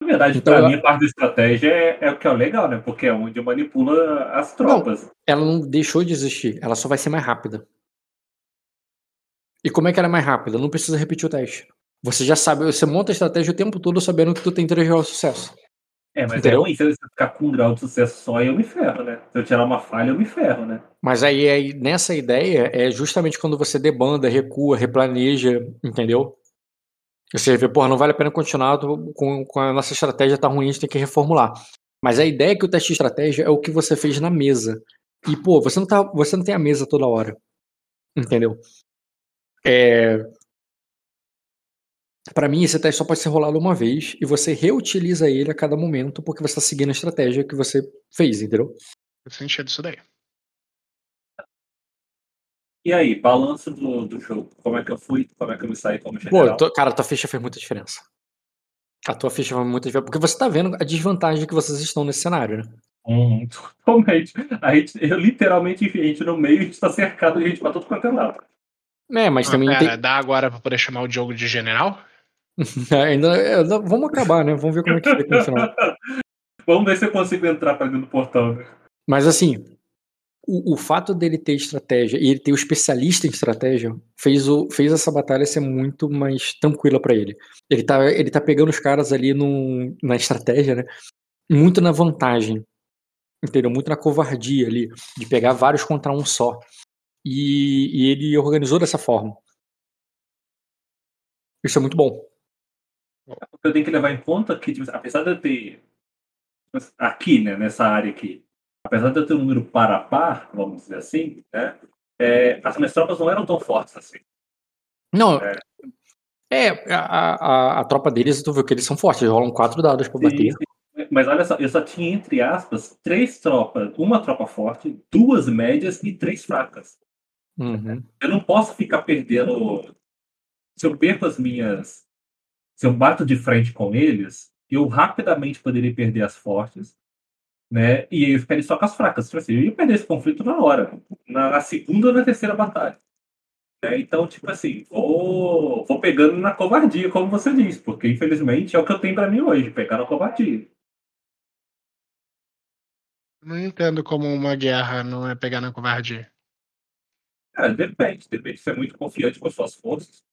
A: Na verdade,
B: Então,
A: pra
B: eu-
A: mim, a parte da estratégia é, é o que é legal, né? Porque é onde manipula as tropas.
B: Ela não deixou de existir, ela só vai ser mais rápida. E como é que ela é mais rápida? Não precisa repetir o teste. Você já sabe, você monta a estratégia o tempo todo sabendo que tu tem 3 graus de sucesso.
A: É, mas
B: Entendeu?
A: é ruim se você ficar com um grau de sucesso só, eu me ferro, né? Se eu tirar uma falha, eu me ferro, né?
B: Mas aí, aí, nessa ideia é justamente quando você debanda, recua, replaneja, entendeu? Você vê, porra, não vale a pena continuar com, com a nossa estratégia tá ruim, a gente tem que reformular. Mas a ideia é que o teste de estratégia é o que você fez na mesa. E, pô, você não, tá, você não tem a mesa toda hora. Entendeu? É... Para mim, esse teste só pode ser rolado uma vez e você reutiliza ele a cada momento porque você está seguindo a estratégia que você fez, entendeu?
E: Faz sentido isso daí.
A: E aí, balanço do, do jogo. Como é que eu fui? Como é que eu me saí como
B: Pô,
A: general?
B: tu- cara, tua ficha fez muita diferença. A tua ficha fez muita diferença. Porque você tá vendo a desvantagem que vocês estão nesse cenário, né?
A: Hum, totalmente. A gente, eu literalmente, enfim, a gente no meio, a gente tá cercado de gente pra todo quanto é lado.
B: É, mas
E: Ah,
B: também
E: pera,
B: tem.
E: dá agora pra poder chamar o Diogo de general?
B: Ainda, ainda- vamos acabar, né? Vamos ver como é que fica no final.
A: Vamos ver se eu consigo entrar pra dentro do portão. Né?
B: Mas assim, o, o fato dele ter estratégia e ele ter o especialista em estratégia fez, o, fez essa batalha ser muito mais tranquila pra ele. Ele tá, ele tá pegando os caras ali no, na estratégia, né? Muito na vantagem. Entendeu? Muito na covardia ali, de pegar vários contra um só. E, e ele organizou dessa forma. Isso é muito bom.
A: Eu tenho que levar em conta que, tipo, apesar de eu ter. Aqui, né, nessa área aqui, apesar de eu ter um número par a par, vamos dizer assim, né? é, as minhas tropas não eram tão fortes assim.
B: Não,
A: É.
B: é, a, a, a tropa deles, tu viu que eles são fortes, eles rolam quatro dados pra bater.
A: Sim, sim. Mas olha só, eu só tinha, entre aspas, três tropas. Uma tropa forte, duas médias e três fracas.
B: Uhum.
A: Eu não posso ficar perdendo. Se eu perco as minhas. Se eu bato de frente com eles, eu rapidamente poderia perder as fortes, né? E eu ficaria só com as fracas. Tipo assim, eu ia perder esse conflito na hora, na, segunda ou na terceira batalha. né? Então, tipo assim, vou, vou pegando na covardia, como você disse, porque infelizmente é o que eu tenho pra mim hoje, pegar na covardia.
E: Não entendo como uma guerra não é pegar na covardia.
A: É, depende, depende. Você é muito confiante com as suas forças.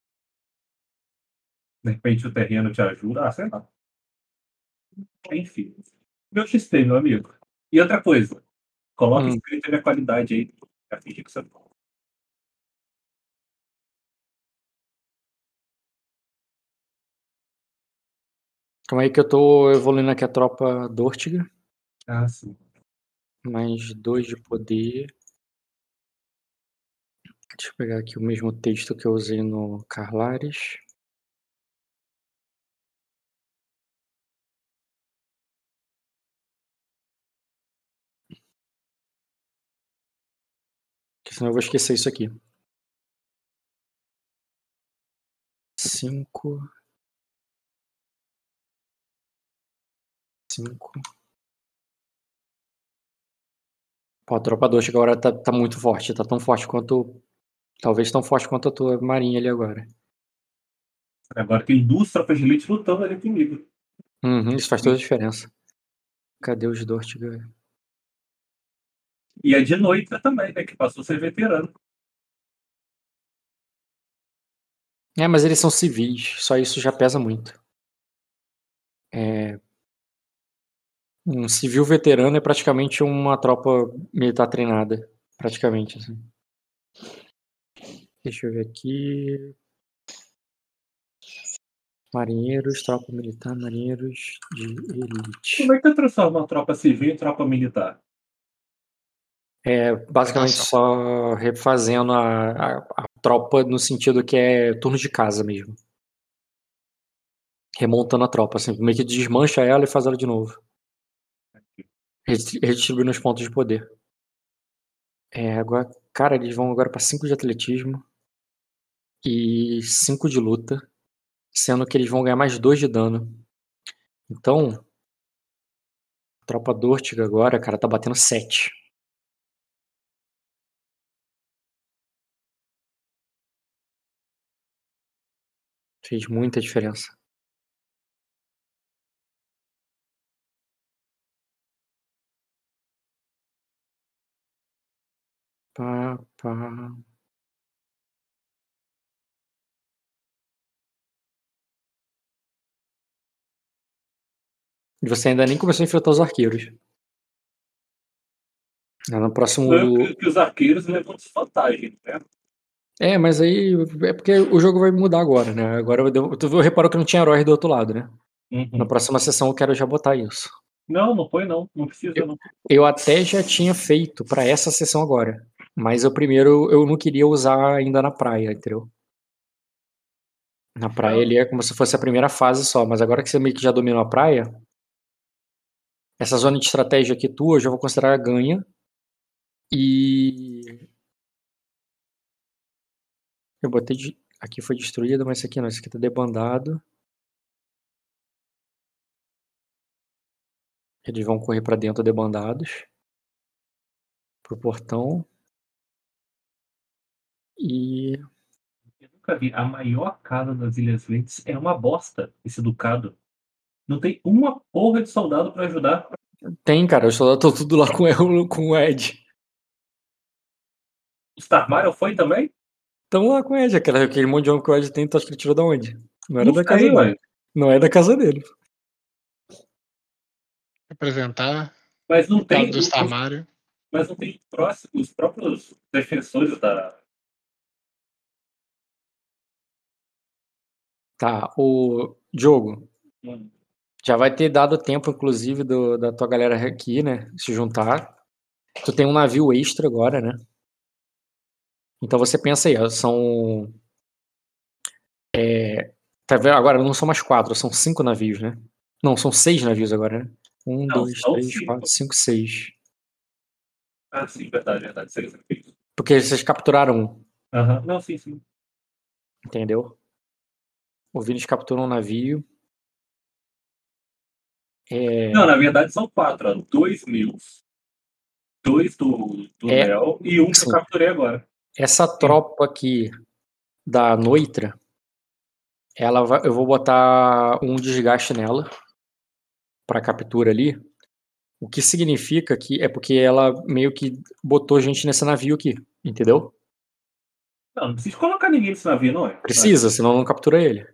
A: De repente o terreno te ajuda, ah, sei lá. Enfim. Meu XP, meu amigo. E outra coisa, coloca
B: Hum.
A: escrito a minha qualidade aí. pra fingir que você.
B: Calma aí que eu tô evoluindo aqui a tropa Dortiga.
A: Ah, sim.
B: Mais dois de poder. Deixa eu pegar aqui o mesmo texto que eu usei no Carlares. Senão eu vou esquecer isso aqui. Cinco. Cinco. Pô, a tropa 2 agora tá, tá muito forte. Tá tão forte quanto. Talvez tão forte quanto a tua marinha ali agora.
A: Agora tem duas tropas de elite lutando ali comigo.
B: Uhum, isso faz toda a diferença. Cadê os Dortiga?
A: E é de noite também, né? Que passou a ser veterano.
B: É, mas eles são civis. Só isso já pesa muito. É... Um civil veterano é praticamente uma tropa militar treinada. Praticamente, assim. Deixa eu ver aqui. Marinheiros, tropa militar, marinheiros de elite.
A: Como é que transforma uma tropa civil em tropa militar?
B: É basicamente só refazendo a, a, a tropa no sentido que é turno de casa mesmo. Remontando a tropa, assim, meio que desmancha ela e faz ela de novo. Redi- Redistribuindo os pontos de poder. É, agora, cara, eles vão agora para 5 de atletismo e 5 de luta, sendo que eles vão ganhar mais 2 de dano. Então, a tropa Dortiga agora, cara, tá batendo 7. Fez muita diferença. Pá, pá. E você ainda nem começou a enfrentar os arqueiros. É, No próximo.
A: Que, que os arqueiros levam desvantagem, né?
B: É, mas aí é porque o jogo vai mudar agora, né? Agora eu, tu reparou que não tinha herói do outro lado, né?
A: Uhum.
B: Na próxima sessão eu quero já botar isso.
A: Não, não foi não. Não precisa não.
B: Eu até já tinha feito pra essa sessão agora. Mas eu primeiro eu não queria usar ainda na praia, entendeu? Na praia ele é como se fosse a primeira fase só, mas agora que você meio que já dominou a praia, essa zona de estratégia aqui tua eu já vou considerar ganha. E eu botei de... aqui foi destruída, mas esse aqui não, esse aqui tá debandado. Eles vão correr pra dentro debandados pro portão. E
A: Eu nunca vi. A maior casa das Ilhas Verdes é uma bosta, esse ducado. Não tem uma porra de soldado pra ajudar.
B: tem, cara, os soldados estão tudo lá com, o- com o Ed.
A: Os Tarmarion foi também?
B: Estão lá com o Ed, aquele, aquele monte de homem que o Ed tem, tu acha que ele tirou da onde? Não era
A: Não
B: da casa dele. Não é da casa dele.
E: Representar
A: Mas não tem.
E: do Starmário.
A: Mas não tem próximo, os próprios defensores da.
B: Tá, o Diogo,
A: Hum.
B: já vai ter dado tempo, inclusive, do- da tua galera aqui, né? Se juntar. Tu tem um navio extra agora, né? Então você pensa aí, são. É, tá vendo? Agora não são mais quatro, são cinco navios, né? Não, são seis navios agora, né? Um,
A: Não,
B: dois, três,
A: cinco.
B: quatro, cinco, seis.
A: Ah, sim, verdade, verdade. Seis navios.
B: Porque vocês capturaram um.
A: Aham. Não, sim, sim.
B: Entendeu? O Vini captura um navio. É,
A: Não, na verdade são quatro, ó. Dois meus. Dois do, do
B: É,
A: Léo e um que
B: sim.
A: eu capturei agora.
B: Essa tropa aqui da Noitra, ela vai- eu vou botar um desgaste nela para captura ali. O que significa que é porque ela meio que botou gente nesse navio aqui, entendeu?
A: Não, não precisa colocar ninguém nesse navio, não é?
B: Precisa, senão não captura ele.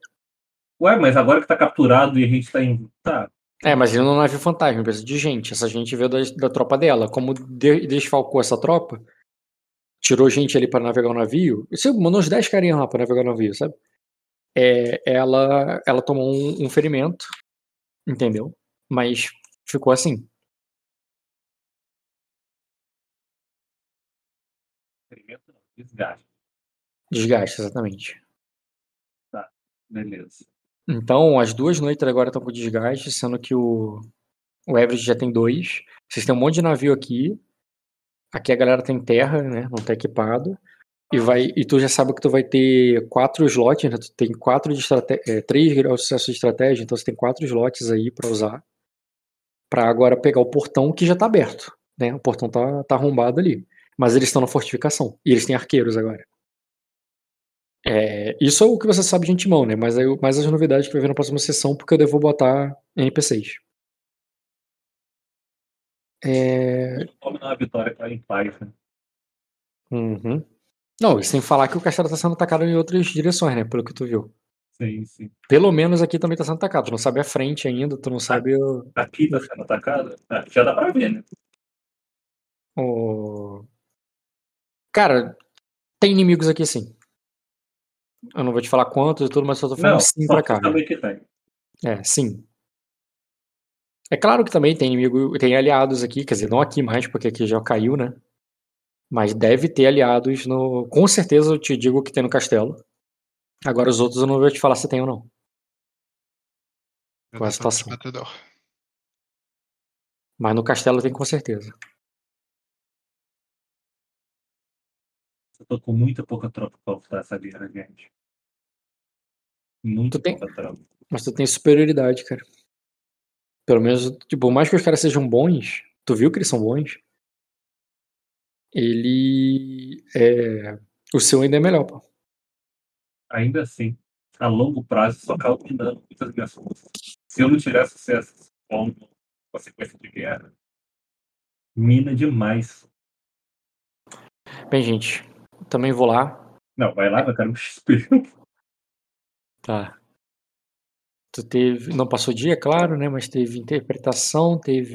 A: Ué, mas agora que tá capturado e a gente tá em. Tá.
B: É, mas ele não é um navio fantasma, precisa de gente. Essa gente veio da, da tropa dela. Como de- desfalcou essa tropa, tirou gente ali para navegar o navio. Você mandou uns 10 carinhas lá para navegar o navio, sabe? É, ela, ela tomou um, um ferimento, entendeu? Mas ficou assim.
A: Experimento não, desgaste.
B: Desgaste, exatamente.
A: Beleza.
B: Então, as duas noites agora estão com desgaste, sendo que o, o Everest já tem dois. Vocês têm um monte de navio aqui. Aqui a galera tem terra, né? Não tá equipado. E, vai, e tu já sabe que tu vai ter quatro slots, né? Tu tem quatro de é, três graus de sucesso de estratégia, então você tem quatro slots aí pra usar. Pra agora pegar o portão que já tá aberto, né? O portão tá, tá arrombado ali. Mas eles estão na fortificação. E eles têm arqueiros agora. É, isso é o que você sabe de antemão, né? Mas, aí, mais as novidades que vai vir na próxima sessão, porque eu devo botar NPCs. É...
A: Tome uma vitória pra em paz, né?
B: Uhum. Não, e sem falar que o castelo tá sendo atacado em outras direções, né? Pelo que tu viu.
A: Sim, sim.
B: Pelo menos aqui também tá sendo atacado. Tu não sabe a frente ainda, tu não sabe o.
A: Aqui tá sendo atacado? Ah, Já dá pra ver, né?
B: o- Cara, tem inimigos aqui sim. Eu não vou te falar quantos e tudo, mas só tô falando
A: Não,
B: sim pra cá. né? É, sim. É claro que também tem inimigo, tem aliados aqui, quer dizer, não aqui mais, porque aqui já caiu, né? Mas deve ter aliados no. Com certeza eu te digo que tem no castelo. Agora os outros eu não vou te falar se tem ou não.
E: Eu
B: Qual a situação? Mas no castelo tem com certeza.
A: Eu tô com muita pouca tropa pra lutar essa guerra, gente. Muito
B: Tu tem-
A: pouca tropa.
B: Mas tu tem superioridade, cara. Pelo menos, tipo, por mais que os caras sejam bons, tu viu que eles são bons. Ele. É... O seu ainda é melhor, pô.
A: Ainda assim, a longo prazo, só acaba minando muitas minhas forças. Se eu não tiver sucesso com a sequência de guerra, mina demais.
B: Bem, gente, também vou lá.
A: Não, vai lá, eu quero um XP.
B: Tá. Tu teve. Não passou dia, claro, né? Mas teve interpretação, teve.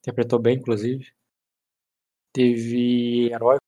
B: Interpretou bem, inclusive. Teve herói,